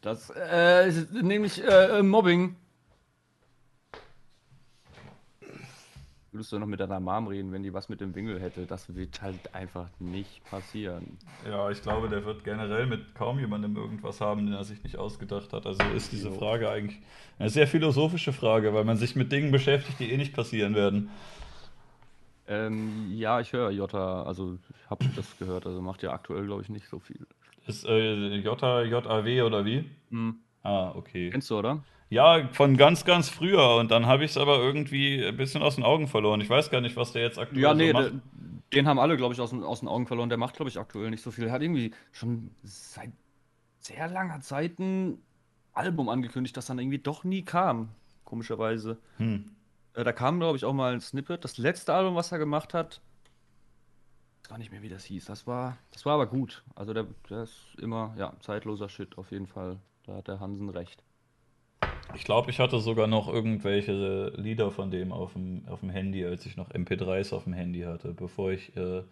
Speaker 2: Das äh, ist nämlich äh, Mobbing. Würdest du noch mit deiner Mom reden, wenn die was mit dem Winkel hätte? Das wird halt einfach nicht passieren.
Speaker 1: Ja, ich glaube, der wird generell mit kaum jemandem irgendwas haben, den er sich nicht ausgedacht hat. Also ist diese Frage eigentlich eine sehr philosophische Frage, weil man sich mit Dingen beschäftigt, die eh nicht passieren werden.
Speaker 2: Ähm, ja, ich höre Jota, also ich habe das gehört, also macht ja aktuell, glaube ich, nicht so viel.
Speaker 1: Ist äh, J, JAW oder wie?
Speaker 2: Hm.
Speaker 1: Ah, okay.
Speaker 2: Kennst du, oder?
Speaker 1: Ja, von ganz, ganz früher. Und dann habe ich es aber irgendwie ein bisschen aus den Augen verloren. Ich weiß gar nicht, was der jetzt aktuell
Speaker 2: Ja,
Speaker 1: so
Speaker 2: nee,
Speaker 1: macht.
Speaker 2: de- den haben alle, glaube ich, aus, den- aus den Augen verloren. Der macht, glaube ich, aktuell nicht so viel. Er hat irgendwie schon seit sehr langer Zeit ein Album angekündigt, das dann irgendwie doch nie kam, komischerweise.
Speaker 1: Hm.
Speaker 2: Äh, da kam, glaube ich, auch mal ein Snippet. Das letzte Album, was er gemacht hat, gar nicht mehr, wie das hieß. Das war, das war aber gut. Also der, der ist immer, ja, zeitloser Shit auf jeden Fall. Da hat der Hansen recht.
Speaker 1: Ich glaube, ich hatte sogar noch irgendwelche Lieder von dem auf dem, auf dem Handy, als ich noch MP3s auf dem Handy hatte, bevor ich, äh,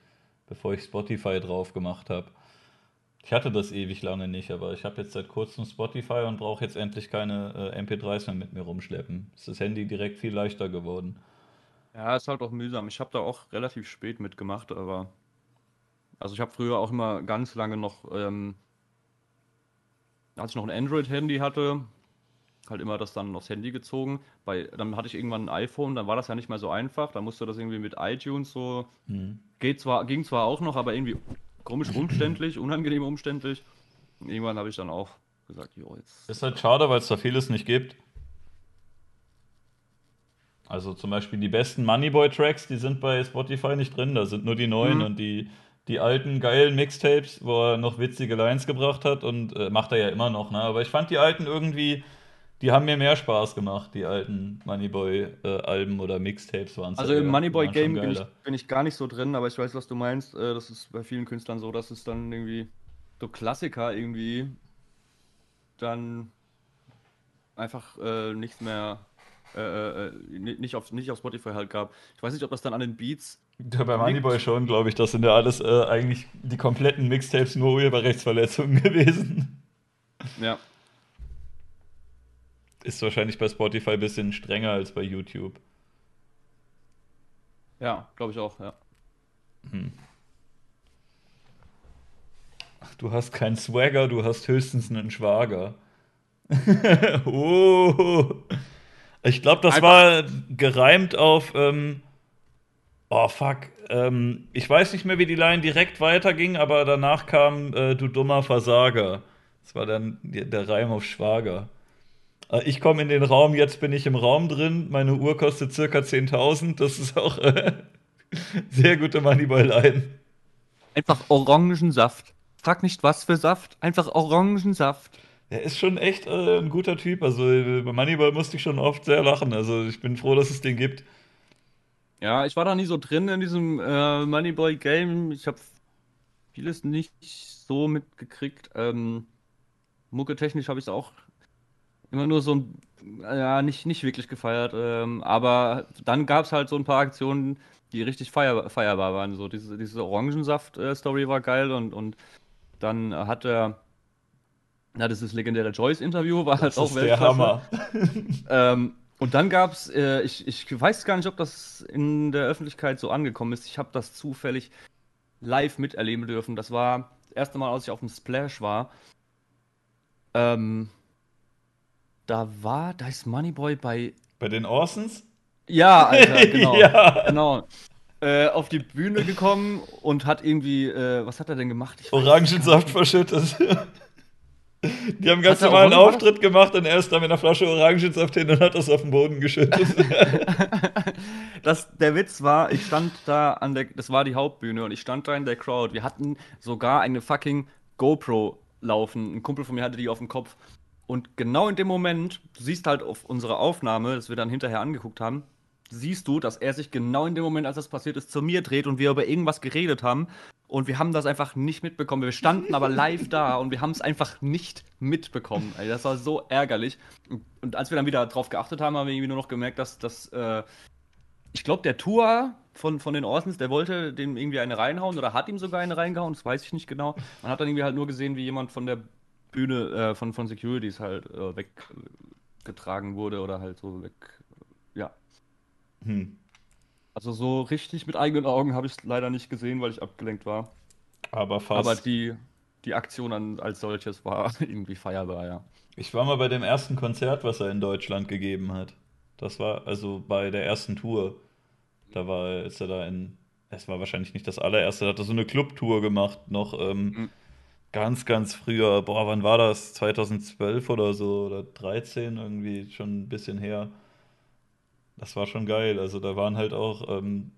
Speaker 1: bevor ich Spotify drauf gemacht habe. Ich hatte das ewig lange nicht, aber ich habe jetzt seit kurzem Spotify und brauche jetzt endlich keine äh, MP3s mehr mit mir rumschleppen. Ist das Handy direkt viel leichter geworden.
Speaker 2: Ja, ist halt auch mühsam. Ich habe da auch relativ spät mitgemacht, aber. Also ich habe früher auch immer ganz lange noch, ähm, als ich noch ein Android-Handy hatte, halt immer das dann aufs Handy gezogen. Bei, dann hatte ich irgendwann ein iPhone, dann war das ja nicht mehr so einfach. Da musste das irgendwie mit iTunes so.
Speaker 1: Hm.
Speaker 2: Geht zwar, ging zwar auch noch, aber irgendwie komisch umständlich, [clears throat] unangenehm umständlich. Und irgendwann habe ich dann auch gesagt, jo, jetzt.
Speaker 1: Ist halt schade, weil es da vieles nicht gibt. Also zum Beispiel die besten Moneyboy-Tracks, die sind bei Spotify nicht drin, da sind nur die neuen
Speaker 2: Mhm.
Speaker 1: und die, die alten geilen Mixtapes, wo er noch witzige Lines gebracht hat und äh, macht er ja immer noch, ne? Aber ich fand die alten irgendwie, die haben mir mehr Spaß gemacht, die alten Moneyboy-Alben oder Mixtapes waren es.
Speaker 2: Also im Moneyboy-Game bin ich, bin ich gar nicht so drin, aber ich weiß, was du meinst. Äh, Das ist bei vielen Künstlern so, dass es dann irgendwie so Klassiker irgendwie dann einfach äh, nichts mehr, äh, äh, ni- nicht, auf, nicht auf Spotify halt gab. Ich weiß nicht, ob das dann an den Beats.
Speaker 1: Ja, bei Moneyboy schon, glaube ich, das sind ja alles äh, eigentlich die kompletten Mixtapes nur Urheberrechtsverletzungen [laughs] gewesen.
Speaker 2: Ja,
Speaker 1: Ist wahrscheinlich bei Spotify ein bisschen strenger als bei YouTube.
Speaker 2: ja, glaube ich auch, ja.
Speaker 1: Ach, du hast keinen Swagger, du hast höchstens einen Schwager. [laughs] oh. Ich glaube, das
Speaker 2: Einfach-
Speaker 1: war gereimt auf. Ähm, oh, fuck. Ähm, ich weiß nicht mehr, wie die Line direkt weiterging, aber danach kam äh, Du dummer Versager. Das war dann der Reim auf Schwager. Äh, ich komme in den Raum, jetzt bin ich im Raum drin. Meine Uhr kostet circa 10.000. Das ist auch äh, [laughs] sehr gute Moneyboy-Line.
Speaker 2: Einfach Orangensaft. Frag nicht, was für Saft, einfach Orangensaft.
Speaker 1: Er ist schon echt äh, ein guter Typ. Also äh, bei Moneyball musste ich schon oft sehr lachen. Also ich bin froh, dass es den gibt.
Speaker 2: Ja, ich war da nie so drin in diesem äh, Moneyboy-Game. Ich habe vieles nicht so mitgekriegt. Ähm, Mucke-technisch habe ich es auch immer nur so ein, ja, nicht, nicht wirklich gefeiert. Ähm, aber dann gab es halt so ein paar Aktionen, die richtig feier, feierbar waren. So diese, diese Orangensaft-Story war geil und, und dann hat er, na, dieses legendäre Joyce-Interview war halt
Speaker 1: Das
Speaker 2: auch
Speaker 1: ist der
Speaker 2: Weltklasse.
Speaker 1: Hammer. [laughs]
Speaker 2: Ähm, und dann gab es, äh, ich, ich weiß gar nicht, ob das in der Öffentlichkeit so angekommen ist. Ich habe das zufällig live miterleben dürfen. Das war das erste Mal, als ich auf dem Splash war. Ähm, da war, da ist Moneyboy bei.
Speaker 1: Bei den Orsons?
Speaker 2: Ja, Alter, [laughs] genau.
Speaker 1: Ja.
Speaker 2: genau. Äh, auf die Bühne gekommen und hat irgendwie, äh, was hat er denn gemacht?
Speaker 1: Orangensaft verschüttet. [laughs] Die haben ganz
Speaker 2: Hat
Speaker 1: normalen
Speaker 2: Orangen-
Speaker 1: Auftritt gemacht und er ist da mit einer Flasche Orangensaft hin und hat das auf den Boden geschüttet. [laughs]
Speaker 2: Das, der Witz war, ich stand da an der, das war die Hauptbühne und ich stand da in der Crowd. Wir hatten sogar eine fucking GoPro laufen. Ein Kumpel von mir hatte die auf dem Kopf. Und genau in dem Moment, du siehst halt auf unserer Aufnahme, das wir dann hinterher angeguckt haben, siehst du, dass er sich genau in dem Moment, als das passiert ist, zu mir dreht und wir über irgendwas geredet haben. Und wir haben das einfach nicht mitbekommen. Wir standen aber live da und wir haben es einfach nicht mitbekommen. Ey, das war so ärgerlich. Und, und, als wir dann wieder drauf geachtet haben, haben wir irgendwie nur noch gemerkt, dass das, äh, ich glaube, der Tour von, von den Orsons, der wollte dem irgendwie eine reinhauen oder hat ihm sogar eine reingehauen, das weiß ich nicht genau. Man hat dann irgendwie halt nur gesehen, wie jemand von der Bühne, äh, von, von Securities halt äh, weggetragen wurde oder halt so weg, ja. Hm. Also so richtig mit eigenen Augen habe ich es leider nicht gesehen, weil ich abgelenkt war.
Speaker 1: Aber fast.
Speaker 2: Aber die, die Aktion an, als solches war [laughs] irgendwie feierbar, ja.
Speaker 1: Ich war mal bei dem ersten Konzert, was er in Deutschland gegeben hat. Das war also bei der ersten Tour. Da war, ist er da in, es war wahrscheinlich nicht das allererste, da hat er so eine Clubtour gemacht, noch ähm, mhm. Ganz, ganz früher. Boah, wann war das? 2012 oder so oder 13 irgendwie schon ein bisschen her. Das war schon geil. Also da waren halt auch ähm,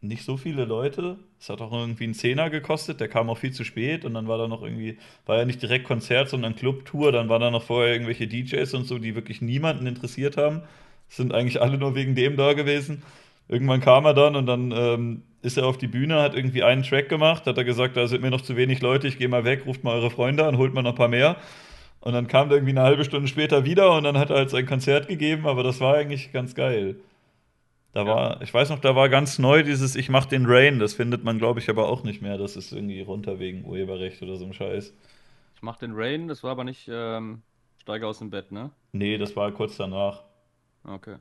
Speaker 1: nicht so viele Leute. Es hat auch irgendwie einen Zehner gekostet, der kam auch viel zu spät und dann war da noch irgendwie, war ja nicht direkt Konzert, sondern Clubtour, dann waren da noch vorher irgendwelche DJs und so, die wirklich niemanden interessiert haben. Sind eigentlich alle nur wegen dem da gewesen. Irgendwann kam er dann und dann ähm, ist er auf die Bühne, hat irgendwie einen Track gemacht, hat er gesagt, da sind mir noch zu wenig Leute, ich gehe mal weg, ruft mal eure Freunde an, holt mal noch ein paar mehr. Und dann kam der irgendwie eine halbe Stunde später wieder und dann hat er halt sein Konzert gegeben, aber das war eigentlich ganz geil. Da ja. war, ich weiß noch, da war ganz neu dieses Ich mach den Rain, das findet man, glaube ich, aber auch nicht mehr. Das ist irgendwie runter wegen Urheberrecht oder so ein Scheiß.
Speaker 2: Ich mach den Rain, das war aber nicht ähm, Steige aus dem Bett, ne?
Speaker 1: Nee, das war kurz danach.
Speaker 2: Okay.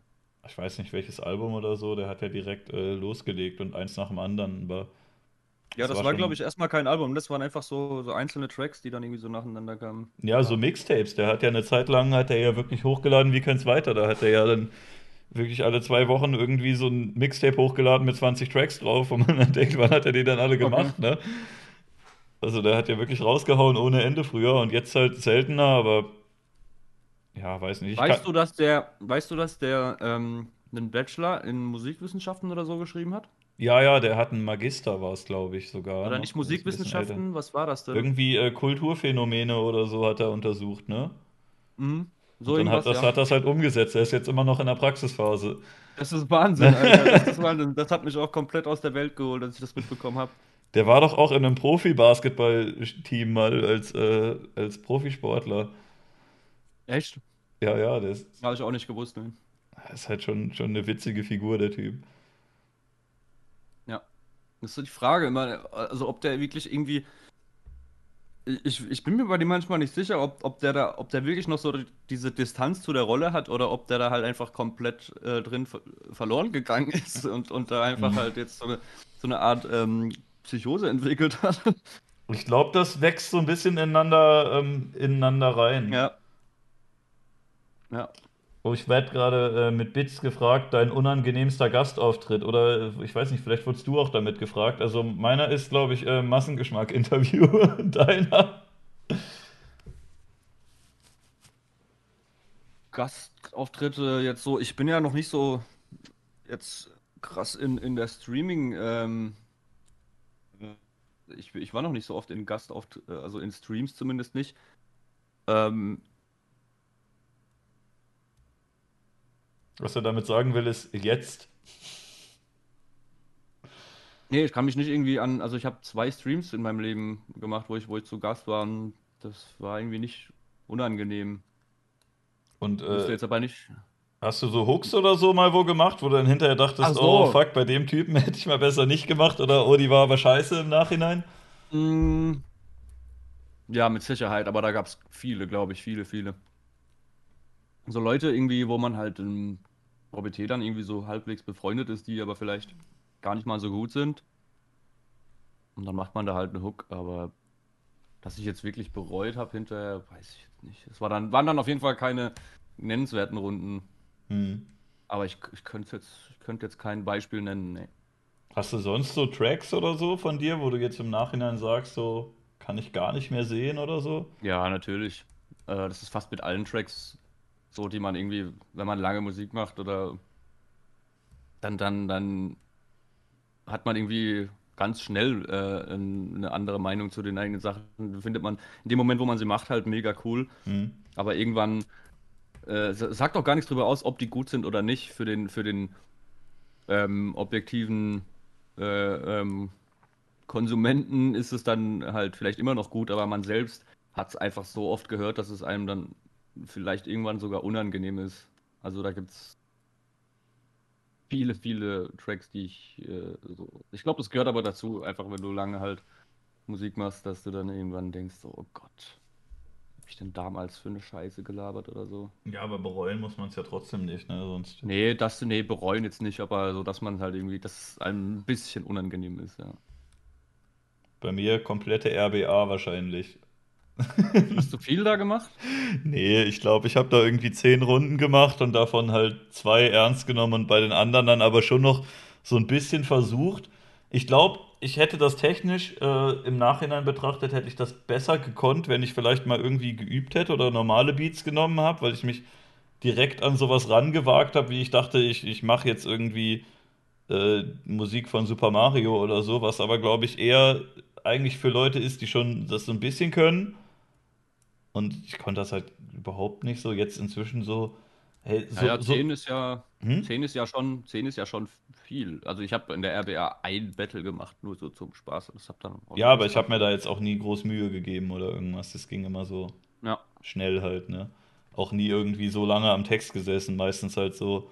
Speaker 1: Ich weiß nicht, welches Album oder so, der hat ja direkt äh, losgelegt und eins nach dem anderen, aber
Speaker 2: ja, das, das war, war glaube ich, erstmal kein Album. Das waren einfach so, so einzelne Tracks, die dann irgendwie so nacheinander kamen.
Speaker 1: Ja, so Mixtapes. Der hat ja eine Zeit lang, hat er ja wirklich hochgeladen wie kein zweiter. Da hat er ja dann wirklich alle zwei Wochen irgendwie so ein Mixtape hochgeladen mit 20 Tracks drauf, wo man [laughs] dann denkt, wann hat er die dann alle gemacht, okay. ne? Also der hat ja wirklich rausgehauen ohne Ende früher und jetzt halt seltener, aber ja, weiß nicht.
Speaker 2: weißt du, dass der, weißt du, dass der ähm, einen Bachelor in Musikwissenschaften oder so geschrieben hat?
Speaker 1: Ja, ja, der hat einen Magister, war es, glaube ich, sogar.
Speaker 2: Oder nicht Musikwissenschaften? Was war das denn?
Speaker 1: Irgendwie äh, Kulturphänomene oder so hat er untersucht, ne?
Speaker 2: Mhm.
Speaker 1: So dann hat das, ja. hat das halt umgesetzt. Er ist jetzt immer noch in der Praxisphase.
Speaker 2: Das ist Wahnsinn, [laughs] Alter. Das, ist Wahnsinn. das hat mich auch komplett aus der Welt geholt, als ich das mitbekommen habe.
Speaker 1: Der war doch auch in einem Profi-Basketball-Team mal als, äh, als Profisportler.
Speaker 2: Echt?
Speaker 1: Ja, ja, das
Speaker 2: habe ich auch nicht gewusst. Ne?
Speaker 1: ist halt schon, schon eine witzige Figur, der Typ.
Speaker 2: Ja. Das ist so die Frage immer, also ob der wirklich irgendwie. Ich, ich bin mir bei dem manchmal nicht sicher, ob, ob, der da, ob der wirklich noch so diese Distanz zu der Rolle hat oder ob der da halt einfach komplett äh, drin ver verloren gegangen ist [laughs] und, und da einfach mhm. halt jetzt so eine, so eine Art ähm, Psychose entwickelt hat.
Speaker 1: Ich glaube, das wächst so ein bisschen ineinander, ähm, ineinander rein.
Speaker 2: Ja. Ja.
Speaker 1: Oh, ich werde gerade äh, mit Bits gefragt, dein unangenehmster Gastauftritt. Oder äh, ich weiß nicht, vielleicht wurdest du auch damit gefragt. Also meiner ist, glaube ich, äh, Massengeschmack-Interview. [laughs] Deiner.
Speaker 2: Gastauftritte jetzt so, ich bin ja noch nicht so jetzt krass in, in der Streaming. Ähm, ich, ich war noch nicht so oft in Gastauftritten, äh, also in Streams zumindest nicht. Ähm,
Speaker 1: Was er damit sagen will, ist jetzt.
Speaker 2: Nee, ich kann mich nicht irgendwie an. Also, ich habe zwei Streams in meinem Leben gemacht, wo ich, wo ich zu Gast war. Und das war irgendwie nicht unangenehm.
Speaker 1: Und äh,
Speaker 2: jetzt aber nicht.
Speaker 1: Hast du so Hooks oder so mal wo gemacht, wo du dann hinterher dachtest, so. oh fuck, bei dem Typen [laughs] hätte ich mal besser nicht gemacht oder oh, die war aber scheiße im Nachhinein?
Speaker 2: Mm, ja, mit Sicherheit, aber da gab es viele, glaube ich, viele, viele. So Leute irgendwie, wo man halt im Dann irgendwie so halbwegs befreundet ist, die aber vielleicht gar nicht mal so gut sind. Und dann macht man da halt einen Hook, aber dass ich jetzt wirklich bereut habe hinterher, weiß ich jetzt nicht. Es war dann, waren dann auf jeden Fall keine nennenswerten Runden.
Speaker 1: Hm.
Speaker 2: Aber ich, ich könnte jetzt, ich könnte jetzt kein Beispiel nennen, nee.
Speaker 1: Hast du sonst so Tracks oder so von dir, wo du jetzt im Nachhinein sagst, so kann ich gar nicht mehr sehen oder so?
Speaker 2: Ja, natürlich. Äh, das ist fast mit allen Tracks so, die man irgendwie, wenn man lange Musik macht oder dann, dann, dann hat man irgendwie ganz schnell äh, eine andere Meinung zu den eigenen Sachen. Findet man in dem Moment, wo man sie macht, halt mega cool. Mhm. Aber irgendwann äh, sagt auch gar nichts darüber aus, ob die gut sind oder nicht. Für den, für den ähm, objektiven äh, ähm, Konsumenten ist es dann halt vielleicht immer noch gut, aber man selbst hat es einfach so oft gehört, dass es einem dann vielleicht irgendwann sogar unangenehm ist. Also da gibt es viele, viele Tracks, die ich äh, so. Ich glaube, das gehört aber dazu, einfach wenn du lange halt Musik machst, dass du dann irgendwann denkst, so, oh Gott, hab ich denn damals für eine Scheiße gelabert oder so?
Speaker 1: Ja, aber bereuen muss man es ja trotzdem nicht, ne? Sonst.
Speaker 2: Nee, das, nee, bereuen jetzt nicht, aber so, dass man halt irgendwie, dass es einem ein bisschen unangenehm ist, ja.
Speaker 1: Bei mir komplette RBA wahrscheinlich. [laughs]
Speaker 2: Hast du viel da gemacht?
Speaker 1: Nee, ich glaube, ich habe da irgendwie zehn Runden gemacht und davon halt zwei ernst genommen und bei den anderen dann aber schon noch so ein bisschen versucht. Ich glaube, ich hätte das technisch äh, im Nachhinein betrachtet, hätte ich das besser gekonnt, wenn ich vielleicht mal irgendwie geübt hätte oder normale Beats genommen habe, weil ich mich direkt an sowas rangewagt habe, wie ich dachte, ich, ich mache jetzt irgendwie äh, Musik von Super Mario oder so, was aber, glaube ich, eher eigentlich für Leute ist, die schon das so ein bisschen können und ich konnte das halt überhaupt nicht so. Jetzt inzwischen so.
Speaker 2: Hey, so, ja, 10 so, ist ja hm? 10 ist ja schon 10 ist ja schon viel. Also ich habe in der RBA ein Battle gemacht, nur so zum Spaß. Das hab dann
Speaker 1: ja, aber ich habe mir da jetzt auch nie groß Mühe gegeben oder irgendwas. Das ging immer so
Speaker 2: ja.
Speaker 1: schnell halt, ne? Auch nie irgendwie so lange am Text gesessen. Meistens halt so.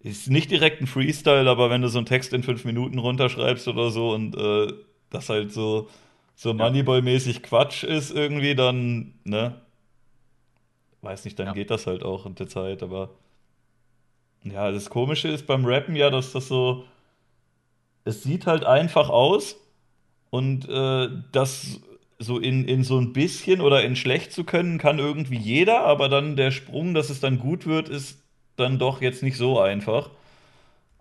Speaker 1: Ist nicht direkt ein Freestyle, aber wenn du so einen Text in fünf Minuten runterschreibst oder so und äh, das halt so so Moneyboy-mäßig Quatsch ist irgendwie, dann, ne? Weiß nicht, dann ja. geht das halt auch in der Zeit, aber ja, das Komische ist beim Rappen ja, dass das so, es sieht halt einfach aus und äh, das so in, in so ein bisschen oder in schlecht zu können, kann irgendwie jeder, aber dann der Sprung, dass es dann gut wird, ist dann doch jetzt nicht so einfach.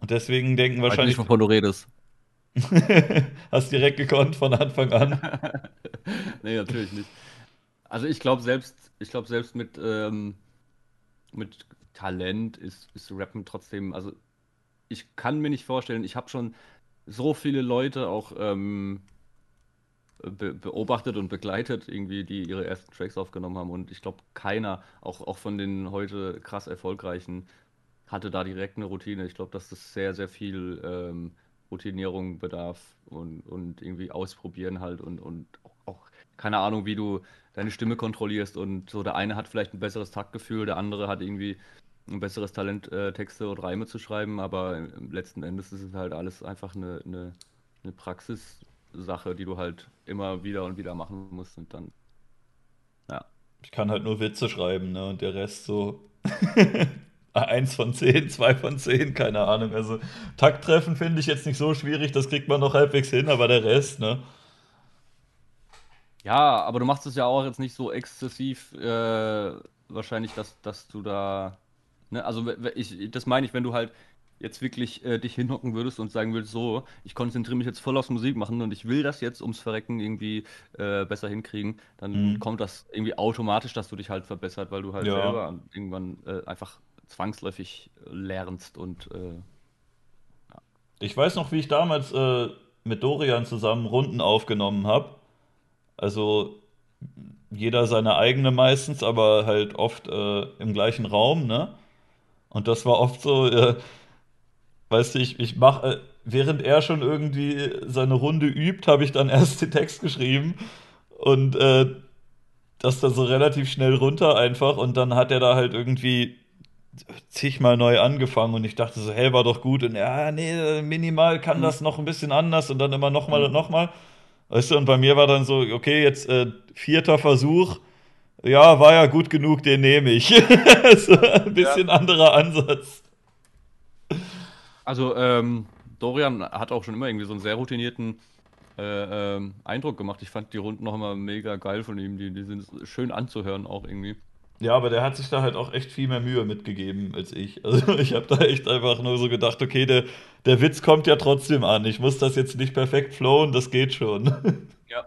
Speaker 1: Und deswegen denken wahrscheinlich.
Speaker 2: Nicht, wovon du redest. [laughs]
Speaker 1: Hast direkt gekonnt von Anfang an? [laughs]
Speaker 2: nee, natürlich nicht. Also ich glaube selbst, ich glaube selbst mit, ähm, mit Talent ist, ist Rappen trotzdem, also ich kann mir nicht vorstellen, ich habe schon so viele Leute auch ähm, be beobachtet und begleitet, irgendwie, die ihre ersten Tracks aufgenommen haben. Und ich glaube, keiner, auch, auch von den heute krass erfolgreichen, hatte da direkt eine Routine. Ich glaube, dass das sehr, sehr viel ähm, Routinierung bedarf und, und irgendwie ausprobieren halt und, und auch, keine Ahnung, wie du deine Stimme kontrollierst und so der eine hat vielleicht ein besseres Taktgefühl, der andere hat irgendwie ein besseres Talent, äh, Texte und Reime zu schreiben, aber letzten Endes ist es halt alles einfach eine, eine, eine Praxissache, die du halt immer wieder und wieder machen musst und dann,
Speaker 1: ja. Ich kann halt nur Witze schreiben, ne, und der Rest so [laughs] eins von zehn, zwei von zehn, keine Ahnung. Also Takttreffen finde ich jetzt nicht so schwierig, das kriegt man noch halbwegs hin, aber der Rest, ne?
Speaker 2: Ja, aber du machst es ja auch jetzt nicht so exzessiv, äh, wahrscheinlich, dass, dass du da. Ne, also ich, das meine ich, wenn du halt jetzt wirklich äh, dich hinhocken würdest und sagen würdest, so, ich konzentriere mich jetzt voll aufs Musik machen und ich will das jetzt ums Verrecken irgendwie äh, besser hinkriegen, dann mhm. kommt das irgendwie automatisch, dass du dich halt verbessert, weil du halt ja. selber irgendwann äh, einfach zwangsläufig lernst und äh,
Speaker 1: ja. Ich weiß noch, wie ich damals äh, mit Dorian zusammen Runden aufgenommen habe. Also jeder seine eigene meistens, aber halt oft äh, im gleichen Raum, ne? Und das war oft so, äh, weißt du, ich, ich mache, äh, während er schon irgendwie seine Runde übt, habe ich dann [laughs] erst den Text geschrieben und äh, das dann so relativ schnell runter einfach und dann hat er da halt irgendwie zigmal neu angefangen und ich dachte so, hey, war doch gut und ja, nee, minimal kann mhm. das noch ein bisschen anders und dann immer nochmal mhm. und nochmal. Weißt du, und bei mir war dann so, okay, jetzt äh, vierter Versuch, ja, war ja gut genug, den nehme ich. [laughs] so ein bisschen ja. anderer Ansatz.
Speaker 2: Also, ähm, Dorian hat auch schon immer irgendwie so einen sehr routinierten äh, ähm, Eindruck gemacht. Ich fand die Runden noch immer mega geil von ihm. Die, die sind schön anzuhören auch irgendwie.
Speaker 1: Ja, aber der hat sich da halt auch echt viel mehr Mühe mitgegeben als ich. [laughs] Also ich habe da echt einfach nur so gedacht, okay, der, der Witz kommt ja trotzdem an. Ich muss das jetzt nicht perfekt flowen, das geht schon. [laughs]
Speaker 2: Ja.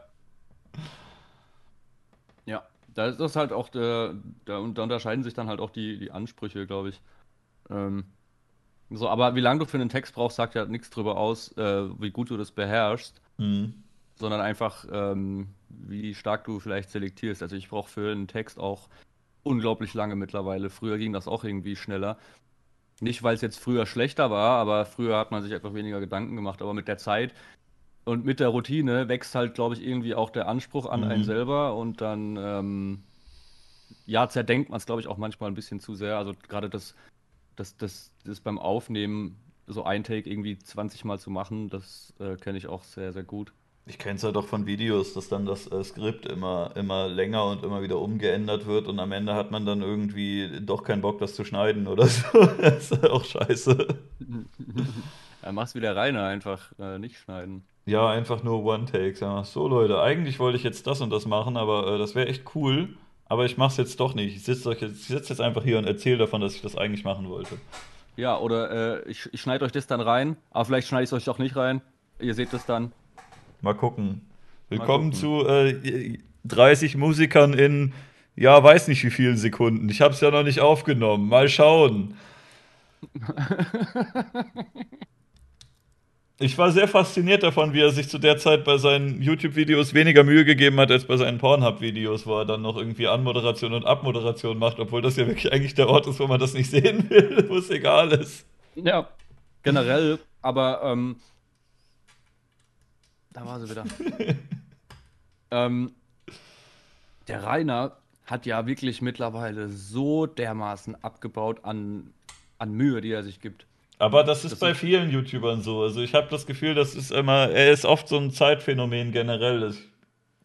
Speaker 2: Ja, da ist das halt auch der, da, unterscheiden sich dann halt auch die, die Ansprüche, glaube ich. Ähm, So, aber wie lange du für einen Text brauchst, sagt ja nichts drüber aus, äh, wie gut du das beherrschst,
Speaker 1: Mhm.
Speaker 2: sondern einfach, ähm, wie stark du vielleicht selektierst. Also ich brauche für einen Text auch unglaublich lange mittlerweile. Früher ging das auch irgendwie schneller. Nicht, weil es jetzt früher schlechter war, aber früher hat man sich einfach weniger Gedanken gemacht. Aber mit der Zeit und mit der Routine wächst halt, glaube ich, irgendwie auch der Anspruch an einen
Speaker 1: Mhm.
Speaker 2: selber und dann, ähm, ja, zerdenkt man es, glaube ich, auch manchmal ein bisschen zu sehr. Also gerade das, das, das, das beim Aufnehmen, so ein Take irgendwie 20 Mal zu machen, das äh, kenne ich auch sehr, sehr gut.
Speaker 1: Ich kenne es halt auch von Videos, dass dann das äh, Skript immer, immer länger und immer wieder umgeändert wird und am Ende hat man dann irgendwie doch keinen Bock, das zu schneiden oder [laughs] so. Das ist auch scheiße. [laughs]
Speaker 2: Ja, mach's wieder reiner, einfach äh, nicht schneiden.
Speaker 1: Ja, einfach nur One-Takes. Ja. So, Leute, eigentlich wollte ich jetzt das und das machen, aber äh, das wäre echt cool. Aber ich mach's jetzt doch nicht. Ich sitze euch jetzt, sitz jetzt einfach hier und erzähle davon, dass ich das eigentlich machen wollte.
Speaker 2: Ja, oder äh, ich, ich schneide euch das dann rein, aber vielleicht schneide ich es euch auch nicht rein. Ihr seht das dann.
Speaker 1: Mal gucken.
Speaker 2: Mal
Speaker 1: Willkommen
Speaker 2: gucken.
Speaker 1: zu äh, 30 Musikern in, ja, weiß nicht wie vielen Sekunden. Ich habe es ja noch nicht aufgenommen. Mal schauen. [laughs] Ich war sehr fasziniert davon, wie er sich zu der Zeit bei seinen YouTube-Videos weniger Mühe gegeben hat als bei seinen Pornhub-Videos, wo er dann noch irgendwie Anmoderation und Abmoderation macht, obwohl das ja wirklich eigentlich der Ort ist, wo man das nicht [laughs] sehen will, wo es egal ist.
Speaker 2: Ja, generell, aber ähm, da war sie wieder. [laughs] ähm, der Rainer hat ja wirklich mittlerweile so dermaßen abgebaut an, an Mühe, die er sich gibt.
Speaker 1: Aber das ist
Speaker 2: Das
Speaker 1: bei
Speaker 2: ist-
Speaker 1: vielen YouTubern so. Also ich habe das Gefühl, das ist immer, er ist oft so ein Zeitphänomen generell.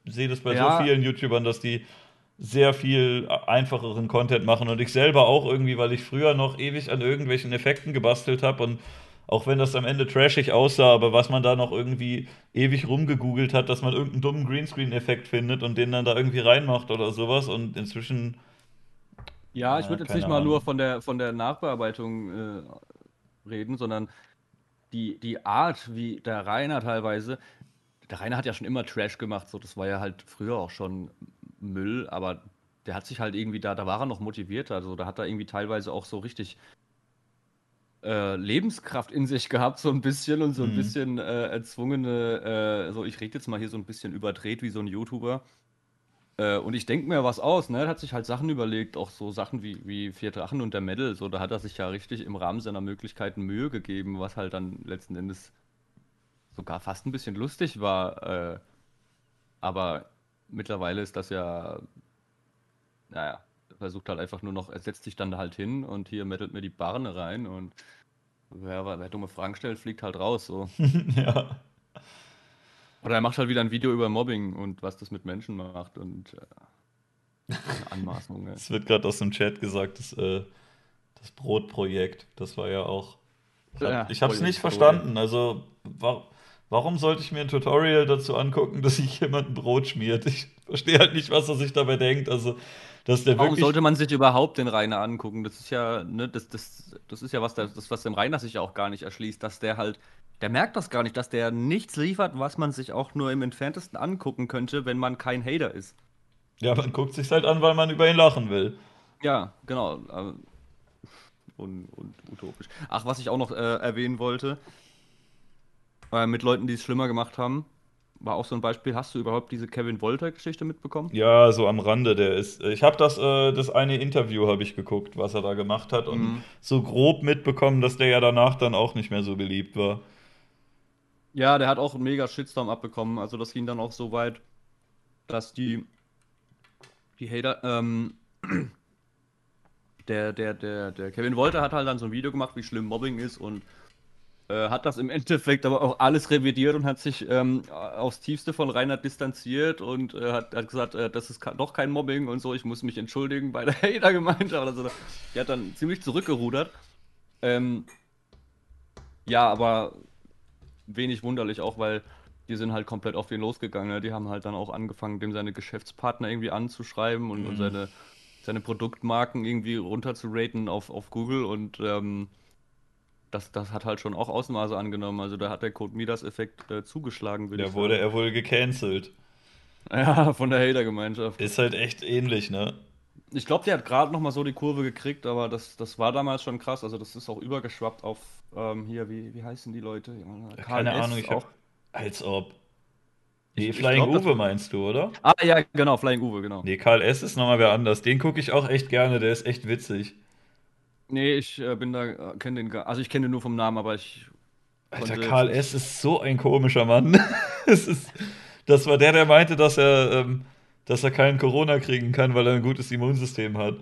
Speaker 1: Ich sehe das bei
Speaker 2: Ja.
Speaker 1: so vielen YouTubern, dass die sehr viel einfacheren Content machen und ich selber auch irgendwie, weil ich früher noch ewig an irgendwelchen Effekten gebastelt habe und auch wenn das am Ende trashig aussah, aber was man da noch irgendwie ewig rumgegoogelt hat, dass man irgendeinen dummen Greenscreen-Effekt findet und den dann da irgendwie reinmacht oder sowas und inzwischen
Speaker 2: Ja, ich würde jetzt nicht mal
Speaker 1: Ahnung.
Speaker 2: nur von der, von der Nachbearbeitung äh, reden, sondern die, die Art, wie der Rainer teilweise, der Rainer hat ja schon immer Trash gemacht, so das war ja halt früher auch schon Müll, aber der hat sich halt irgendwie da, da war er noch motiviert, also da hat er irgendwie teilweise auch so richtig äh, Lebenskraft in sich gehabt, so ein bisschen und so ein
Speaker 1: Mhm.
Speaker 2: bisschen äh, erzwungene, äh, so ich rede jetzt mal hier so ein bisschen überdreht wie so ein YouTuber. Äh, und ich denke mir was aus, ne? Er hat sich halt Sachen überlegt, auch so Sachen wie, wie Vier Drachen und der Medal, so da hat er sich ja richtig im Rahmen seiner Möglichkeiten Mühe gegeben, was halt dann letzten Endes sogar fast ein bisschen lustig war. Äh, aber mittlerweile ist das ja, naja, versucht halt einfach nur noch, er setzt sich dann halt hin und hier mettelt mir die Barne rein und wer, wer dumme Fragen stellt, fliegt halt raus, so. [laughs]
Speaker 1: ja.
Speaker 2: Oder er macht halt wieder ein Video über Mobbing und was das mit Menschen macht und äh, eine Anmaßung. ey. [laughs]
Speaker 1: Es wird gerade aus dem Chat gesagt, das, äh, das Brotprojekt, das war ja auch. Ich habe
Speaker 2: Ja,
Speaker 1: hab's
Speaker 2: voll
Speaker 1: nicht verstanden. Also, wa warum sollte ich mir ein Tutorial dazu angucken, dass sich jemand ein Brot schmiert? Ich verstehe halt nicht, was er sich dabei denkt. Also, dass der
Speaker 2: Warum
Speaker 1: wirklich.
Speaker 2: sollte man sich überhaupt den Rainer angucken? Das ist ja, ne, das, das, das ist ja was, der- das, was dem Rainer sich auch gar nicht erschließt, dass der halt, der merkt das gar nicht, dass der nichts liefert, was man sich auch nur im entferntesten angucken könnte, wenn man kein Hater ist.
Speaker 1: Ja, man guckt sich's halt an, weil man über ihn lachen will.
Speaker 2: Ja, genau. Und, [laughs] und utopisch. Ach, was ich auch noch äh, erwähnen wollte, äh, mit Leuten, die es schlimmer gemacht haben, war auch so ein Beispiel. Hast du überhaupt diese Kevin Wolter-Geschichte mitbekommen?
Speaker 1: Ja, so am Rande, der ist. Ich habe das, äh, das eine Interview habe ich geguckt, was er da gemacht hat und
Speaker 2: Mhm.
Speaker 1: so grob mitbekommen, dass der ja danach dann auch nicht mehr so beliebt war.
Speaker 2: Ja, der hat auch einen mega Shitstorm abbekommen. Also das ging dann auch so weit, dass die, die Hater, ähm, [clears throat] der, der, der, der Kevin Wolter hat halt dann so ein Video gemacht, wie schlimm Mobbing ist und äh, hat das im Endeffekt aber auch alles revidiert und hat sich ähm, aufs Tiefste von Reinhard distanziert und äh, hat, hat gesagt, äh, das ist doch kein Mobbing und so, ich muss mich entschuldigen bei der [laughs] Hater-Gemeinde oder so. Die hat dann ziemlich zurückgerudert. Ähm, ja, aber wenig wunderlich auch, weil die sind halt komplett auf den losgegangen. Ne? Die haben halt dann auch angefangen, dem seine Geschäftspartner irgendwie anzuschreiben und, und
Speaker 1: Mhm.
Speaker 2: seine, seine Produktmarken irgendwie runterzuraten auf, auf Google und ähm, das, das hat halt schon auch Ausmaße angenommen. Also da hat der Code Midas-Effekt äh, zugeschlagen, würde
Speaker 1: Da
Speaker 2: ich
Speaker 1: wurde er wohl gecancelt.
Speaker 2: Ja, [laughs] von der Hater-Gemeinschaft.
Speaker 1: Ist halt echt ähnlich, ne?
Speaker 2: ich glaube, der hat gerade noch mal so die Kurve gekriegt, aber das, das war damals schon krass. Also das ist auch übergeschwappt auf ähm, hier, wie, wie heißen die Leute?
Speaker 1: Keine
Speaker 2: KLS
Speaker 1: Ahnung, ich
Speaker 2: auch.
Speaker 1: hab, als ob.
Speaker 2: Ich-
Speaker 1: Nee,
Speaker 2: ich
Speaker 1: Flying
Speaker 2: glaub, das-
Speaker 1: Uwe meinst du, oder?
Speaker 2: Ah ja, genau, Flying Uwe, genau.
Speaker 1: Nee, Karl S. ist nochmal wer anders. Den gucke ich auch echt gerne, der ist echt witzig.
Speaker 2: Nee, ich äh, bin da, äh, kenne den gar, also ich kenne den nur vom Namen, aber ich
Speaker 1: Alter, Karl S. ist so ein komischer Mann. [laughs] es ist, das war der, der meinte, dass er, ähm, dass er keinen Corona kriegen kann, weil er ein gutes Immunsystem hat.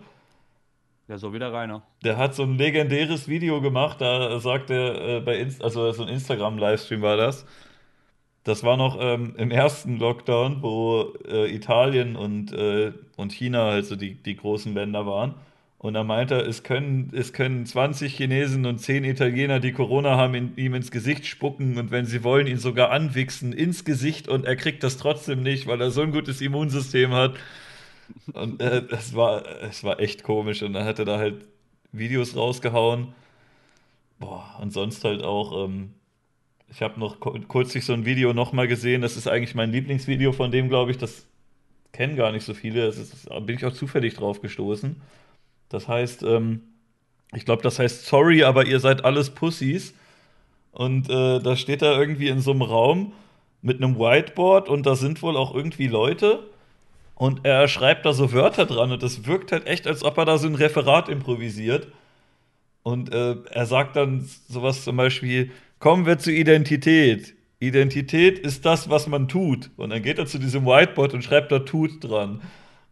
Speaker 2: Ja, so wie der Rainer.
Speaker 1: Der hat so ein legendäres Video gemacht, da sagt er äh, bei Inst also so ein Instagram-Livestream war das. Das war noch ähm, im ersten Lockdown, wo äh, Italien und, äh, und China halt so die, die großen Länder waren. Und da meinte er, es können, es können 20 Chinesen und 10 Italiener, die Corona haben, in, ihm ins Gesicht spucken und wenn sie wollen, ihn sogar anwichsen ins Gesicht und er kriegt das trotzdem nicht, weil er so ein gutes Immunsystem hat. Und äh, das war, es war echt komisch. Und dann hat er da halt Videos rausgehauen. Boah, und sonst halt auch, ähm, ich habe noch kürzlich so ein Video nochmal gesehen. Das ist eigentlich mein Lieblingsvideo von dem, glaube ich. Das kennen gar nicht so viele. Das ist, da bin ich auch zufällig drauf gestoßen. Das heißt, ähm, ich glaube, das heißt Sorry, aber ihr seid alles Pussys. Und äh, da steht er irgendwie in so einem Raum mit einem Whiteboard und da sind wohl auch irgendwie Leute. Und er schreibt da so Wörter dran und das wirkt halt echt, als ob er da so ein Referat improvisiert. Und äh, er sagt dann sowas zum Beispiel, kommen wir zur Identität. Identität ist das, was man tut. Und dann geht er zu diesem Whiteboard und schreibt da tut dran.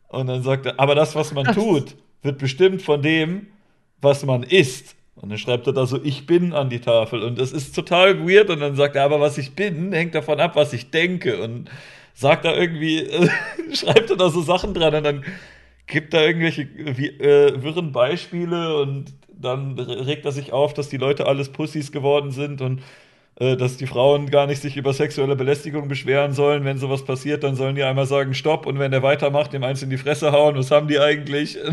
Speaker 1: Und dann sagt er, aber das, was man tut, wird bestimmt von dem, was man ist. Und dann schreibt er da so, ich bin an die Tafel. Und das ist total weird. Und dann sagt er, aber was ich bin, hängt davon ab, was ich denke. Und sagt da irgendwie, [laughs] schreibt er da so Sachen dran. Und dann gibt er irgendwelche äh, wirren Beispiele. Und dann regt er sich auf, dass die Leute alles Pussys geworden sind. Und dass die Frauen gar nicht sich über sexuelle Belästigung beschweren sollen. Wenn sowas passiert, dann sollen die einmal sagen, stopp. Und wenn der weitermacht, dem eins in die Fresse hauen. Was haben die eigentlich? [laughs]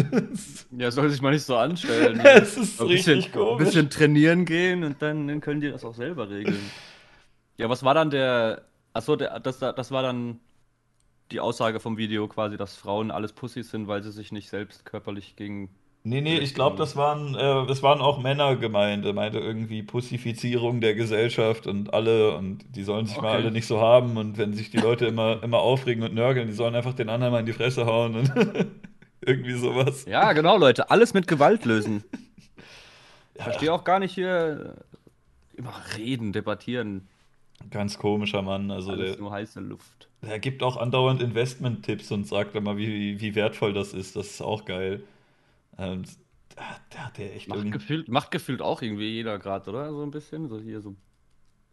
Speaker 2: Ja, soll sich mal nicht so anstellen. [laughs]
Speaker 1: Es ist
Speaker 2: ein bisschen,
Speaker 1: richtig komisch.
Speaker 2: ein bisschen trainieren gehen und dann, dann können die das auch selber regeln. Ja, was war dann der. Achso, der, das, das war dann die Aussage vom Video quasi, dass Frauen alles Pussys sind, weil sie sich nicht selbst körperlich gegen.
Speaker 1: Nee, nee, ich glaube, das waren, äh, das waren auch Männer gemeint. Er meinte irgendwie Pussifizierung der Gesellschaft und alle und die sollen sich mal
Speaker 2: Okay.
Speaker 1: alle nicht so haben und wenn sich die Leute immer, immer aufregen und nörgeln, die sollen einfach den anderen mal in die Fresse hauen und [laughs] irgendwie sowas.
Speaker 2: Ja, genau, Leute, alles mit Gewalt lösen. Ich verstehe auch gar nicht hier immer reden, debattieren.
Speaker 1: Ganz komischer Mann. Also
Speaker 2: Alles
Speaker 1: der,
Speaker 2: nur heiße Luft.
Speaker 1: der gibt auch andauernd Investment-Tipps und sagt immer, wie, wie wertvoll das ist. Das ist auch geil. Ähm, da, da hat der echt
Speaker 2: Macht
Speaker 1: irgend-
Speaker 2: gefühlt, macht gefühlt auch irgendwie jeder gerade, oder? So ein bisschen. So hier so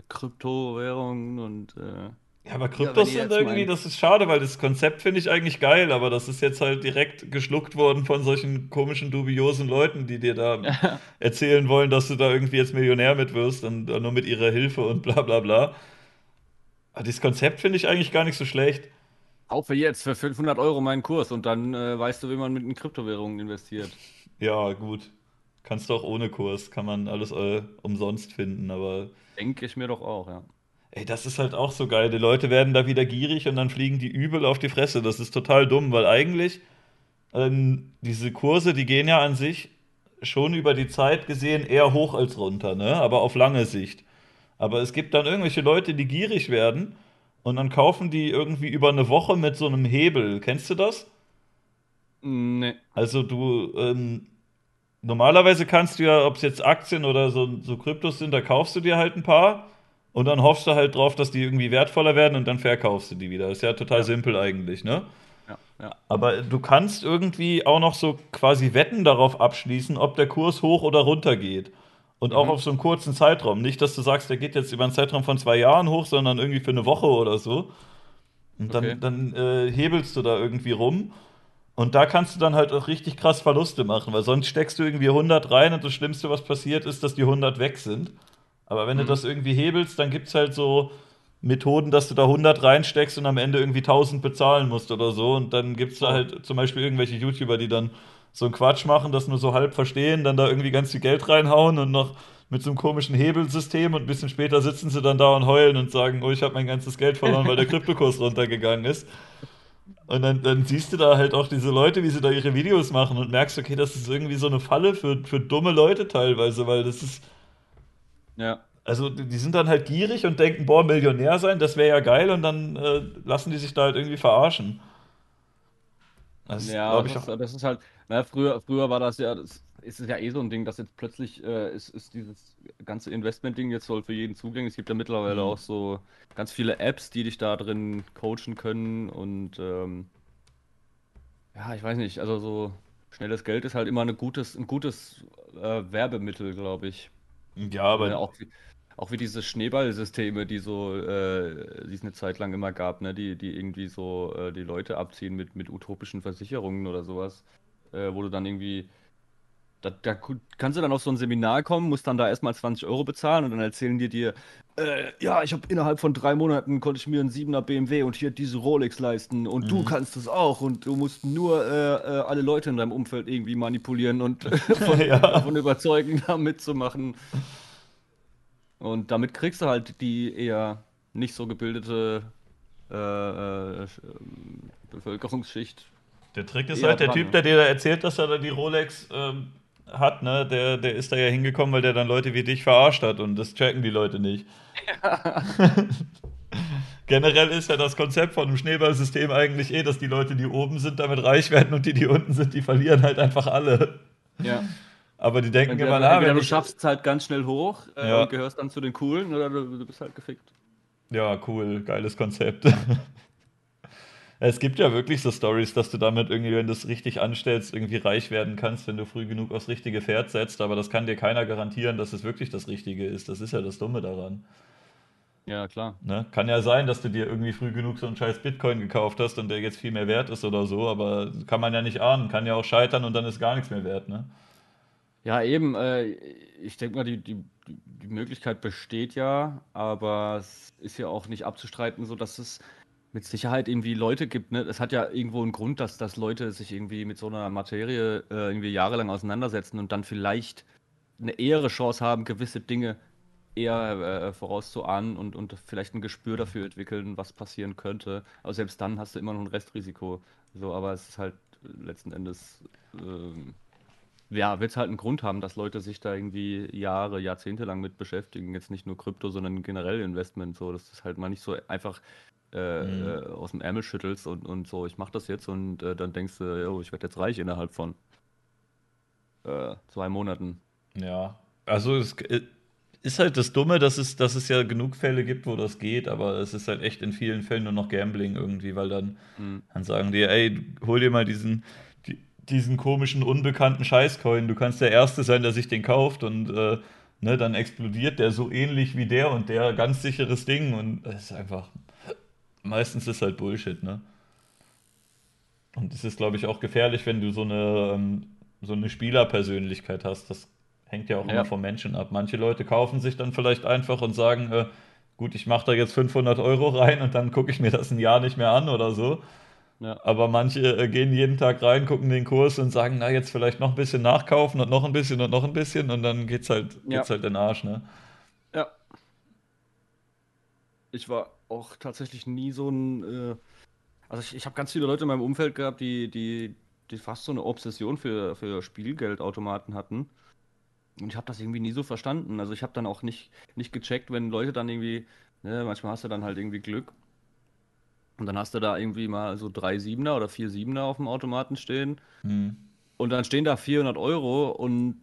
Speaker 2: Kryptowährungen und äh,
Speaker 1: Ja, aber
Speaker 2: Ja,
Speaker 1: Kryptos
Speaker 2: ihr
Speaker 1: sind irgendwie,
Speaker 2: meint-
Speaker 1: das ist schade, weil das Konzept finde ich eigentlich geil, aber das ist jetzt halt direkt geschluckt worden von solchen komischen, dubiosen Leuten, die dir da [laughs] erzählen wollen, dass du da irgendwie jetzt Millionär mit wirst und dann nur mit ihrer Hilfe und bla bla bla. Aber dieses Konzept finde ich eigentlich gar nicht so schlecht.
Speaker 2: Kaufe jetzt für 500 Euro meinen Kurs und dann äh, weißt du, wie man mit in Kryptowährungen investiert.
Speaker 1: Ja, gut. Kannst du auch ohne Kurs, kann man alles äh, umsonst finden, aber
Speaker 2: Denke ich mir doch auch, ja.
Speaker 1: Ey, das ist halt auch so geil. Die Leute werden da wieder gierig und dann fliegen die übel auf die Fresse. Das ist total dumm, weil eigentlich ähm, diese Kurse, die gehen ja an sich schon über die Zeit gesehen eher hoch als runter, ne? Aber auf lange Sicht. Aber es gibt dann irgendwelche Leute, die gierig werden und dann kaufen die irgendwie über eine Woche mit so einem Hebel. Kennst du das?
Speaker 2: Nee.
Speaker 1: Also du, ähm, normalerweise kannst du ja, ob es jetzt Aktien oder so, so Kryptos sind, da kaufst du dir halt ein paar und dann hoffst du halt drauf, dass die irgendwie wertvoller werden und dann verkaufst du die wieder. Ist ja total simpel eigentlich, ne?
Speaker 2: Ja, ja.
Speaker 1: Aber du kannst irgendwie auch noch so quasi Wetten darauf abschließen, ob der Kurs hoch oder runter geht. Und auch
Speaker 2: Mhm.
Speaker 1: auf so einen kurzen Zeitraum. Nicht, dass du sagst, der geht jetzt über einen Zeitraum von zwei Jahren hoch, sondern irgendwie für eine Woche oder so. Und dann,
Speaker 2: Okay.
Speaker 1: dann äh, hebelst du da irgendwie rum. Und da kannst du dann halt auch richtig krass Verluste machen, weil sonst steckst du irgendwie 100 rein und das Schlimmste, was passiert, ist, dass die 100 weg sind. Aber wenn du
Speaker 2: Mhm.
Speaker 1: das irgendwie hebelst, dann gibt es halt so Methoden, dass du da 100 reinsteckst und am Ende irgendwie 1000 bezahlen musst oder so. Und dann gibt es da halt zum Beispiel irgendwelche YouTuber, die dann so einen Quatsch machen, das nur so halb verstehen, dann da irgendwie ganz viel Geld reinhauen und noch mit so einem komischen Hebelsystem und ein bisschen später sitzen sie dann da und heulen und sagen, oh, ich habe mein ganzes Geld verloren, weil der [laughs] Kryptokurs runtergegangen ist. Und dann, dann siehst du da halt auch diese Leute, wie sie da ihre Videos machen und merkst, okay, das ist irgendwie so eine Falle für, für dumme Leute teilweise, weil das ist.
Speaker 2: Ja.
Speaker 1: Also die sind dann halt gierig und denken, boah, Millionär sein, das wäre ja geil und dann äh, lassen die sich da halt irgendwie verarschen.
Speaker 2: Das ja, das, ist, das ist halt, na, früher, früher war das ja, das ist ja eh so ein Ding, dass jetzt plötzlich äh, ist, ist dieses ganze Investment-Ding jetzt soll für jeden zugänglich. Es gibt ja mittlerweile mhm. auch so ganz viele Apps, die dich da drin coachen können und ähm, ja, ich weiß nicht, also so schnelles Geld ist halt immer ein gutes, ein gutes äh, Werbemittel, glaube ich.
Speaker 1: Ja, aber.
Speaker 2: Ja, auch, auch wie diese Schneeballsysteme, die so, äh, die es eine Zeit lang immer gab, ne? die, die irgendwie so äh, die Leute abziehen mit, mit utopischen Versicherungen oder sowas, äh, wo du dann irgendwie, da, da, kannst du dann auf so ein Seminar kommen, musst dann da erstmal 20 Euro bezahlen und dann erzählen die dir, äh, ja, ich habe innerhalb von drei Monaten konnte ich mir einen 7er BMW und hier diese Rolex leisten und mhm. du kannst das auch und du musst nur äh, äh, alle Leute in deinem Umfeld irgendwie manipulieren und [laughs] von, [laughs] ja. davon überzeugen, da mitzumachen. Und damit kriegst du halt die eher nicht so gebildete äh, äh, Bevölkerungsschicht.
Speaker 1: Der Trick ist halt, der dran, Typ, der dir erzählt, dass er da die Rolex ähm, hat, ne, der, der ist da ja hingekommen, weil der dann Leute wie dich verarscht hat und das checken die Leute nicht. Ja. [laughs] Generell ist ja das Konzept von einem Schneeballsystem eigentlich eh, dass die Leute, die oben sind, damit reich werden und die, die unten sind, die verlieren halt einfach alle.
Speaker 2: Ja.
Speaker 1: Aber die denken immer, na,
Speaker 2: du schaffst es halt ganz schnell hoch äh, ja. und gehörst dann zu den Coolen oder du, du bist halt gefickt.
Speaker 1: Ja, cool, geiles Konzept. [laughs] es gibt ja wirklich so Stories, dass du damit irgendwie, wenn du es richtig anstellst, irgendwie reich werden kannst, wenn du früh genug aufs richtige Pferd setzt. Aber das kann dir keiner garantieren, dass es wirklich das Richtige ist. Das ist ja das Dumme daran.
Speaker 2: Ja, klar.
Speaker 1: Ne? Kann ja sein, dass du dir irgendwie früh genug so einen scheiß Bitcoin gekauft hast und der jetzt viel mehr wert ist oder so, aber kann man ja nicht ahnen. Kann ja auch scheitern und dann ist gar nichts mehr wert, ne?
Speaker 2: Ja, eben. Äh, ich denke mal, die, die, die Möglichkeit besteht ja, aber es ist ja auch nicht abzustreiten, so dass es mit Sicherheit irgendwie Leute gibt. Ne? Es hat ja irgendwo einen Grund, dass, dass Leute sich irgendwie mit so einer Materie äh, irgendwie jahrelang auseinandersetzen und dann vielleicht eine ehre Chance haben, gewisse Dinge eher äh, vorauszuahnen und, und vielleicht ein Gespür dafür entwickeln, was passieren könnte. Aber selbst dann hast du immer noch ein Restrisiko. So, aber es ist halt letzten Endes. Ähm, ja, wird es halt einen Grund haben, dass Leute sich da irgendwie Jahre, Jahrzehnte lang mit beschäftigen. Jetzt nicht nur Krypto, sondern generell Investment. So, das halt mal nicht so einfach äh, mhm. äh, aus dem Ärmel schüttelst und, und so, ich mach das jetzt und äh, dann denkst du, oh, ich werde jetzt reich innerhalb von äh, zwei Monaten.
Speaker 1: Ja, also es äh, ist halt das Dumme, dass es, dass es ja genug Fälle gibt, wo das geht, aber es ist halt echt in vielen Fällen nur noch Gambling irgendwie, weil dann, mhm. dann sagen die, ey, hol dir mal diesen diesen komischen, unbekannten Scheißcoin. Du kannst der Erste sein, der sich den kauft und ne, dann explodiert der so ähnlich wie der und der. Ganz sicheres Ding und es ist einfach. Meistens ist halt Bullshit, ne? Und es ist, glaube ich, auch gefährlich, wenn du so eine, ähm, so eine Spielerpersönlichkeit hast. Das hängt ja auch ja. immer vom Menschen ab. Manche Leute kaufen sich dann vielleicht einfach und sagen, äh, gut, ich mache da jetzt 500 Euro rein und dann gucke ich mir das ein Jahr nicht mehr an oder so. Ja. Aber manche äh, gehen jeden Tag rein, gucken den Kurs und sagen, na, jetzt vielleicht noch ein bisschen nachkaufen und noch ein bisschen und noch ein bisschen und dann geht's halt, ja. geht's halt in den Arsch, ne?
Speaker 2: Ja. Ich war auch tatsächlich nie so ein. Äh, also ich, ich habe ganz viele Leute in meinem Umfeld gehabt, die, die, die fast so eine Obsession für, für Spielgeldautomaten hatten. Und ich habe das irgendwie nie so verstanden. Also ich habe dann auch nicht, nicht gecheckt, wenn Leute dann irgendwie, ne, manchmal hast du dann halt irgendwie Glück und dann hast du da irgendwie mal so drei Siebener oder vier Siebener auf dem Automaten stehen. Mhm. Und dann stehen da 400 Euro und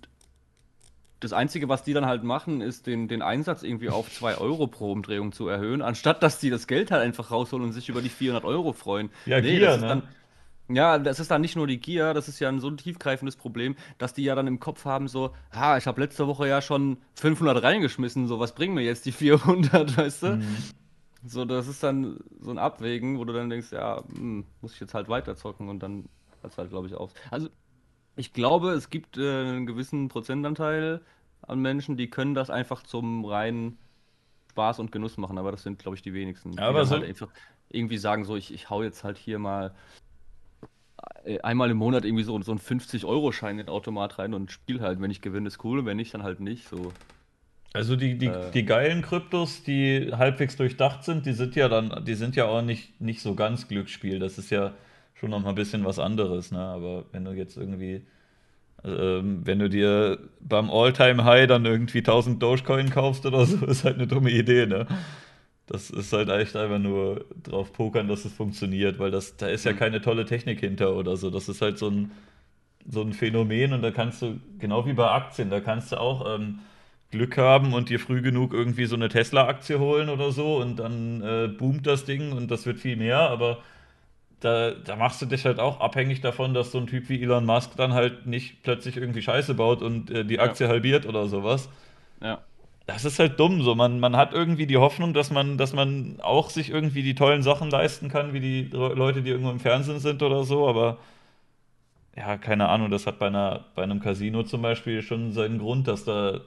Speaker 2: das Einzige, was die dann halt machen, ist den, den Einsatz irgendwie auf 2 Euro pro Umdrehung zu erhöhen, anstatt dass die das Geld halt einfach rausholen und sich über die 400 Euro freuen.
Speaker 1: Ja, nee, Gier, ne?
Speaker 2: Dann, ja, das ist dann nicht nur die Gier, das ist ja ein so ein tiefgreifendes Problem, dass die ja dann im Kopf haben so, ha, ich habe letzte Woche ja schon 500 reingeschmissen, so was bringen mir jetzt die 400, [laughs] weißt du? Mhm. So, das ist dann so ein Abwägen, wo du dann denkst, ja, hm, muss ich jetzt halt weiterzocken und dann hört es halt, glaube ich, auf. Also, ich glaube, es gibt äh, einen gewissen Prozentanteil an Menschen, die können das einfach zum reinen Spaß und Genuss machen, aber das sind, glaube ich, die wenigsten.
Speaker 1: Ja, aber so
Speaker 2: halt einfach irgendwie sagen, so, ich, ich hau jetzt halt hier mal äh, einmal im Monat irgendwie so, so einen 50-Euro-Schein in den Automat rein und spiel halt. Wenn ich gewinne, ist cool, wenn nicht, dann halt nicht. So.
Speaker 1: Also die, die, äh, die geilen Kryptos, die halbwegs durchdacht sind, die sind ja dann, die sind ja auch nicht, nicht so ganz Glücksspiel. Das ist ja, schon noch mal ein bisschen was anderes, ne? Aber wenn du jetzt irgendwie, ähm, wenn du dir beim All-Time-High dann irgendwie 1000 Dogecoin kaufst oder so, [laughs] ist halt eine dumme Idee, ne? Das ist halt echt einfach nur drauf pokern, dass es funktioniert, weil das, da ist ja keine tolle Technik hinter oder so. Das ist halt so ein, so ein Phänomen und da kannst du, genau wie bei Aktien, da kannst du auch ähm, Glück haben und dir früh genug irgendwie so eine Tesla-Aktie holen oder so und dann äh, boomt das Ding und das wird viel mehr, aber da, da machst du dich halt auch abhängig davon, dass so ein Typ wie Elon Musk dann halt nicht plötzlich irgendwie Scheiße baut und äh, die
Speaker 2: Ja.
Speaker 1: Aktie halbiert oder sowas.
Speaker 2: Ja.
Speaker 1: Das ist halt dumm so. Man, man hat irgendwie die Hoffnung, dass man, dass man auch sich irgendwie die tollen Sachen leisten kann, wie die Le- Leute, die irgendwo im Fernsehen sind oder so, aber ja, keine Ahnung, das hat bei einer, bei einem Casino zum Beispiel schon seinen Grund, dass da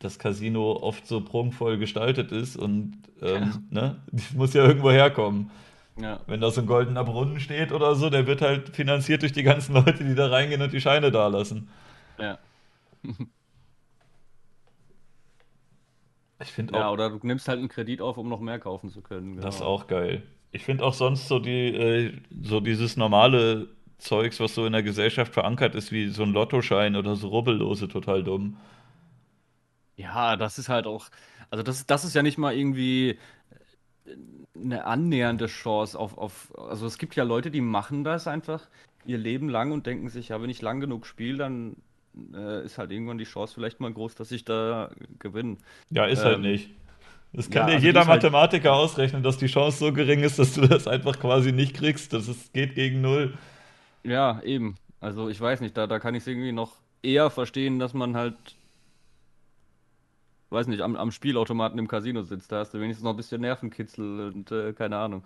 Speaker 1: das Casino oft so prunkvoll gestaltet ist und ähm, ne, das [laughs] muss ja irgendwo herkommen.
Speaker 2: Ja.
Speaker 1: Wenn da so ein goldener Brunnen steht oder so, der wird halt finanziert durch die ganzen [laughs] Leute, die da reingehen und die Scheine da lassen.
Speaker 2: Ja. [laughs]
Speaker 1: Ich finde
Speaker 2: Ja,
Speaker 1: auch
Speaker 2: oder du nimmst halt einen Kredit auf, um noch mehr kaufen zu können.
Speaker 1: das ist
Speaker 2: genau.
Speaker 1: auch geil. Ich finde auch sonst so die, äh, so dieses normale Zeugs, was so in der Gesellschaft verankert ist, wie so ein Lottoschein oder so Rubbellose, total dumm.
Speaker 2: Ja, das ist halt auch, also das, das ist ja nicht mal irgendwie äh, eine annähernde Chance auf, auf, also es gibt ja Leute, die machen das einfach ihr Leben lang und denken sich, ja, wenn ich lang genug spiele, dann äh, ist halt irgendwann die Chance vielleicht mal groß, dass ich da gewinne.
Speaker 1: Ja, ist halt
Speaker 2: Ähm,
Speaker 1: nicht. Das
Speaker 2: ja,
Speaker 1: kann dir
Speaker 2: also
Speaker 1: jeder
Speaker 2: halt-
Speaker 1: Mathematiker ausrechnen, dass die Chance so gering ist, dass du das einfach quasi nicht kriegst. Das ist, geht gegen null.
Speaker 2: Ja, eben. Also ich weiß nicht, da, da kann ich es irgendwie noch eher verstehen, dass man halt, weiß nicht, am, am Spielautomaten im Casino sitzt. Da hast du wenigstens noch ein bisschen Nervenkitzel und äh, keine Ahnung.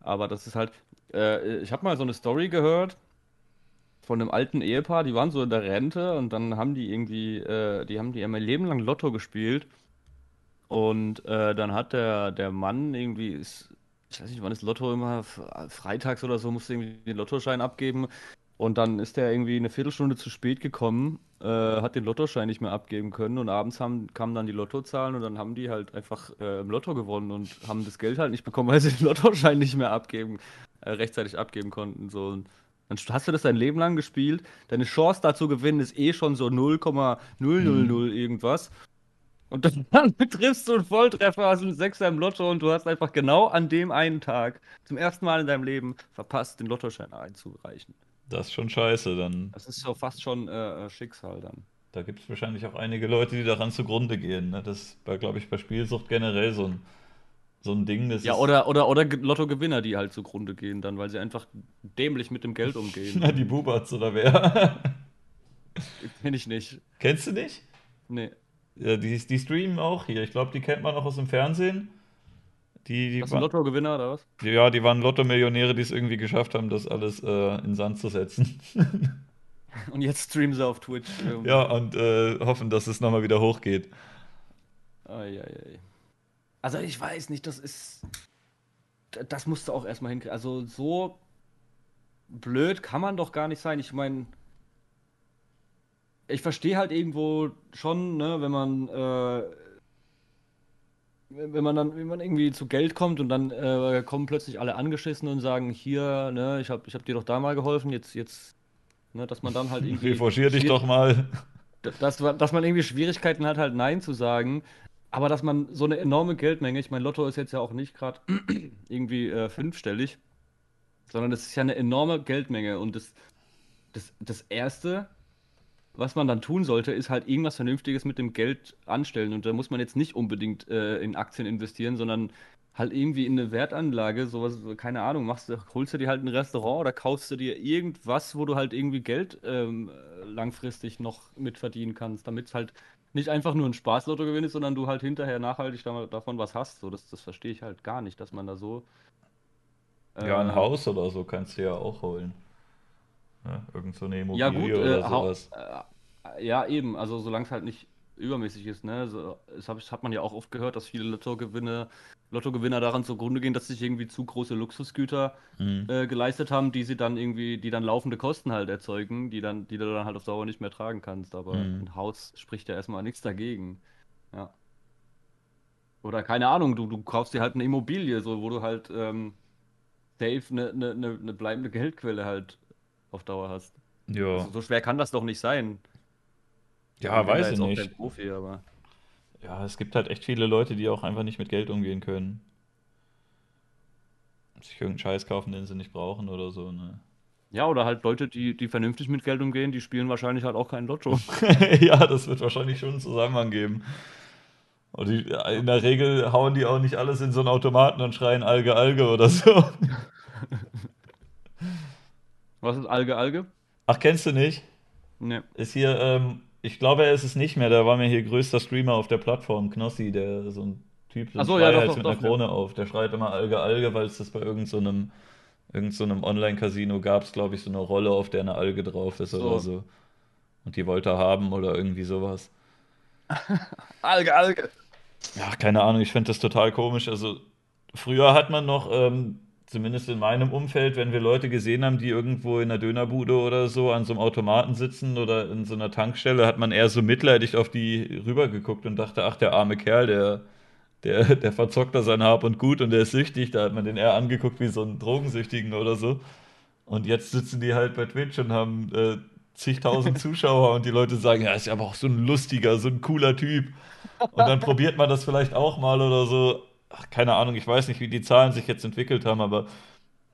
Speaker 2: Aber das ist halt, äh, ich habe mal so eine Story gehört von einem alten Ehepaar, die waren so in der Rente und dann haben die irgendwie, äh, die haben die ihr Leben lang Lotto gespielt und äh, dann hat der, der Mann irgendwie, ist, ich weiß nicht, wann ist Lotto immer, freitags oder so, musste irgendwie den Lottoschein abgeben und dann ist der irgendwie eine Viertelstunde zu spät gekommen, äh, hat den Lottoschein nicht mehr abgeben können und abends haben, kamen dann die Lottozahlen und dann haben die halt einfach äh, im Lotto gewonnen und haben das Geld halt nicht bekommen, weil sie den Lottoschein nicht mehr abgeben, äh, rechtzeitig abgeben konnten. So. Und dann hast du das dein Leben lang gespielt, deine Chance da zu gewinnen ist eh schon so 0,000 irgendwas. Und [laughs] dann, triffst du einen Volltreffer, hast einen Sechser im Lotto und du hast einfach genau an dem einen Tag zum ersten Mal in deinem Leben verpasst, den Lottoschein einzureichen.
Speaker 1: Das ist schon scheiße. Dann,
Speaker 2: Das ist so fast schon äh, äh, Schicksal dann.
Speaker 1: da gibt es wahrscheinlich auch einige Leute, die daran zugrunde gehen. Ne? Das war, glaube ich, bei Spielsucht generell so ein, so ein Ding. Das
Speaker 2: Ja, oder, oder, oder Ge- Lottogewinner, die halt zugrunde gehen dann, weil sie einfach dämlich mit dem Geld umgehen. [laughs]
Speaker 1: Na, die Bubats oder wer? [laughs]
Speaker 2: Kenn ich nicht.
Speaker 1: Kennst du nicht?
Speaker 2: Nee.
Speaker 1: Ja, die, die streamen auch hier. Ich glaube, die kennt man auch aus dem Fernsehen. Die, die,
Speaker 2: Das ist ein
Speaker 1: wa-
Speaker 2: Lottogewinner oder was?
Speaker 1: ja, die waren Lotto-Millionäre, die es irgendwie geschafft haben, das alles äh, in Sand zu setzen. [laughs]
Speaker 2: Und jetzt streamen sie auf Twitch. Ähm,
Speaker 1: ja, und äh, hoffen, dass es nochmal wieder hochgeht.
Speaker 2: Eieiei. Also ich weiß nicht, das ist. Das musst du auch erstmal hinkriegen. Also so blöd kann man doch gar nicht sein. Ich meine, ich verstehe halt irgendwo schon, ne, wenn man, äh, wenn man dann, wenn man irgendwie zu Geld kommt und dann äh, kommen plötzlich alle angeschissen und sagen, hier, ne, ich hab, ich hab dir doch da mal geholfen, jetzt, jetzt, ne, dass man dann halt [laughs] irgendwie.
Speaker 1: Revanchier dich doch mal. [laughs]
Speaker 2: dass, dass man irgendwie Schwierigkeiten hat, halt Nein zu sagen. Aber dass man so eine enorme Geldmenge, ich meine, Lotto ist jetzt ja auch nicht gerade [clears throat] irgendwie äh, fünfstellig, sondern das ist ja eine enorme Geldmenge. Und das, das, das Erste, was man dann tun sollte, ist halt irgendwas Vernünftiges mit dem Geld anstellen. Und da muss man jetzt nicht unbedingt äh, in Aktien investieren, sondern halt irgendwie in eine Wertanlage, sowas, keine Ahnung, machst du, holst du dir halt ein Restaurant oder kaufst du dir irgendwas, wo du halt irgendwie Geld ähm, langfristig noch mit verdienen kannst, damit es halt nicht einfach nur ein Spaßlottogewinn ist, sondern du halt hinterher nachhaltig da- davon was hast. So, das, das verstehe ich halt gar nicht, dass man da so.
Speaker 1: Ja, ein
Speaker 2: äh,
Speaker 1: Haus oder so kannst du ja auch holen. Ja, irgend so eine
Speaker 2: Ja,
Speaker 1: Immobilie
Speaker 2: gut,
Speaker 1: oder
Speaker 2: äh,
Speaker 1: sowas.
Speaker 2: äh, ja, eben, also solange es halt nicht übermäßig ist, ne? So, das hab ich, hat man ja auch oft gehört, dass viele Lottogewinne, Lottogewinner daran zugrunde gehen, dass sich irgendwie zu große Luxusgüter
Speaker 1: Mhm.
Speaker 2: äh, geleistet haben, die sie dann irgendwie, die dann laufende Kosten halt erzeugen, die dann, die du dann halt auf Dauer nicht mehr tragen kannst. Aber
Speaker 1: Mhm.
Speaker 2: ein Haus spricht ja erstmal nichts dagegen. Ja. Oder keine Ahnung, du, du kaufst dir halt eine Immobilie, so wo du halt, ähm, safe eine, eine, eine, eine bleibende Geldquelle halt auf Dauer hast.
Speaker 1: Ja.
Speaker 2: Also so schwer kann das doch nicht sein.
Speaker 1: Ja,
Speaker 2: Ich
Speaker 1: weiß ich
Speaker 2: jetzt auch
Speaker 1: nicht.
Speaker 2: kein Profi, aber.
Speaker 1: Ja, es gibt halt echt viele Leute, die auch einfach nicht mit Geld umgehen können. Sich irgendeinen Scheiß kaufen, den sie nicht brauchen oder so, ne?
Speaker 2: Ja, oder halt Leute, die, die vernünftig mit Geld umgehen, die spielen wahrscheinlich halt auch kein Lotto. [laughs]
Speaker 1: Ja, das wird wahrscheinlich schon einen Zusammenhang geben. Und die, in der Regel hauen die auch nicht alles in so einen Automaten und schreien Alge, Alge oder so. [laughs]
Speaker 2: Was ist Alge, Alge?
Speaker 1: Ach, kennst du nicht?
Speaker 2: Ne.
Speaker 1: Ist hier, ähm, ich glaube, er ist es nicht mehr. Der war mir hier größter Streamer auf der Plattform, Knossi, der so ein Typ, so ein
Speaker 2: Ach so, ja, doch, doch,
Speaker 1: mit einer
Speaker 2: doch, ja.
Speaker 1: Krone auf. Der schreit immer Alge, Alge, weil es das bei irgend so einem, irgend so einem Online-Casino gab es, glaube ich, so eine Rolle, auf der eine Alge drauf ist
Speaker 2: So.
Speaker 1: oder so. Und die wollte er haben oder irgendwie sowas. [laughs]
Speaker 2: Alge, Alge.
Speaker 1: Ja, keine Ahnung, ich finde das total komisch. Also, früher hat man noch, ähm, zumindest in meinem Umfeld, wenn wir Leute gesehen haben, die irgendwo in einer Dönerbude oder so an so einem Automaten sitzen oder in so einer Tankstelle, hat man eher so mitleidig auf die rübergeguckt und dachte, ach, der arme Kerl, der, der, der verzockt da sein Hab und Gut und der ist süchtig. Da hat man den eher angeguckt wie so einen Drogensüchtigen oder so. Und jetzt sitzen die halt bei Twitch und haben äh, zigtausend [laughs] Zuschauer und die Leute sagen, ja, ist ja aber auch so ein lustiger, so ein cooler Typ. Und dann [laughs] probiert man das vielleicht auch mal oder so. Ach, keine Ahnung, ich weiß nicht, wie die Zahlen sich jetzt entwickelt haben, aber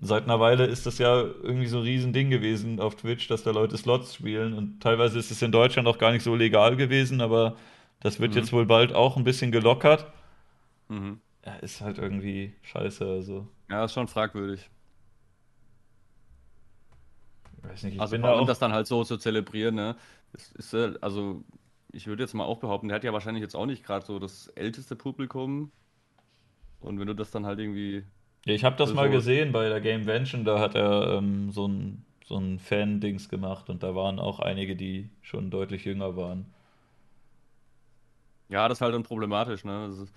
Speaker 1: seit einer Weile ist das ja irgendwie so ein Riesending gewesen auf Twitch, dass da Leute Slots spielen. Und teilweise ist es in Deutschland auch gar nicht so legal gewesen, aber das wird
Speaker 2: Mhm.
Speaker 1: jetzt wohl bald auch ein bisschen gelockert.
Speaker 2: Mhm.
Speaker 1: Ja, ist halt irgendwie scheiße, also.
Speaker 2: Ja, ist schon fragwürdig.
Speaker 1: Ich weiß nicht, ich
Speaker 2: Also
Speaker 1: bin da auch.
Speaker 2: das dann halt so zu zelebrieren, ne? Das ist, äh, also, ich würde jetzt mal auch behaupten, der hat ja wahrscheinlich jetzt auch nicht gerade so das älteste Publikum. Und wenn du das dann halt irgendwie.
Speaker 1: Ja, ich habe das mal
Speaker 2: Also-
Speaker 1: gesehen bei der Gamevention, da hat er ähm, so ein, so ein Fan-Dings gemacht und da waren auch einige, die schon deutlich jünger waren.
Speaker 2: Ja, das ist halt dann problematisch, ne? Ist,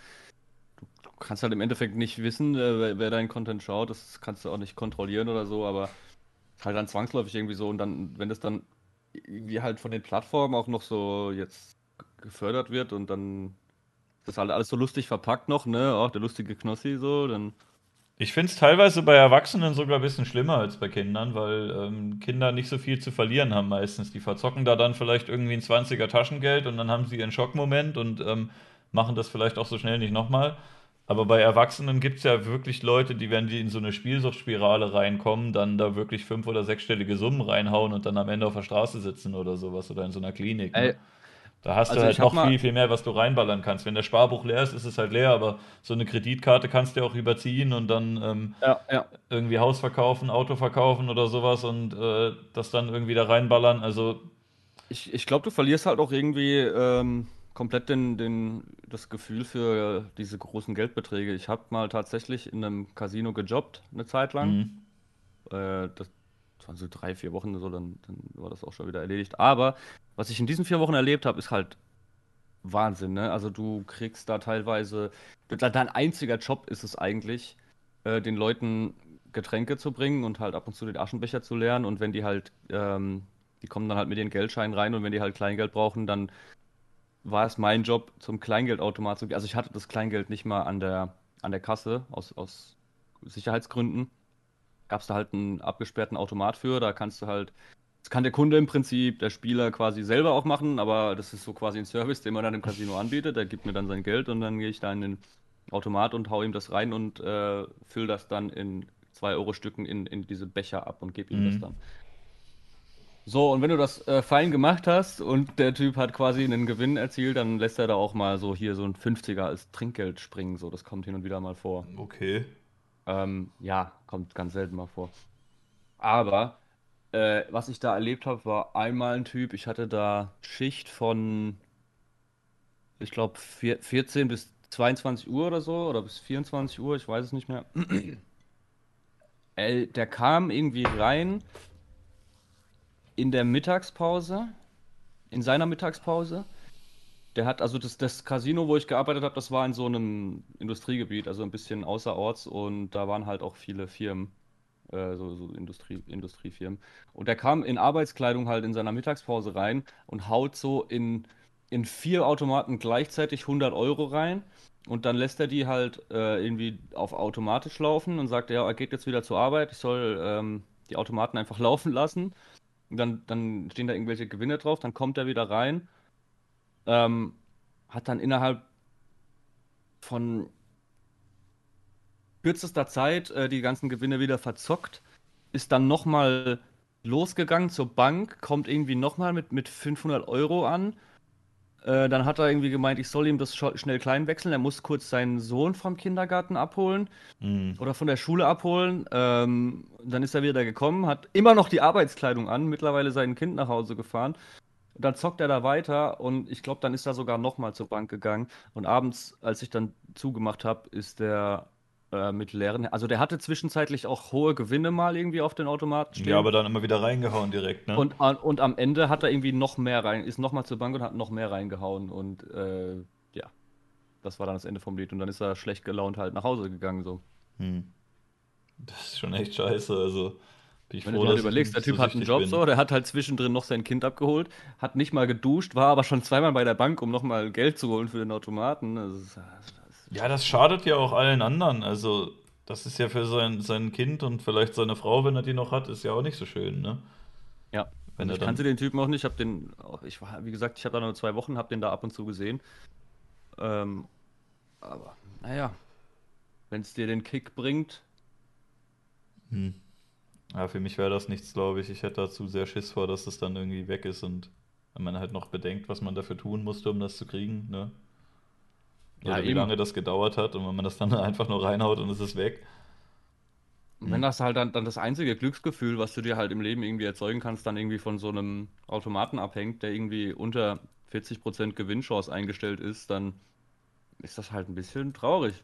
Speaker 2: du, du kannst halt im Endeffekt nicht wissen, äh, wer, wer deinen Content schaut, das kannst du auch nicht kontrollieren oder so, aber halt dann zwangsläufig irgendwie so und dann, wenn das dann irgendwie halt von den Plattformen auch noch so jetzt gefördert wird und dann ist das halt alles so lustig verpackt noch, ne? Auch der lustige Knossi so, dann.
Speaker 1: Ich finde es teilweise bei Erwachsenen sogar ein bisschen schlimmer als bei Kindern, weil ähm, Kinder nicht so viel zu verlieren haben meistens. Die verzocken da dann vielleicht irgendwie ein 20er Taschengeld und dann haben sie ihren Schockmoment und ähm, machen das vielleicht auch so schnell nicht nochmal. Aber bei Erwachsenen gibt es ja wirklich Leute, die, wenn die in so eine Spielsuchtspirale reinkommen, dann da wirklich fünf- oder sechsstellige Summen reinhauen und dann am Ende auf der Straße sitzen oder sowas oder in so einer Klinik. Ne?
Speaker 2: Ey,
Speaker 1: Da hast
Speaker 2: also
Speaker 1: du halt noch viel, viel mehr, was du reinballern kannst. Wenn das Sparbuch leer ist, ist es halt leer, aber so eine Kreditkarte kannst du auch überziehen und dann ähm,
Speaker 2: Ja, ja.
Speaker 1: irgendwie Haus verkaufen, Auto verkaufen oder sowas und äh, das dann irgendwie da reinballern. Also,
Speaker 2: Ich, ich glaube, du verlierst halt auch irgendwie ähm, komplett den, den, das Gefühl für diese großen Geldbeträge. Ich habe mal tatsächlich in einem Casino gejobbt, eine Zeit lang.
Speaker 1: mh.
Speaker 2: Äh, das waren so drei, vier Wochen so, dann, dann war das auch schon wieder erledigt. Aber was ich in diesen vier Wochen erlebt habe, ist halt Wahnsinn, ne? Also du kriegst da teilweise, dein einziger Job ist es eigentlich, äh, den Leuten Getränke zu bringen und halt ab und zu den Aschenbecher zu leeren. Und wenn die halt, ähm, die kommen dann halt mit ihren Geldscheinen rein und wenn die halt Kleingeld brauchen, dann war es mein Job, zum Kleingeldautomat zu gehen. Also ich hatte das Kleingeld nicht mal an der, an der Kasse aus, aus Sicherheitsgründen gab es da halt einen abgesperrten Automat für. Da kannst du halt, das kann der Kunde im Prinzip, der Spieler quasi selber auch machen, aber das ist so quasi ein Service, den man dann im Casino anbietet. Der gibt mir dann sein Geld und dann gehe ich da in den Automat und hau ihm das rein und äh, fülle das dann in 2-Euro-Stücken in, in diese Becher ab und gebe ihm das
Speaker 1: Mhm.
Speaker 2: dann. So, und wenn du das äh, fein gemacht hast und der Typ hat quasi einen Gewinn erzielt, dann lässt er da auch mal so hier so ein 50er als Trinkgeld springen. So, das kommt hin und wieder mal vor.
Speaker 1: okay.
Speaker 2: Ähm, ja, kommt ganz selten mal vor. Aber äh, was ich da erlebt habe, war einmal ein Typ, ich hatte da Schicht von, ich glaube, 14 bis 22 Uhr oder so, oder bis 24 Uhr, ich weiß es nicht mehr. Ey, der kam irgendwie rein in der Mittagspause, in seiner Mittagspause. Der hat also das, das Casino, wo ich gearbeitet habe, das war in so einem Industriegebiet, also ein bisschen außerorts und da waren halt auch viele Firmen, äh, so, so Industrie, Industriefirmen. Und der kam in Arbeitskleidung halt in seiner Mittagspause rein und haut so in, in vier Automaten gleichzeitig 100 Euro rein Und dann lässt er die halt äh, irgendwie auf automatisch laufen und sagt, ja, er geht jetzt wieder zur Arbeit, ich soll ähm, die Automaten einfach [laughs] laufen lassen. Und dann, dann stehen da irgendwelche Gewinne drauf, dann kommt er wieder rein, ähm, hat dann innerhalb von kürzester Zeit äh, die ganzen Gewinne wieder verzockt, ist dann nochmal losgegangen zur Bank, kommt irgendwie nochmal mit, mit 500 Euro an. Äh, dann hat er irgendwie gemeint, ich soll ihm das schnell klein wechseln. Er muss kurz seinen Sohn vom Kindergarten abholen mhm. oder von der Schule abholen. Ähm, dann ist er wieder gekommen, hat immer noch die Arbeitskleidung an, mittlerweile sein Kind nach Hause gefahren. Dann zockt er da weiter und ich glaube, dann ist er sogar nochmal zur Bank gegangen. Und abends, als ich dann zugemacht habe, ist der äh, mit leeren. Also der hatte zwischenzeitlich auch hohe Gewinne mal irgendwie auf den Automaten
Speaker 1: stehen. Ja, aber dann immer wieder reingehauen direkt, ne?
Speaker 2: Und, und am Ende hat er irgendwie noch mehr rein, ist nochmal zur Bank und hat noch mehr reingehauen und äh, ja, das war dann das Ende vom Lied und dann ist er schlecht gelaunt halt nach Hause gegangen so. Hm.
Speaker 1: Das ist schon echt scheiße, also.
Speaker 2: Bin ich Wenn froh, du dir überlegst, der Typ so hat einen Job bin. so, der hat halt zwischendrin noch sein Kind abgeholt, hat nicht mal geduscht, war aber schon zweimal bei der Bank, um nochmal Geld zu holen für den Automaten. Das ist,
Speaker 1: ja, das schadet ja auch allen anderen. Also, das ist ja für sein, sein Kind und vielleicht seine Frau, wenn er die noch hat, ist ja auch nicht so schön, ne?
Speaker 2: Ja. Wenn ich kannte den Typen auch nicht. Ich habe den, ich war, wie gesagt, ich habe da nur zwei Wochen, habe den da ab und zu gesehen. Ähm, aber, naja, wenn es dir den Kick bringt.
Speaker 1: Hm. Ja, für mich wäre das nichts, glaube ich. Ich hätte da zu sehr Schiss vor, dass es dann irgendwie weg ist und wenn man halt noch bedenkt, was man dafür tun musste, um das zu kriegen, ne? Ja, Oder wie eben. lange das gedauert hat und wenn man das dann [laughs] einfach nur reinhaut und es ist weg.
Speaker 2: Und wenn das halt dann, dann das einzige Glücksgefühl, was du dir halt im Leben irgendwie erzeugen kannst, dann irgendwie von so einem Automaten abhängt, der irgendwie unter 40% Gewinnchance eingestellt ist, dann ist das halt ein bisschen traurig.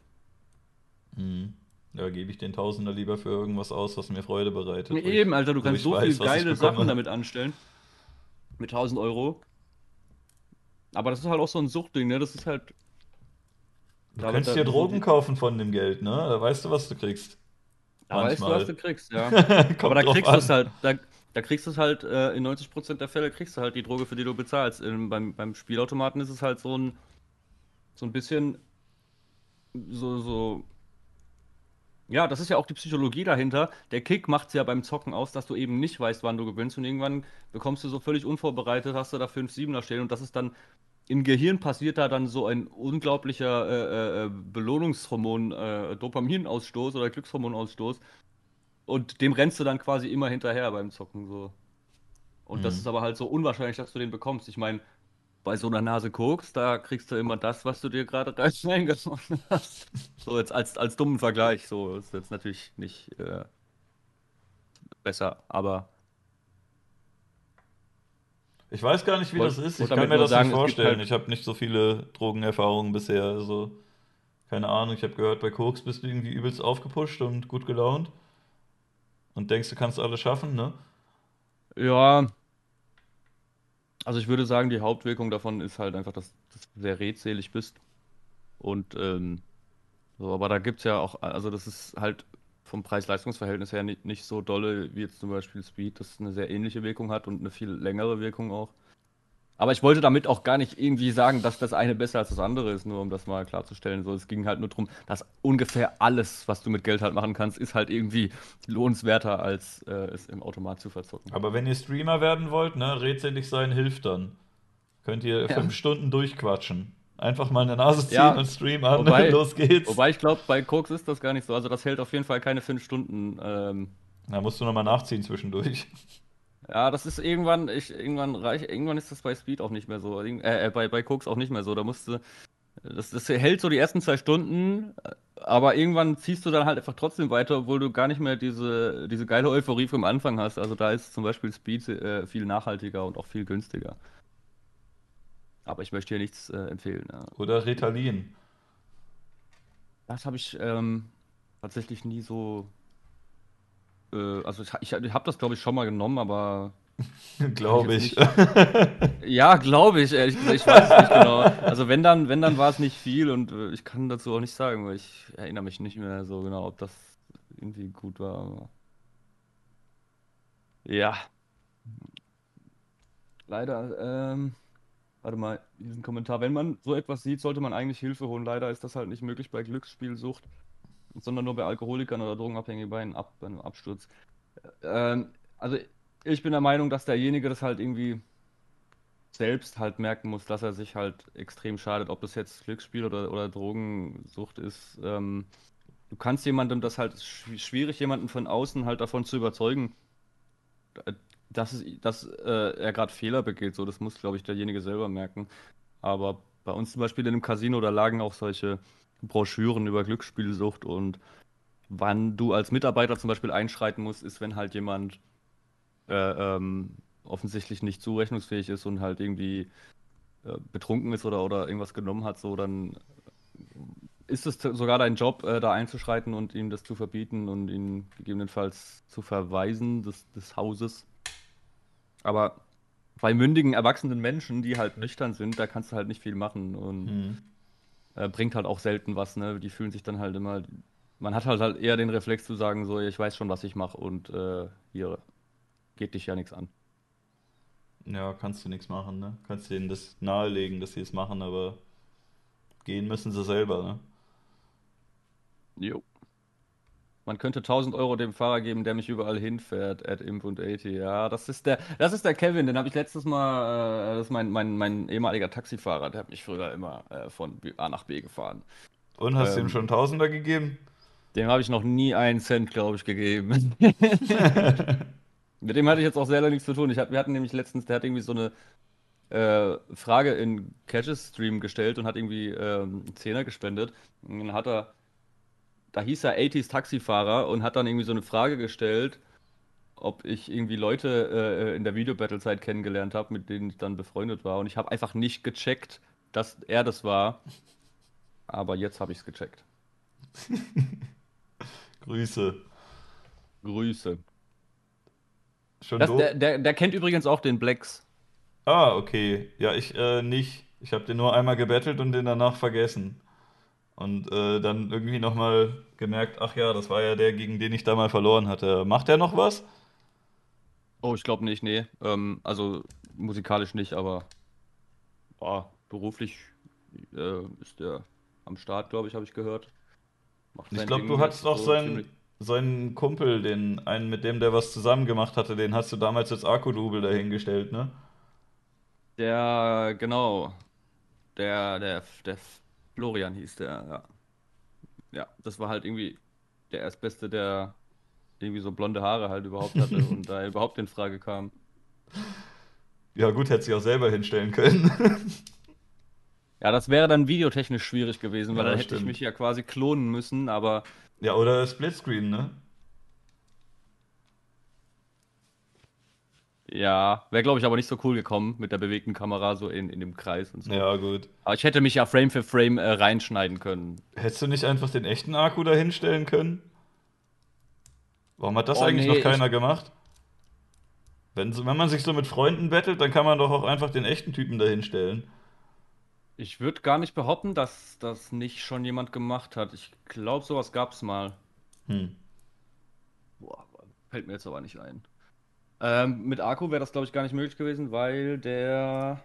Speaker 1: Mhm. Ja, gebe ich den Tausender lieber für irgendwas aus, was mir Freude bereitet.
Speaker 2: Eben, Alter, du kannst so weiß, viele geile Sachen damit anstellen. Mit 1000 Euro. Aber das ist halt auch so ein Suchtding, ne? Das ist halt
Speaker 1: Du da könntest dir Drogen kaufen von dem Geld, ne? Da weißt du, was du kriegst.
Speaker 2: Da weißt du, was du kriegst, ja. [laughs] Aber da kriegst du es halt, da, da kriegst du es halt, äh, in 90% der Fälle kriegst du halt die Droge, für die du bezahlst. In, beim, beim Spielautomaten ist es halt so ein, so ein bisschen, so, so, ja, das ist ja auch die Psychologie dahinter. Der Kick macht es ja beim Zocken aus, dass du eben nicht weißt, wann du gewinnst und irgendwann bekommst du so völlig unvorbereitet, hast du da 5-7er stehen und das ist dann im Gehirn passiert da dann so ein unglaublicher äh, äh, äh, Belohnungshormon, äh, Dopaminausstoß oder Glückshormonausstoß. Und dem rennst du dann quasi immer hinterher beim Zocken so. Und mhm. das ist aber halt so unwahrscheinlich, dass du den bekommst. Ich meine, bei so einer Nase Koks, da kriegst du immer das, was du dir gerade [laughs] reingesonnen hast. So jetzt als, als dummen Vergleich. So ist jetzt natürlich nicht äh, besser, aber
Speaker 1: ich weiß gar nicht, wie das ist. Ich kann mir das sagen, nicht vorstellen. Halt ich habe nicht so viele Drogenerfahrungen bisher. Also, keine Ahnung. Ich habe gehört, bei Koks bist du irgendwie übelst aufgepusht und gut gelaunt. Und denkst, du kannst alles schaffen, ne?
Speaker 2: Ja. Also, ich würde sagen, die Hauptwirkung davon ist halt einfach, dass, dass du sehr redselig bist. Und, ähm, so, aber da gibt es ja auch, also, das ist halt vom Preis-Leistungs-Verhältnis her nicht, nicht so dolle wie jetzt zum Beispiel Speed, das eine sehr ähnliche Wirkung hat und eine viel längere Wirkung auch. Aber ich wollte damit auch gar nicht irgendwie sagen, dass das eine besser als das andere ist, nur um das mal klarzustellen. So, es ging halt nur darum, dass ungefähr alles, was du mit Geld halt machen kannst, ist halt irgendwie lohnenswerter, als äh, es im Automat zu verzocken.
Speaker 1: Aber wenn ihr Streamer werden wollt, ne, redselig sein hilft dann. Könnt ihr ja. fünf Stunden durchquatschen. Einfach mal eine Nase ziehen ja, und Stream an, [laughs]
Speaker 2: wobei,
Speaker 1: los geht's.
Speaker 2: Wobei ich glaube, bei Koks ist das gar nicht so. Also das hält auf jeden Fall keine fünf Stunden. Ähm.
Speaker 1: Da musst du nochmal nachziehen zwischendurch.
Speaker 2: Ja, das ist irgendwann, ich, irgendwann reich, irgendwann ist das bei Speed auch nicht mehr so. Äh, äh, bei, bei Koks auch nicht mehr so. Da musst du. Das, das hält so die ersten zwei Stunden, aber irgendwann ziehst du dann halt einfach trotzdem weiter, obwohl du gar nicht mehr diese, diese geile Euphorie vom Anfang hast. Also da ist zum Beispiel Speed äh, viel nachhaltiger und auch viel günstiger. Aber ich möchte hier nichts äh, empfehlen. Ja.
Speaker 1: Oder Ritalin.
Speaker 2: Das habe ich ähm, tatsächlich nie so. Äh, also ich, ich, ich habe das, glaube ich, schon mal genommen, aber. [laughs]
Speaker 1: glaube ich.
Speaker 2: ja, glaube ich, ehrlich gesagt. Ich weiß es nicht genau. Also wenn dann, wenn dann war es nicht viel und äh, ich kann dazu auch nicht sagen, weil ich erinnere mich nicht mehr so genau, ob das irgendwie gut war. Aber... Ja. Leider. Ähm warte mal, diesen Kommentar. Wenn man so etwas sieht, sollte man eigentlich Hilfe holen. Leider ist das halt nicht möglich bei Glücksspielsucht, sondern nur bei Alkoholikern oder Drogenabhängigen bei einem, Ab einem Absturz. Ähm, also ich bin der Meinung, dass derjenige das halt irgendwie selbst halt merken muss, dass er sich halt extrem schadet, ob das jetzt Glücksspiel oder, oder Drogensucht ist. Ähm, du kannst jemandem das halt schwierig, jemanden von außen halt davon zu überzeugen, dass, es, dass äh, er gerade Fehler begeht. So, das muss, glaube ich, derjenige selber merken. Aber bei uns zum Beispiel in einem Casino, da lagen auch solche Broschüren über Glücksspielsucht und wann du als Mitarbeiter zum Beispiel einschreiten musst, ist, wenn halt jemand äh, ähm, offensichtlich nicht zurechnungsfähig ist und halt irgendwie äh, betrunken ist oder, oder irgendwas genommen hat, so dann ist es sogar dein Job, äh, da einzuschreiten und ihm das zu verbieten und ihn gegebenenfalls zu verweisen des, des Hauses. Aber bei mündigen, erwachsenen Menschen, die halt nüchtern sind, da kannst du halt nicht viel machen und mhm. Äh, bringt halt auch selten was, ne? Die fühlen sich dann halt immer. Man hat halt, halt eher den Reflex zu sagen, so, ich weiß schon, was ich mache und äh, hier geht dich ja nichts an.
Speaker 1: Ja, kannst du nichts machen, ne? Kannst denen das nahelegen, dass sie es machen, aber gehen müssen sie selber, ne?
Speaker 2: Jo. Man könnte 1000 Euro dem Fahrer geben, der mich überall hinfährt, at imp und 80. Ja, das ist der, das ist der Kevin, den habe ich letztes Mal, äh, das ist mein, mein, mein ehemaliger Taxifahrer, der hat mich früher immer äh, von A nach B gefahren.
Speaker 1: Und hast du ähm, ihm schon einen Tausender gegeben?
Speaker 2: Dem habe ich noch nie einen Cent, glaube ich, gegeben. [laughs] Mit dem hatte ich jetzt auch sehr lange nichts zu tun. Ich wir hatten nämlich letztens, der hat irgendwie so eine äh, Frage in Catches Stream gestellt und hat irgendwie ähm, Zehner gespendet. Und dann hat er, da hieß er 80s Taxifahrer und hat dann irgendwie so eine Frage gestellt, ob ich irgendwie Leute äh, in der Videobattlezeit kennengelernt habe, mit denen ich dann befreundet war. Und ich habe einfach nicht gecheckt, dass er das war. Aber jetzt habe ich es gecheckt. [laughs]
Speaker 1: Grüße.
Speaker 2: Grüße. Schon das, der, der, der, kennt übrigens auch den Blacks.
Speaker 1: Ah, okay. Ja, ich äh, nicht. Ich habe den nur einmal gebettelt und den danach vergessen. Und äh, dann irgendwie nochmal gemerkt, ach ja, das war ja der, gegen den ich da mal verloren hatte. Macht der noch was?
Speaker 2: Oh, ich glaube nicht, nee. Ähm, also musikalisch nicht, aber boah, beruflich äh, ist der am Start, glaube ich, habe ich gehört.
Speaker 1: Macht ich glaube, du hattest auch so seinen, seinen Kumpel, den einen, mit dem der was zusammen gemacht hatte, den hast du damals als Akku-Double dahingestellt, ne?
Speaker 2: Der, genau. Der, der, der Florian hieß der, ja. Ja, das war halt irgendwie der Erstbeste, der irgendwie so blonde Haare halt überhaupt hatte [laughs] und da überhaupt in Frage kam.
Speaker 1: Ja, gut, hätte sich auch selber hinstellen können. [laughs]
Speaker 2: ja, das wäre dann videotechnisch schwierig gewesen, weil ja, dann hätte stimmt. ich mich ja quasi klonen müssen, aber
Speaker 1: ja, oder Splitscreen, ne?
Speaker 2: Ja, wäre, glaube ich, aber nicht so cool gekommen mit der bewegten Kamera so in, in dem Kreis und so.
Speaker 1: Ja, gut.
Speaker 2: Aber ich hätte mich ja Frame für Frame äh, reinschneiden können.
Speaker 1: Hättest du nicht einfach den echten Akku da hinstellen können? Warum hat das oh, eigentlich nee, noch keiner ich... gemacht? Wenn, wenn man sich so mit Freunden bettelt, dann kann man doch auch einfach den echten Typen da hinstellen.
Speaker 2: Ich würde gar nicht behaupten, dass das nicht schon jemand gemacht hat. Ich glaube, sowas gab es mal. Hm. Boah, fällt mir jetzt aber nicht ein. Ähm, mit Akku wäre das, glaube ich, gar nicht möglich gewesen, weil der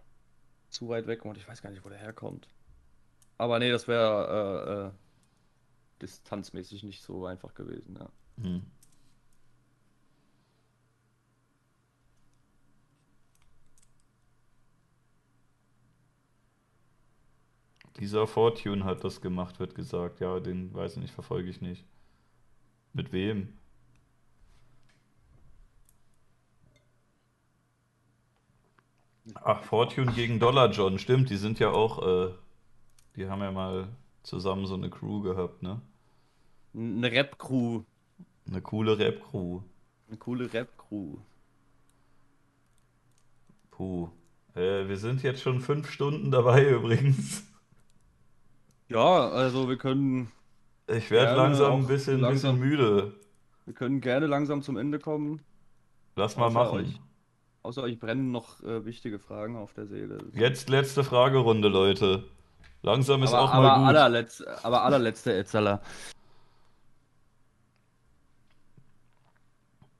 Speaker 2: zu weit weg kommt. Ich weiß gar nicht, wo der herkommt. Aber nee, das wäre äh, äh, distanzmäßig nicht so einfach gewesen, ja. Hm.
Speaker 1: Dieser Fortune hat das gemacht, wird gesagt. Ja, den weiß ich nicht, verfolge ich nicht. Mit wem? Ach, Fortune gegen Dollar John, stimmt, die sind ja auch, äh, die haben ja mal zusammen so eine Crew gehabt, ne?
Speaker 2: Eine Rap-Crew.
Speaker 1: Eine coole Rap-Crew.
Speaker 2: Eine coole Rap-Crew.
Speaker 1: Puh. Äh, wir sind jetzt schon fünf Stunden dabei [laughs] übrigens.
Speaker 2: Ja, also wir können.
Speaker 1: Ich werde langsam ein bisschen, langsam, bisschen müde.
Speaker 2: Wir können gerne langsam zum Ende kommen.
Speaker 1: Lass mal machen.
Speaker 2: Euch, außer euch brennen noch äh, wichtige Fragen auf der Seele.
Speaker 1: Jetzt letzte Fragerunde, Leute. Langsam ist
Speaker 2: aber,
Speaker 1: auch mal gut.
Speaker 2: Allerletzte, aber allerletzte Etzala.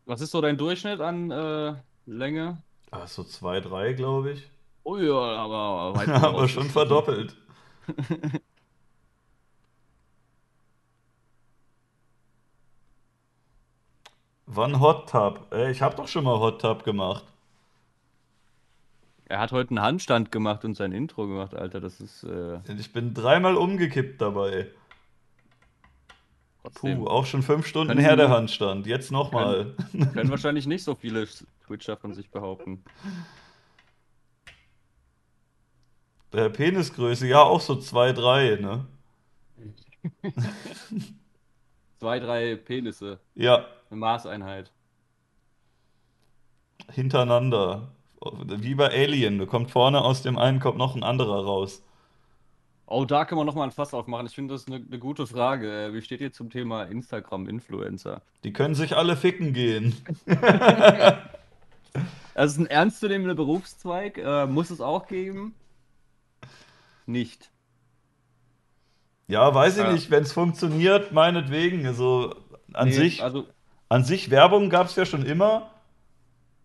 Speaker 2: Was ist so dein Durchschnitt an äh, Länge?
Speaker 1: Ach, so zwei, drei, glaube ich.
Speaker 2: Oh ja, aber weit [laughs] voraus.
Speaker 1: schon verdoppelt. [laughs] Wann Hot Tub? Äh, ich habe doch schon mal Hot Tub gemacht.
Speaker 2: Er hat heute einen Handstand gemacht und sein Intro gemacht, Alter. Das ist äh,
Speaker 1: Ich bin dreimal umgekippt dabei.
Speaker 2: trotzdem.
Speaker 1: Puh, auch schon fünf Stunden
Speaker 2: Können
Speaker 1: her der Handstand. Jetzt nochmal.
Speaker 2: Können [laughs] [laughs] wahrscheinlich nicht so viele Twitcher von sich behaupten.
Speaker 1: Der Penisgröße, ja, auch so zwei, drei, ne? [laughs]
Speaker 2: Zwei, drei Penisse.
Speaker 1: Ja,
Speaker 2: Eine Maßeinheit.
Speaker 1: hintereinander. Wie bei Alien. Da kommt vorne aus dem einen kommt noch ein anderer raus.
Speaker 2: Oh, da können wir nochmal ein Fass aufmachen. Ich finde das eine, eine gute Frage. Äh, Wie steht ihr zum Thema Instagram-Influencer?
Speaker 1: Die können sich alle ficken gehen. [laughs]
Speaker 2: Das ist ein ernstzunehmender Berufszweig. Äh, muss es auch geben? Nicht.
Speaker 1: Ja, weiß ich
Speaker 2: Ja.
Speaker 1: nicht, wenn es funktioniert, meinetwegen. Also an
Speaker 2: Nee,
Speaker 1: sich,
Speaker 2: Also,
Speaker 1: an sich Werbung gab es ja schon immer,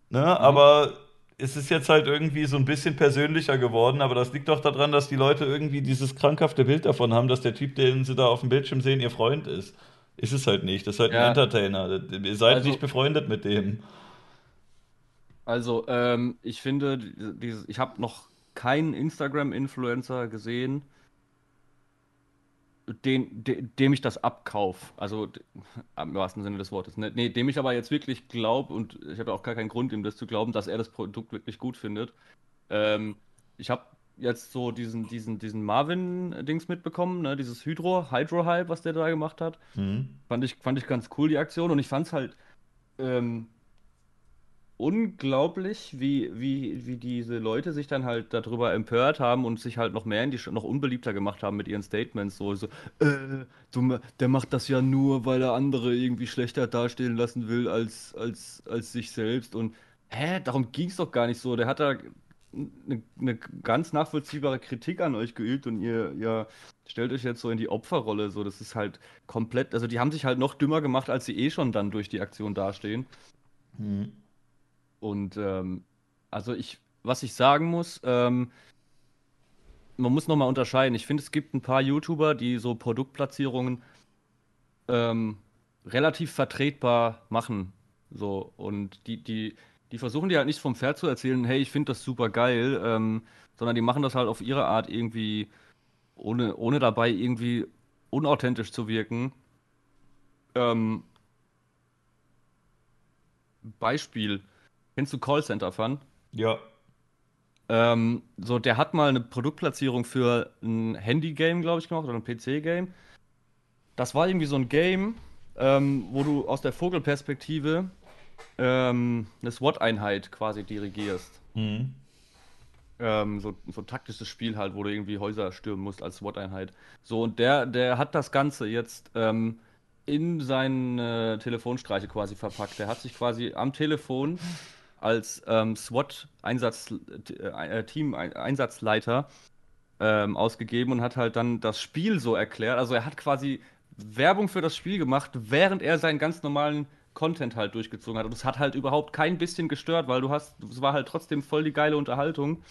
Speaker 1: ne?
Speaker 2: Mhm.
Speaker 1: Aber es ist jetzt halt irgendwie so ein bisschen persönlicher geworden. Aber das liegt doch daran, dass die Leute irgendwie dieses krankhafte Bild davon haben, dass der Typ, den sie da auf dem Bildschirm sehen, ihr Freund ist. Ist es halt nicht. Das ist halt ein
Speaker 2: Ja.
Speaker 1: Entertainer. Ihr seid
Speaker 2: Also-
Speaker 1: nicht befreundet mit dem.
Speaker 2: also ähm, ich finde, ich habe noch keinen Instagram-Influencer gesehen, den, de, dem ich das abkauf. Also im [laughs] wahrsten Sinne des Wortes. Ne? Nee, dem ich aber jetzt wirklich glaube, und ich habe ja auch gar keinen Grund, ihm das zu glauben, dass er das Produkt wirklich gut findet. Ähm, ich habe jetzt so diesen, diesen, diesen Marvin-Dings mitbekommen, ne? dieses Hydro, Hydro-Hype, was der da gemacht hat.
Speaker 1: Hm.
Speaker 2: Fand ich, fand ich ganz cool, die Aktion. Und ich fand es halt ähm, unglaublich, wie, wie, wie diese Leute sich dann halt darüber empört haben und sich halt noch mehr in die, noch unbeliebter gemacht haben mit ihren Statements. So, so äh, du, der macht das ja nur, weil er andere irgendwie schlechter dastehen lassen will als, als, als sich selbst. Und hä, darum ging es doch gar nicht so. Der hat da eine, eine ganz nachvollziehbare Kritik an euch geübt und ihr, ihr stellt euch jetzt so in die Opferrolle. So, das ist halt komplett, also die haben sich halt noch dümmer gemacht, als sie eh schon dann durch die Aktion dastehen.
Speaker 1: Hm.
Speaker 2: Und ähm, also ich, was ich sagen muss, ähm, man muss nochmal unterscheiden. Ich finde, es gibt ein paar YouTuber, die so Produktplatzierungen ähm, relativ vertretbar machen. So, und die, die, die versuchen dir halt nicht vom Pferd zu erzählen, hey, ich finde das super geil, ähm, sondern die machen das halt auf ihre Art irgendwie, ohne, ohne dabei irgendwie unauthentisch zu wirken. Ähm, Beispiel. Kennst du Callcenter Fun?
Speaker 1: Ja.
Speaker 2: Ähm, so, der hat mal eine Produktplatzierung für ein Handy-Game, glaube ich, gemacht, oder ein PC-Game. Das war irgendwie so ein Game, ähm, wo du aus der Vogelperspektive ähm, eine SWAT-Einheit quasi dirigierst.
Speaker 1: Hm.
Speaker 2: Ähm, so, so ein taktisches Spiel halt, wo du irgendwie Häuser stürmen musst als SWAT-Einheit. So, und der, der hat das Ganze jetzt ähm, in seine Telefonstreiche quasi verpackt. Der hat sich quasi am Telefon als ähm, SWAT-Team-Einsatzleiter ähm, ausgegeben und hat halt dann das Spiel so erklärt. Also er hat quasi Werbung für das Spiel gemacht, während er seinen ganz normalen Content halt durchgezogen hat. Und es hat halt überhaupt kein bisschen gestört, weil du hast, es war halt trotzdem voll die geile Unterhaltung.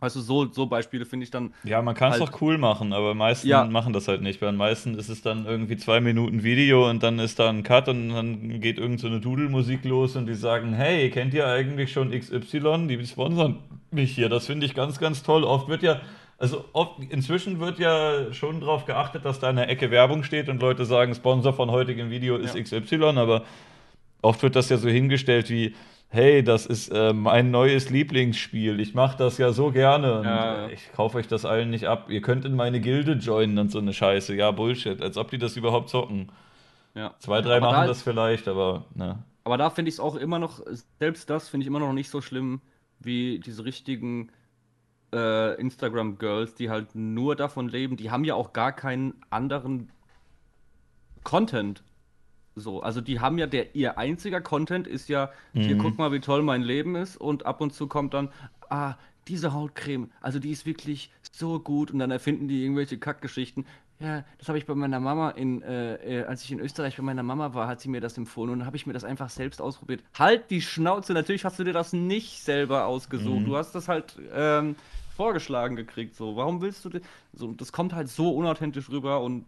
Speaker 2: Weißt du, so, so Beispiele finde ich dann.
Speaker 1: Ja, man kann es
Speaker 2: Halt-
Speaker 1: doch cool machen, aber meisten
Speaker 2: Ja.
Speaker 1: machen das halt nicht. Bei den meisten ist es dann irgendwie zwei Minuten Video und dann ist da ein Cut und dann geht irgend so eine Dudelmusik los und die sagen, hey, kennt ihr eigentlich schon XY? Die sponsern mich hier. Das finde ich ganz, ganz toll. Oft wird ja, also oft, inzwischen wird ja schon darauf geachtet, dass da in der Ecke Werbung steht und Leute sagen, Sponsor von heutigem Video ist
Speaker 2: Ja.
Speaker 1: XY, aber oft wird das ja so hingestellt wie, hey, das ist äh, mein neues Lieblingsspiel. Ich mache das ja so gerne und
Speaker 2: Ja, ja.
Speaker 1: äh, ich kaufe euch das allen nicht ab. Ihr könnt in meine Gilde joinen und so eine Scheiße. Ja, Bullshit. Als ob die das überhaupt zocken.
Speaker 2: Ja.
Speaker 1: Zwei, drei
Speaker 2: Aber
Speaker 1: machen
Speaker 2: da-
Speaker 1: das vielleicht, aber ne.
Speaker 2: Aber da finde ich es auch immer noch, selbst das finde ich immer noch nicht so schlimm wie diese richtigen äh, Instagram-Girls, die halt nur davon leben. Die haben ja auch gar keinen anderen Content. So, also die haben ja der, ihr einziger Content ist ja, hier
Speaker 1: Mhm.
Speaker 2: guck mal, wie toll mein Leben ist und ab und zu kommt dann, ah, diese Hautcreme, also die ist wirklich so gut und dann erfinden die irgendwelche Kackgeschichten. ja, das habe ich bei meiner Mama in, äh, äh, als ich in Österreich bei meiner Mama war, hat sie mir das empfohlen und dann habe ich mir das einfach selbst ausprobiert. Halt die Schnauze, natürlich hast du dir das nicht selber ausgesucht. Mhm. Du hast das halt ähm, vorgeschlagen gekriegt. So, warum willst du so? Das kommt halt so unauthentisch rüber und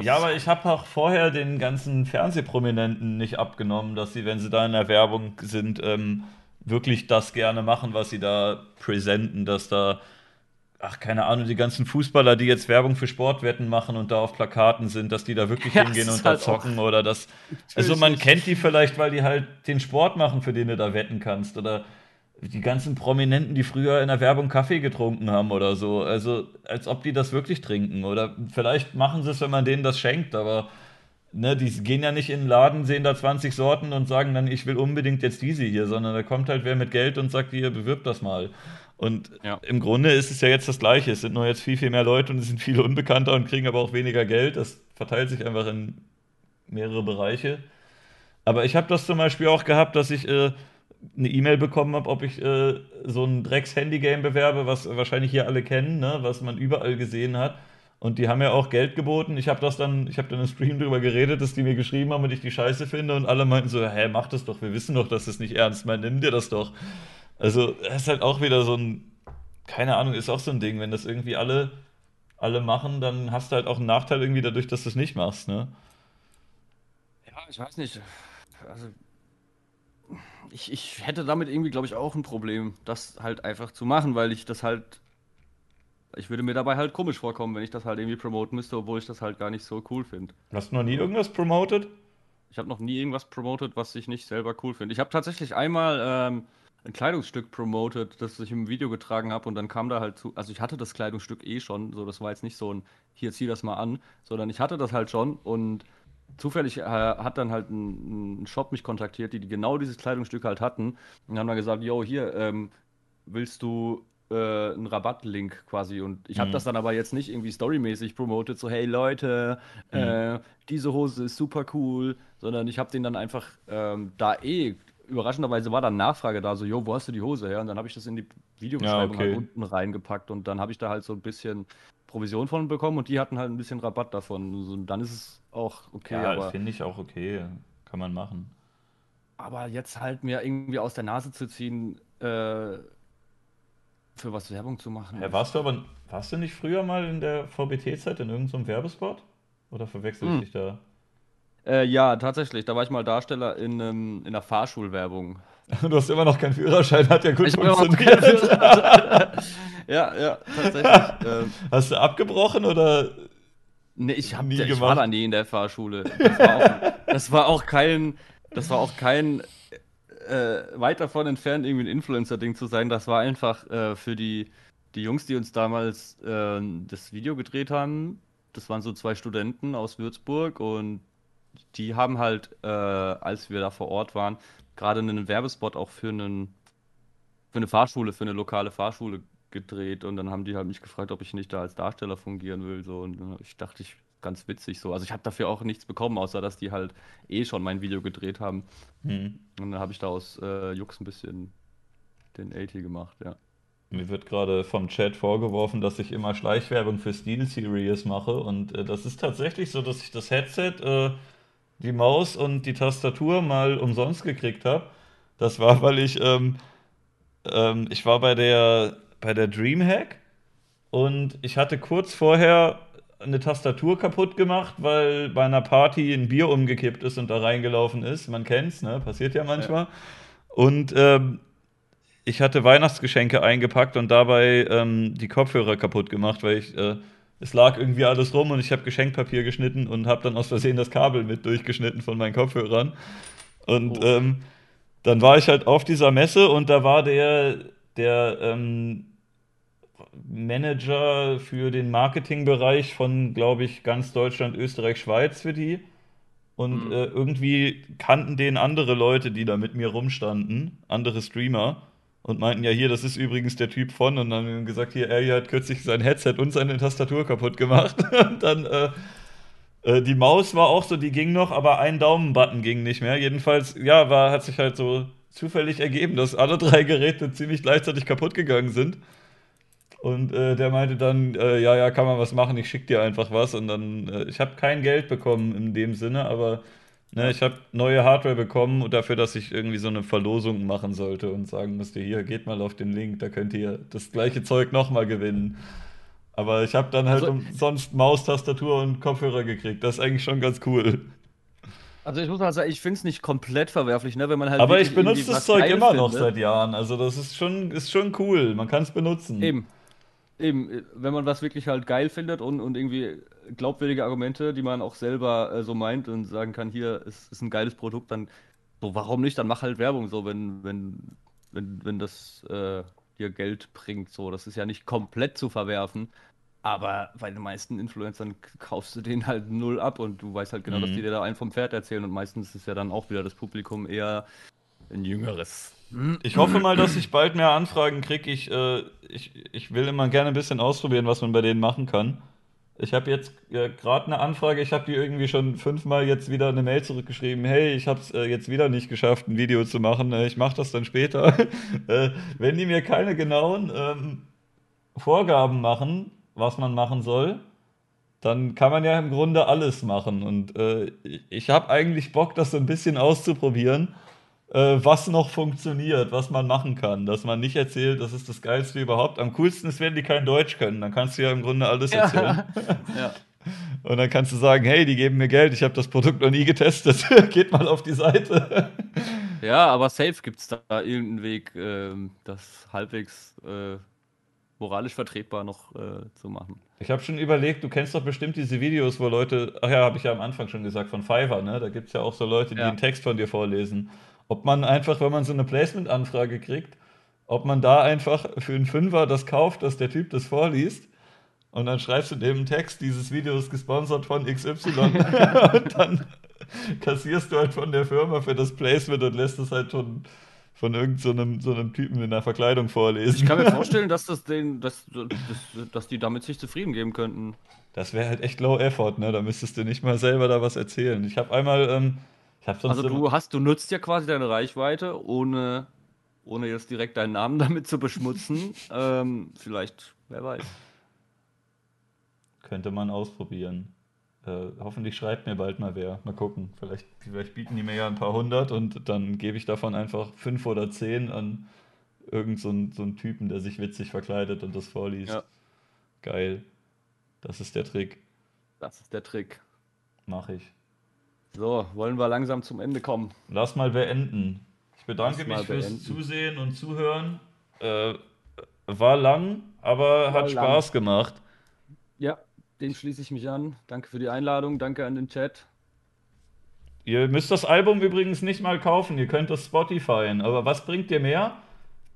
Speaker 1: ja, aber ich habe auch vorher den ganzen Fernsehprominenten nicht abgenommen, dass sie, wenn sie da in der Werbung sind, ähm, wirklich das gerne machen, was sie da präsenten, dass da ach, keine Ahnung, die ganzen Fußballer, die jetzt Werbung für Sportwetten machen und da auf Plakaten sind, dass die da wirklich [laughs] ja, hingehen und da halt zocken oder das. Also man kennt die vielleicht, weil die halt den Sport machen, für den du da wetten kannst. Oder die ganzen Prominenten, die früher in der Werbung Kaffee getrunken haben oder so. Also, als ob die das wirklich trinken. Oder vielleicht machen sie es, wenn man denen das schenkt, aber ne, die gehen ja nicht in den Laden, sehen da 20 Sorten und sagen dann, ich will unbedingt jetzt diese hier, sondern da kommt halt wer mit Geld und sagt, hier, bewirb das mal. Und ja. im Grunde ist es ja jetzt das Gleiche. Es sind nur jetzt viel, viel mehr Leute und es sind viele Unbekannter und kriegen aber auch weniger Geld. Das verteilt sich einfach in mehrere Bereiche. Aber ich habe das zum Beispiel auch gehabt, dass ich äh, eine E-Mail bekommen habe, ob ich äh, so ein Drecks-Handy-Game bewerbe, was wahrscheinlich hier alle kennen, ne? was man überall gesehen hat. Und die haben ja auch Geld geboten. Ich habe das dann, ich habe dann im Stream darüber geredet, dass die mir geschrieben haben und ich die Scheiße finde. Und alle meinten so, hä, mach das doch, wir wissen doch, dass das nicht ernst meint, nimm dir das doch. Also, das ist halt auch wieder so ein, keine Ahnung, ist auch so ein Ding, wenn das irgendwie alle, alle machen, dann hast du halt auch einen Nachteil irgendwie dadurch, dass du es nicht machst, ne?
Speaker 2: Ja, ich weiß nicht. Also, ich, ich hätte damit irgendwie, glaube ich, auch ein Problem, das halt einfach zu machen, weil ich das halt. Ich würde mir dabei halt komisch vorkommen, wenn ich das halt irgendwie promoten müsste, obwohl ich das halt gar nicht so cool finde.
Speaker 1: Hast du noch nie irgendwas promotet?
Speaker 2: Ich habe noch nie irgendwas promotet, was ich nicht selber cool finde. Ich habe tatsächlich einmal ähm, ein Kleidungsstück promotet, das ich im Video getragen habe und dann kam da halt zu, also ich hatte das Kleidungsstück eh schon, so das war jetzt nicht so ein, hier zieh das mal an, sondern ich hatte das halt schon und zufällig äh, hat dann halt ein, ein, Shop mich kontaktiert, die, die genau dieses Kleidungsstück halt hatten und haben dann gesagt, yo, hier, ähm, willst du äh, einen Rabattlink quasi und ich habe mhm. das dann aber jetzt nicht irgendwie storymäßig promotet, so hey Leute, mhm. äh, diese Hose ist super cool, sondern ich habe den dann einfach ähm, da eh überraschenderweise war dann Nachfrage da, so, jo, wo hast du die Hose her? Und dann habe ich das in die Videobeschreibung ja, okay. halt unten reingepackt und dann habe ich da halt so ein bisschen Provision von bekommen und die hatten halt ein bisschen Rabatt davon. Und dann ist es auch okay.
Speaker 1: Ja, finde ich auch okay. Kann man machen.
Speaker 2: Aber jetzt halt mir irgendwie aus der Nase zu ziehen, äh, für was Werbung zu machen.
Speaker 1: Ja, warst du aber, warst du nicht früher mal in der VBT-Zeit in irgendeinem Werbespot? Oder verwechsel ich hm. dich da?
Speaker 2: Äh, ja, tatsächlich. Da war ich mal Darsteller in, ähm, in einer Fahrschulwerbung. [laughs]
Speaker 1: Du hast immer noch keinen Führerschein, hat ja gut ich funktioniert. [laughs]
Speaker 2: ja, ja, tatsächlich. Ähm.
Speaker 1: Hast du abgebrochen oder?
Speaker 2: Nee, ich, hab, nie ich war da nie in der Fahrschule. Das war auch, das war auch kein, das war auch kein äh, weit davon entfernt, irgendwie ein Influencer-Ding zu sein. Das war einfach äh, für die, die Jungs, die uns damals äh, das Video gedreht haben. Das waren so zwei Studenten aus Würzburg und die haben halt, äh, als wir da vor Ort waren, gerade einen Werbespot auch für, einen, für eine Fahrschule, für eine lokale Fahrschule gedreht und dann haben die halt mich gefragt, ob ich nicht da als Darsteller fungieren will. So. Und ich dachte, ich ganz witzig so. Also ich habe dafür auch nichts bekommen, außer dass die halt eh schon mein Video gedreht haben. Hm. Und dann habe ich da aus äh, Jux ein bisschen den 80 gemacht, ja.
Speaker 1: Mir wird gerade vom Chat vorgeworfen, dass ich immer Schleichwerbung für Steel Series mache und äh, das ist tatsächlich so, dass ich das Headset äh, die Maus und die Tastatur mal umsonst gekriegt habe. Das war, weil ich, ähm, ähm, ich war bei der, bei der Dreamhack und ich hatte kurz vorher eine Tastatur kaputt gemacht, weil bei einer Party ein Bier umgekippt ist und da reingelaufen ist. Man kennt's, ne? Passiert ja manchmal. Ja. Und ähm, ich hatte Weihnachtsgeschenke eingepackt und dabei ähm, die Kopfhörer kaputt gemacht, weil ich äh, es lag irgendwie alles rum und ich habe Geschenkpapier geschnitten und habe dann aus Versehen das Kabel mit durchgeschnitten von meinen Kopfhörern. Und oh. ähm, dann war ich halt auf dieser Messe und da war der, der ähm, Manager für den Marketingbereich von, glaube ich, ganz Deutschland, Österreich, Schweiz für die. Und mhm. äh, irgendwie kannten den andere Leute, die da mit mir rumstanden, andere Streamer und meinten ja hier, das ist übrigens der Typ von und dann haben gesagt, hier, er hat kürzlich sein Headset und seine Tastatur kaputt gemacht. [laughs] und dann äh, äh, die Maus war auch so, die ging noch, aber ein Daumenbutton ging nicht mehr. Jedenfalls, ja, war, hat sich halt so zufällig ergeben, dass alle drei Geräte ziemlich gleichzeitig kaputt gegangen sind. Und äh, der meinte dann, äh, ja, ja, kann man was machen, ich schick dir einfach was. Und dann, äh, ich habe kein Geld bekommen in dem Sinne, aber ne, ich habe neue Hardware bekommen und dafür, dass ich irgendwie so eine Verlosung machen sollte und sagen musste, hier, geht mal auf den Link, da könnt ihr das gleiche Zeug nochmal gewinnen. Aber ich habe dann halt
Speaker 2: Also-
Speaker 1: umsonst Maus, Tastatur und Kopfhörer gekriegt. Das ist eigentlich schon ganz cool.
Speaker 2: Also ich muss mal sagen, ich finde es nicht komplett verwerflich, ne, wenn man halt
Speaker 1: Aber ich benutze das Zeug immer noch
Speaker 2: findet.
Speaker 1: seit Jahren. Also das ist schon, ist schon cool. Man kann es benutzen.
Speaker 2: Eben. Eben, äh, wenn man was wirklich halt geil findet und, und irgendwie glaubwürdige Argumente, die man auch selber äh, so meint und sagen kann, hier ist, ist ein geiles Produkt, dann so, warum nicht? Dann mach halt Werbung so, wenn, wenn, wenn, wenn das äh, dir Geld bringt. So, das ist ja nicht komplett zu verwerfen. Aber bei den meisten Influencern kaufst du den halt null ab und du weißt halt genau, dass
Speaker 1: Mhm.
Speaker 2: die dir da einen vom Pferd erzählen und meistens ist ja dann auch wieder das Publikum eher ein jüngeres.
Speaker 1: Ich hoffe mal, dass ich bald mehr Anfragen kriege. Ich, äh, ich, ich will immer gerne ein bisschen ausprobieren, was man bei denen machen kann. Ich habe jetzt äh, gerade eine Anfrage, ich habe die irgendwie schon fünfmal jetzt wieder eine Mail zurückgeschrieben. Hey, ich habe es äh, jetzt wieder nicht geschafft, ein Video zu machen. Äh, ich mache das dann später. [laughs] äh, wenn die mir keine genauen ähm, Vorgaben machen, was man machen soll, dann kann man ja im Grunde alles machen. Und äh, ich habe eigentlich Bock, das so ein bisschen auszuprobieren, was noch funktioniert, was man machen kann. Dass man nicht erzählt, das ist das Geilste überhaupt. Am coolsten ist, wenn die kein Deutsch können. Dann kannst du ja im Grunde alles erzählen. [laughs]
Speaker 2: ja.
Speaker 1: Und dann kannst du sagen, hey, die geben mir Geld, ich habe das Produkt noch nie getestet. [laughs] Geht mal auf die Seite. [laughs]
Speaker 2: Ja, aber safe gibt es da irgendeinen Weg, ähm, das halbwegs äh, moralisch vertretbar noch äh, zu machen.
Speaker 1: Ich habe schon überlegt, du kennst doch bestimmt diese Videos, wo Leute, ach ja, habe ich ja am Anfang schon gesagt, von Fiverr, ne? Da gibt es ja auch so Leute, die
Speaker 2: Ja.
Speaker 1: einen Text von dir vorlesen. Ob man einfach, wenn man so eine Placement-Anfrage kriegt, ob man da einfach für einen Fünfer das kauft, dass der Typ das vorliest und dann schreibst du dem einen Text, dieses Video ist gesponsert von XY [laughs] und dann kassierst du halt von der Firma für das Placement und lässt es halt von, von irgendeinem so einem, so einem Typen in der Verkleidung vorlesen.
Speaker 2: Ich kann mir [laughs] vorstellen, dass das den, dass, dass, dass die damit sich zufrieden geben könnten.
Speaker 1: Das wäre halt echt low effort, ne? Da müsstest du nicht mal selber da was erzählen. Ich habe einmal, ähm,
Speaker 2: Also du hast, du nutzt ja quasi deine Reichweite, ohne, ohne jetzt direkt deinen Namen [laughs] damit zu beschmutzen. ähm, vielleicht, wer weiß.
Speaker 1: könnte man ausprobieren. Äh, hoffentlich schreibt mir bald mal wer. Mal gucken. Vielleicht, vielleicht bieten die mir ja ein paar hundert und dann gebe ich davon einfach fünf oder zehn an irgend so einen, so einen Typen, der sich witzig verkleidet und das vorliest.
Speaker 2: Ja.
Speaker 1: Geil. Das ist der Trick.
Speaker 2: Das ist der Trick.
Speaker 1: Mach ich.
Speaker 2: So, wollen wir langsam zum Ende kommen.
Speaker 1: Lass mal beenden. Ich bedanke mich fürs
Speaker 2: beenden.
Speaker 1: Zusehen und Zuhören. Äh, war lang, aber
Speaker 2: War
Speaker 1: hat
Speaker 2: lang.
Speaker 1: Spaß gemacht.
Speaker 2: Ja, dem schließe ich mich an. Danke für die Einladung, danke an den Chat.
Speaker 1: Ihr müsst das Album übrigens nicht mal kaufen, ihr könnt das Spotify. Aber was bringt dir mehr?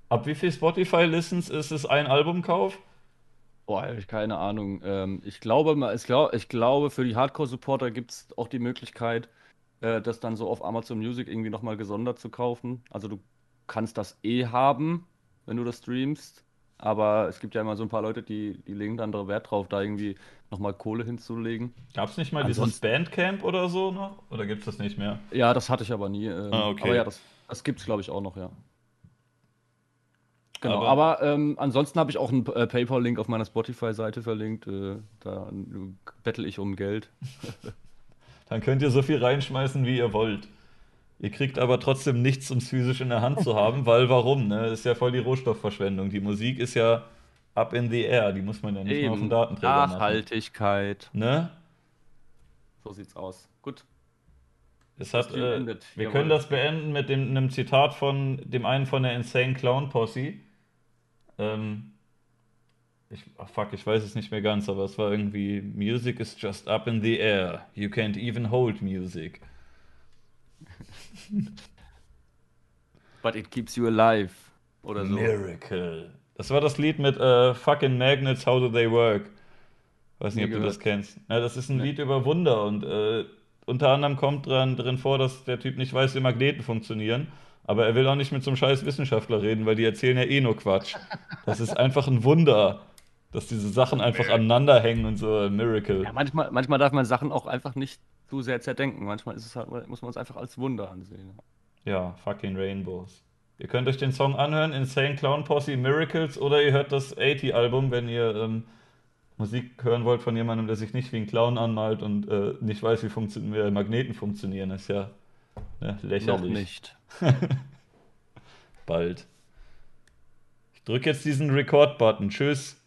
Speaker 1: Ab wie viel Spotify-Listens ist es ein Albumkauf?
Speaker 2: Boah, habe ich keine Ahnung. Ähm, ich glaube, mal- ich, glaub, ich glaube, für die Hardcore-Supporter gibt es auch die Möglichkeit, äh, das dann so auf Amazon Music irgendwie nochmal gesondert zu kaufen. Also du kannst das eh haben, wenn du das streamst. Aber es gibt ja immer so ein paar Leute, die, die legen dann da Wert drauf, da irgendwie nochmal Kohle hinzulegen.
Speaker 1: Gab es nicht mal dieses
Speaker 2: Ansonsten-
Speaker 1: Bandcamp oder so noch? Oder gibt es das nicht mehr?
Speaker 2: Ja, das hatte ich aber nie. Ähm,
Speaker 1: Ah, okay.
Speaker 2: Aber ja, das, das gibt es, glaube ich, auch noch, ja. Genau,
Speaker 1: Aber-
Speaker 2: aber, ähm, ansonsten habe ich auch einen äh, PayPal-Link auf meiner Spotify-Seite verlinkt. Äh, da äh, bettel ich um Geld. [laughs]
Speaker 1: Dann könnt ihr so viel reinschmeißen, wie ihr wollt. Ihr kriegt aber trotzdem nichts, um es physisch in der Hand zu haben, weil warum? Ne? Das ist ja voll die Rohstoffverschwendung. Die Musik ist ja up in the air, die muss man ja nicht mal auf dem Datenträger machen.
Speaker 2: Nachhaltigkeit.
Speaker 1: Ne?
Speaker 2: So sieht's aus. Gut.
Speaker 1: Es hat, äh, wir
Speaker 2: Jawohl.
Speaker 1: können das beenden mit dem, einem Zitat von dem einen von der Insane Clown Posse. Ähm, ich, ach fuck, ich weiß es nicht mehr ganz, aber es war irgendwie Music is just up in the air. You can't even hold music. [laughs]
Speaker 2: But it keeps you alive. Oder so.
Speaker 1: Miracle. Das war das Lied mit äh, Fucking Magnets, How Do They Work? Weiß nicht, ob du das
Speaker 2: gehört.
Speaker 1: kennst. Ja, das ist ein
Speaker 2: Nee.
Speaker 1: Lied über Wunder und äh, unter anderem kommt dran, drin vor, dass der Typ nicht weiß, wie Magneten funktionieren. Aber er will auch nicht mit so einem scheiß Wissenschaftler reden, weil die erzählen ja eh nur Quatsch. Das ist einfach ein Wunder, dass diese Sachen einfach aneinander hängen und so ein Miracle.
Speaker 2: Ja, manchmal, manchmal darf man Sachen auch einfach nicht zu sehr zerdenken. Manchmal halt, muss man es einfach als Wunder ansehen.
Speaker 1: Ja, fucking Rainbows. Ihr könnt euch den Song anhören, Insane Clown Posse Miracles, oder ihr hört das 80-Album, wenn ihr ähm, Musik hören wollt von jemandem, der sich nicht wie ein Clown anmalt und äh, nicht weiß, wie Magneten funktionieren. Das ist ja Ne, lächerlich.
Speaker 2: Noch nicht. [laughs]
Speaker 1: Bald. Ich drücke jetzt diesen Record-Button. Tschüss.